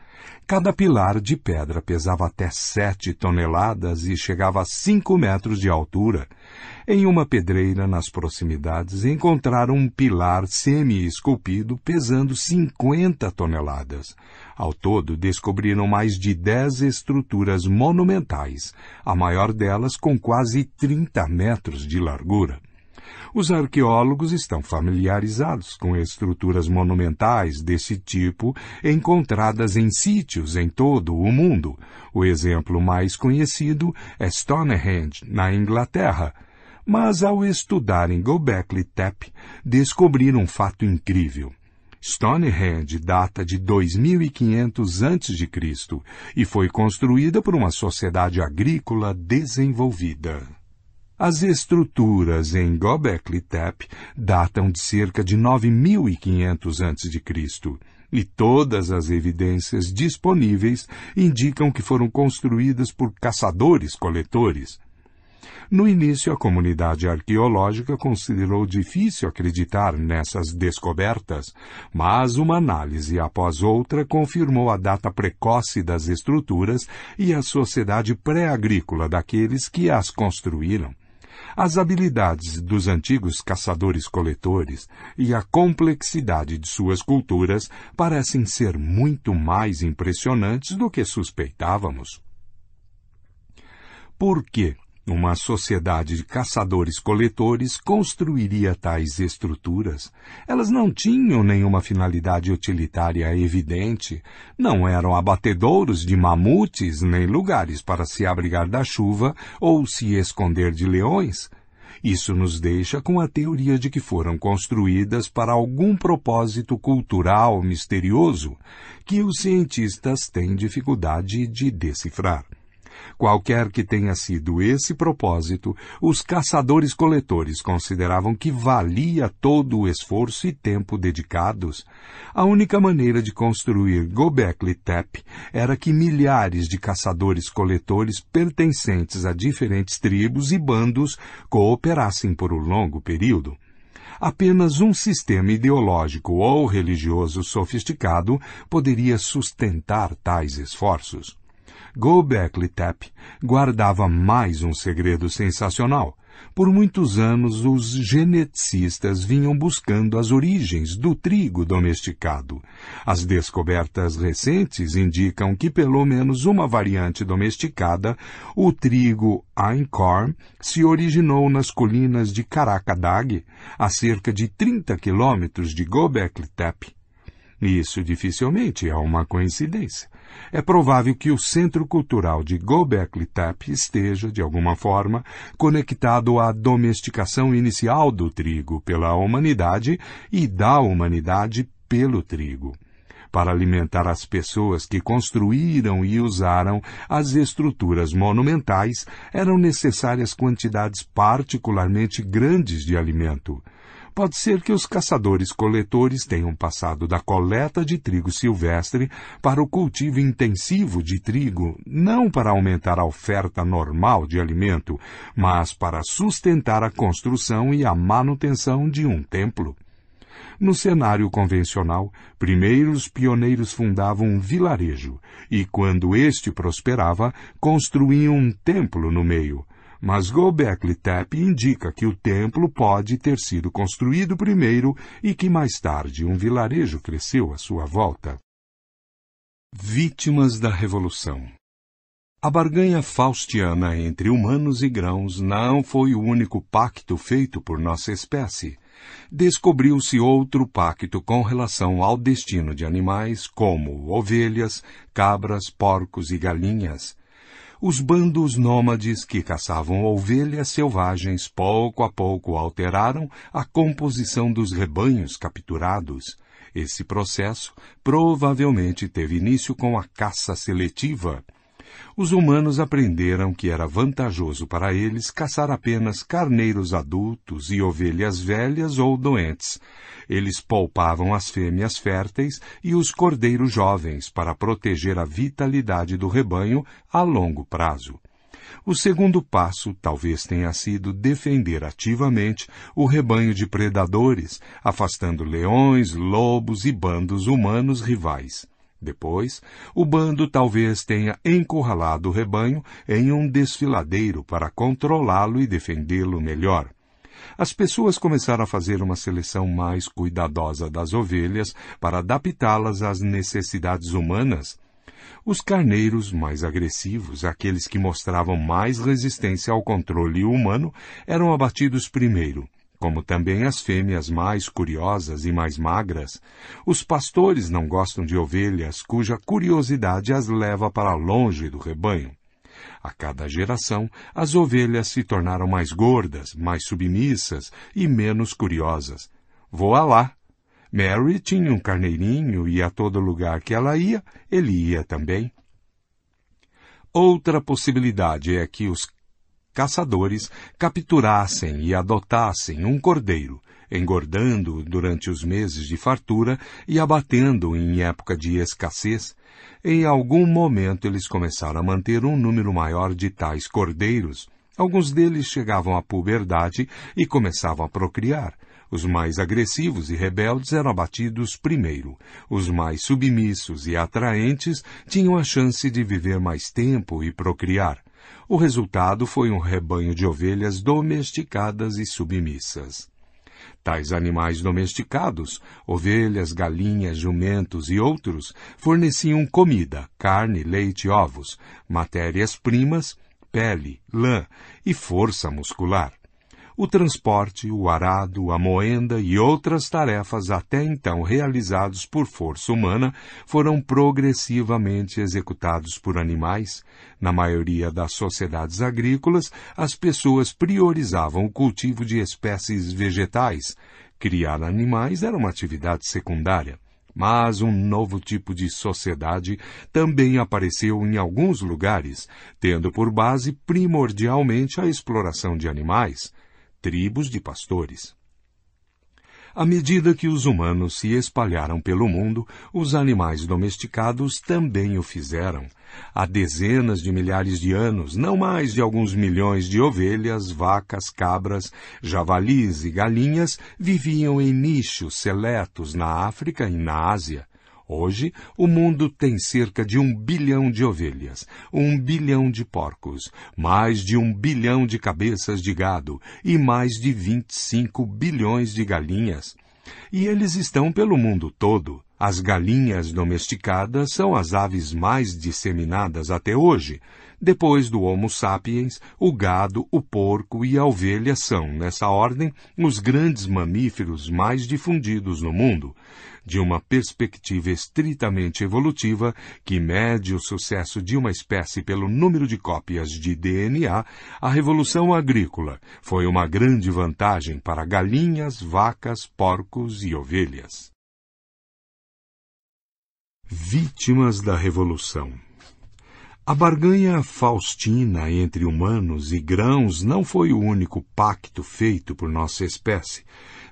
Cada pilar de pedra pesava até sete toneladas e chegava a cinco metros de altura. Em uma pedreira nas proximidades encontraram um pilar semi-esculpido pesando 50 toneladas. Ao todo, descobriram mais de 10 estruturas monumentais, a maior delas com quase 30 metros de largura. Os arqueólogos estão familiarizados com estruturas monumentais desse tipo encontradas em sítios em todo o mundo. O exemplo mais conhecido é Stonehenge, na Inglaterra, mas ao estudarem Göbekli Tepe, descobriram um fato incrível. Stonehenge data de 2500 a.C. e foi construída por uma sociedade agrícola desenvolvida. As estruturas em Göbekli Tepe datam de cerca de 9500 a.C. E todas as evidências disponíveis indicam que foram construídas por caçadores-coletores. No início, a comunidade arqueológica considerou difícil acreditar nessas descobertas, mas uma análise após outra confirmou a data precoce das estruturas e a sociedade pré-agrícola daqueles que as construíram. As habilidades dos antigos caçadores-coletores e a complexidade de suas culturas parecem ser muito mais impressionantes do que suspeitávamos. Por que uma sociedade de caçadores-coletores construiria tais estruturas. Elas não tinham nenhuma finalidade utilitária evidente, não eram abatedouros de mamutes nem lugares para se abrigar da chuva ou se esconder de leões. Isso nos deixa com a teoria de que foram construídas para algum propósito cultural misterioso que os cientistas têm dificuldade de decifrar. Qualquer que tenha sido esse propósito, os caçadores-coletores consideravam que valia todo o esforço e tempo dedicados. A única maneira de construir Gobekli Tepe era que milhares de caçadores-coletores pertencentes a diferentes tribos e bandos cooperassem por um longo período. Apenas um sistema ideológico ou religioso sofisticado poderia sustentar tais esforços. Göbekli Tepe guardava mais um segredo sensacional. Por muitos anos, os geneticistas vinham buscando as origens do trigo domesticado. As descobertas recentes indicam que pelo menos uma variante domesticada, o trigo Einkorn, se originou nas colinas de Karakadag, a cerca de 30 quilômetros de Göbekli Tepe. Isso dificilmente é uma coincidência. É provável que o centro cultural de Göbekli Tepe esteja, de alguma forma, conectado à domesticação inicial do trigo pela humanidade e da humanidade pelo trigo para alimentar as pessoas que construíram e usaram as estruturas monumentais, eram necessárias quantidades particularmente grandes de alimento. Pode ser que os caçadores-coletores tenham passado da coleta de trigo silvestre para o cultivo intensivo de trigo, não para aumentar a oferta normal de alimento, mas para sustentar a construção e a manutenção de um templo. No cenário convencional, primeiro os pioneiros fundavam um vilarejo e, quando este prosperava, construíam um templo no meio, mas Göbekli Tepe indica que o templo pode ter sido construído primeiro e que mais tarde um vilarejo cresceu à sua volta. Vítimas da Revolução A barganha faustiana entre humanos e grãos não foi o único pacto feito por nossa espécie. Descobriu-se outro pacto com relação ao destino de animais como ovelhas, cabras, porcos e galinhas os bandos nômades que caçavam ovelhas selvagens pouco a pouco alteraram a composição dos rebanhos capturados. Esse processo provavelmente teve início com a caça seletiva, os humanos aprenderam que era vantajoso para eles caçar apenas carneiros adultos e ovelhas velhas ou doentes. Eles poupavam as fêmeas férteis e os cordeiros jovens para proteger a vitalidade do rebanho a longo prazo. O segundo passo talvez tenha sido defender ativamente o rebanho de predadores, afastando leões, lobos e bandos humanos rivais. Depois, o bando talvez tenha encurralado o rebanho em um desfiladeiro para controlá-lo e defendê-lo melhor. As pessoas começaram a fazer uma seleção mais cuidadosa das ovelhas para adaptá-las às necessidades humanas. Os carneiros mais agressivos, aqueles que mostravam mais resistência ao controle humano, eram abatidos primeiro como também as fêmeas mais curiosas e mais magras. Os pastores não gostam de ovelhas cuja curiosidade as leva para longe do rebanho. A cada geração, as ovelhas se tornaram mais gordas, mais submissas e menos curiosas. Voa lá! Mary tinha um carneirinho e a todo lugar que ela ia, ele ia também. Outra possibilidade é que os caçadores capturassem e adotassem um cordeiro, engordando durante os meses de fartura e abatendo em época de escassez, em algum momento eles começaram a manter um número maior de tais cordeiros. Alguns deles chegavam à puberdade e começavam a procriar. Os mais agressivos e rebeldes eram abatidos primeiro. Os mais submissos e atraentes tinham a chance de viver mais tempo e procriar. O resultado foi um rebanho de ovelhas domesticadas e submissas. Tais animais domesticados, ovelhas, galinhas, jumentos e outros, forneciam comida, carne, leite, ovos, matérias-primas, pele, lã e força muscular o transporte, o arado, a moenda e outras tarefas até então realizados por força humana foram progressivamente executados por animais. Na maioria das sociedades agrícolas, as pessoas priorizavam o cultivo de espécies vegetais. Criar animais era uma atividade secundária. Mas um novo tipo de sociedade também apareceu em alguns lugares, tendo por base primordialmente a exploração de animais tribos de pastores. À medida que os humanos se espalharam pelo mundo, os animais domesticados também o fizeram. Há dezenas de milhares de anos, não mais de alguns milhões de ovelhas, vacas, cabras, javalis e galinhas viviam em nichos seletos na África e na Ásia. Hoje, o mundo tem cerca de um bilhão de ovelhas, um bilhão de porcos, mais de um bilhão de cabeças de gado e mais de 25 bilhões de galinhas. E eles estão pelo mundo todo. As galinhas domesticadas são as aves mais disseminadas até hoje. Depois do Homo sapiens, o gado, o porco e a ovelha são, nessa ordem, os grandes mamíferos mais difundidos no mundo de uma perspectiva estritamente evolutiva que mede o sucesso de uma espécie pelo número de cópias de DNA, a revolução agrícola foi uma grande vantagem para galinhas, vacas, porcos e ovelhas. Vítimas da Revolução a barganha faustina entre humanos e grãos não foi o único pacto feito por nossa espécie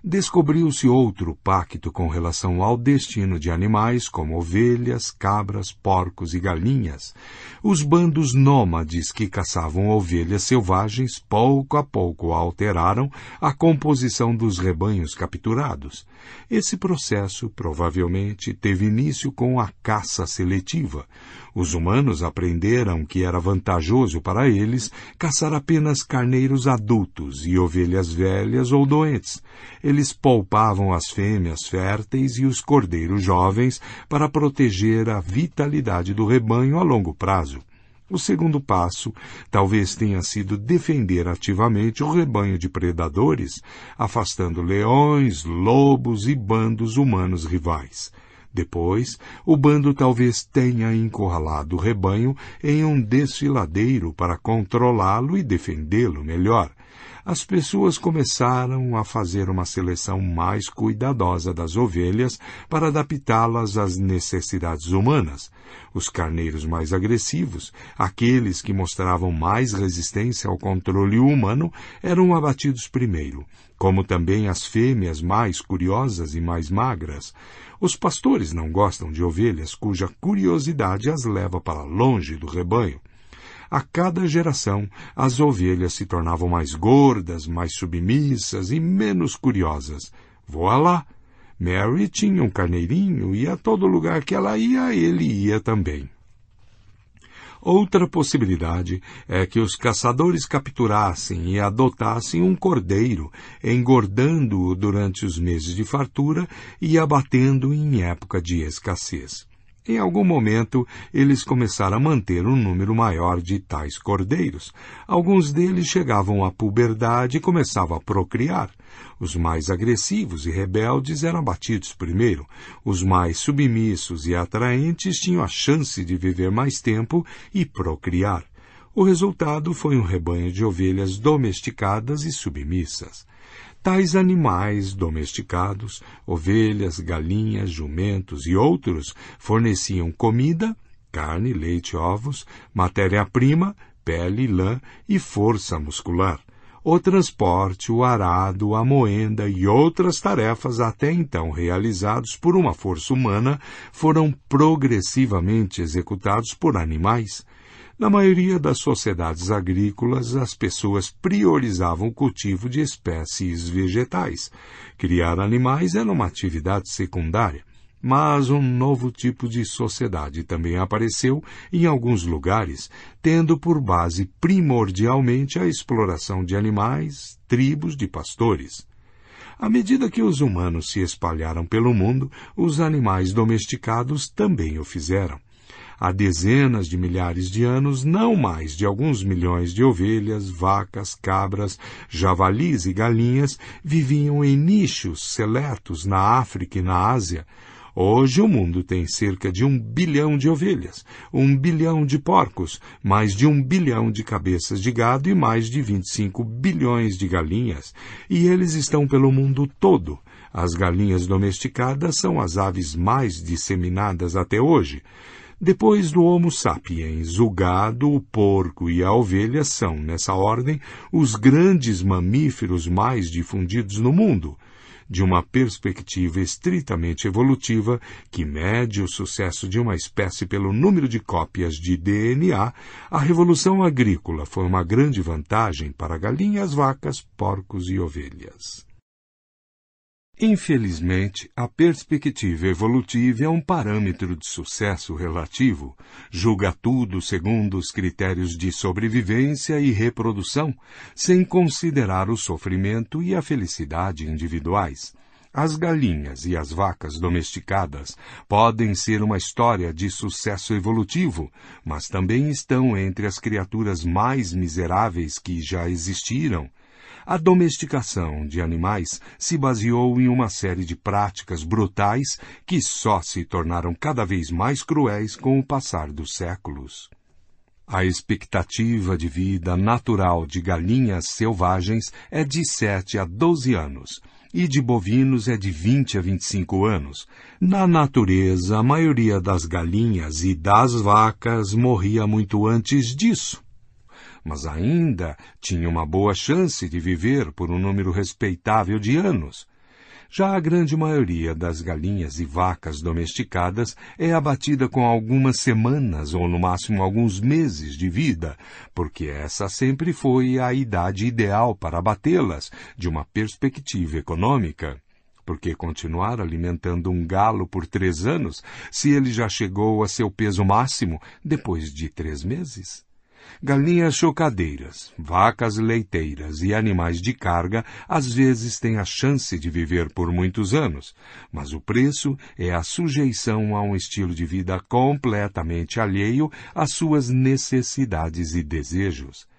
descobriu-se outro pacto com relação ao destino de animais como ovelhas, cabras, porcos e galinhas. Os bandos nômades que caçavam ovelhas selvagens pouco a pouco alteraram a composição dos rebanhos capturados. Esse processo provavelmente teve início com a caça seletiva. Os humanos aprenderam que era vantajoso para eles caçar apenas carneiros adultos e ovelhas velhas ou doentes. Eles poupavam as fêmeas férteis e os cordeiros jovens para proteger a vitalidade do rebanho a longo prazo. O segundo passo talvez tenha sido defender ativamente o rebanho de predadores, afastando leões, lobos e bandos humanos rivais. Depois, o bando talvez tenha encurralado o rebanho em um desfiladeiro para controlá-lo e defendê-lo melhor. As pessoas começaram a fazer uma seleção mais cuidadosa das ovelhas para adaptá-las às necessidades humanas. Os carneiros mais agressivos, aqueles que mostravam mais resistência ao controle humano, eram abatidos primeiro, como também as fêmeas mais curiosas e mais magras. Os pastores não gostam de ovelhas cuja curiosidade as leva para longe do rebanho. A cada geração, as ovelhas se tornavam mais gordas, mais submissas e menos curiosas. Voa lá! Mary tinha um carneirinho e a todo lugar que ela ia, ele ia também. Outra possibilidade é que os caçadores capturassem e adotassem um cordeiro, engordando-o durante os meses de fartura e abatendo em época de escassez. Em algum momento, eles começaram a manter um número maior de tais cordeiros. Alguns deles chegavam à puberdade e começavam a procriar. Os mais agressivos e rebeldes eram abatidos primeiro. Os mais submissos e atraentes tinham a chance de viver mais tempo e procriar. O resultado foi um rebanho de ovelhas domesticadas e submissas. Tais animais domesticados, ovelhas, galinhas, jumentos e outros, forneciam comida, carne, leite, ovos, matéria-prima, pele lã e força muscular. O transporte, o arado, a moenda e outras tarefas até então realizados por uma força humana foram progressivamente executados por animais. Na maioria das sociedades agrícolas, as pessoas priorizavam o cultivo de espécies vegetais. Criar animais era uma atividade secundária. Mas um novo tipo de sociedade também apareceu em alguns lugares, tendo por base primordialmente a exploração de animais, tribos de pastores. À medida que os humanos se espalharam pelo mundo, os animais domesticados também o fizeram. Há dezenas de milhares de anos, não mais de alguns milhões de ovelhas, vacas, cabras, javalis e galinhas viviam em nichos seletos na África e na Ásia, Hoje o mundo tem cerca de um bilhão de ovelhas, um bilhão de porcos, mais de um bilhão de cabeças de gado e mais de 25 bilhões de galinhas, e eles estão pelo mundo todo. As galinhas domesticadas são as aves mais disseminadas até hoje. Depois do Homo sapiens, o gado, o porco e a ovelha são, nessa ordem, os grandes mamíferos mais difundidos no mundo de uma perspectiva estritamente evolutiva que mede o sucesso de uma espécie pelo número de cópias de DNA, a revolução agrícola foi uma grande vantagem para galinhas, vacas, porcos e ovelhas. Infelizmente, a perspectiva evolutiva é um parâmetro de sucesso relativo, julga tudo segundo os critérios de sobrevivência e reprodução, sem considerar o sofrimento e a felicidade individuais. As galinhas e as vacas domesticadas podem ser uma história de sucesso evolutivo, mas também estão entre as criaturas mais miseráveis que já existiram a domesticação de animais se baseou em uma série de práticas brutais que só se tornaram cada vez mais cruéis com o passar dos séculos. A expectativa de vida natural de galinhas selvagens é de 7 a 12 anos e de bovinos é de 20 a 25 anos. Na natureza, a maioria das galinhas e das vacas morria muito antes disso mas ainda tinha uma boa chance de viver por um número respeitável de anos. Já a grande maioria das galinhas e vacas domesticadas é abatida com algumas semanas ou no máximo alguns meses de vida, porque essa sempre foi a idade ideal para abatê-las, de uma perspectiva econômica. Porque continuar alimentando um galo por três anos se ele já chegou a seu peso máximo depois de três meses? Galinhas chocadeiras, vacas leiteiras e animais de carga às vezes têm a chance de viver por muitos anos, mas o preço é a sujeição a um estilo de vida completamente alheio às suas necessidades e desejos.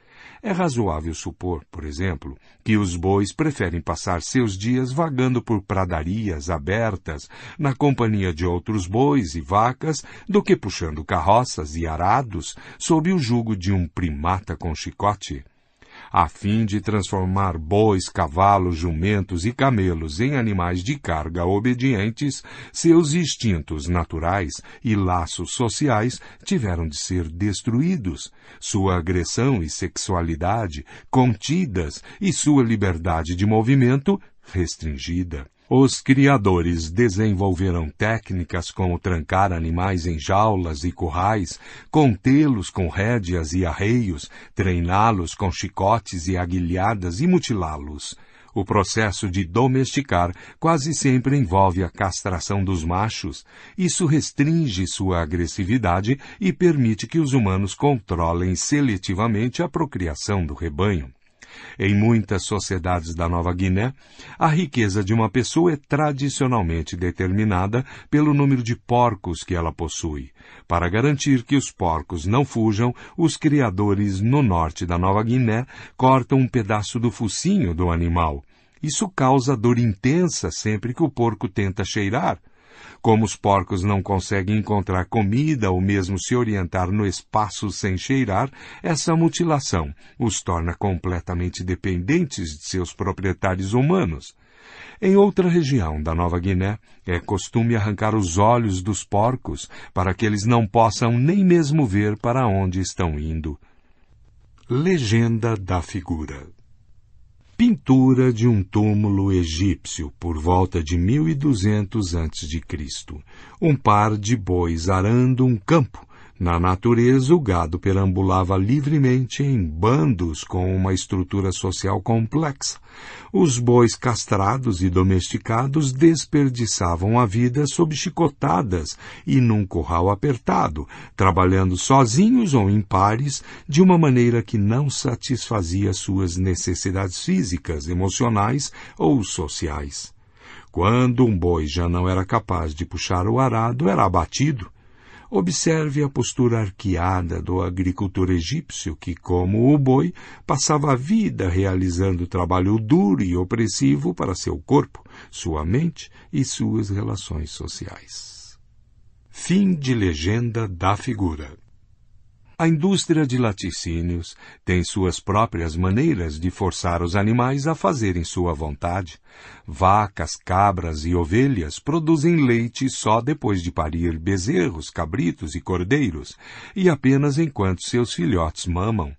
É razoável supor, por exemplo, que os bois preferem passar seus dias vagando por pradarias abertas, na companhia de outros bois e vacas, do que puxando carroças e arados sob o jugo de um primata com chicote a fim de transformar bois, cavalos, jumentos e camelos em animais de carga obedientes, seus instintos naturais e laços sociais tiveram de ser destruídos, sua agressão e sexualidade contidas e sua liberdade de movimento restringida. Os criadores desenvolveram técnicas como trancar animais em jaulas e currais, contê-los com rédeas e arreios, treiná-los com chicotes e aguilhadas e mutilá-los. O processo de domesticar quase sempre envolve a castração dos machos. Isso restringe sua agressividade e permite que os humanos controlem seletivamente a procriação do rebanho. Em muitas sociedades da Nova Guiné, a riqueza de uma pessoa é tradicionalmente determinada pelo número de porcos que ela possui. Para garantir que os porcos não fujam, os criadores no norte da Nova Guiné cortam um pedaço do focinho do animal. Isso causa dor intensa sempre que o porco tenta cheirar. Como os porcos não conseguem encontrar comida ou mesmo se orientar no espaço sem cheirar, essa mutilação os torna completamente dependentes de seus proprietários humanos. Em outra região da Nova Guiné, é costume arrancar os olhos dos porcos para que eles não possam nem mesmo ver para onde estão indo. Legenda da figura Pintura de um túmulo egípcio por volta de 1200 a.C. Um par de bois arando um campo na natureza, o gado perambulava livremente em bandos com uma estrutura social complexa. Os bois castrados e domesticados desperdiçavam a vida sob chicotadas e num curral apertado, trabalhando sozinhos ou em pares, de uma maneira que não satisfazia suas necessidades físicas, emocionais ou sociais. Quando um boi já não era capaz de puxar o arado, era abatido Observe a postura arqueada do agricultor egípcio que, como o boi, passava a vida realizando trabalho duro e opressivo para seu corpo, sua mente e suas relações sociais. Fim de legenda da figura. A indústria de laticínios tem suas próprias maneiras de forçar os animais a fazerem sua vontade. Vacas, cabras e ovelhas produzem leite só depois de parir bezerros, cabritos e cordeiros, e apenas enquanto seus filhotes mamam.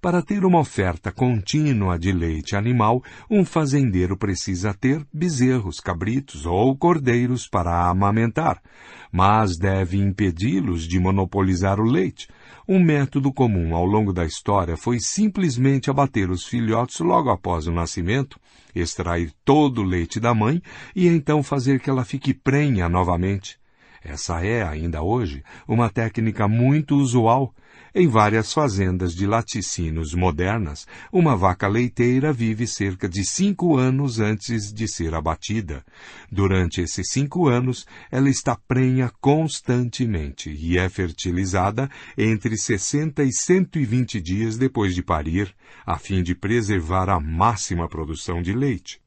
Para ter uma oferta contínua de leite animal, um fazendeiro precisa ter bezerros, cabritos ou cordeiros para amamentar, mas deve impedi-los de monopolizar o leite. Um método comum ao longo da história foi simplesmente abater os filhotes logo após o nascimento, extrair todo o leite da mãe e então fazer que ela fique prenha novamente. Essa é, ainda hoje, uma técnica muito usual. Em várias fazendas de laticínios modernas, uma vaca leiteira vive cerca de cinco anos antes de ser abatida. Durante esses cinco anos, ela está prenha constantemente e é fertilizada entre 60 e 120 dias depois de parir, a fim de preservar a máxima produção de leite.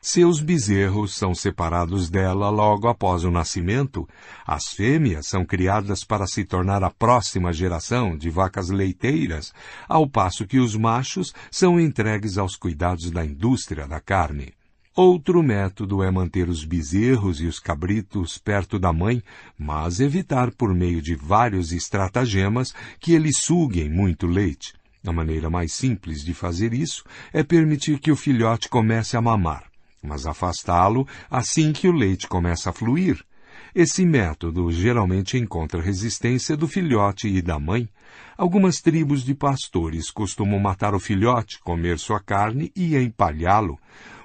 Seus bezerros são separados dela logo após o nascimento. As fêmeas são criadas para se tornar a próxima geração de vacas leiteiras, ao passo que os machos são entregues aos cuidados da indústria da carne. Outro método é manter os bezerros e os cabritos perto da mãe, mas evitar por meio de vários estratagemas que eles suguem muito leite. A maneira mais simples de fazer isso é permitir que o filhote comece a mamar mas afastá-lo assim que o leite começa a fluir. Esse método geralmente encontra resistência do filhote e da mãe. Algumas tribos de pastores costumam matar o filhote, comer sua carne e empalhá-lo.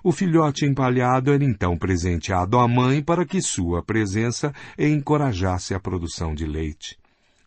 O filhote empalhado era então presenteado à mãe para que sua presença encorajasse a produção de leite.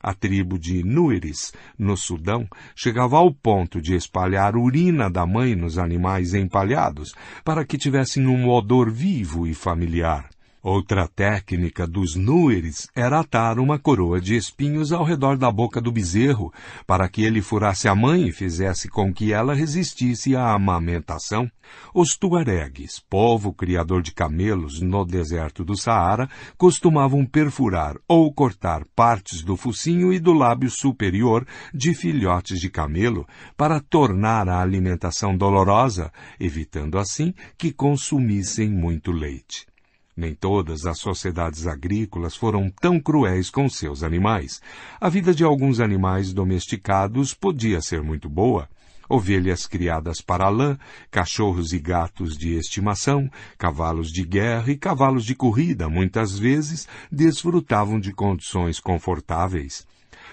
A tribo de Nueris, no Sudão, chegava ao ponto de espalhar urina da mãe nos animais empalhados para que tivessem um odor vivo e familiar. Outra técnica dos núeres era atar uma coroa de espinhos ao redor da boca do bezerro, para que ele furasse a mãe e fizesse com que ela resistisse à amamentação. Os tuaregues, povo criador de camelos no deserto do Saara, costumavam perfurar ou cortar partes do focinho e do lábio superior de filhotes de camelo para tornar a alimentação dolorosa, evitando assim que consumissem muito leite. Nem todas as sociedades agrícolas foram tão cruéis com seus animais. A vida de alguns animais domesticados podia ser muito boa. Ovelhas criadas para lã, cachorros e gatos de estimação, cavalos de guerra e cavalos de corrida, muitas vezes, desfrutavam de condições confortáveis.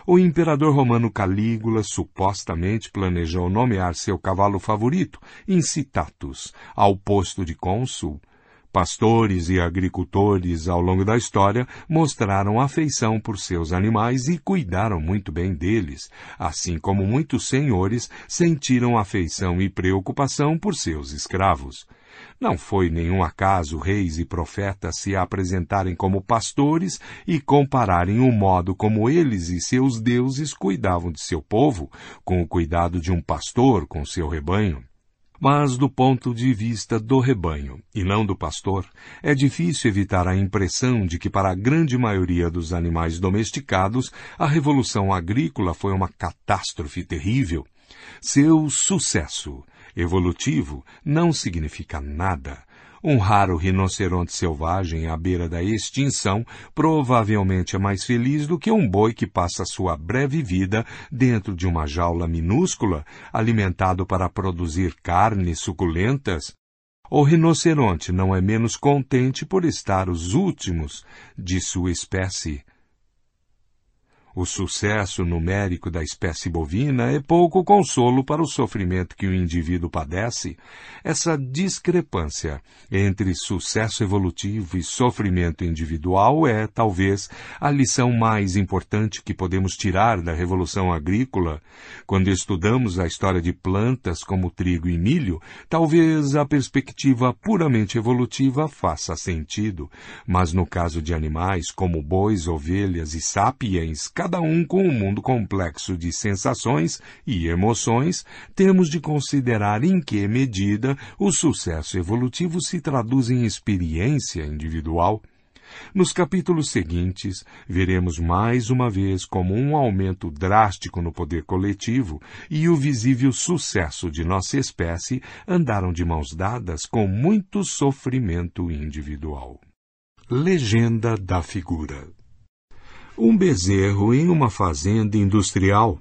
O imperador romano Calígula supostamente planejou nomear seu cavalo favorito, Incitatus, ao posto de cônsul, Pastores e agricultores ao longo da história mostraram afeição por seus animais e cuidaram muito bem deles, assim como muitos senhores sentiram afeição e preocupação por seus escravos. Não foi nenhum acaso reis e profetas se apresentarem como pastores e compararem o modo como eles e seus deuses cuidavam de seu povo com o cuidado de um pastor com seu rebanho. Mas do ponto de vista do rebanho, e não do pastor, é difícil evitar a impressão de que para a grande maioria dos animais domesticados, a revolução agrícola foi uma catástrofe terrível. Seu sucesso evolutivo não significa nada. Um raro rinoceronte selvagem à beira da extinção provavelmente é mais feliz do que um boi que passa sua breve vida dentro de uma jaula minúscula, alimentado para produzir carnes suculentas. O rinoceronte não é menos contente por estar os últimos de sua espécie. O sucesso numérico da espécie bovina é pouco consolo para o sofrimento que o indivíduo padece. Essa discrepância entre sucesso evolutivo e sofrimento individual é, talvez, a lição mais importante que podemos tirar da revolução agrícola. Quando estudamos a história de plantas como trigo e milho, talvez a perspectiva puramente evolutiva faça sentido, mas no caso de animais como bois, ovelhas e sapiens, cada um com um mundo complexo de sensações e emoções, temos de considerar em que medida o sucesso evolutivo se traduz em experiência individual. Nos capítulos seguintes, veremos mais uma vez como um aumento drástico no poder coletivo e o visível sucesso de nossa espécie andaram de mãos dadas com muito sofrimento individual. Legenda da figura um bezerro em uma fazenda industrial.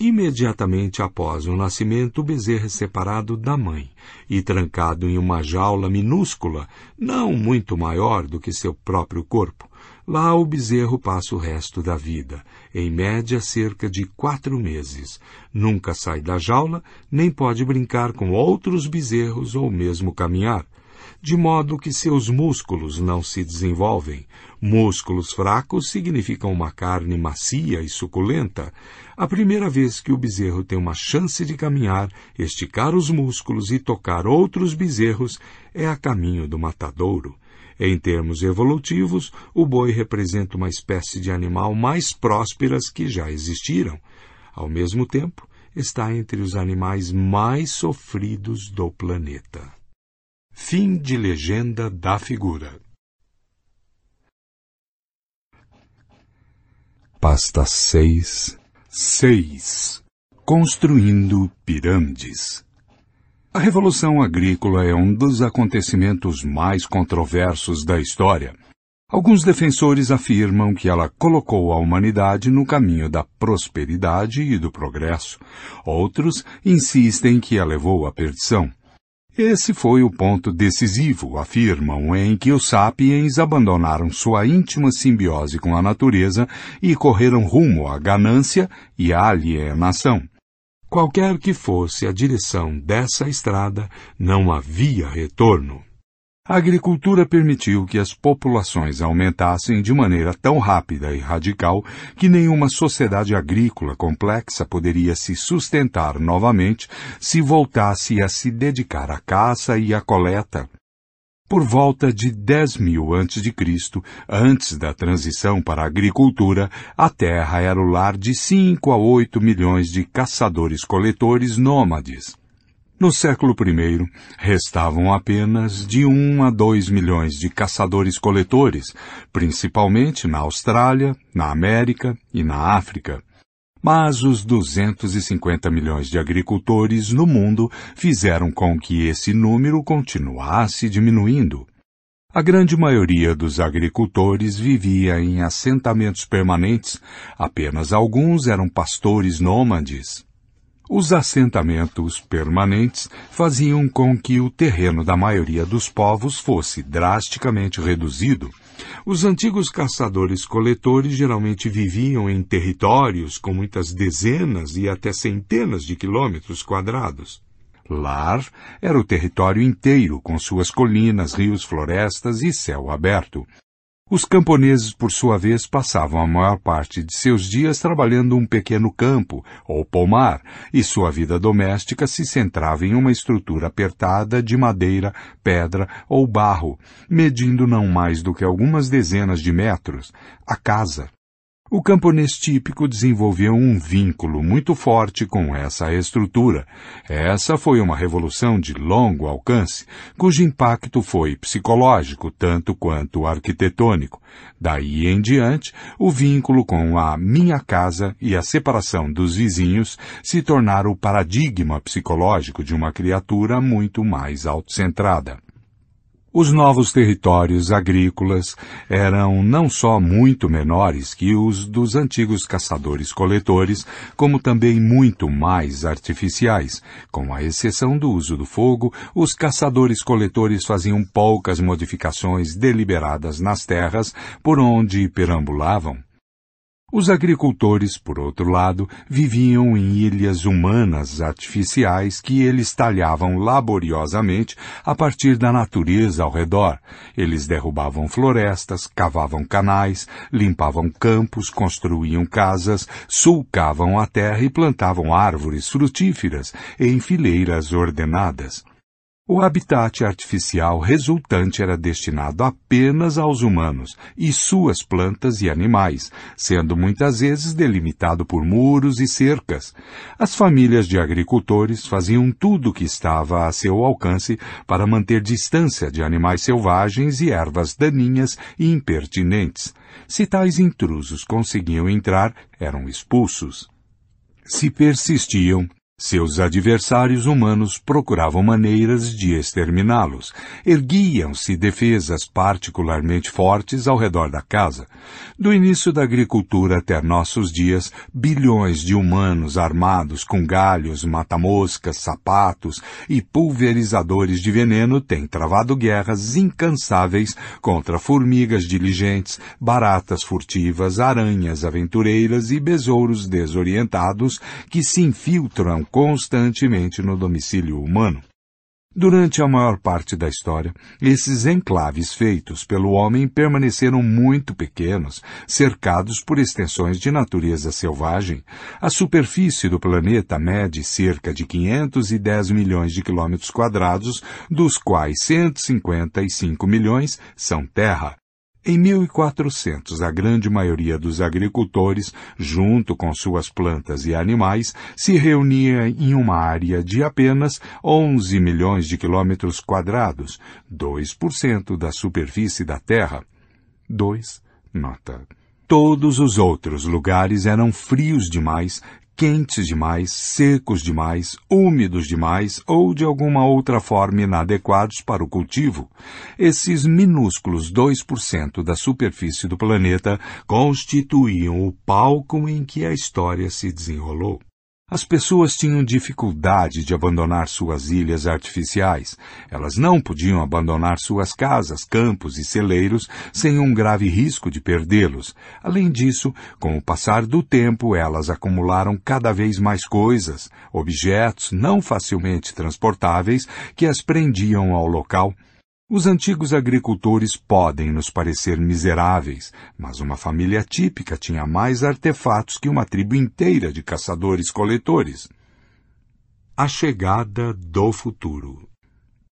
Imediatamente após o nascimento, o bezerro é separado da mãe e trancado em uma jaula minúscula, não muito maior do que seu próprio corpo. Lá o bezerro passa o resto da vida, em média cerca de quatro meses. Nunca sai da jaula, nem pode brincar com outros bezerros ou mesmo caminhar de modo que seus músculos não se desenvolvem. Músculos fracos significam uma carne macia e suculenta. A primeira vez que o bezerro tem uma chance de caminhar, esticar os músculos e tocar outros bezerros é a caminho do matadouro. Em termos evolutivos, o boi representa uma espécie de animal mais prósperas que já existiram. Ao mesmo tempo, está entre os animais mais sofridos do planeta. Fim de legenda da figura. Pasta 6 6 Construindo pirâmides. A Revolução Agrícola é um dos acontecimentos mais controversos da história. Alguns defensores afirmam que ela colocou a humanidade no caminho da prosperidade e do progresso. Outros insistem que a levou à perdição. Esse foi o ponto decisivo, afirmam, em que os sapiens abandonaram sua íntima simbiose com a natureza e correram rumo à ganância e à alienação. Qualquer que fosse a direção dessa estrada, não havia retorno. A agricultura permitiu que as populações aumentassem de maneira tão rápida e radical que nenhuma sociedade agrícola complexa poderia se sustentar novamente se voltasse a se dedicar à caça e à coleta. Por volta de 10 mil antes de Cristo, antes da transição para a agricultura, a terra era o lar de 5 a 8 milhões de caçadores-coletores nômades. No século I, restavam apenas de um a dois milhões de caçadores-coletores, principalmente na Austrália, na América e na África. Mas os 250 milhões de agricultores no mundo fizeram com que esse número continuasse diminuindo. A grande maioria dos agricultores vivia em assentamentos permanentes, apenas alguns eram pastores nômades. Os assentamentos permanentes faziam com que o terreno da maioria dos povos fosse drasticamente reduzido. Os antigos caçadores-coletores geralmente viviam em territórios com muitas dezenas e até centenas de quilômetros quadrados. Lar era o território inteiro, com suas colinas, rios, florestas e céu aberto. Os camponeses, por sua vez, passavam a maior parte de seus dias trabalhando um pequeno campo ou pomar, e sua vida doméstica se centrava em uma estrutura apertada de madeira, pedra ou barro, medindo não mais do que algumas dezenas de metros, a casa. O camponês típico desenvolveu um vínculo muito forte com essa estrutura. Essa foi uma revolução de longo alcance, cujo impacto foi psicológico tanto quanto arquitetônico. Daí em diante, o vínculo com a minha casa e a separação dos vizinhos se tornaram o paradigma psicológico de uma criatura muito mais autocentrada. Os novos territórios agrícolas eram não só muito menores que os dos antigos caçadores-coletores, como também muito mais artificiais. Com a exceção do uso do fogo, os caçadores-coletores faziam poucas modificações deliberadas nas terras por onde perambulavam. Os agricultores, por outro lado, viviam em ilhas humanas artificiais que eles talhavam laboriosamente a partir da natureza ao redor. Eles derrubavam florestas, cavavam canais, limpavam campos, construíam casas, sulcavam a terra e plantavam árvores frutíferas em fileiras ordenadas. O habitat artificial resultante era destinado apenas aos humanos e suas plantas e animais, sendo muitas vezes delimitado por muros e cercas. As famílias de agricultores faziam tudo o que estava a seu alcance para manter distância de animais selvagens e ervas daninhas e impertinentes. Se tais intrusos conseguiam entrar, eram expulsos. Se persistiam, seus adversários humanos procuravam maneiras de exterminá-los. Erguiam-se defesas particularmente fortes ao redor da casa. Do início da agricultura até nossos dias, bilhões de humanos armados com galhos, matamoscas, sapatos e pulverizadores de veneno têm travado guerras incansáveis contra formigas diligentes, baratas furtivas, aranhas aventureiras e besouros desorientados que se infiltram constantemente no domicílio humano. Durante a maior parte da história, esses enclaves feitos pelo homem permaneceram muito pequenos, cercados por extensões de natureza selvagem. A superfície do planeta mede cerca de 510 milhões de quilômetros quadrados, dos quais 155 milhões são terra. Em 1400, a grande maioria dos agricultores, junto com suas plantas e animais, se reunia em uma área de apenas 11 milhões de quilômetros quadrados, 2% da superfície da Terra. 2. Nota. Todos os outros lugares eram frios demais, quentes demais, secos demais, úmidos demais ou de alguma outra forma inadequados para o cultivo. Esses minúsculos 2% da superfície do planeta constituíam o palco em que a história se desenrolou. As pessoas tinham dificuldade de abandonar suas ilhas artificiais. Elas não podiam abandonar suas casas, campos e celeiros sem um grave risco de perdê-los. Além disso, com o passar do tempo, elas acumularam cada vez mais coisas, objetos não facilmente transportáveis que as prendiam ao local os antigos agricultores podem nos parecer miseráveis, mas uma família típica tinha mais artefatos que uma tribo inteira de caçadores-coletores. A chegada do futuro.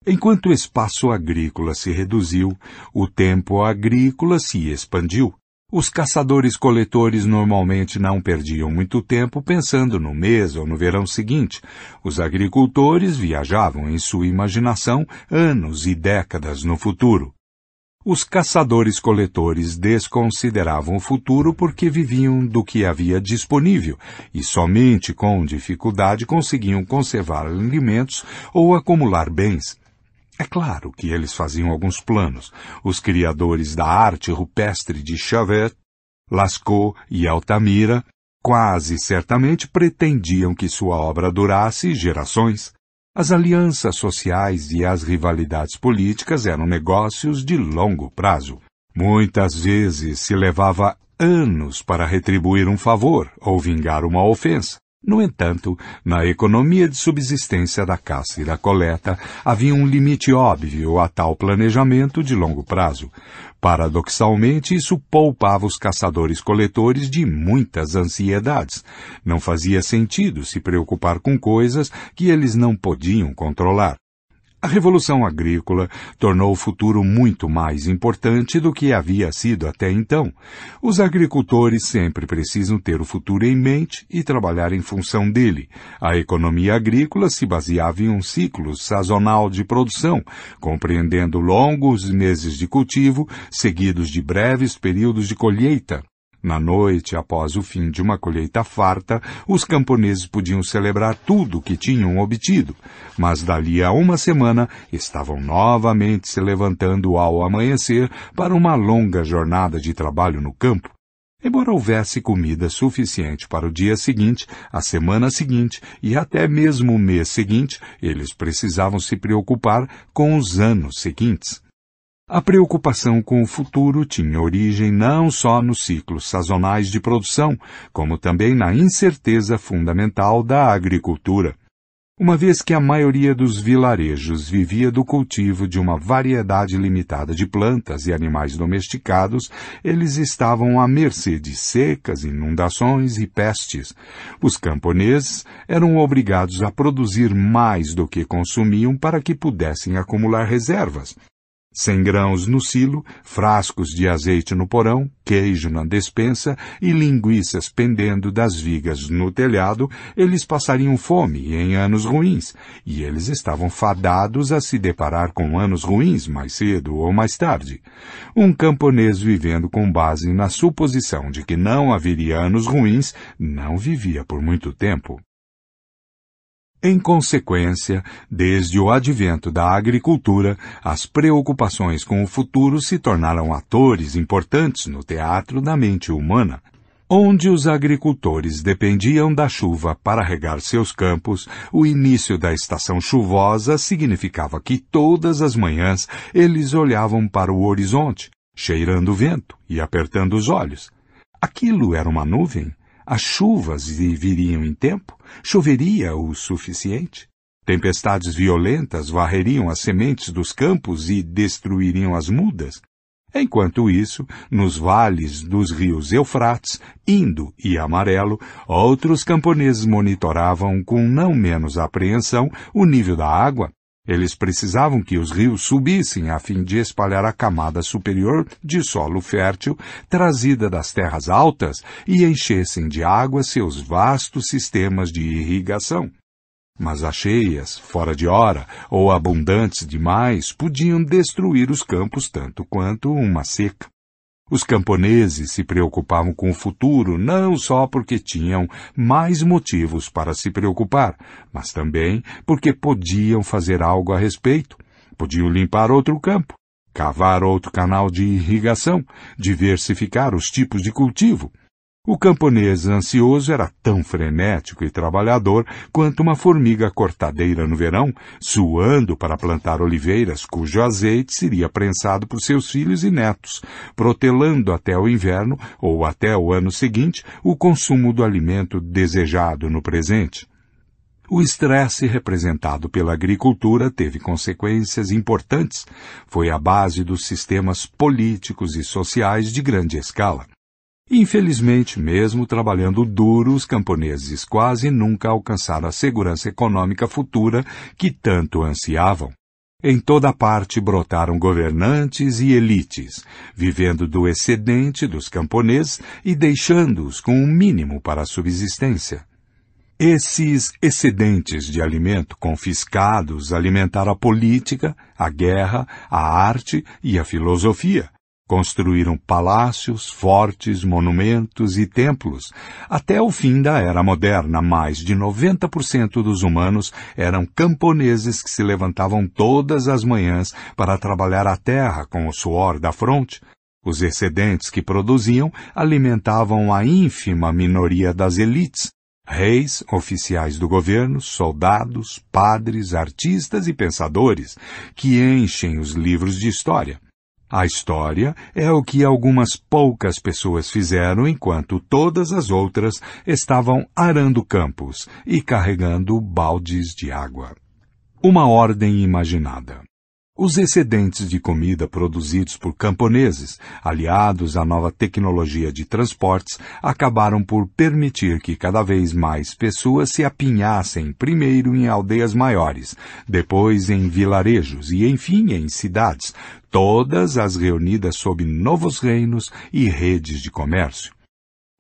Enquanto o espaço agrícola se reduziu, o tempo agrícola se expandiu. Os caçadores-coletores normalmente não perdiam muito tempo pensando no mês ou no verão seguinte. Os agricultores viajavam em sua imaginação anos e décadas no futuro. Os caçadores-coletores desconsideravam o futuro porque viviam do que havia disponível e somente com dificuldade conseguiam conservar alimentos ou acumular bens. É claro que eles faziam alguns planos. Os criadores da arte rupestre de Chauvet, Lascaux e Altamira quase certamente pretendiam que sua obra durasse gerações. As alianças sociais e as rivalidades políticas eram negócios de longo prazo. Muitas vezes se levava anos para retribuir um favor ou vingar uma ofensa. No entanto, na economia de subsistência da caça e da coleta, havia um limite óbvio a tal planejamento de longo prazo. Paradoxalmente, isso poupava os caçadores-coletores de muitas ansiedades. Não fazia sentido se preocupar com coisas que eles não podiam controlar. A Revolução Agrícola tornou o futuro muito mais importante do que havia sido até então. Os agricultores sempre precisam ter o futuro em mente e trabalhar em função dele. A economia agrícola se baseava em um ciclo sazonal de produção, compreendendo longos meses de cultivo, seguidos de breves períodos de colheita. Na noite, após o fim de uma colheita farta, os camponeses podiam celebrar tudo o que tinham obtido, mas dali a uma semana estavam novamente se levantando ao amanhecer para uma longa jornada de trabalho no campo. Embora houvesse comida suficiente para o dia seguinte, a semana seguinte e até mesmo o mês seguinte, eles precisavam se preocupar com os anos seguintes. A preocupação com o futuro tinha origem não só nos ciclos sazonais de produção, como também na incerteza fundamental da agricultura. Uma vez que a maioria dos vilarejos vivia do cultivo de uma variedade limitada de plantas e animais domesticados, eles estavam à mercê de secas, inundações e pestes. Os camponeses eram obrigados a produzir mais do que consumiam para que pudessem acumular reservas. Sem grãos no silo, frascos de azeite no porão, queijo na despensa e linguiças pendendo das vigas no telhado, eles passariam fome em anos ruins, e eles estavam fadados a se deparar com anos ruins mais cedo ou mais tarde. Um camponês vivendo com base na suposição de que não haveria anos ruins, não vivia por muito tempo. Em consequência, desde o advento da agricultura, as preocupações com o futuro se tornaram atores importantes no teatro da mente humana. Onde os agricultores dependiam da chuva para regar seus campos, o início da estação chuvosa significava que todas as manhãs eles olhavam para o horizonte, cheirando o vento e apertando os olhos. Aquilo era uma nuvem? As chuvas viriam em tempo? Choveria o suficiente? Tempestades violentas varreriam as sementes dos campos e destruiriam as mudas? Enquanto isso, nos vales dos rios Eufrates, Indo e Amarelo, outros camponeses monitoravam com não menos apreensão o nível da água eles precisavam que os rios subissem a fim de espalhar a camada superior de solo fértil trazida das terras altas e enchessem de água seus vastos sistemas de irrigação. Mas as cheias, fora de hora ou abundantes demais, podiam destruir os campos tanto quanto uma seca. Os camponeses se preocupavam com o futuro não só porque tinham mais motivos para se preocupar, mas também porque podiam fazer algo a respeito. Podiam limpar outro campo, cavar outro canal de irrigação, diversificar os tipos de cultivo, o camponês ansioso era tão frenético e trabalhador quanto uma formiga cortadeira no verão, suando para plantar oliveiras cujo azeite seria prensado por seus filhos e netos, protelando até o inverno ou até o ano seguinte o consumo do alimento desejado no presente. O estresse representado pela agricultura teve consequências importantes. Foi a base dos sistemas políticos e sociais de grande escala. Infelizmente, mesmo trabalhando duro, os camponeses quase nunca alcançaram a segurança econômica futura que tanto ansiavam. Em toda parte brotaram governantes e elites, vivendo do excedente dos camponeses e deixando-os com o um mínimo para a subsistência. Esses excedentes de alimento confiscados alimentaram a política, a guerra, a arte e a filosofia, Construíram palácios, fortes, monumentos e templos. Até o fim da era moderna, mais de 90% dos humanos eram camponeses que se levantavam todas as manhãs para trabalhar a terra com o suor da fronte. Os excedentes que produziam alimentavam a ínfima minoria das elites, reis, oficiais do governo, soldados, padres, artistas e pensadores, que enchem os livros de história. A história é o que algumas poucas pessoas fizeram enquanto todas as outras estavam arando campos e carregando baldes de água. Uma ordem imaginada. Os excedentes de comida produzidos por camponeses, aliados à nova tecnologia de transportes, acabaram por permitir que cada vez mais pessoas se apinhassem primeiro em aldeias maiores, depois em vilarejos e enfim em cidades, todas as reunidas sob novos reinos e redes de comércio.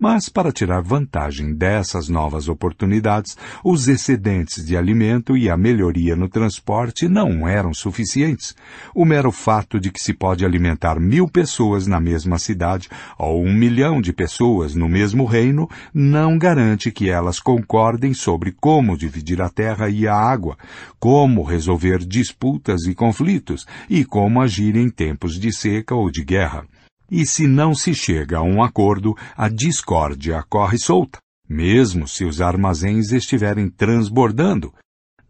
Mas, para tirar vantagem dessas novas oportunidades, os excedentes de alimento e a melhoria no transporte não eram suficientes. O mero fato de que se pode alimentar mil pessoas na mesma cidade ou um milhão de pessoas no mesmo reino não garante que elas concordem sobre como dividir a terra e a água, como resolver disputas e conflitos e como agir em tempos de seca ou de guerra e se não se chega a um acordo, a discórdia corre solta, mesmo se os armazéns estiverem transbordando.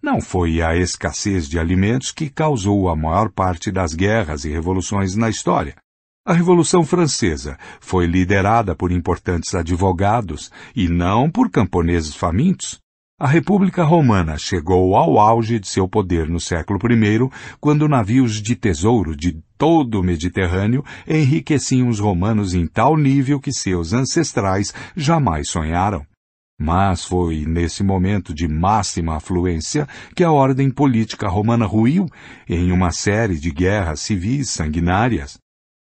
Não foi a escassez de alimentos que causou a maior parte das guerras e revoluções na história. A Revolução Francesa foi liderada por importantes advogados e não por camponeses famintos. A República Romana chegou ao auge de seu poder no século I, quando navios de tesouro de todo o Mediterrâneo enriqueciam os romanos em tal nível que seus ancestrais jamais sonharam. Mas foi nesse momento de máxima afluência que a ordem política romana ruiu em uma série de guerras civis sanguinárias.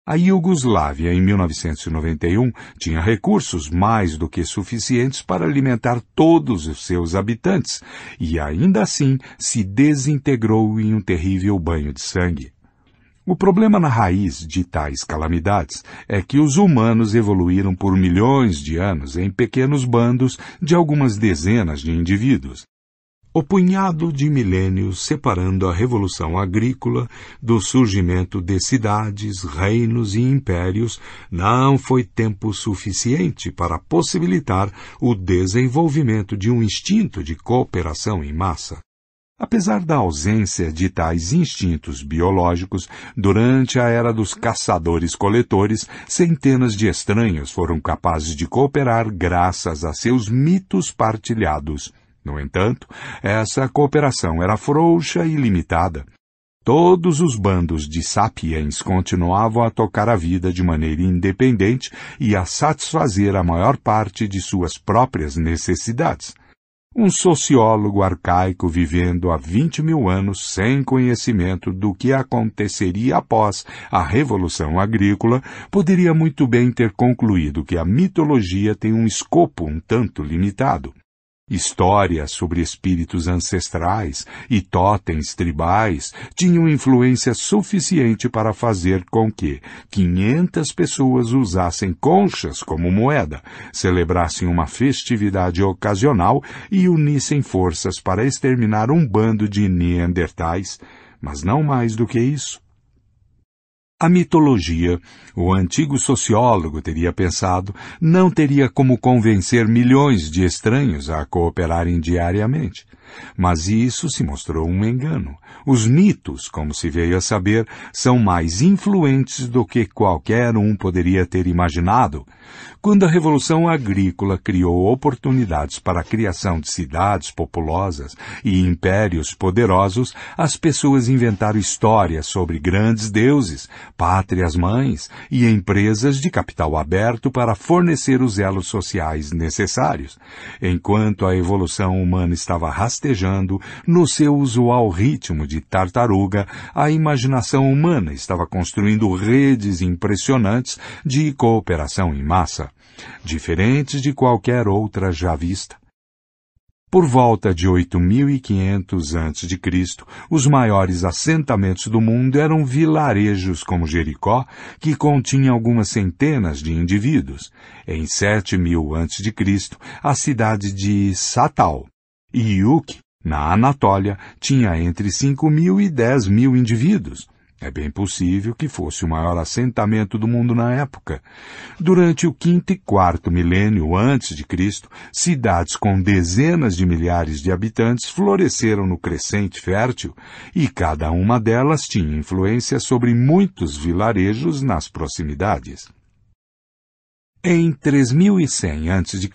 A Iugoslávia, em 1991, tinha recursos mais do que suficientes para alimentar todos os seus habitantes e ainda assim se desintegrou em um terrível banho de sangue. O problema na raiz de tais calamidades é que os humanos evoluíram por milhões de anos em pequenos bandos de algumas dezenas de indivíduos o punhado de milênios separando a revolução agrícola do surgimento de cidades, reinos e impérios não foi tempo suficiente para possibilitar o desenvolvimento de um instinto de cooperação em massa. Apesar da ausência de tais instintos biológicos, durante a era dos caçadores-coletores, centenas de estranhos foram capazes de cooperar graças a seus mitos partilhados no entanto, essa cooperação era frouxa e limitada. Todos os bandos de sapiens continuavam a tocar a vida de maneira independente e a satisfazer a maior parte de suas próprias necessidades. Um sociólogo arcaico vivendo há vinte mil anos sem conhecimento do que aconteceria após a Revolução Agrícola poderia muito bem ter concluído que a mitologia tem um escopo um tanto limitado. Histórias sobre espíritos ancestrais e totens tribais tinham influência suficiente para fazer com que 500 pessoas usassem conchas como moeda, celebrassem uma festividade ocasional e unissem forças para exterminar um bando de neandertais, mas não mais do que isso. A mitologia, o antigo sociólogo teria pensado, não teria como convencer milhões de estranhos a cooperarem diariamente. Mas isso se mostrou um engano. Os mitos, como se veio a saber, são mais influentes do que qualquer um poderia ter imaginado. Quando a Revolução Agrícola criou oportunidades para a criação de cidades populosas e impérios poderosos, as pessoas inventaram histórias sobre grandes deuses, pátrias mães e empresas de capital aberto para fornecer os elos sociais necessários. Enquanto a evolução humana estava rastejando no seu usual ritmo de tartaruga, a imaginação humana estava construindo redes impressionantes de cooperação em massa diferentes de qualquer outra já vista. Por volta de 8500 a.C., os maiores assentamentos do mundo eram vilarejos como Jericó, que continha algumas centenas de indivíduos. Em 7000 a.C., a cidade de Satal, Iuk, na Anatólia, tinha entre 5 mil e 10 mil indivíduos. É bem possível que fosse o maior assentamento do mundo na época. Durante o quinto e quarto milênio antes de Cristo, cidades com dezenas de milhares de habitantes floresceram no crescente fértil, e cada uma delas tinha influência sobre muitos vilarejos nas proximidades. Em 3100 a.C.,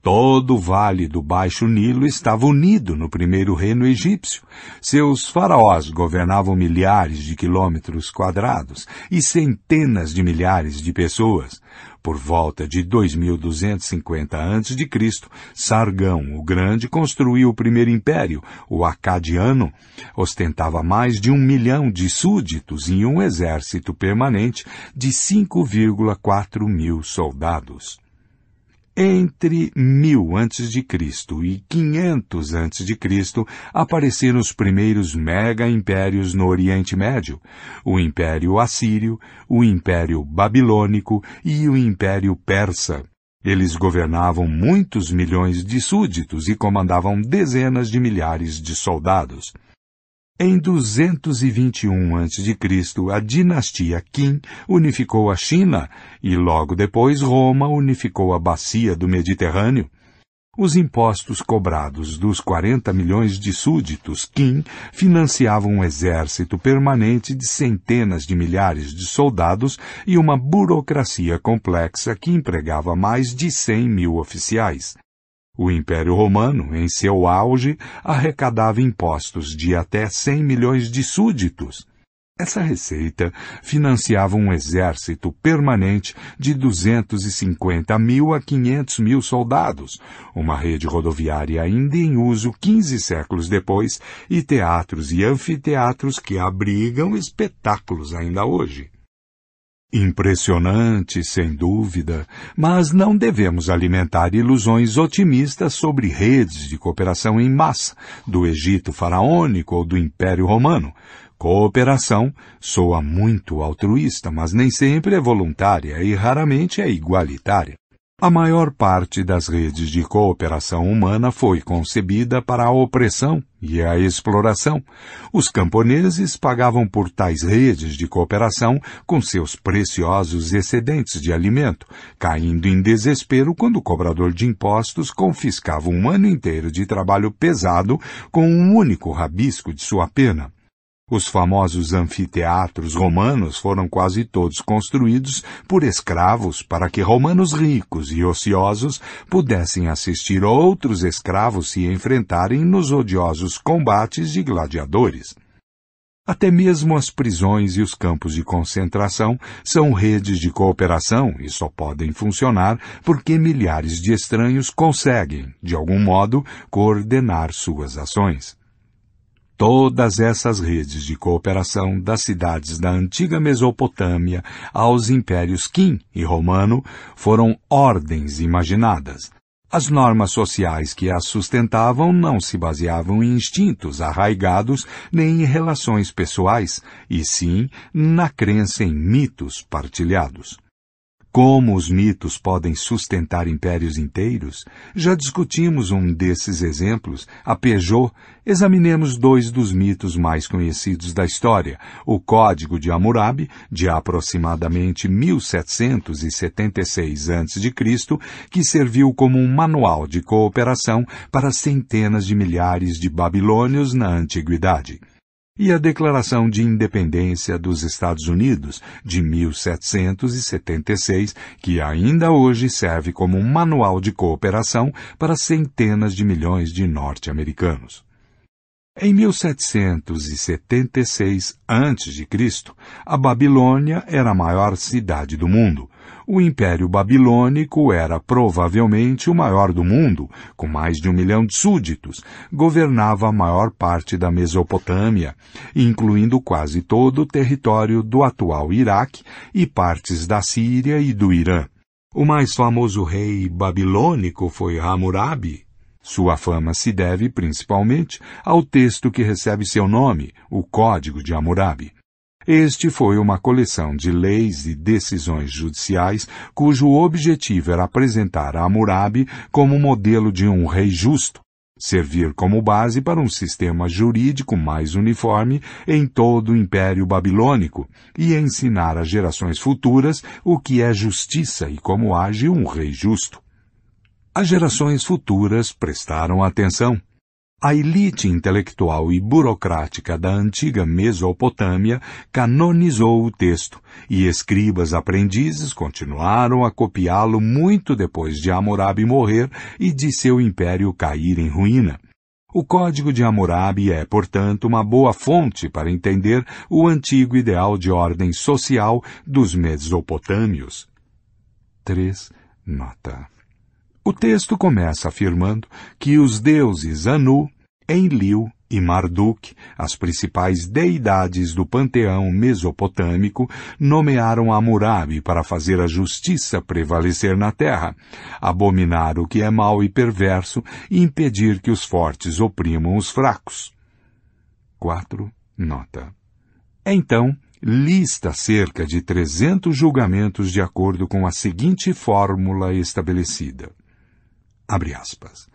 todo o vale do Baixo Nilo estava unido no primeiro reino egípcio. Seus faraós governavam milhares de quilômetros quadrados e centenas de milhares de pessoas. Por volta de 2250 a.C., Sargão o Grande construiu o primeiro império, o Acadiano. Ostentava mais de um milhão de súditos e um exército permanente de 5,4 mil soldados. Entre 1000 a.C. e 500 a.C. apareceram os primeiros mega-impérios no Oriente Médio, o Império Assírio, o Império Babilônico e o Império Persa. Eles governavam muitos milhões de súditos e comandavam dezenas de milhares de soldados. Em 221 a.C., a dinastia Qin unificou a China e logo depois Roma unificou a bacia do Mediterrâneo. Os impostos cobrados dos 40 milhões de súditos Qin financiavam um exército permanente de centenas de milhares de soldados e uma burocracia complexa que empregava mais de 100 mil oficiais. O Império Romano, em seu auge, arrecadava impostos de até 100 milhões de súditos. Essa receita financiava um exército permanente de 250 mil a 500 mil soldados, uma rede rodoviária ainda em uso 15 séculos depois e teatros e anfiteatros que abrigam espetáculos ainda hoje. Impressionante, sem dúvida, mas não devemos alimentar ilusões otimistas sobre redes de cooperação em massa do Egito faraônico ou do Império Romano. Cooperação soa muito altruísta, mas nem sempre é voluntária e raramente é igualitária. A maior parte das redes de cooperação humana foi concebida para a opressão e a exploração. Os camponeses pagavam por tais redes de cooperação com seus preciosos excedentes de alimento, caindo em desespero quando o cobrador de impostos confiscava um ano inteiro de trabalho pesado com um único rabisco de sua pena. Os famosos anfiteatros romanos foram quase todos construídos por escravos para que romanos ricos e ociosos pudessem assistir outros escravos se enfrentarem nos odiosos combates de gladiadores. Até mesmo as prisões e os campos de concentração são redes de cooperação e só podem funcionar porque milhares de estranhos conseguem, de algum modo, coordenar suas ações. Todas essas redes de cooperação das cidades da antiga Mesopotâmia aos impérios Qin e Romano foram ordens imaginadas. As normas sociais que as sustentavam não se baseavam em instintos arraigados nem em relações pessoais, e sim na crença em mitos partilhados. Como os mitos podem sustentar impérios inteiros? Já discutimos um desses exemplos, a Peugeot. Examinemos dois dos mitos mais conhecidos da história, o Código de Hammurabi, de aproximadamente 1776 a.C., que serviu como um manual de cooperação para centenas de milhares de babilônios na antiguidade e a Declaração de Independência dos Estados Unidos, de 1776, que ainda hoje serve como um manual de cooperação para centenas de milhões de norte-americanos. Em 1776 a.C., a Babilônia era a maior cidade do mundo, o Império Babilônico era provavelmente o maior do mundo, com mais de um milhão de súditos, governava a maior parte da Mesopotâmia, incluindo quase todo o território do atual Iraque e partes da Síria e do Irã. O mais famoso rei babilônico foi Hammurabi, sua fama se deve principalmente ao texto que recebe seu nome, o Código de Hammurabi. Este foi uma coleção de leis e decisões judiciais cujo objetivo era apresentar a Hammurabi como modelo de um rei justo, servir como base para um sistema jurídico mais uniforme em todo o Império Babilônico e ensinar às gerações futuras o que é justiça e como age um rei justo. As gerações futuras prestaram atenção a elite intelectual e burocrática da antiga Mesopotâmia canonizou o texto, e escribas aprendizes continuaram a copiá-lo muito depois de Hammurabi morrer e de seu império cair em ruína. O Código de Hammurabi é, portanto, uma boa fonte para entender o antigo ideal de ordem social dos mesopotâmios. 3. Nota. O texto começa afirmando que os deuses Anu, Enlil e Marduk, as principais deidades do panteão mesopotâmico, nomearam Hammurabi para fazer a justiça prevalecer na terra, abominar o que é mau e perverso e impedir que os fortes oprimam os fracos. 4. Nota. Então, lista cerca de 300 julgamentos de acordo com a seguinte fórmula estabelecida. Abre aspas.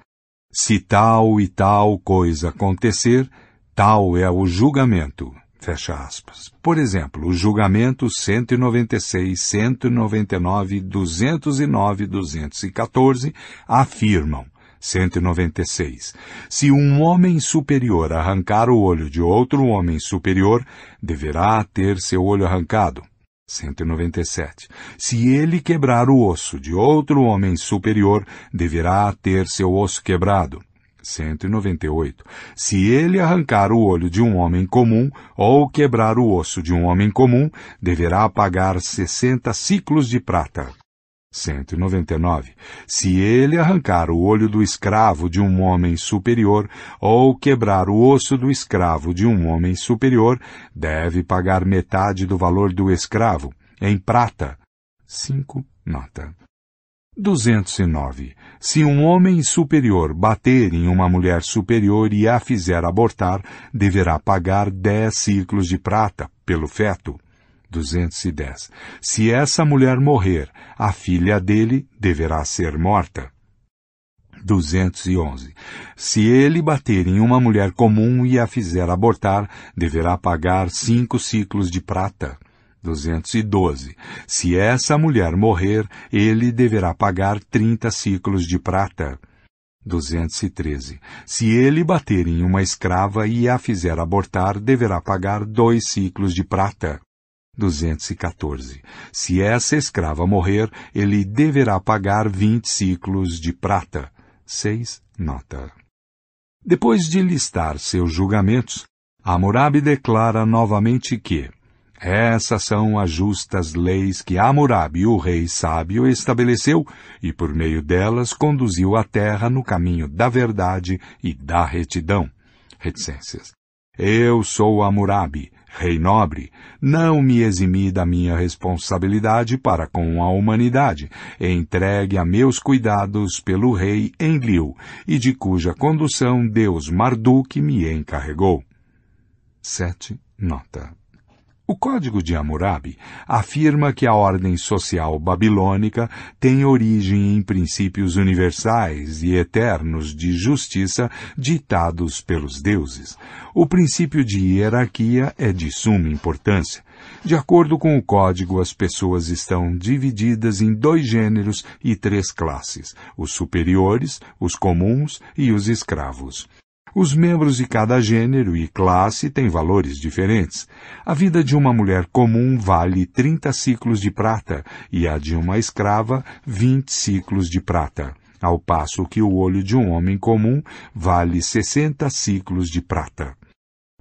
Se tal e tal coisa acontecer, tal é o julgamento. Fecha aspas. Por exemplo, os julgamentos 196, 199, 209 214 afirmam 196. Se um homem superior arrancar o olho de outro homem superior, deverá ter seu olho arrancado. 197. Se ele quebrar o osso de outro homem superior, deverá ter seu osso quebrado. 198. Se ele arrancar o olho de um homem comum ou quebrar o osso de um homem comum, deverá pagar 60 ciclos de prata. 199. Se ele arrancar o olho do escravo de um homem superior ou quebrar o osso do escravo de um homem superior, deve pagar metade do valor do escravo, em prata. 5. Nota. 209. Se um homem superior bater em uma mulher superior e a fizer abortar, deverá pagar dez ciclos de prata pelo feto. 210. Se essa mulher morrer, a filha dele deverá ser morta. 211. Se ele bater em uma mulher comum e a fizer abortar, deverá pagar cinco ciclos de prata. 212. Se essa mulher morrer, ele deverá pagar trinta ciclos de prata. 213. Se ele bater em uma escrava e a fizer abortar, deverá pagar dois ciclos de prata. 214. Se essa escrava morrer, ele deverá pagar vinte ciclos de prata. 6. Nota. Depois de listar seus julgamentos, Hammurabi declara novamente que essas são as justas leis que Hammurabi, o rei sábio, estabeleceu e por meio delas conduziu a terra no caminho da verdade e da retidão. Reticências. Eu sou Hammurabi, Rei nobre, não me eximi da minha responsabilidade para com a humanidade, entregue a meus cuidados pelo rei Enlil, e de cuja condução Deus Marduk me encarregou. 7. Nota. O Código de Hammurabi afirma que a ordem social babilônica tem origem em princípios universais e eternos de justiça ditados pelos deuses. O princípio de hierarquia é de suma importância. De acordo com o código, as pessoas estão divididas em dois gêneros e três classes: os superiores, os comuns e os escravos. Os membros de cada gênero e classe têm valores diferentes. A vida de uma mulher comum vale 30 ciclos de prata e a de uma escrava 20 ciclos de prata, ao passo que o olho de um homem comum vale 60 ciclos de prata.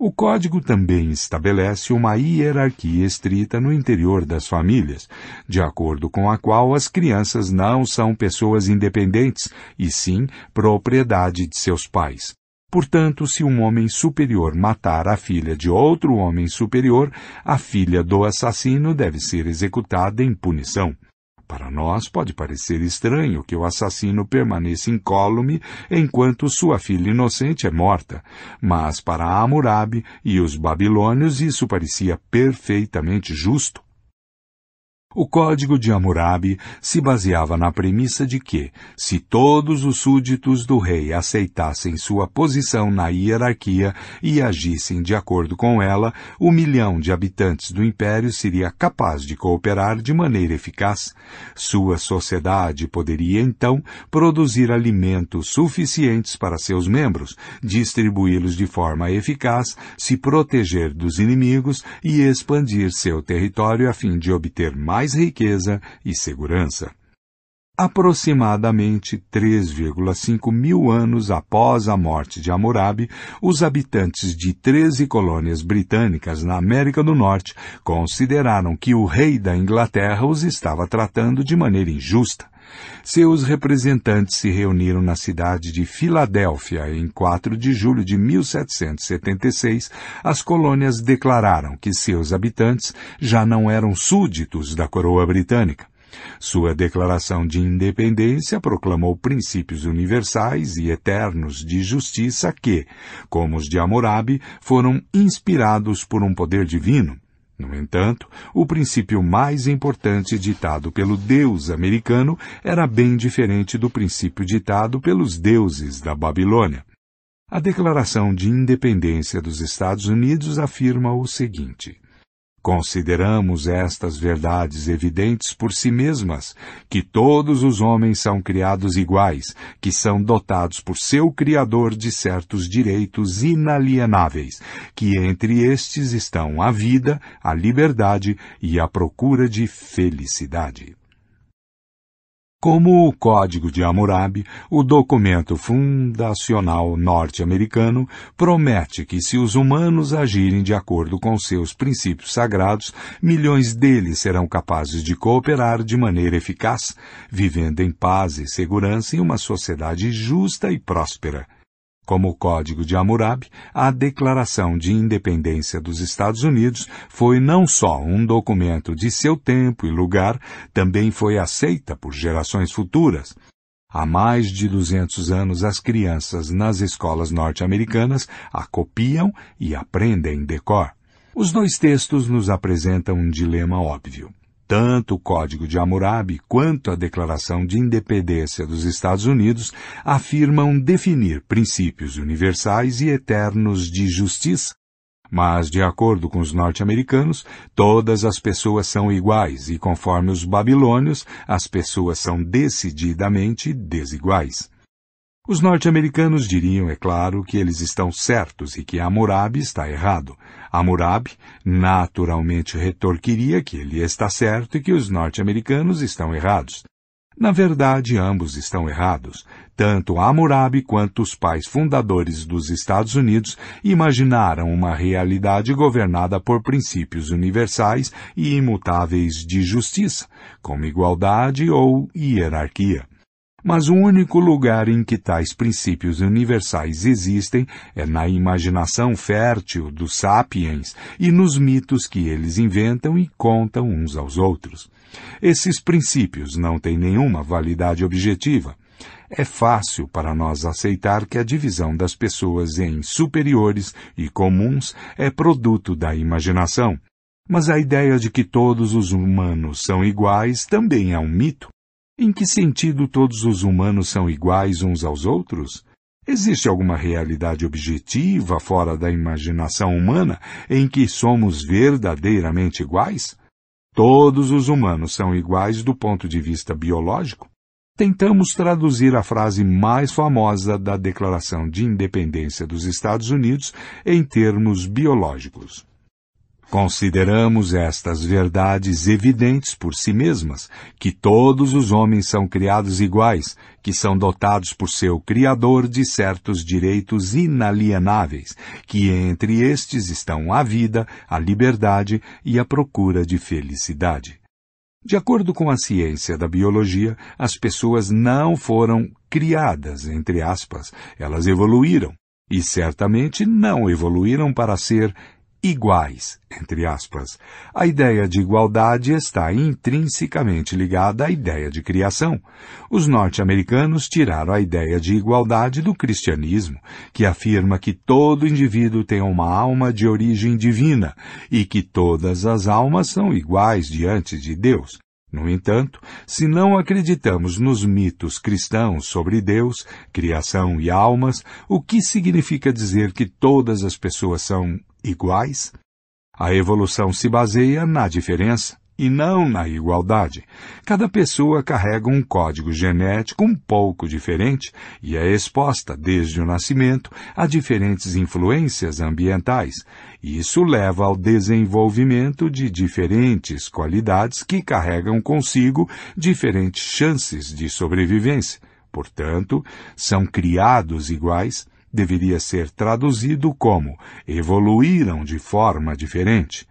O código também estabelece uma hierarquia estrita no interior das famílias, de acordo com a qual as crianças não são pessoas independentes, e sim propriedade de seus pais. Portanto, se um homem superior matar a filha de outro homem superior, a filha do assassino deve ser executada em punição. Para nós pode parecer estranho que o assassino permaneça incólume enquanto sua filha inocente é morta, mas para Hammurabi e os babilônios isso parecia perfeitamente justo. O Código de Hammurabi se baseava na premissa de que, se todos os súditos do rei aceitassem sua posição na hierarquia e agissem de acordo com ela, o milhão de habitantes do império seria capaz de cooperar de maneira eficaz. Sua sociedade poderia, então, produzir alimentos suficientes para seus membros, distribuí-los de forma eficaz, se proteger dos inimigos e expandir seu território a fim de obter mais mais riqueza e segurança. Aproximadamente 3,5 mil anos após a morte de Hammurabi, os habitantes de 13 colônias britânicas na América do Norte consideraram que o rei da Inglaterra os estava tratando de maneira injusta. Seus representantes se reuniram na cidade de Filadélfia em 4 de julho de 1776. As colônias declararam que seus habitantes já não eram súditos da coroa britânica. Sua declaração de independência proclamou princípios universais e eternos de justiça que, como os de Hammurabi, foram inspirados por um poder divino. No entanto, o princípio mais importante ditado pelo Deus americano era bem diferente do princípio ditado pelos deuses da Babilônia. A Declaração de Independência dos Estados Unidos afirma o seguinte: Consideramos estas verdades evidentes por si mesmas, que todos os homens são criados iguais, que são dotados por seu Criador de certos direitos inalienáveis, que entre estes estão a vida, a liberdade e a procura de felicidade. Como o Código de Hammurabi, o documento fundacional norte-americano promete que se os humanos agirem de acordo com seus princípios sagrados, milhões deles serão capazes de cooperar de maneira eficaz, vivendo em paz e segurança em uma sociedade justa e próspera. Como o Código de Hammurabi, a Declaração de Independência dos Estados Unidos foi não só um documento de seu tempo e lugar, também foi aceita por gerações futuras. Há mais de 200 anos, as crianças nas escolas norte-americanas a copiam e aprendem decor. Os dois textos nos apresentam um dilema óbvio. Tanto o Código de Hammurabi quanto a Declaração de Independência dos Estados Unidos afirmam definir princípios universais e eternos de justiça. Mas, de acordo com os norte-americanos, todas as pessoas são iguais e, conforme os babilônios, as pessoas são decididamente desiguais. Os norte-americanos diriam, é claro, que eles estão certos e que Hammurabi está errado. Hammurabi naturalmente retorquiria que ele está certo e que os norte-americanos estão errados. Na verdade, ambos estão errados. Tanto Hammurabi quanto os pais fundadores dos Estados Unidos imaginaram uma realidade governada por princípios universais e imutáveis de justiça, como igualdade ou hierarquia. Mas o único lugar em que tais princípios universais existem é na imaginação fértil dos sapiens e nos mitos que eles inventam e contam uns aos outros. Esses princípios não têm nenhuma validade objetiva. É fácil para nós aceitar que a divisão das pessoas em superiores e comuns é produto da imaginação. Mas a ideia de que todos os humanos são iguais também é um mito. Em que sentido todos os humanos são iguais uns aos outros? Existe alguma realidade objetiva fora da imaginação humana em que somos verdadeiramente iguais? Todos os humanos são iguais do ponto de vista biológico? Tentamos traduzir a frase mais famosa da Declaração de Independência dos Estados Unidos em termos biológicos. Consideramos estas verdades evidentes por si mesmas, que todos os homens são criados iguais, que são dotados por seu Criador de certos direitos inalienáveis, que entre estes estão a vida, a liberdade e a procura de felicidade. De acordo com a ciência da biologia, as pessoas não foram criadas, entre aspas, elas evoluíram. E certamente não evoluíram para ser iguais, entre aspas. A ideia de igualdade está intrinsecamente ligada à ideia de criação. Os norte-americanos tiraram a ideia de igualdade do cristianismo, que afirma que todo indivíduo tem uma alma de origem divina e que todas as almas são iguais diante de Deus. No entanto, se não acreditamos nos mitos cristãos sobre Deus, criação e almas, o que significa dizer que todas as pessoas são iguais? A evolução se baseia na diferença e não na igualdade. Cada pessoa carrega um código genético um pouco diferente e é exposta, desde o nascimento, a diferentes influências ambientais. Isso leva ao desenvolvimento de diferentes qualidades que carregam consigo diferentes chances de sobrevivência. Portanto, são criados iguais deveria ser traduzido como evoluíram de forma diferente.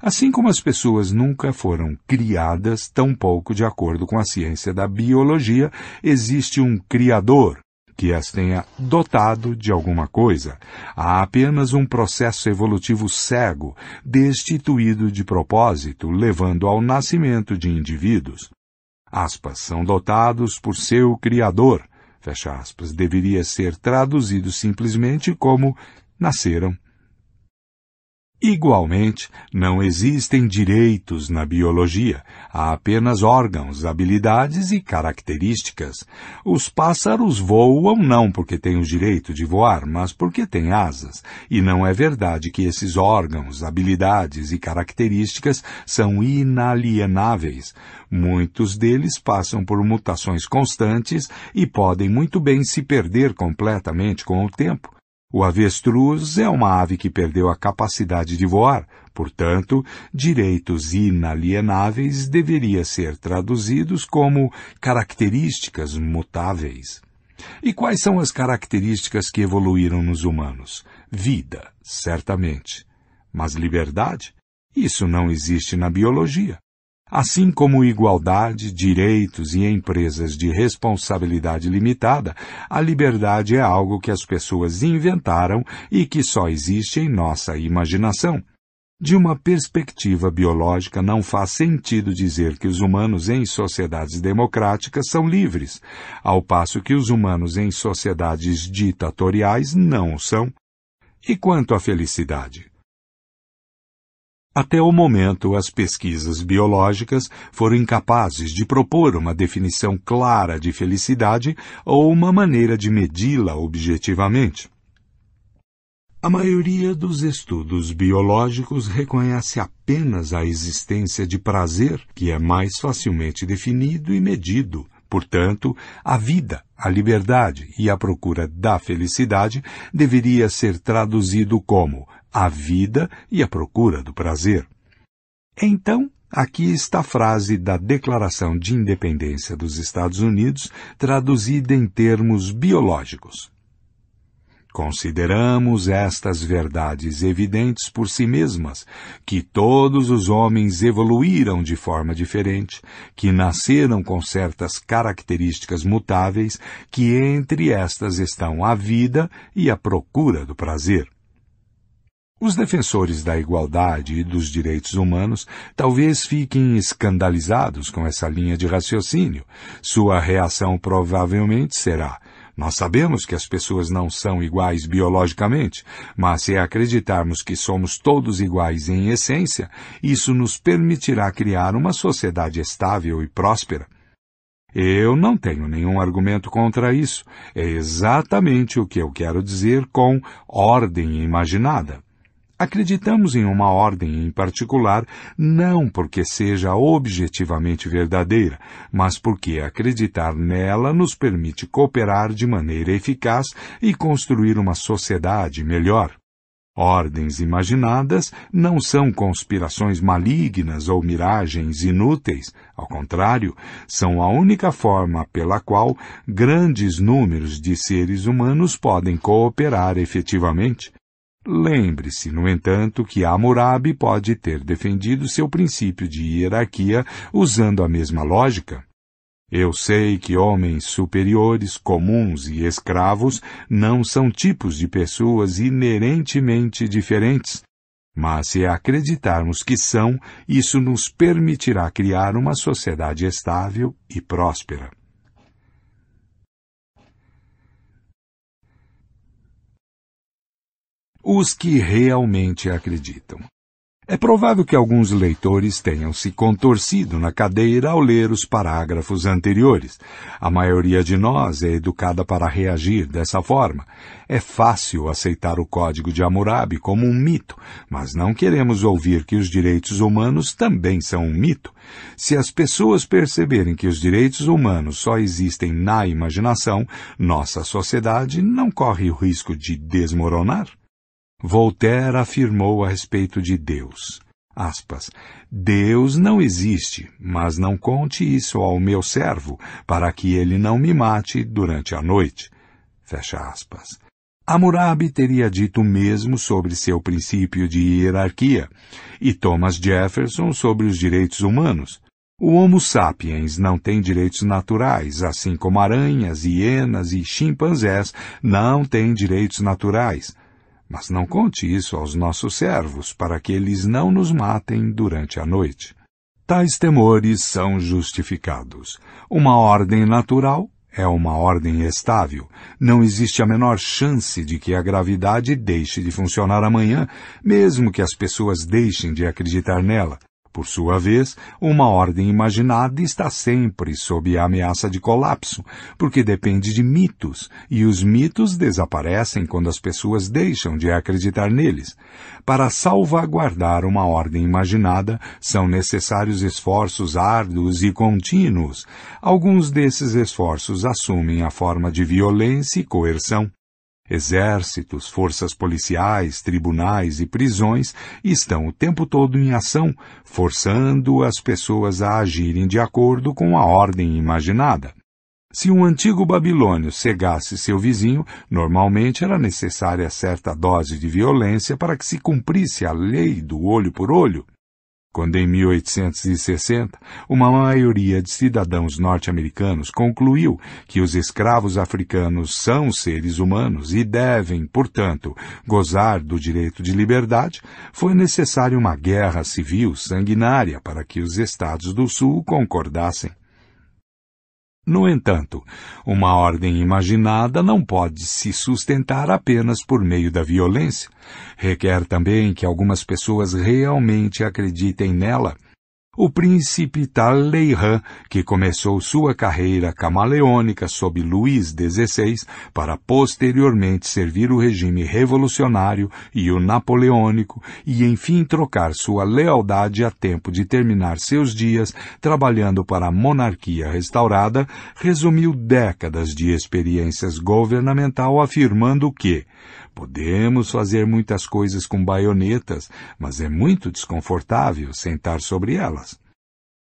Assim como as pessoas nunca foram criadas, tampouco, de acordo com a ciência da biologia, existe um Criador que as tenha dotado de alguma coisa. Há apenas um processo evolutivo cego, destituído de propósito, levando ao nascimento de indivíduos. Aspas, são dotados por seu Criador. Fecha aspas. Deveria ser traduzido simplesmente como nasceram Igualmente, não existem direitos na biologia. Há apenas órgãos, habilidades e características. Os pássaros voam não porque têm o direito de voar, mas porque têm asas. E não é verdade que esses órgãos, habilidades e características são inalienáveis. Muitos deles passam por mutações constantes e podem muito bem se perder completamente com o tempo. O avestruz é uma ave que perdeu a capacidade de voar, portanto, direitos inalienáveis deveria ser traduzidos como características mutáveis. E quais são as características que evoluíram nos humanos? Vida, certamente. Mas liberdade? Isso não existe na biologia. Assim como igualdade, direitos e empresas de responsabilidade limitada, a liberdade é algo que as pessoas inventaram e que só existe em nossa imaginação. De uma perspectiva biológica, não faz sentido dizer que os humanos em sociedades democráticas são livres, ao passo que os humanos em sociedades ditatoriais não são. E quanto à felicidade? Até o momento, as pesquisas biológicas foram incapazes de propor uma definição clara de felicidade ou uma maneira de medi-la objetivamente. A maioria dos estudos biológicos reconhece apenas a existência de prazer, que é mais facilmente definido e medido. Portanto, a vida, a liberdade e a procura da felicidade deveria ser traduzido como a vida e a procura do prazer. Então, aqui está a frase da Declaração de Independência dos Estados Unidos, traduzida em termos biológicos. Consideramos estas verdades evidentes por si mesmas, que todos os homens evoluíram de forma diferente, que nasceram com certas características mutáveis, que entre estas estão a vida e a procura do prazer. Os defensores da igualdade e dos direitos humanos talvez fiquem escandalizados com essa linha de raciocínio. Sua reação provavelmente será: nós sabemos que as pessoas não são iguais biologicamente, mas se acreditarmos que somos todos iguais em essência, isso nos permitirá criar uma sociedade estável e próspera. Eu não tenho nenhum argumento contra isso. É exatamente o que eu quero dizer com ordem imaginada. Acreditamos em uma ordem em particular não porque seja objetivamente verdadeira, mas porque acreditar nela nos permite cooperar de maneira eficaz e construir uma sociedade melhor. Ordens imaginadas não são conspirações malignas ou miragens inúteis, ao contrário, são a única forma pela qual grandes números de seres humanos podem cooperar efetivamente. Lembre-se, no entanto, que Hammurabi pode ter defendido seu princípio de hierarquia usando a mesma lógica. Eu sei que homens superiores, comuns e escravos não são tipos de pessoas inerentemente diferentes, mas se acreditarmos que são, isso nos permitirá criar uma sociedade estável e próspera. Os que realmente acreditam. É provável que alguns leitores tenham se contorcido na cadeira ao ler os parágrafos anteriores. A maioria de nós é educada para reagir dessa forma. É fácil aceitar o Código de Hammurabi como um mito, mas não queremos ouvir que os direitos humanos também são um mito. Se as pessoas perceberem que os direitos humanos só existem na imaginação, nossa sociedade não corre o risco de desmoronar. Voltaire afirmou a respeito de Deus. Aspas, Deus não existe, mas não conte isso ao meu servo, para que ele não me mate durante a noite. Fecha aspas. Hammurabi teria dito o mesmo sobre seu princípio de hierarquia, e Thomas Jefferson sobre os direitos humanos. O Homo sapiens não tem direitos naturais, assim como aranhas, hienas e chimpanzés não têm direitos naturais. Mas não conte isso aos nossos servos, para que eles não nos matem durante a noite. Tais temores são justificados. Uma ordem natural é uma ordem estável. Não existe a menor chance de que a gravidade deixe de funcionar amanhã, mesmo que as pessoas deixem de acreditar nela. Por sua vez, uma ordem imaginada está sempre sob a ameaça de colapso, porque depende de mitos, e os mitos desaparecem quando as pessoas deixam de acreditar neles. Para salvaguardar uma ordem imaginada, são necessários esforços árduos e contínuos. Alguns desses esforços assumem a forma de violência e coerção. Exércitos, forças policiais, tribunais e prisões estão o tempo todo em ação, forçando as pessoas a agirem de acordo com a ordem imaginada. Se um antigo babilônio cegasse seu vizinho, normalmente era necessária certa dose de violência para que se cumprisse a lei do olho por olho. Quando em 1860 uma maioria de cidadãos norte-americanos concluiu que os escravos africanos são seres humanos e devem, portanto, gozar do direito de liberdade, foi necessária uma guerra civil sanguinária para que os estados do Sul concordassem. No entanto, uma ordem imaginada não pode se sustentar apenas por meio da violência. Requer também que algumas pessoas realmente acreditem nela o príncipe Talleyrand, que começou sua carreira camaleônica sob Luís XVI para posteriormente servir o regime revolucionário e o napoleônico e enfim trocar sua lealdade a tempo de terminar seus dias trabalhando para a monarquia restaurada, resumiu décadas de experiências governamental afirmando que Podemos fazer muitas coisas com baionetas, mas é muito desconfortável sentar sobre elas.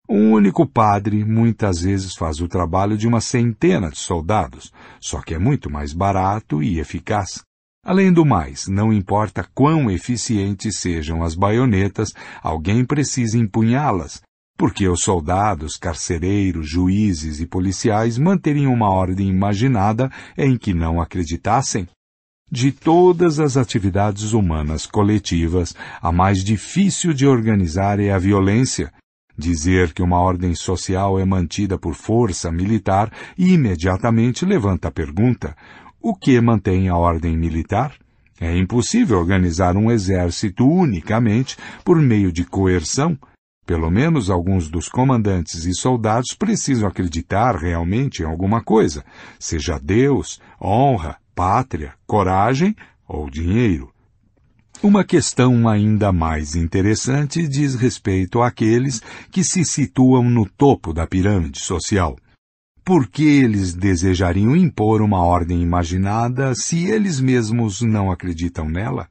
Um único padre muitas vezes faz o trabalho de uma centena de soldados, só que é muito mais barato e eficaz. Além do mais, não importa quão eficientes sejam as baionetas, alguém precisa empunhá-las, porque os soldados, carcereiros, juízes e policiais manteriam uma ordem imaginada em que não acreditassem. De todas as atividades humanas coletivas, a mais difícil de organizar é a violência. Dizer que uma ordem social é mantida por força militar imediatamente levanta a pergunta: o que mantém a ordem militar? É impossível organizar um exército unicamente por meio de coerção. Pelo menos alguns dos comandantes e soldados precisam acreditar realmente em alguma coisa, seja Deus, honra, pátria, coragem ou dinheiro. Uma questão ainda mais interessante diz respeito àqueles que se situam no topo da pirâmide social. Por que eles desejariam impor uma ordem imaginada se eles mesmos não acreditam nela?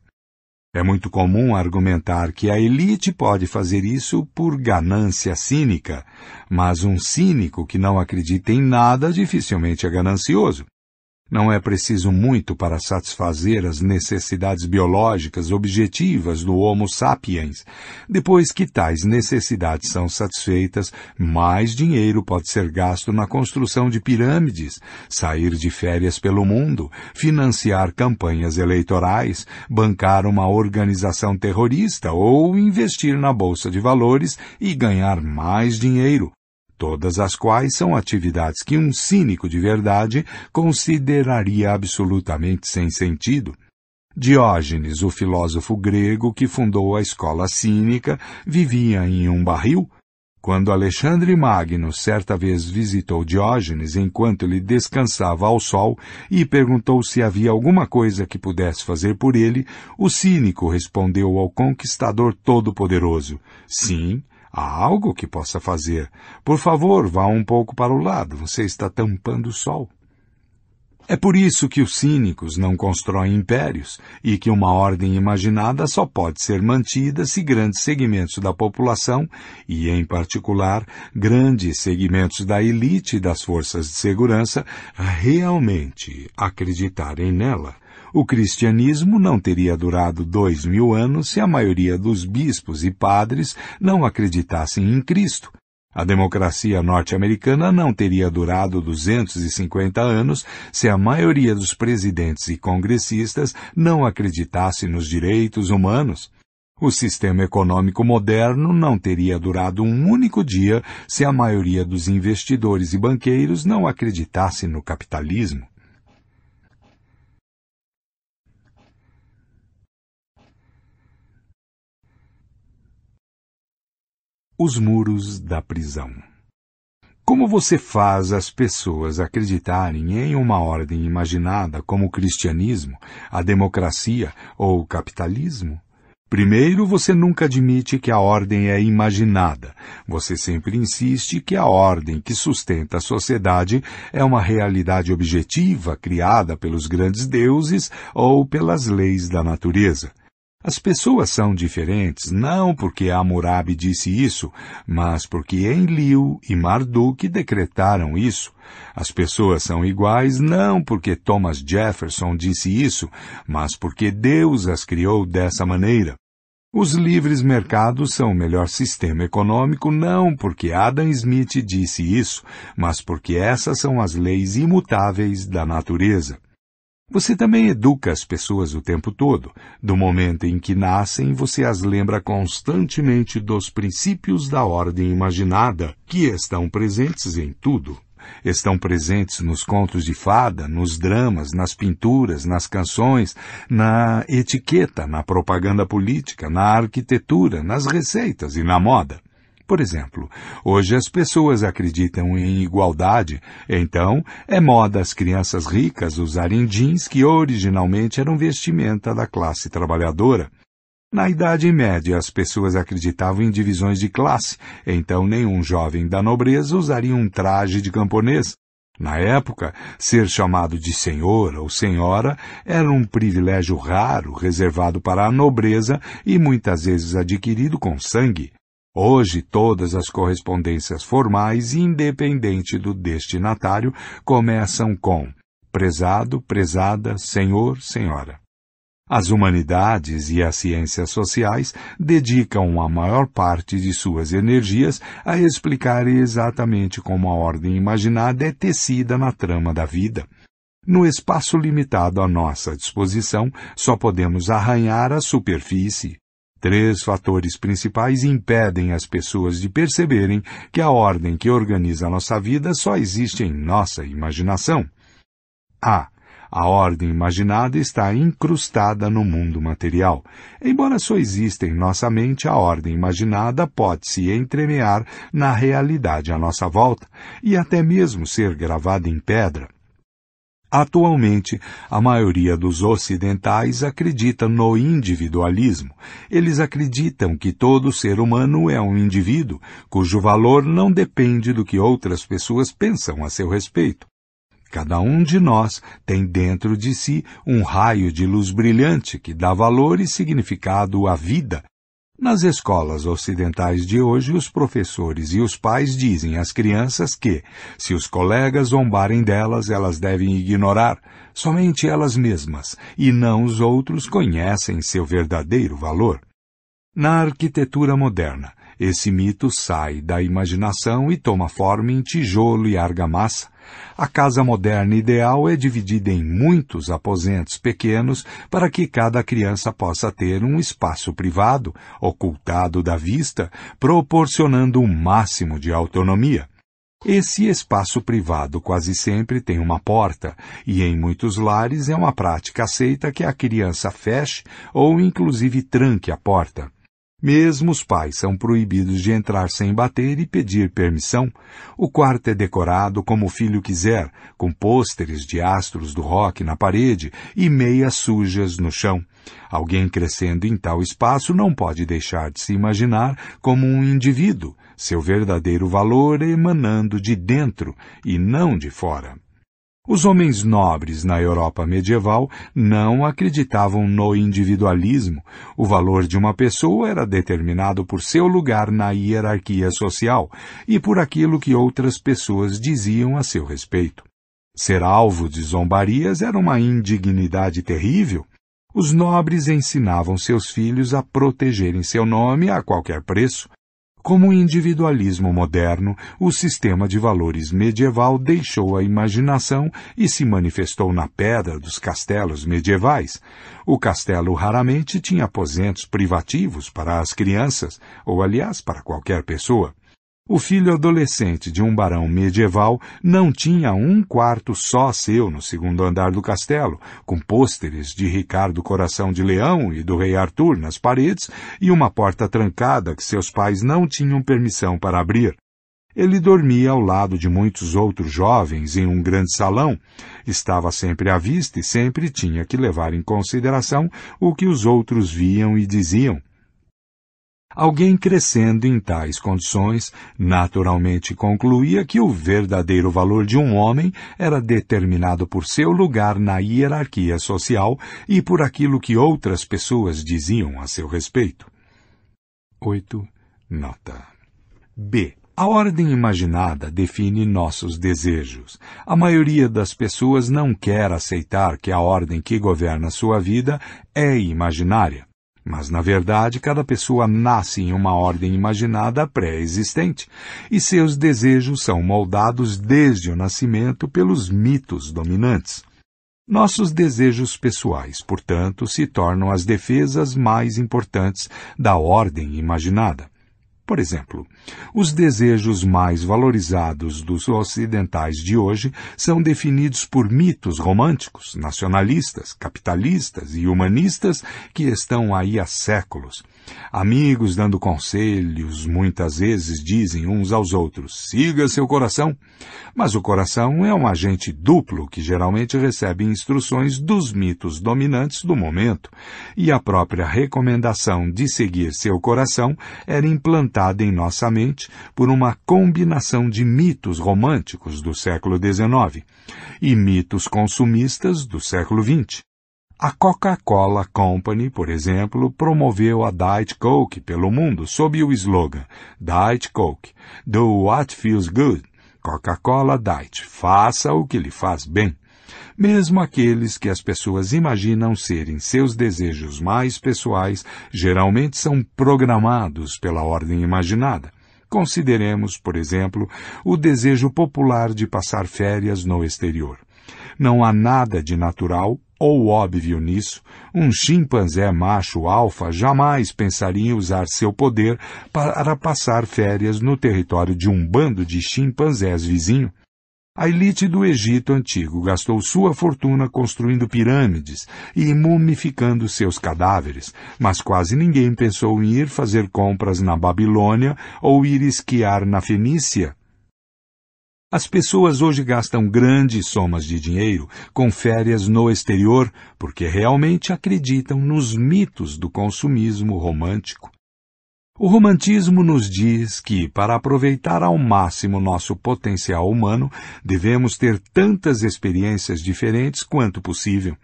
É muito comum argumentar que a elite pode fazer isso por ganância cínica, mas um cínico que não acredita em nada dificilmente é ganancioso. Não é preciso muito para satisfazer as necessidades biológicas objetivas do Homo sapiens. Depois que tais necessidades são satisfeitas, mais dinheiro pode ser gasto na construção de pirâmides, sair de férias pelo mundo, financiar campanhas eleitorais, bancar uma organização terrorista ou investir na bolsa de valores e ganhar mais dinheiro todas as quais são atividades que um cínico de verdade consideraria absolutamente sem sentido. Diógenes, o filósofo grego que fundou a escola cínica, vivia em um barril. Quando Alexandre Magno certa vez visitou Diógenes enquanto ele descansava ao sol e perguntou se havia alguma coisa que pudesse fazer por ele, o cínico respondeu ao conquistador todo-poderoso: Sim, Há algo que possa fazer. Por favor, vá um pouco para o lado. Você está tampando o sol. É por isso que os cínicos não constroem impérios e que uma ordem imaginada só pode ser mantida se grandes segmentos da população, e em particular grandes segmentos da elite e das forças de segurança, realmente acreditarem nela. O cristianismo não teria durado dois mil anos se a maioria dos bispos e padres não acreditassem em Cristo. A democracia norte-americana não teria durado 250 anos se a maioria dos presidentes e congressistas não acreditasse nos direitos humanos. O sistema econômico moderno não teria durado um único dia se a maioria dos investidores e banqueiros não acreditasse no capitalismo. Os muros da prisão. Como você faz as pessoas acreditarem em uma ordem imaginada como o cristianismo, a democracia ou o capitalismo? Primeiro, você nunca admite que a ordem é imaginada. Você sempre insiste que a ordem que sustenta a sociedade é uma realidade objetiva criada pelos grandes deuses ou pelas leis da natureza. As pessoas são diferentes não porque Hammurabi disse isso, mas porque Enlil e Marduk decretaram isso. As pessoas são iguais não porque Thomas Jefferson disse isso, mas porque Deus as criou dessa maneira. Os livres mercados são o melhor sistema econômico não porque Adam Smith disse isso, mas porque essas são as leis imutáveis da natureza. Você também educa as pessoas o tempo todo. Do momento em que nascem, você as lembra constantemente dos princípios da ordem imaginada, que estão presentes em tudo. Estão presentes nos contos de fada, nos dramas, nas pinturas, nas canções, na etiqueta, na propaganda política, na arquitetura, nas receitas e na moda. Por exemplo, hoje as pessoas acreditam em igualdade, então é moda as crianças ricas usarem jeans que originalmente eram vestimenta da classe trabalhadora. Na Idade Média, as pessoas acreditavam em divisões de classe, então nenhum jovem da nobreza usaria um traje de camponês. Na época, ser chamado de senhor ou senhora era um privilégio raro, reservado para a nobreza e muitas vezes adquirido com sangue. Hoje, todas as correspondências formais, independente do destinatário, começam com prezado, prezada, senhor, senhora. As humanidades e as ciências sociais dedicam a maior parte de suas energias a explicar exatamente como a ordem imaginada é tecida na trama da vida. No espaço limitado à nossa disposição, só podemos arranhar a superfície, Três fatores principais impedem as pessoas de perceberem que a ordem que organiza a nossa vida só existe em nossa imaginação. A. A ordem imaginada está incrustada no mundo material. Embora só exista em nossa mente, a ordem imaginada pode se entremear na realidade à nossa volta e até mesmo ser gravada em pedra. Atualmente, a maioria dos ocidentais acredita no individualismo. Eles acreditam que todo ser humano é um indivíduo, cujo valor não depende do que outras pessoas pensam a seu respeito. Cada um de nós tem dentro de si um raio de luz brilhante que dá valor e significado à vida nas escolas ocidentais de hoje, os professores e os pais dizem às crianças que, se os colegas zombarem delas, elas devem ignorar. Somente elas mesmas, e não os outros, conhecem seu verdadeiro valor. Na arquitetura moderna, esse mito sai da imaginação e toma forma em tijolo e argamassa, a casa moderna ideal é dividida em muitos aposentos pequenos para que cada criança possa ter um espaço privado, ocultado da vista, proporcionando um máximo de autonomia. Esse espaço privado quase sempre tem uma porta, e em muitos lares é uma prática aceita que a criança feche ou inclusive tranque a porta. Mesmo os pais são proibidos de entrar sem bater e pedir permissão. O quarto é decorado como o filho quiser, com pôsteres de astros do rock na parede e meias sujas no chão. Alguém crescendo em tal espaço não pode deixar de se imaginar como um indivíduo, seu verdadeiro valor emanando de dentro e não de fora. Os homens nobres na Europa medieval não acreditavam no individualismo. O valor de uma pessoa era determinado por seu lugar na hierarquia social e por aquilo que outras pessoas diziam a seu respeito. Ser alvo de zombarias era uma indignidade terrível. Os nobres ensinavam seus filhos a protegerem seu nome a qualquer preço. Como o individualismo moderno, o sistema de valores medieval deixou a imaginação e se manifestou na pedra dos castelos medievais. O castelo raramente tinha aposentos privativos para as crianças, ou aliás, para qualquer pessoa. O filho adolescente de um barão medieval não tinha um quarto só seu no segundo andar do castelo, com pôsteres de Ricardo Coração de Leão e do Rei Arthur nas paredes e uma porta trancada que seus pais não tinham permissão para abrir. Ele dormia ao lado de muitos outros jovens em um grande salão. Estava sempre à vista e sempre tinha que levar em consideração o que os outros viam e diziam. Alguém crescendo em tais condições naturalmente concluía que o verdadeiro valor de um homem era determinado por seu lugar na hierarquia social e por aquilo que outras pessoas diziam a seu respeito. 8. Nota. B. A ordem imaginada define nossos desejos. A maioria das pessoas não quer aceitar que a ordem que governa sua vida é imaginária. Mas, na verdade, cada pessoa nasce em uma ordem imaginada pré-existente, e seus desejos são moldados desde o nascimento pelos mitos dominantes. Nossos desejos pessoais, portanto, se tornam as defesas mais importantes da ordem imaginada. Por exemplo, os desejos mais valorizados dos ocidentais de hoje são definidos por mitos românticos, nacionalistas, capitalistas e humanistas que estão aí há séculos. Amigos dando conselhos muitas vezes dizem uns aos outros: siga seu coração. Mas o coração é um agente duplo que geralmente recebe instruções dos mitos dominantes do momento, e a própria recomendação de seguir seu coração era implantada em nossa mente por uma combinação de mitos românticos do século XIX e mitos consumistas do século XX. A Coca-Cola Company, por exemplo, promoveu a Diet Coke pelo mundo sob o slogan Diet Coke, do what feels good. Coca-Cola Diet, faça o que lhe faz bem mesmo aqueles que as pessoas imaginam serem seus desejos mais pessoais, geralmente são programados pela ordem imaginada. Consideremos, por exemplo, o desejo popular de passar férias no exterior. Não há nada de natural ou óbvio nisso. Um chimpanzé macho alfa jamais pensaria em usar seu poder para passar férias no território de um bando de chimpanzés vizinho. A elite do Egito antigo gastou sua fortuna construindo pirâmides e mumificando seus cadáveres, mas quase ninguém pensou em ir fazer compras na Babilônia ou ir esquiar na Fenícia. As pessoas hoje gastam grandes somas de dinheiro com férias no exterior porque realmente acreditam nos mitos do consumismo romântico. O romantismo nos diz que, para aproveitar ao máximo nosso potencial humano, devemos ter tantas experiências diferentes quanto possível.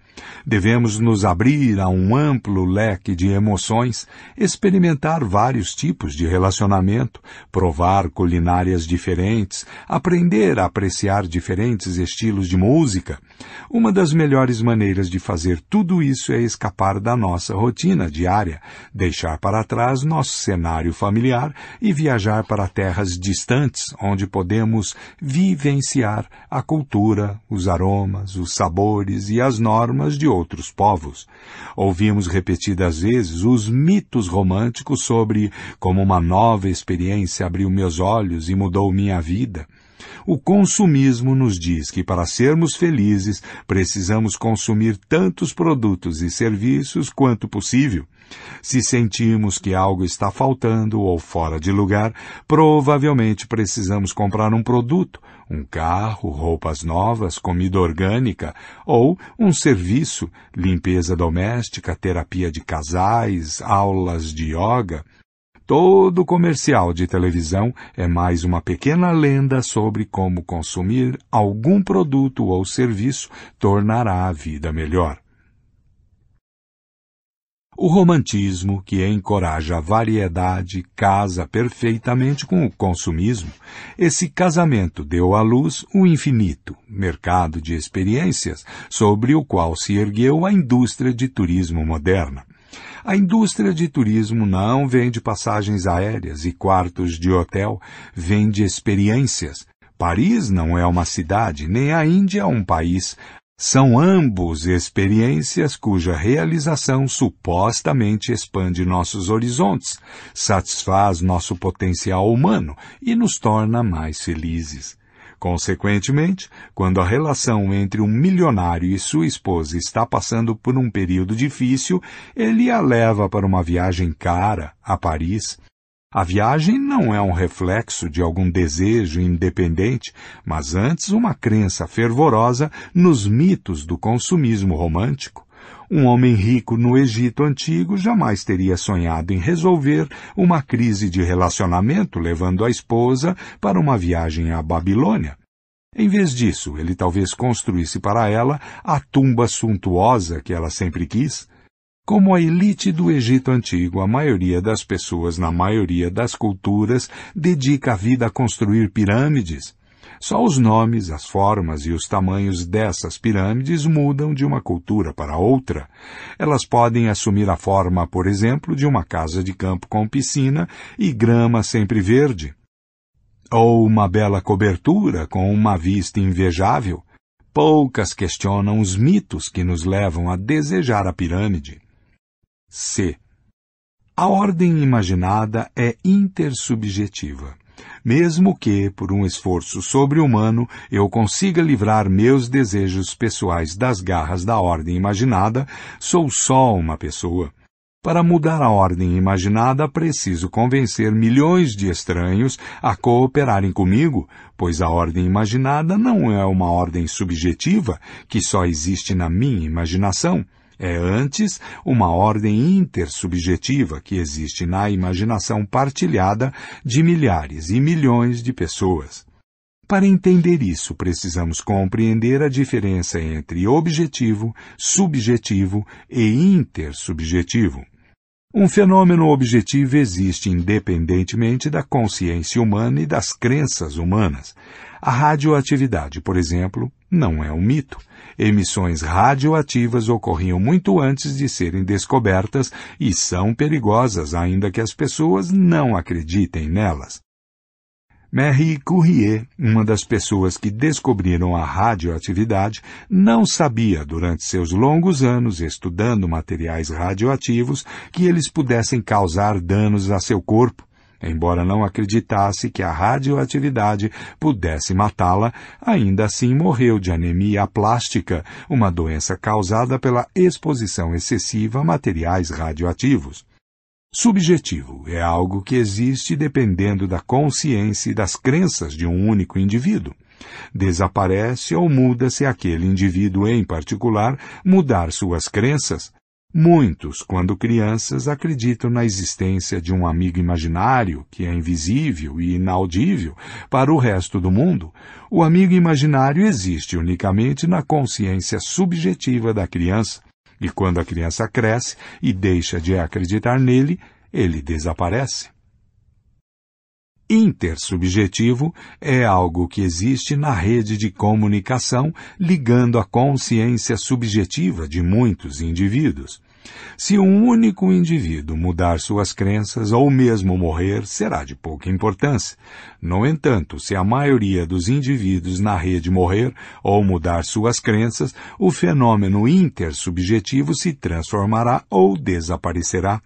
Devemos nos abrir a um amplo leque de emoções, experimentar vários tipos de relacionamento, provar culinárias diferentes, aprender a apreciar diferentes estilos de música. Uma das melhores maneiras de fazer tudo isso é escapar da nossa rotina diária, deixar para trás nosso cenário familiar e viajar para terras distantes, onde podemos vivenciar a cultura, os aromas, os sabores e as normas de outros povos. Ouvimos repetidas vezes os mitos românticos sobre como uma nova experiência abriu meus olhos e mudou minha vida. O consumismo nos diz que para sermos felizes precisamos consumir tantos produtos e serviços quanto possível. Se sentimos que algo está faltando ou fora de lugar, provavelmente precisamos comprar um produto, um carro, roupas novas, comida orgânica ou um serviço, limpeza doméstica, terapia de casais, aulas de yoga. Todo comercial de televisão é mais uma pequena lenda sobre como consumir algum produto ou serviço tornará a vida melhor. O romantismo, que encoraja a variedade, casa perfeitamente com o consumismo. Esse casamento deu à luz o infinito, mercado de experiências, sobre o qual se ergueu a indústria de turismo moderna. A indústria de turismo não vende passagens aéreas e quartos de hotel, vende experiências. Paris não é uma cidade, nem a Índia um país. São ambos experiências cuja realização supostamente expande nossos horizontes, satisfaz nosso potencial humano e nos torna mais felizes. Consequentemente, quando a relação entre um milionário e sua esposa está passando por um período difícil, ele a leva para uma viagem cara a Paris, a viagem não é um reflexo de algum desejo independente, mas antes uma crença fervorosa nos mitos do consumismo romântico. Um homem rico no Egito antigo jamais teria sonhado em resolver uma crise de relacionamento levando a esposa para uma viagem à Babilônia. Em vez disso, ele talvez construísse para ela a tumba suntuosa que ela sempre quis, como a elite do Egito Antigo, a maioria das pessoas na maioria das culturas dedica a vida a construir pirâmides. Só os nomes, as formas e os tamanhos dessas pirâmides mudam de uma cultura para outra. Elas podem assumir a forma, por exemplo, de uma casa de campo com piscina e grama sempre verde. Ou uma bela cobertura com uma vista invejável. Poucas questionam os mitos que nos levam a desejar a pirâmide. C. A ordem imaginada é intersubjetiva. Mesmo que, por um esforço sobre-humano, eu consiga livrar meus desejos pessoais das garras da ordem imaginada, sou só uma pessoa. Para mudar a ordem imaginada, preciso convencer milhões de estranhos a cooperarem comigo, pois a ordem imaginada não é uma ordem subjetiva que só existe na minha imaginação. É antes uma ordem intersubjetiva que existe na imaginação partilhada de milhares e milhões de pessoas. Para entender isso, precisamos compreender a diferença entre objetivo, subjetivo e intersubjetivo. Um fenômeno objetivo existe independentemente da consciência humana e das crenças humanas. A radioatividade, por exemplo, não é um mito. Emissões radioativas ocorriam muito antes de serem descobertas e são perigosas, ainda que as pessoas não acreditem nelas. Marie Curie, uma das pessoas que descobriram a radioatividade, não sabia durante seus longos anos estudando materiais radioativos que eles pudessem causar danos a seu corpo. Embora não acreditasse que a radioatividade pudesse matá-la, ainda assim morreu de anemia plástica, uma doença causada pela exposição excessiva a materiais radioativos. Subjetivo é algo que existe dependendo da consciência e das crenças de um único indivíduo. Desaparece ou muda-se aquele indivíduo em particular mudar suas crenças, Muitos, quando crianças, acreditam na existência de um amigo imaginário que é invisível e inaudível para o resto do mundo. O amigo imaginário existe unicamente na consciência subjetiva da criança, e quando a criança cresce e deixa de acreditar nele, ele desaparece. Intersubjetivo é algo que existe na rede de comunicação ligando a consciência subjetiva de muitos indivíduos. Se um único indivíduo mudar suas crenças ou mesmo morrer, será de pouca importância. No entanto, se a maioria dos indivíduos na rede morrer ou mudar suas crenças, o fenômeno intersubjetivo se transformará ou desaparecerá.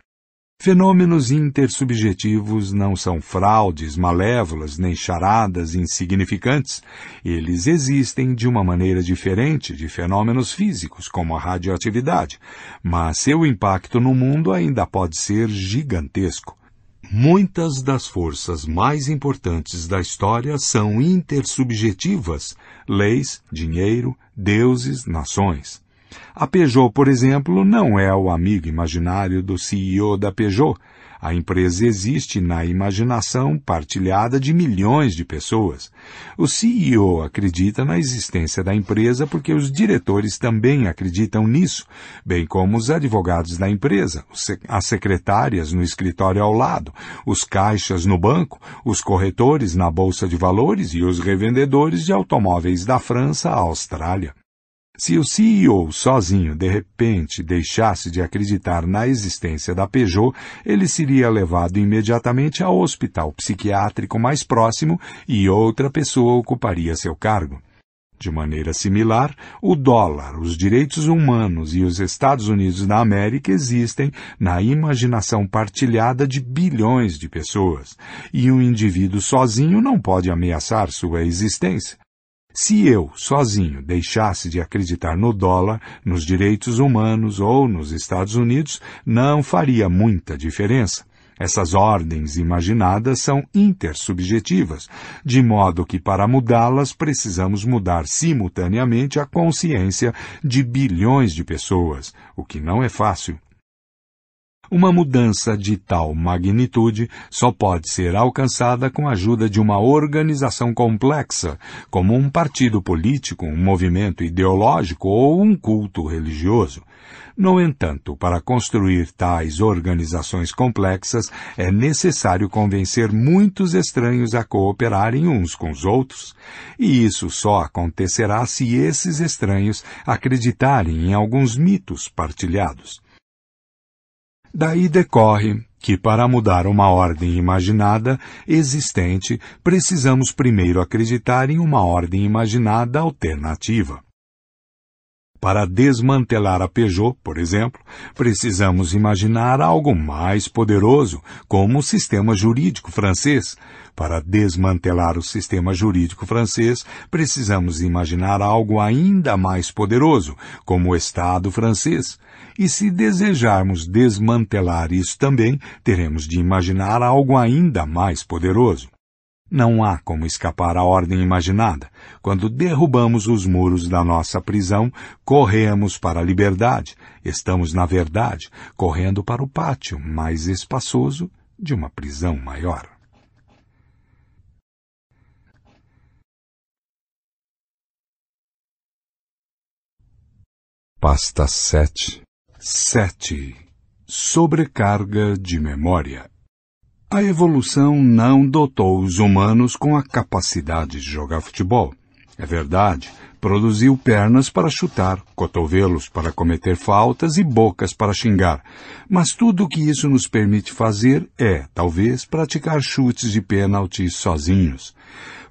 Fenômenos intersubjetivos não são fraudes malévolas nem charadas insignificantes. Eles existem de uma maneira diferente de fenômenos físicos, como a radioatividade, mas seu impacto no mundo ainda pode ser gigantesco. Muitas das forças mais importantes da história são intersubjetivas: leis, dinheiro, deuses, nações. A Peugeot, por exemplo, não é o amigo imaginário do CEO da Peugeot. A empresa existe na imaginação partilhada de milhões de pessoas. O CEO acredita na existência da empresa porque os diretores também acreditam nisso, bem como os advogados da empresa, as secretárias no escritório ao lado, os caixas no banco, os corretores na bolsa de valores e os revendedores de automóveis da França à Austrália. Se o CEO sozinho de repente deixasse de acreditar na existência da Peugeot, ele seria levado imediatamente ao hospital psiquiátrico mais próximo e outra pessoa ocuparia seu cargo. De maneira similar, o dólar, os direitos humanos e os Estados Unidos da América existem na imaginação partilhada de bilhões de pessoas, e um indivíduo sozinho não pode ameaçar sua existência. Se eu, sozinho, deixasse de acreditar no dólar, nos direitos humanos ou nos Estados Unidos, não faria muita diferença. Essas ordens imaginadas são intersubjetivas, de modo que para mudá-las precisamos mudar simultaneamente a consciência de bilhões de pessoas, o que não é fácil. Uma mudança de tal magnitude só pode ser alcançada com a ajuda de uma organização complexa, como um partido político, um movimento ideológico ou um culto religioso. No entanto, para construir tais organizações complexas, é necessário convencer muitos estranhos a cooperarem uns com os outros. E isso só acontecerá se esses estranhos acreditarem em alguns mitos partilhados. Daí decorre que, para mudar uma ordem imaginada existente, precisamos primeiro acreditar em uma ordem imaginada alternativa. Para desmantelar a Peugeot, por exemplo, precisamos imaginar algo mais poderoso, como o sistema jurídico francês. Para desmantelar o sistema jurídico francês, precisamos imaginar algo ainda mais poderoso, como o Estado francês. E se desejarmos desmantelar isso também, teremos de imaginar algo ainda mais poderoso. Não há como escapar à ordem imaginada. Quando derrubamos os muros da nossa prisão, corremos para a liberdade. Estamos, na verdade, correndo para o pátio mais espaçoso de uma prisão maior. Pasta 7 7. Sobrecarga de memória a evolução não dotou os humanos com a capacidade de jogar futebol. É verdade, produziu pernas para chutar, cotovelos para cometer faltas e bocas para xingar. Mas tudo o que isso nos permite fazer é, talvez, praticar chutes de pênalti sozinhos.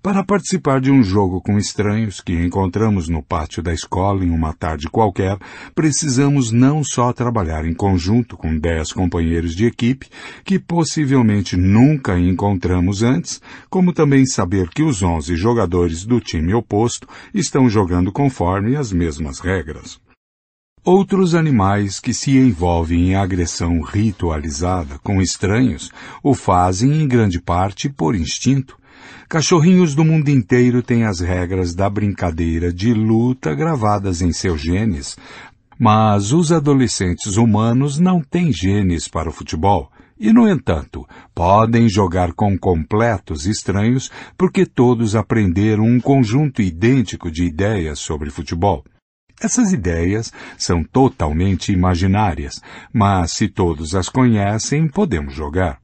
Para participar de um jogo com estranhos que encontramos no pátio da escola em uma tarde qualquer, precisamos não só trabalhar em conjunto com dez companheiros de equipe, que possivelmente nunca encontramos antes, como também saber que os onze jogadores do time oposto estão jogando conforme as mesmas regras. Outros animais que se envolvem em agressão ritualizada com estranhos o fazem em grande parte por instinto, Cachorrinhos do mundo inteiro têm as regras da brincadeira de luta gravadas em seus genes, mas os adolescentes humanos não têm genes para o futebol. E, no entanto, podem jogar com completos estranhos porque todos aprenderam um conjunto idêntico de ideias sobre futebol. Essas ideias são totalmente imaginárias, mas se todos as conhecem, podemos jogar.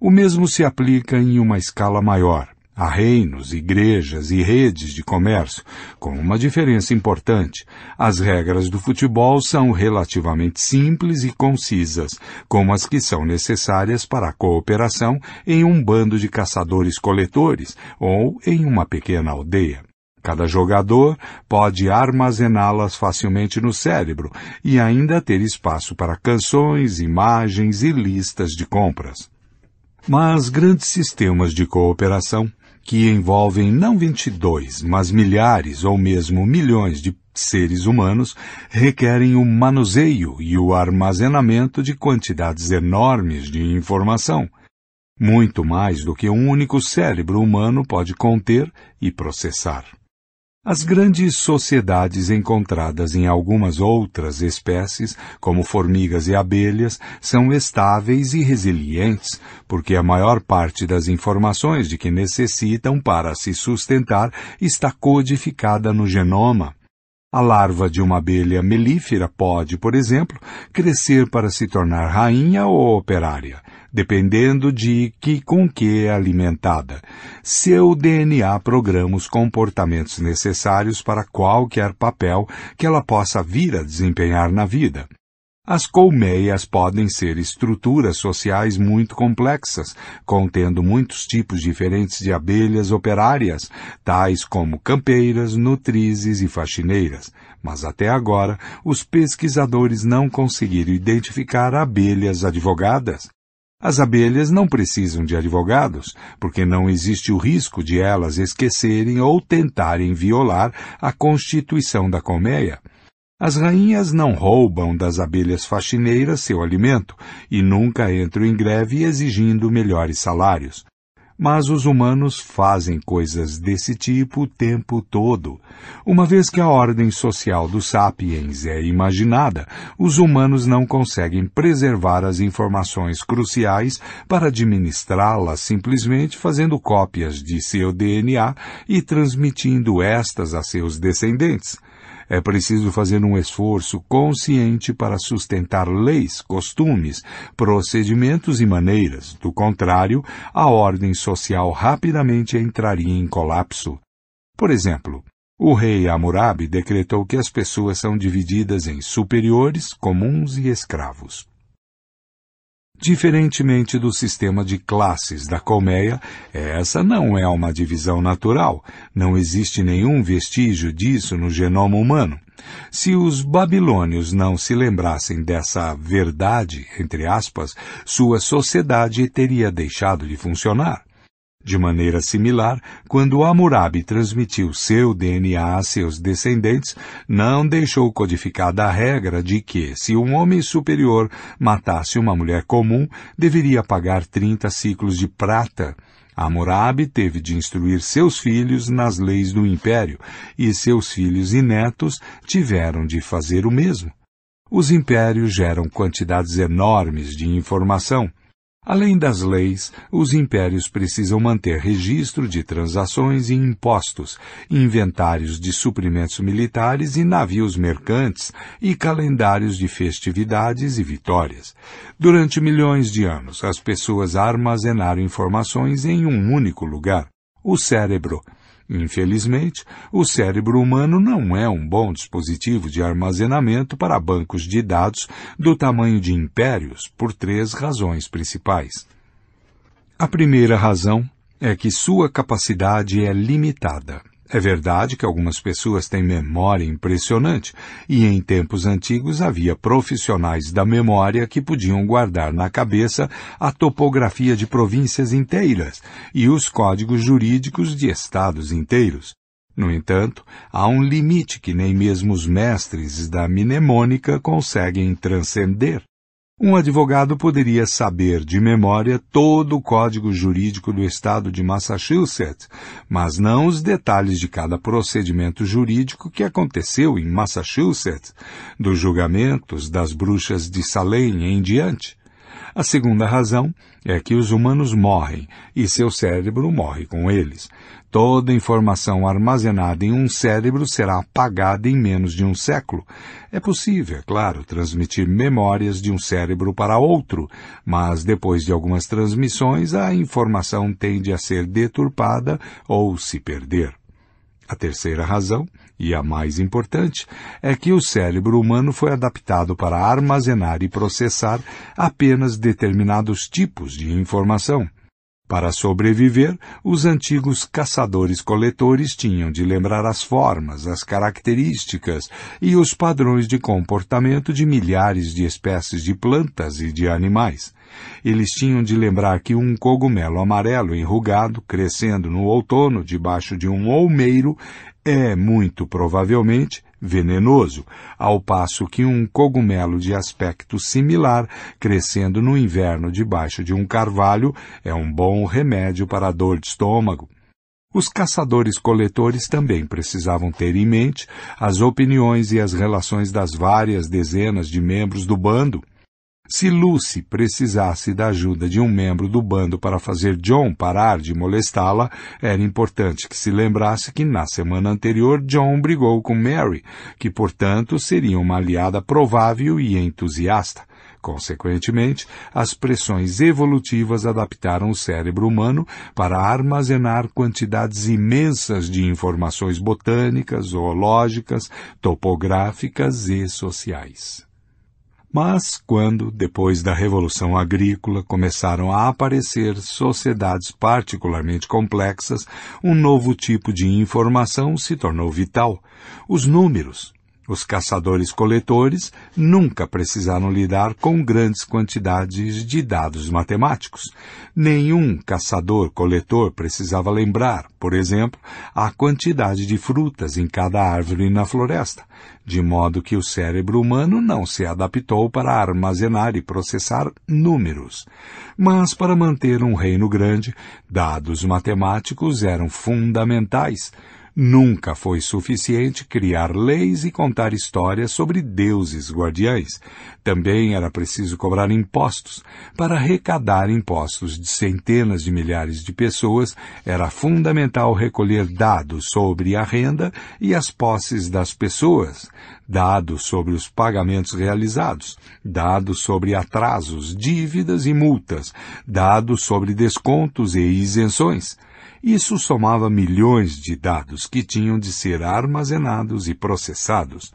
O mesmo se aplica em uma escala maior. Há reinos, igrejas e redes de comércio, com uma diferença importante. As regras do futebol são relativamente simples e concisas, como as que são necessárias para a cooperação em um bando de caçadores-coletores ou em uma pequena aldeia. Cada jogador pode armazená-las facilmente no cérebro e ainda ter espaço para canções, imagens e listas de compras. Mas grandes sistemas de cooperação, que envolvem não 22, mas milhares ou mesmo milhões de seres humanos, requerem o manuseio e o armazenamento de quantidades enormes de informação, muito mais do que um único cérebro humano pode conter e processar. As grandes sociedades encontradas em algumas outras espécies, como formigas e abelhas, são estáveis e resilientes, porque a maior parte das informações de que necessitam para se sustentar está codificada no genoma. A larva de uma abelha melífera pode, por exemplo, crescer para se tornar rainha ou operária, dependendo de que com que é alimentada. Seu DNA programa os comportamentos necessários para qualquer papel que ela possa vir a desempenhar na vida. As colmeias podem ser estruturas sociais muito complexas, contendo muitos tipos diferentes de abelhas operárias, tais como campeiras, nutrizes e faxineiras. Mas até agora, os pesquisadores não conseguiram identificar abelhas advogadas. As abelhas não precisam de advogados, porque não existe o risco de elas esquecerem ou tentarem violar a constituição da colmeia. As rainhas não roubam das abelhas faxineiras seu alimento e nunca entram em greve exigindo melhores salários. Mas os humanos fazem coisas desse tipo o tempo todo. Uma vez que a ordem social dos sapiens é imaginada, os humanos não conseguem preservar as informações cruciais para administrá-las simplesmente fazendo cópias de seu DNA e transmitindo estas a seus descendentes. É preciso fazer um esforço consciente para sustentar leis, costumes, procedimentos e maneiras. Do contrário, a ordem social rapidamente entraria em colapso. Por exemplo, o rei Hammurabi decretou que as pessoas são divididas em superiores, comuns e escravos. Diferentemente do sistema de classes da colmeia, essa não é uma divisão natural. Não existe nenhum vestígio disso no genoma humano. Se os babilônios não se lembrassem dessa verdade, entre aspas, sua sociedade teria deixado de funcionar. De maneira similar, quando Hammurabi transmitiu seu DNA a seus descendentes, não deixou codificada a regra de que, se um homem superior matasse uma mulher comum, deveria pagar 30 ciclos de prata. Hammurabi teve de instruir seus filhos nas leis do império, e seus filhos e netos tiveram de fazer o mesmo. Os impérios geram quantidades enormes de informação, Além das leis, os impérios precisam manter registro de transações e impostos, inventários de suprimentos militares e navios mercantes e calendários de festividades e vitórias. Durante milhões de anos, as pessoas armazenaram informações em um único lugar, o cérebro, Infelizmente, o cérebro humano não é um bom dispositivo de armazenamento para bancos de dados do tamanho de impérios por três razões principais. A primeira razão é que sua capacidade é limitada. É verdade que algumas pessoas têm memória impressionante, e em tempos antigos havia profissionais da memória que podiam guardar na cabeça a topografia de províncias inteiras e os códigos jurídicos de estados inteiros. No entanto, há um limite que nem mesmo os mestres da mnemônica conseguem transcender. Um advogado poderia saber de memória todo o código jurídico do estado de Massachusetts, mas não os detalhes de cada procedimento jurídico que aconteceu em Massachusetts, dos julgamentos das bruxas de Salem em diante. A segunda razão é que os humanos morrem e seu cérebro morre com eles. Toda informação armazenada em um cérebro será apagada em menos de um século. É possível, é claro, transmitir memórias de um cérebro para outro, mas depois de algumas transmissões a informação tende a ser deturpada ou se perder. A terceira razão, e a mais importante, é que o cérebro humano foi adaptado para armazenar e processar apenas determinados tipos de informação. Para sobreviver, os antigos caçadores-coletores tinham de lembrar as formas, as características e os padrões de comportamento de milhares de espécies de plantas e de animais. Eles tinham de lembrar que um cogumelo amarelo enrugado, crescendo no outono debaixo de um olmeiro, é muito provavelmente venenoso, ao passo que um cogumelo de aspecto similar, crescendo no inverno debaixo de um carvalho, é um bom remédio para a dor de estômago. Os caçadores-coletores também precisavam ter em mente as opiniões e as relações das várias dezenas de membros do bando. Se Lucy precisasse da ajuda de um membro do bando para fazer John parar de molestá-la, era importante que se lembrasse que na semana anterior John brigou com Mary, que portanto seria uma aliada provável e entusiasta. Consequentemente, as pressões evolutivas adaptaram o cérebro humano para armazenar quantidades imensas de informações botânicas, zoológicas, topográficas e sociais. Mas quando, depois da Revolução Agrícola, começaram a aparecer sociedades particularmente complexas, um novo tipo de informação se tornou vital: os números. Os caçadores-coletores nunca precisaram lidar com grandes quantidades de dados matemáticos. Nenhum caçador-coletor precisava lembrar, por exemplo, a quantidade de frutas em cada árvore na floresta, de modo que o cérebro humano não se adaptou para armazenar e processar números. Mas para manter um reino grande, dados matemáticos eram fundamentais Nunca foi suficiente criar leis e contar histórias sobre deuses guardiães. Também era preciso cobrar impostos. Para arrecadar impostos de centenas de milhares de pessoas, era fundamental recolher dados sobre a renda e as posses das pessoas, dados sobre os pagamentos realizados, dados sobre atrasos, dívidas e multas, dados sobre descontos e isenções. Isso somava milhões de dados que tinham de ser armazenados e processados.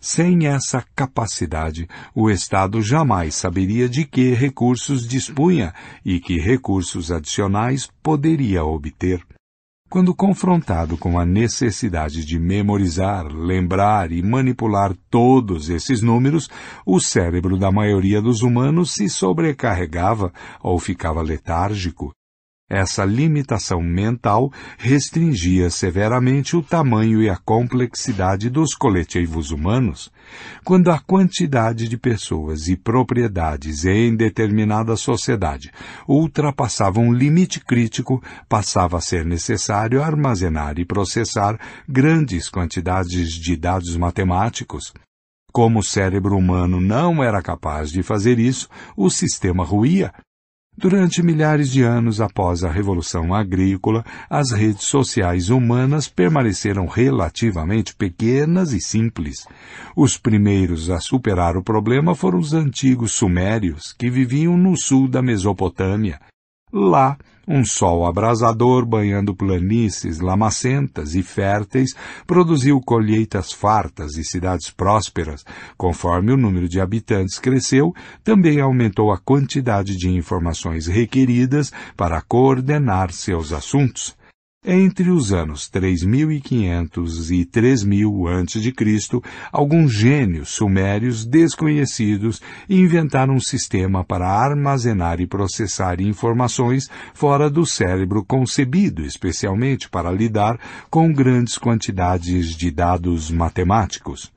Sem essa capacidade, o Estado jamais saberia de que recursos dispunha e que recursos adicionais poderia obter. Quando confrontado com a necessidade de memorizar, lembrar e manipular todos esses números, o cérebro da maioria dos humanos se sobrecarregava ou ficava letárgico, essa limitação mental restringia severamente o tamanho e a complexidade dos coletivos humanos. Quando a quantidade de pessoas e propriedades em determinada sociedade ultrapassava um limite crítico, passava a ser necessário armazenar e processar grandes quantidades de dados matemáticos. Como o cérebro humano não era capaz de fazer isso, o sistema ruía Durante milhares de anos após a Revolução Agrícola, as redes sociais humanas permaneceram relativamente pequenas e simples. Os primeiros a superar o problema foram os antigos sumérios, que viviam no sul da Mesopotâmia. Lá, um sol abrasador banhando planícies lamacentas e férteis produziu colheitas fartas e cidades prósperas. Conforme o número de habitantes cresceu, também aumentou a quantidade de informações requeridas para coordenar seus assuntos. Entre os anos 3500 e 3000 a.C., alguns gênios sumérios desconhecidos inventaram um sistema para armazenar e processar informações fora do cérebro concebido especialmente para lidar com grandes quantidades de dados matemáticos.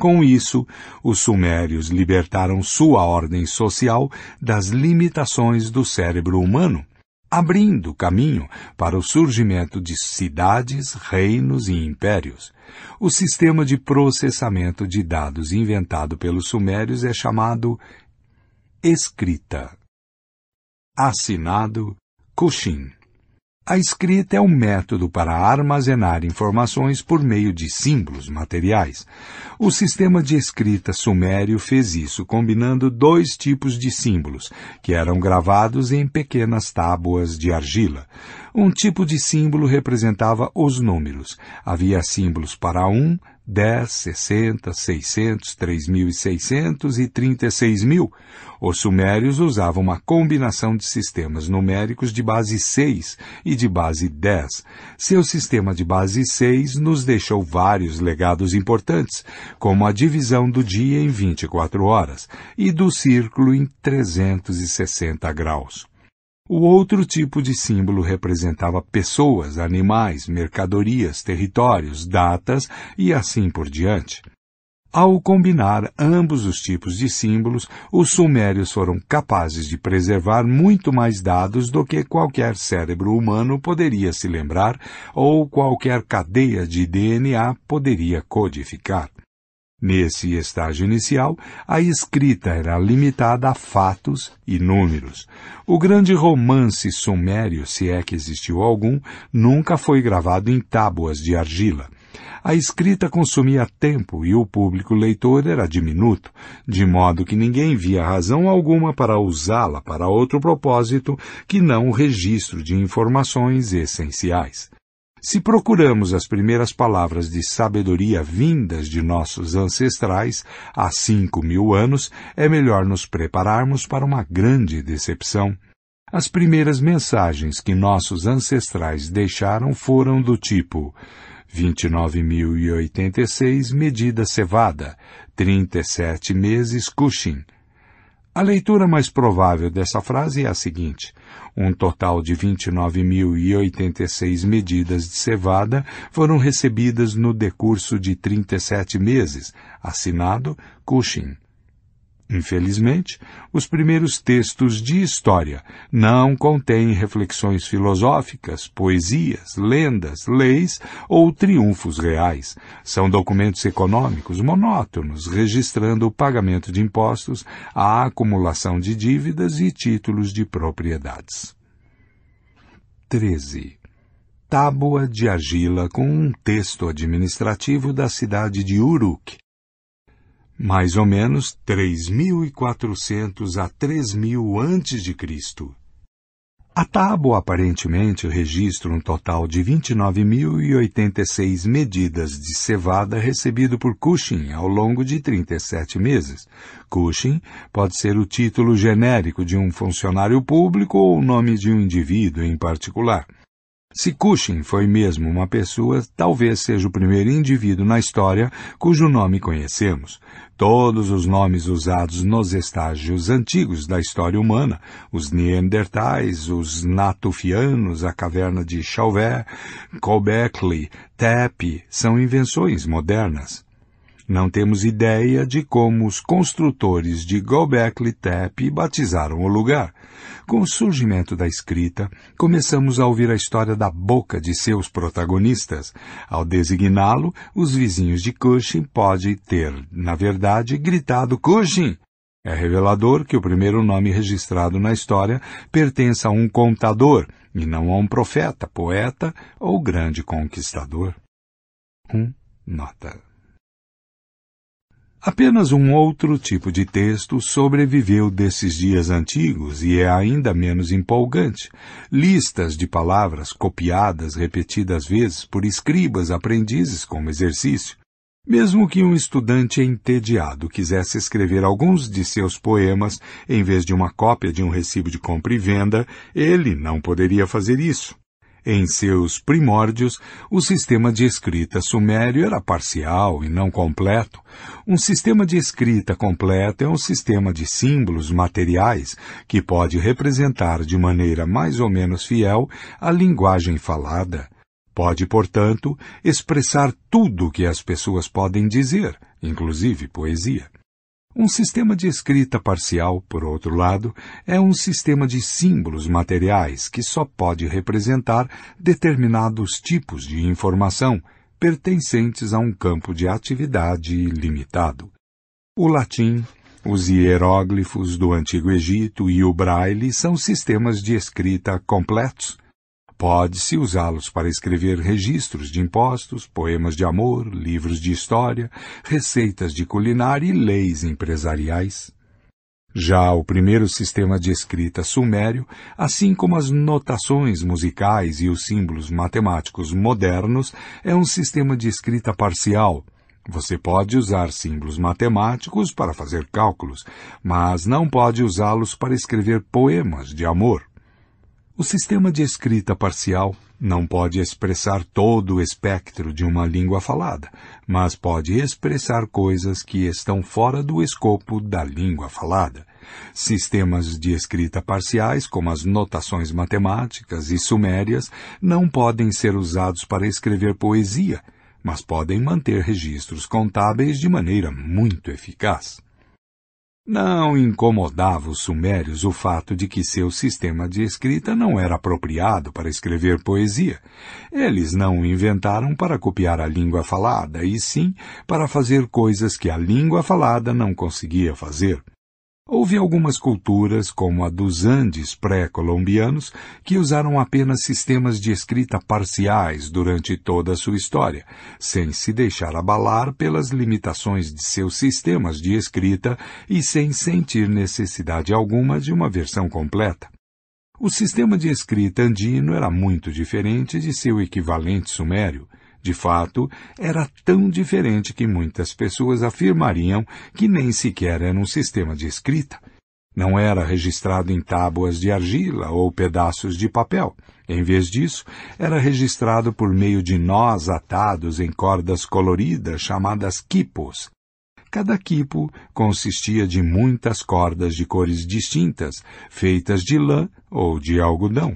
Com isso, os sumérios libertaram sua ordem social das limitações do cérebro humano abrindo caminho para o surgimento de cidades, reinos e impérios. O sistema de processamento de dados inventado pelos sumérios é chamado escrita. Assinado Cushin. A escrita é um método para armazenar informações por meio de símbolos materiais. O sistema de escrita sumério fez isso combinando dois tipos de símbolos, que eram gravados em pequenas tábuas de argila. Um tipo de símbolo representava os números. Havia símbolos para um, 10, 60, 600, 3.600 e 36 mil. Os sumérios usavam uma combinação de sistemas numéricos de base 6 e de base 10. Seu sistema de base 6 nos deixou vários legados importantes, como a divisão do dia em 24 horas e do círculo em 360 graus. O outro tipo de símbolo representava pessoas, animais, mercadorias, territórios, datas e assim por diante. Ao combinar ambos os tipos de símbolos, os sumérios foram capazes de preservar muito mais dados do que qualquer cérebro humano poderia se lembrar ou qualquer cadeia de DNA poderia codificar. Nesse estágio inicial, a escrita era limitada a fatos e números. O grande romance sumério, se é que existiu algum, nunca foi gravado em tábuas de argila. A escrita consumia tempo e o público leitor era diminuto, de modo que ninguém via razão alguma para usá-la para outro propósito que não o registro de informações essenciais. Se procuramos as primeiras palavras de sabedoria vindas de nossos ancestrais há cinco mil anos, é melhor nos prepararmos para uma grande decepção. As primeiras mensagens que nossos ancestrais deixaram foram do tipo 29.086 medida cevada, 37 meses Cushing. A leitura mais provável dessa frase é a seguinte: um total de 29.086 medidas de cevada foram recebidas no decurso de 37 meses, assinado Cushing. Infelizmente, os primeiros textos de história não contêm reflexões filosóficas, poesias, lendas, leis ou triunfos reais. São documentos econômicos monótonos, registrando o pagamento de impostos, a acumulação de dívidas e títulos de propriedades. 13. Tábua de argila com um texto administrativo da cidade de Uruk, mais ou menos 3.400 a 3.000 antes de Cristo. A tábua aparentemente registra um total de 29.086 medidas de cevada recebido por Cushing ao longo de 37 meses. Cushing pode ser o título genérico de um funcionário público ou o nome de um indivíduo em particular. Se Cushing foi mesmo uma pessoa, talvez seja o primeiro indivíduo na história cujo nome conhecemos. Todos os nomes usados nos estágios antigos da história humana, os Neandertais, os Natufianos, a caverna de Chauvet, Gobekli, Tepe, são invenções modernas. Não temos ideia de como os construtores de Gobekli Tepe batizaram o lugar. Com o surgimento da escrita, começamos a ouvir a história da boca de seus protagonistas. Ao designá-lo, os vizinhos de Cushing podem ter, na verdade, gritado Cushing! É revelador que o primeiro nome registrado na história pertence a um contador e não a um profeta, poeta ou grande conquistador. 1. Um, nota. Apenas um outro tipo de texto sobreviveu desses dias antigos e é ainda menos empolgante. Listas de palavras copiadas repetidas vezes por escribas aprendizes como exercício. Mesmo que um estudante entediado quisesse escrever alguns de seus poemas em vez de uma cópia de um recibo de compra e venda, ele não poderia fazer isso. Em seus primórdios, o sistema de escrita sumério era parcial e não completo. Um sistema de escrita completo é um sistema de símbolos materiais que pode representar de maneira mais ou menos fiel a linguagem falada. Pode, portanto, expressar tudo o que as pessoas podem dizer, inclusive poesia. Um sistema de escrita parcial, por outro lado, é um sistema de símbolos materiais que só pode representar determinados tipos de informação pertencentes a um campo de atividade limitado. O latim, os hieróglifos do Antigo Egito e o braille são sistemas de escrita completos Pode-se usá-los para escrever registros de impostos, poemas de amor, livros de história, receitas de culinária e leis empresariais. Já o primeiro sistema de escrita sumério, assim como as notações musicais e os símbolos matemáticos modernos, é um sistema de escrita parcial. Você pode usar símbolos matemáticos para fazer cálculos, mas não pode usá-los para escrever poemas de amor. O sistema de escrita parcial não pode expressar todo o espectro de uma língua falada, mas pode expressar coisas que estão fora do escopo da língua falada. Sistemas de escrita parciais, como as notações matemáticas e sumérias, não podem ser usados para escrever poesia, mas podem manter registros contábeis de maneira muito eficaz. Não incomodava os sumérios o fato de que seu sistema de escrita não era apropriado para escrever poesia. Eles não o inventaram para copiar a língua falada, e sim para fazer coisas que a língua falada não conseguia fazer. Houve algumas culturas, como a dos Andes pré-colombianos, que usaram apenas sistemas de escrita parciais durante toda a sua história, sem se deixar abalar pelas limitações de seus sistemas de escrita e sem sentir necessidade alguma de uma versão completa. O sistema de escrita andino era muito diferente de seu equivalente sumério. De fato, era tão diferente que muitas pessoas afirmariam que nem sequer era um sistema de escrita. Não era registrado em tábuas de argila ou pedaços de papel. Em vez disso, era registrado por meio de nós atados em cordas coloridas chamadas quipos. Cada quipo consistia de muitas cordas de cores distintas, feitas de lã ou de algodão.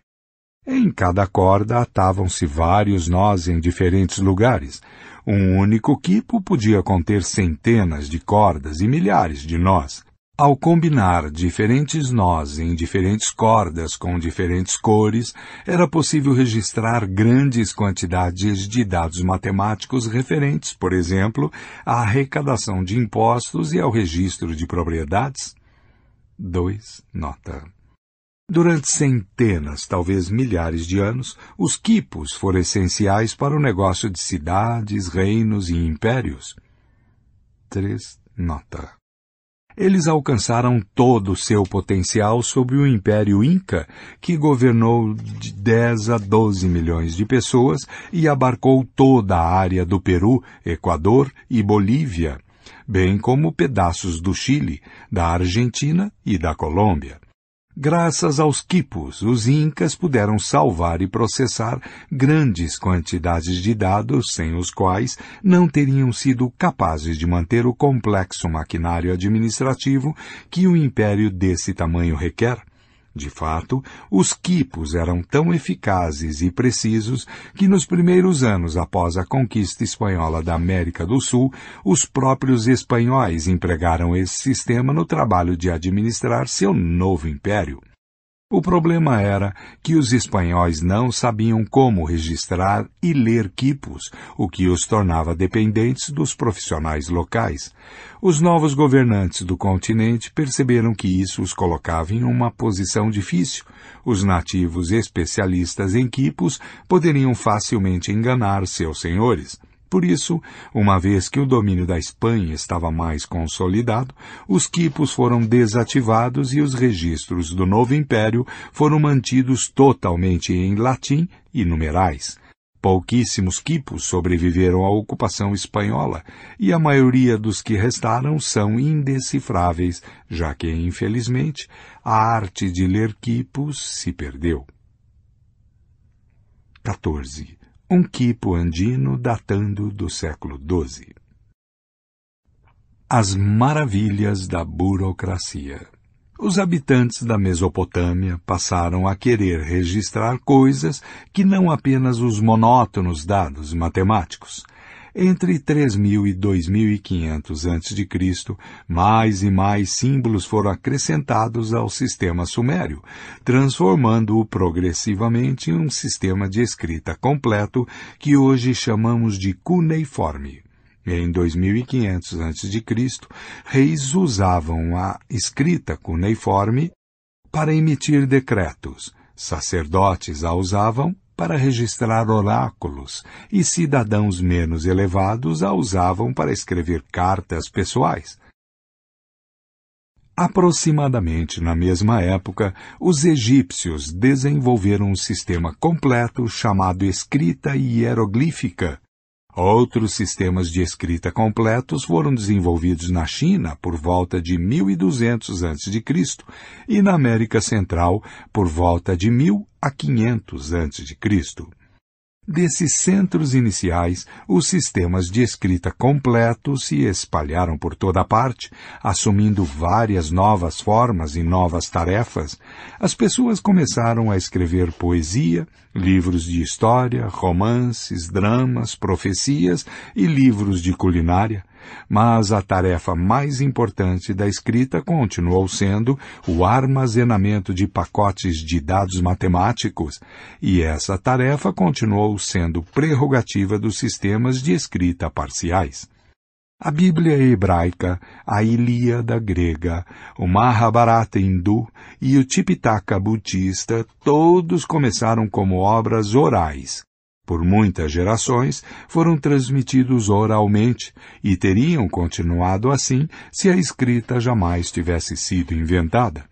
Em cada corda atavam-se vários nós em diferentes lugares. Um único quipo podia conter centenas de cordas e milhares de nós. Ao combinar diferentes nós em diferentes cordas com diferentes cores, era possível registrar grandes quantidades de dados matemáticos referentes, por exemplo, à arrecadação de impostos e ao registro de propriedades. 2. Nota. Durante centenas, talvez milhares de anos, os quipos foram essenciais para o negócio de cidades, reinos e impérios. 3. Nota. Eles alcançaram todo o seu potencial sob o Império Inca, que governou de 10 a 12 milhões de pessoas e abarcou toda a área do Peru, Equador e Bolívia, bem como pedaços do Chile, da Argentina e da Colômbia. Graças aos quipos, os incas puderam salvar e processar grandes quantidades de dados sem os quais não teriam sido capazes de manter o complexo maquinário administrativo que um império desse tamanho requer. De fato, os quipos eram tão eficazes e precisos que nos primeiros anos após a conquista espanhola da América do Sul, os próprios espanhóis empregaram esse sistema no trabalho de administrar seu novo império. O problema era que os espanhóis não sabiam como registrar e ler quipos, o que os tornava dependentes dos profissionais locais. Os novos governantes do continente perceberam que isso os colocava em uma posição difícil. Os nativos especialistas em quipos poderiam facilmente enganar seus senhores. Por isso, uma vez que o domínio da Espanha estava mais consolidado, os quipos foram desativados e os registros do novo império foram mantidos totalmente em latim e numerais. Pouquíssimos quipos sobreviveram à ocupação espanhola e a maioria dos que restaram são indecifráveis, já que, infelizmente, a arte de ler quipos se perdeu. 14 um quipo andino datando do século XII. As maravilhas da burocracia. Os habitantes da Mesopotâmia passaram a querer registrar coisas que não apenas os monótonos dados matemáticos, entre 3000 e 2500 a.C., mais e mais símbolos foram acrescentados ao sistema sumério, transformando-o progressivamente em um sistema de escrita completo que hoje chamamos de cuneiforme. Em 2500 a.C., reis usavam a escrita cuneiforme para emitir decretos, sacerdotes a usavam para registrar oráculos e cidadãos menos elevados a usavam para escrever cartas pessoais. Aproximadamente na mesma época, os egípcios desenvolveram um sistema completo chamado escrita hieroglífica, Outros sistemas de escrita completos foram desenvolvidos na China por volta de 1200 a.C. e na América Central por volta de 1000 a 500 a.C. Desses centros iniciais, os sistemas de escrita completo se espalharam por toda parte, assumindo várias novas formas e novas tarefas. As pessoas começaram a escrever poesia, livros de história, romances, dramas, profecias e livros de culinária. Mas a tarefa mais importante da escrita continuou sendo o armazenamento de pacotes de dados matemáticos, e essa tarefa continuou sendo prerrogativa dos sistemas de escrita parciais. A Bíblia hebraica, a Ilíada grega, o Mahabharata hindu e o Tipitaka budista todos começaram como obras orais, por muitas gerações, foram transmitidos oralmente e teriam continuado assim se a escrita jamais tivesse sido inventada.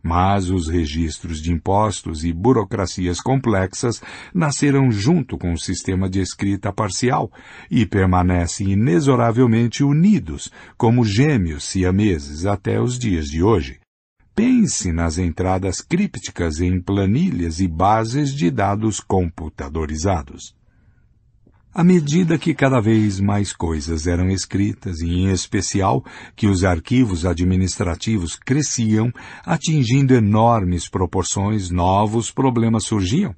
Mas os registros de impostos e burocracias complexas nasceram junto com o sistema de escrita parcial e permanecem inexoravelmente unidos como gêmeos siameses até os dias de hoje. Pense nas entradas crípticas em planilhas e bases de dados computadorizados. À medida que cada vez mais coisas eram escritas, e em especial que os arquivos administrativos cresciam, atingindo enormes proporções, novos problemas surgiam.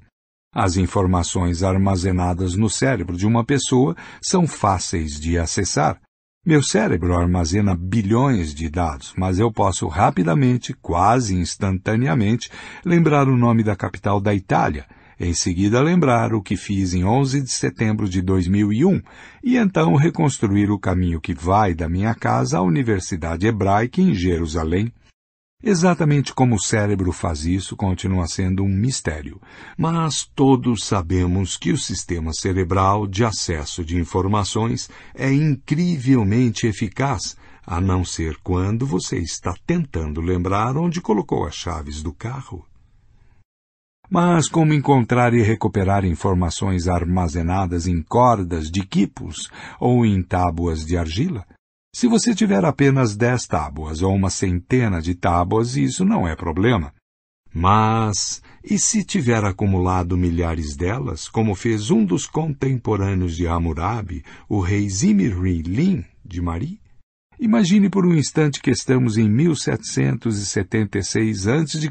As informações armazenadas no cérebro de uma pessoa são fáceis de acessar, meu cérebro armazena bilhões de dados, mas eu posso rapidamente, quase instantaneamente, lembrar o nome da capital da Itália, em seguida lembrar o que fiz em 11 de setembro de 2001 e então reconstruir o caminho que vai da minha casa à Universidade Hebraica em Jerusalém. Exatamente como o cérebro faz isso continua sendo um mistério, mas todos sabemos que o sistema cerebral de acesso de informações é incrivelmente eficaz, a não ser quando você está tentando lembrar onde colocou as chaves do carro. Mas como encontrar e recuperar informações armazenadas em cordas de quipos ou em tábuas de argila? Se você tiver apenas dez tábuas ou uma centena de tábuas, isso não é problema. Mas, e se tiver acumulado milhares delas, como fez um dos contemporâneos de Hammurabi, o rei Zimri Lin de Mari? Imagine por um instante que estamos em 1776 a.C.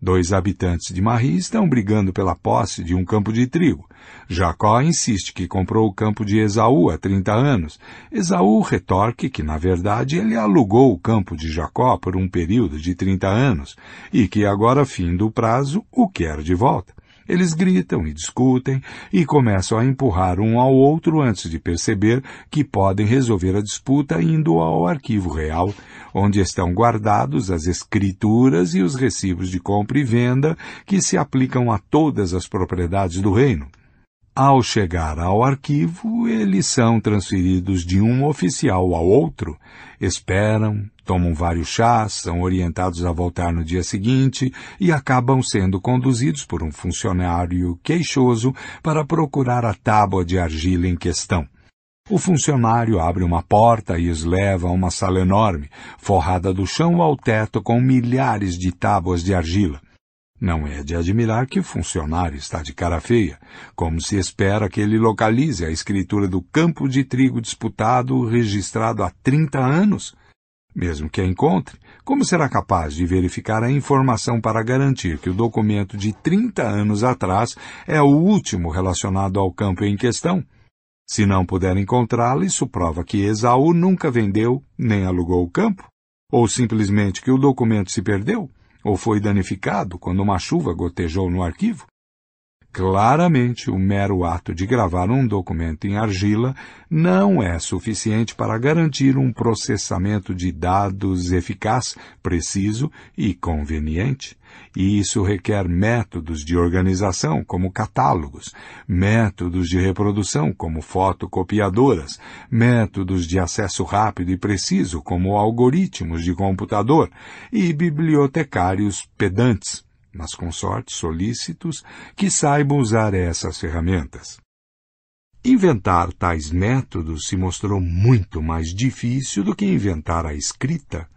Dois habitantes de Marri estão brigando pela posse de um campo de trigo. Jacó insiste que comprou o campo de Esaú há 30 anos. Esaú retorque que, na verdade, ele alugou o campo de Jacó por um período de 30 anos e que agora, fim do prazo, o quer de volta. Eles gritam e discutem e começam a empurrar um ao outro antes de perceber que podem resolver a disputa indo ao arquivo real, onde estão guardados as escrituras e os recibos de compra e venda que se aplicam a todas as propriedades do reino. Ao chegar ao arquivo, eles são transferidos de um oficial ao outro, esperam, tomam vários chás, são orientados a voltar no dia seguinte e acabam sendo conduzidos por um funcionário queixoso para procurar a tábua de argila em questão. O funcionário abre uma porta e os leva a uma sala enorme, forrada do chão ao teto com milhares de tábuas de argila. Não é de admirar que o funcionário está de cara feia, como se espera que ele localize a escritura do campo de trigo disputado registrado há 30 anos. Mesmo que a encontre, como será capaz de verificar a informação para garantir que o documento de 30 anos atrás é o último relacionado ao campo em questão? Se não puder encontrá-lo, isso prova que Esaú nunca vendeu nem alugou o campo, ou simplesmente que o documento se perdeu ou foi danificado quando uma chuva gotejou no arquivo? Claramente, o mero ato de gravar um documento em argila não é suficiente para garantir um processamento de dados eficaz, preciso e conveniente. E isso requer métodos de organização, como catálogos, métodos de reprodução, como fotocopiadoras, métodos de acesso rápido e preciso, como algoritmos de computador, e bibliotecários pedantes mas com sorte solícitos, que saibam usar essas ferramentas. Inventar tais métodos se mostrou muito mais difícil do que inventar a escrita.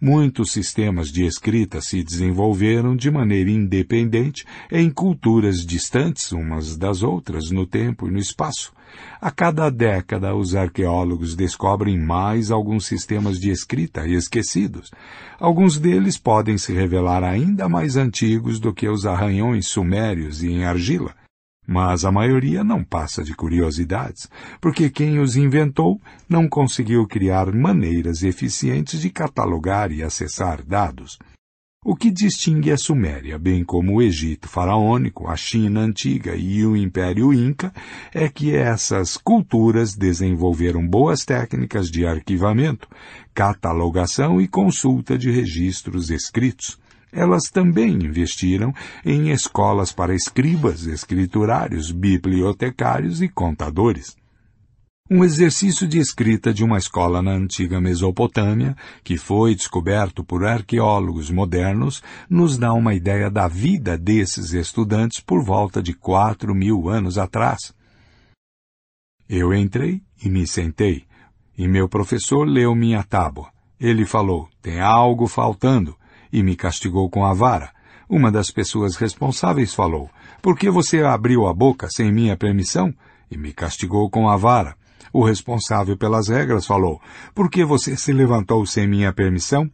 Muitos sistemas de escrita se desenvolveram de maneira independente em culturas distantes umas das outras no tempo e no espaço. A cada década, os arqueólogos descobrem mais alguns sistemas de escrita esquecidos. Alguns deles podem se revelar ainda mais antigos do que os arranhões sumérios e em argila. Mas a maioria não passa de curiosidades, porque quem os inventou não conseguiu criar maneiras eficientes de catalogar e acessar dados. O que distingue a Suméria, bem como o Egito faraônico, a China antiga e o Império Inca, é que essas culturas desenvolveram boas técnicas de arquivamento, catalogação e consulta de registros escritos. Elas também investiram em escolas para escribas, escriturários, bibliotecários e contadores. Um exercício de escrita de uma escola na antiga Mesopotâmia, que foi descoberto por arqueólogos modernos, nos dá uma ideia da vida desses estudantes por volta de quatro mil anos atrás. Eu entrei e me sentei, e meu professor leu minha tábua. Ele falou: tem algo faltando e me castigou com a vara. Uma das pessoas responsáveis falou: Por que você abriu a boca sem minha permissão? E me castigou com a vara. O responsável pelas regras falou: Por que você se levantou sem minha permissão?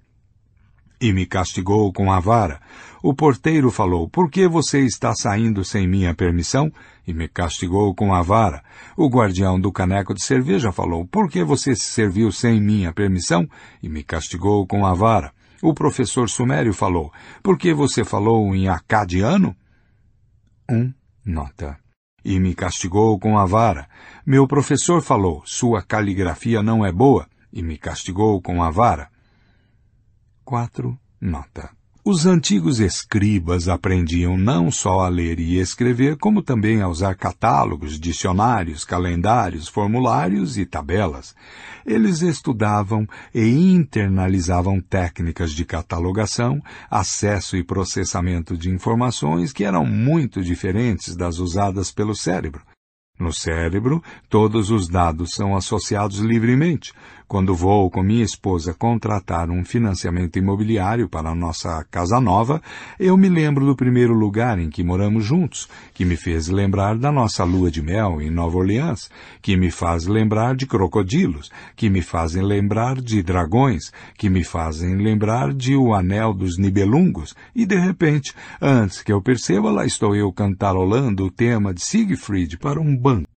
E me castigou com a vara. O porteiro falou: Por que você está saindo sem minha permissão? E me castigou com a vara. O guardião do caneco de cerveja falou: Por que você se serviu sem minha permissão? E me castigou com a vara. O professor Sumério falou. Por que você falou em acadiano? Um nota. E me castigou com a vara. Meu professor falou. Sua caligrafia não é boa. E me castigou com a vara. Quatro nota. Os antigos escribas aprendiam não só a ler e escrever, como também a usar catálogos, dicionários, calendários, formulários e tabelas. Eles estudavam e internalizavam técnicas de catalogação, acesso e processamento de informações que eram muito diferentes das usadas pelo cérebro. No cérebro, todos os dados são associados livremente, quando vou com minha esposa contratar um financiamento imobiliário para a nossa casa nova, eu me lembro do primeiro lugar em que moramos juntos, que me fez lembrar da nossa lua de mel em Nova Orleans, que me faz lembrar de crocodilos, que me fazem lembrar de dragões, que me fazem lembrar de o anel dos nibelungos, e de repente, antes que eu perceba, lá estou eu cantarolando o tema de Siegfried para um banco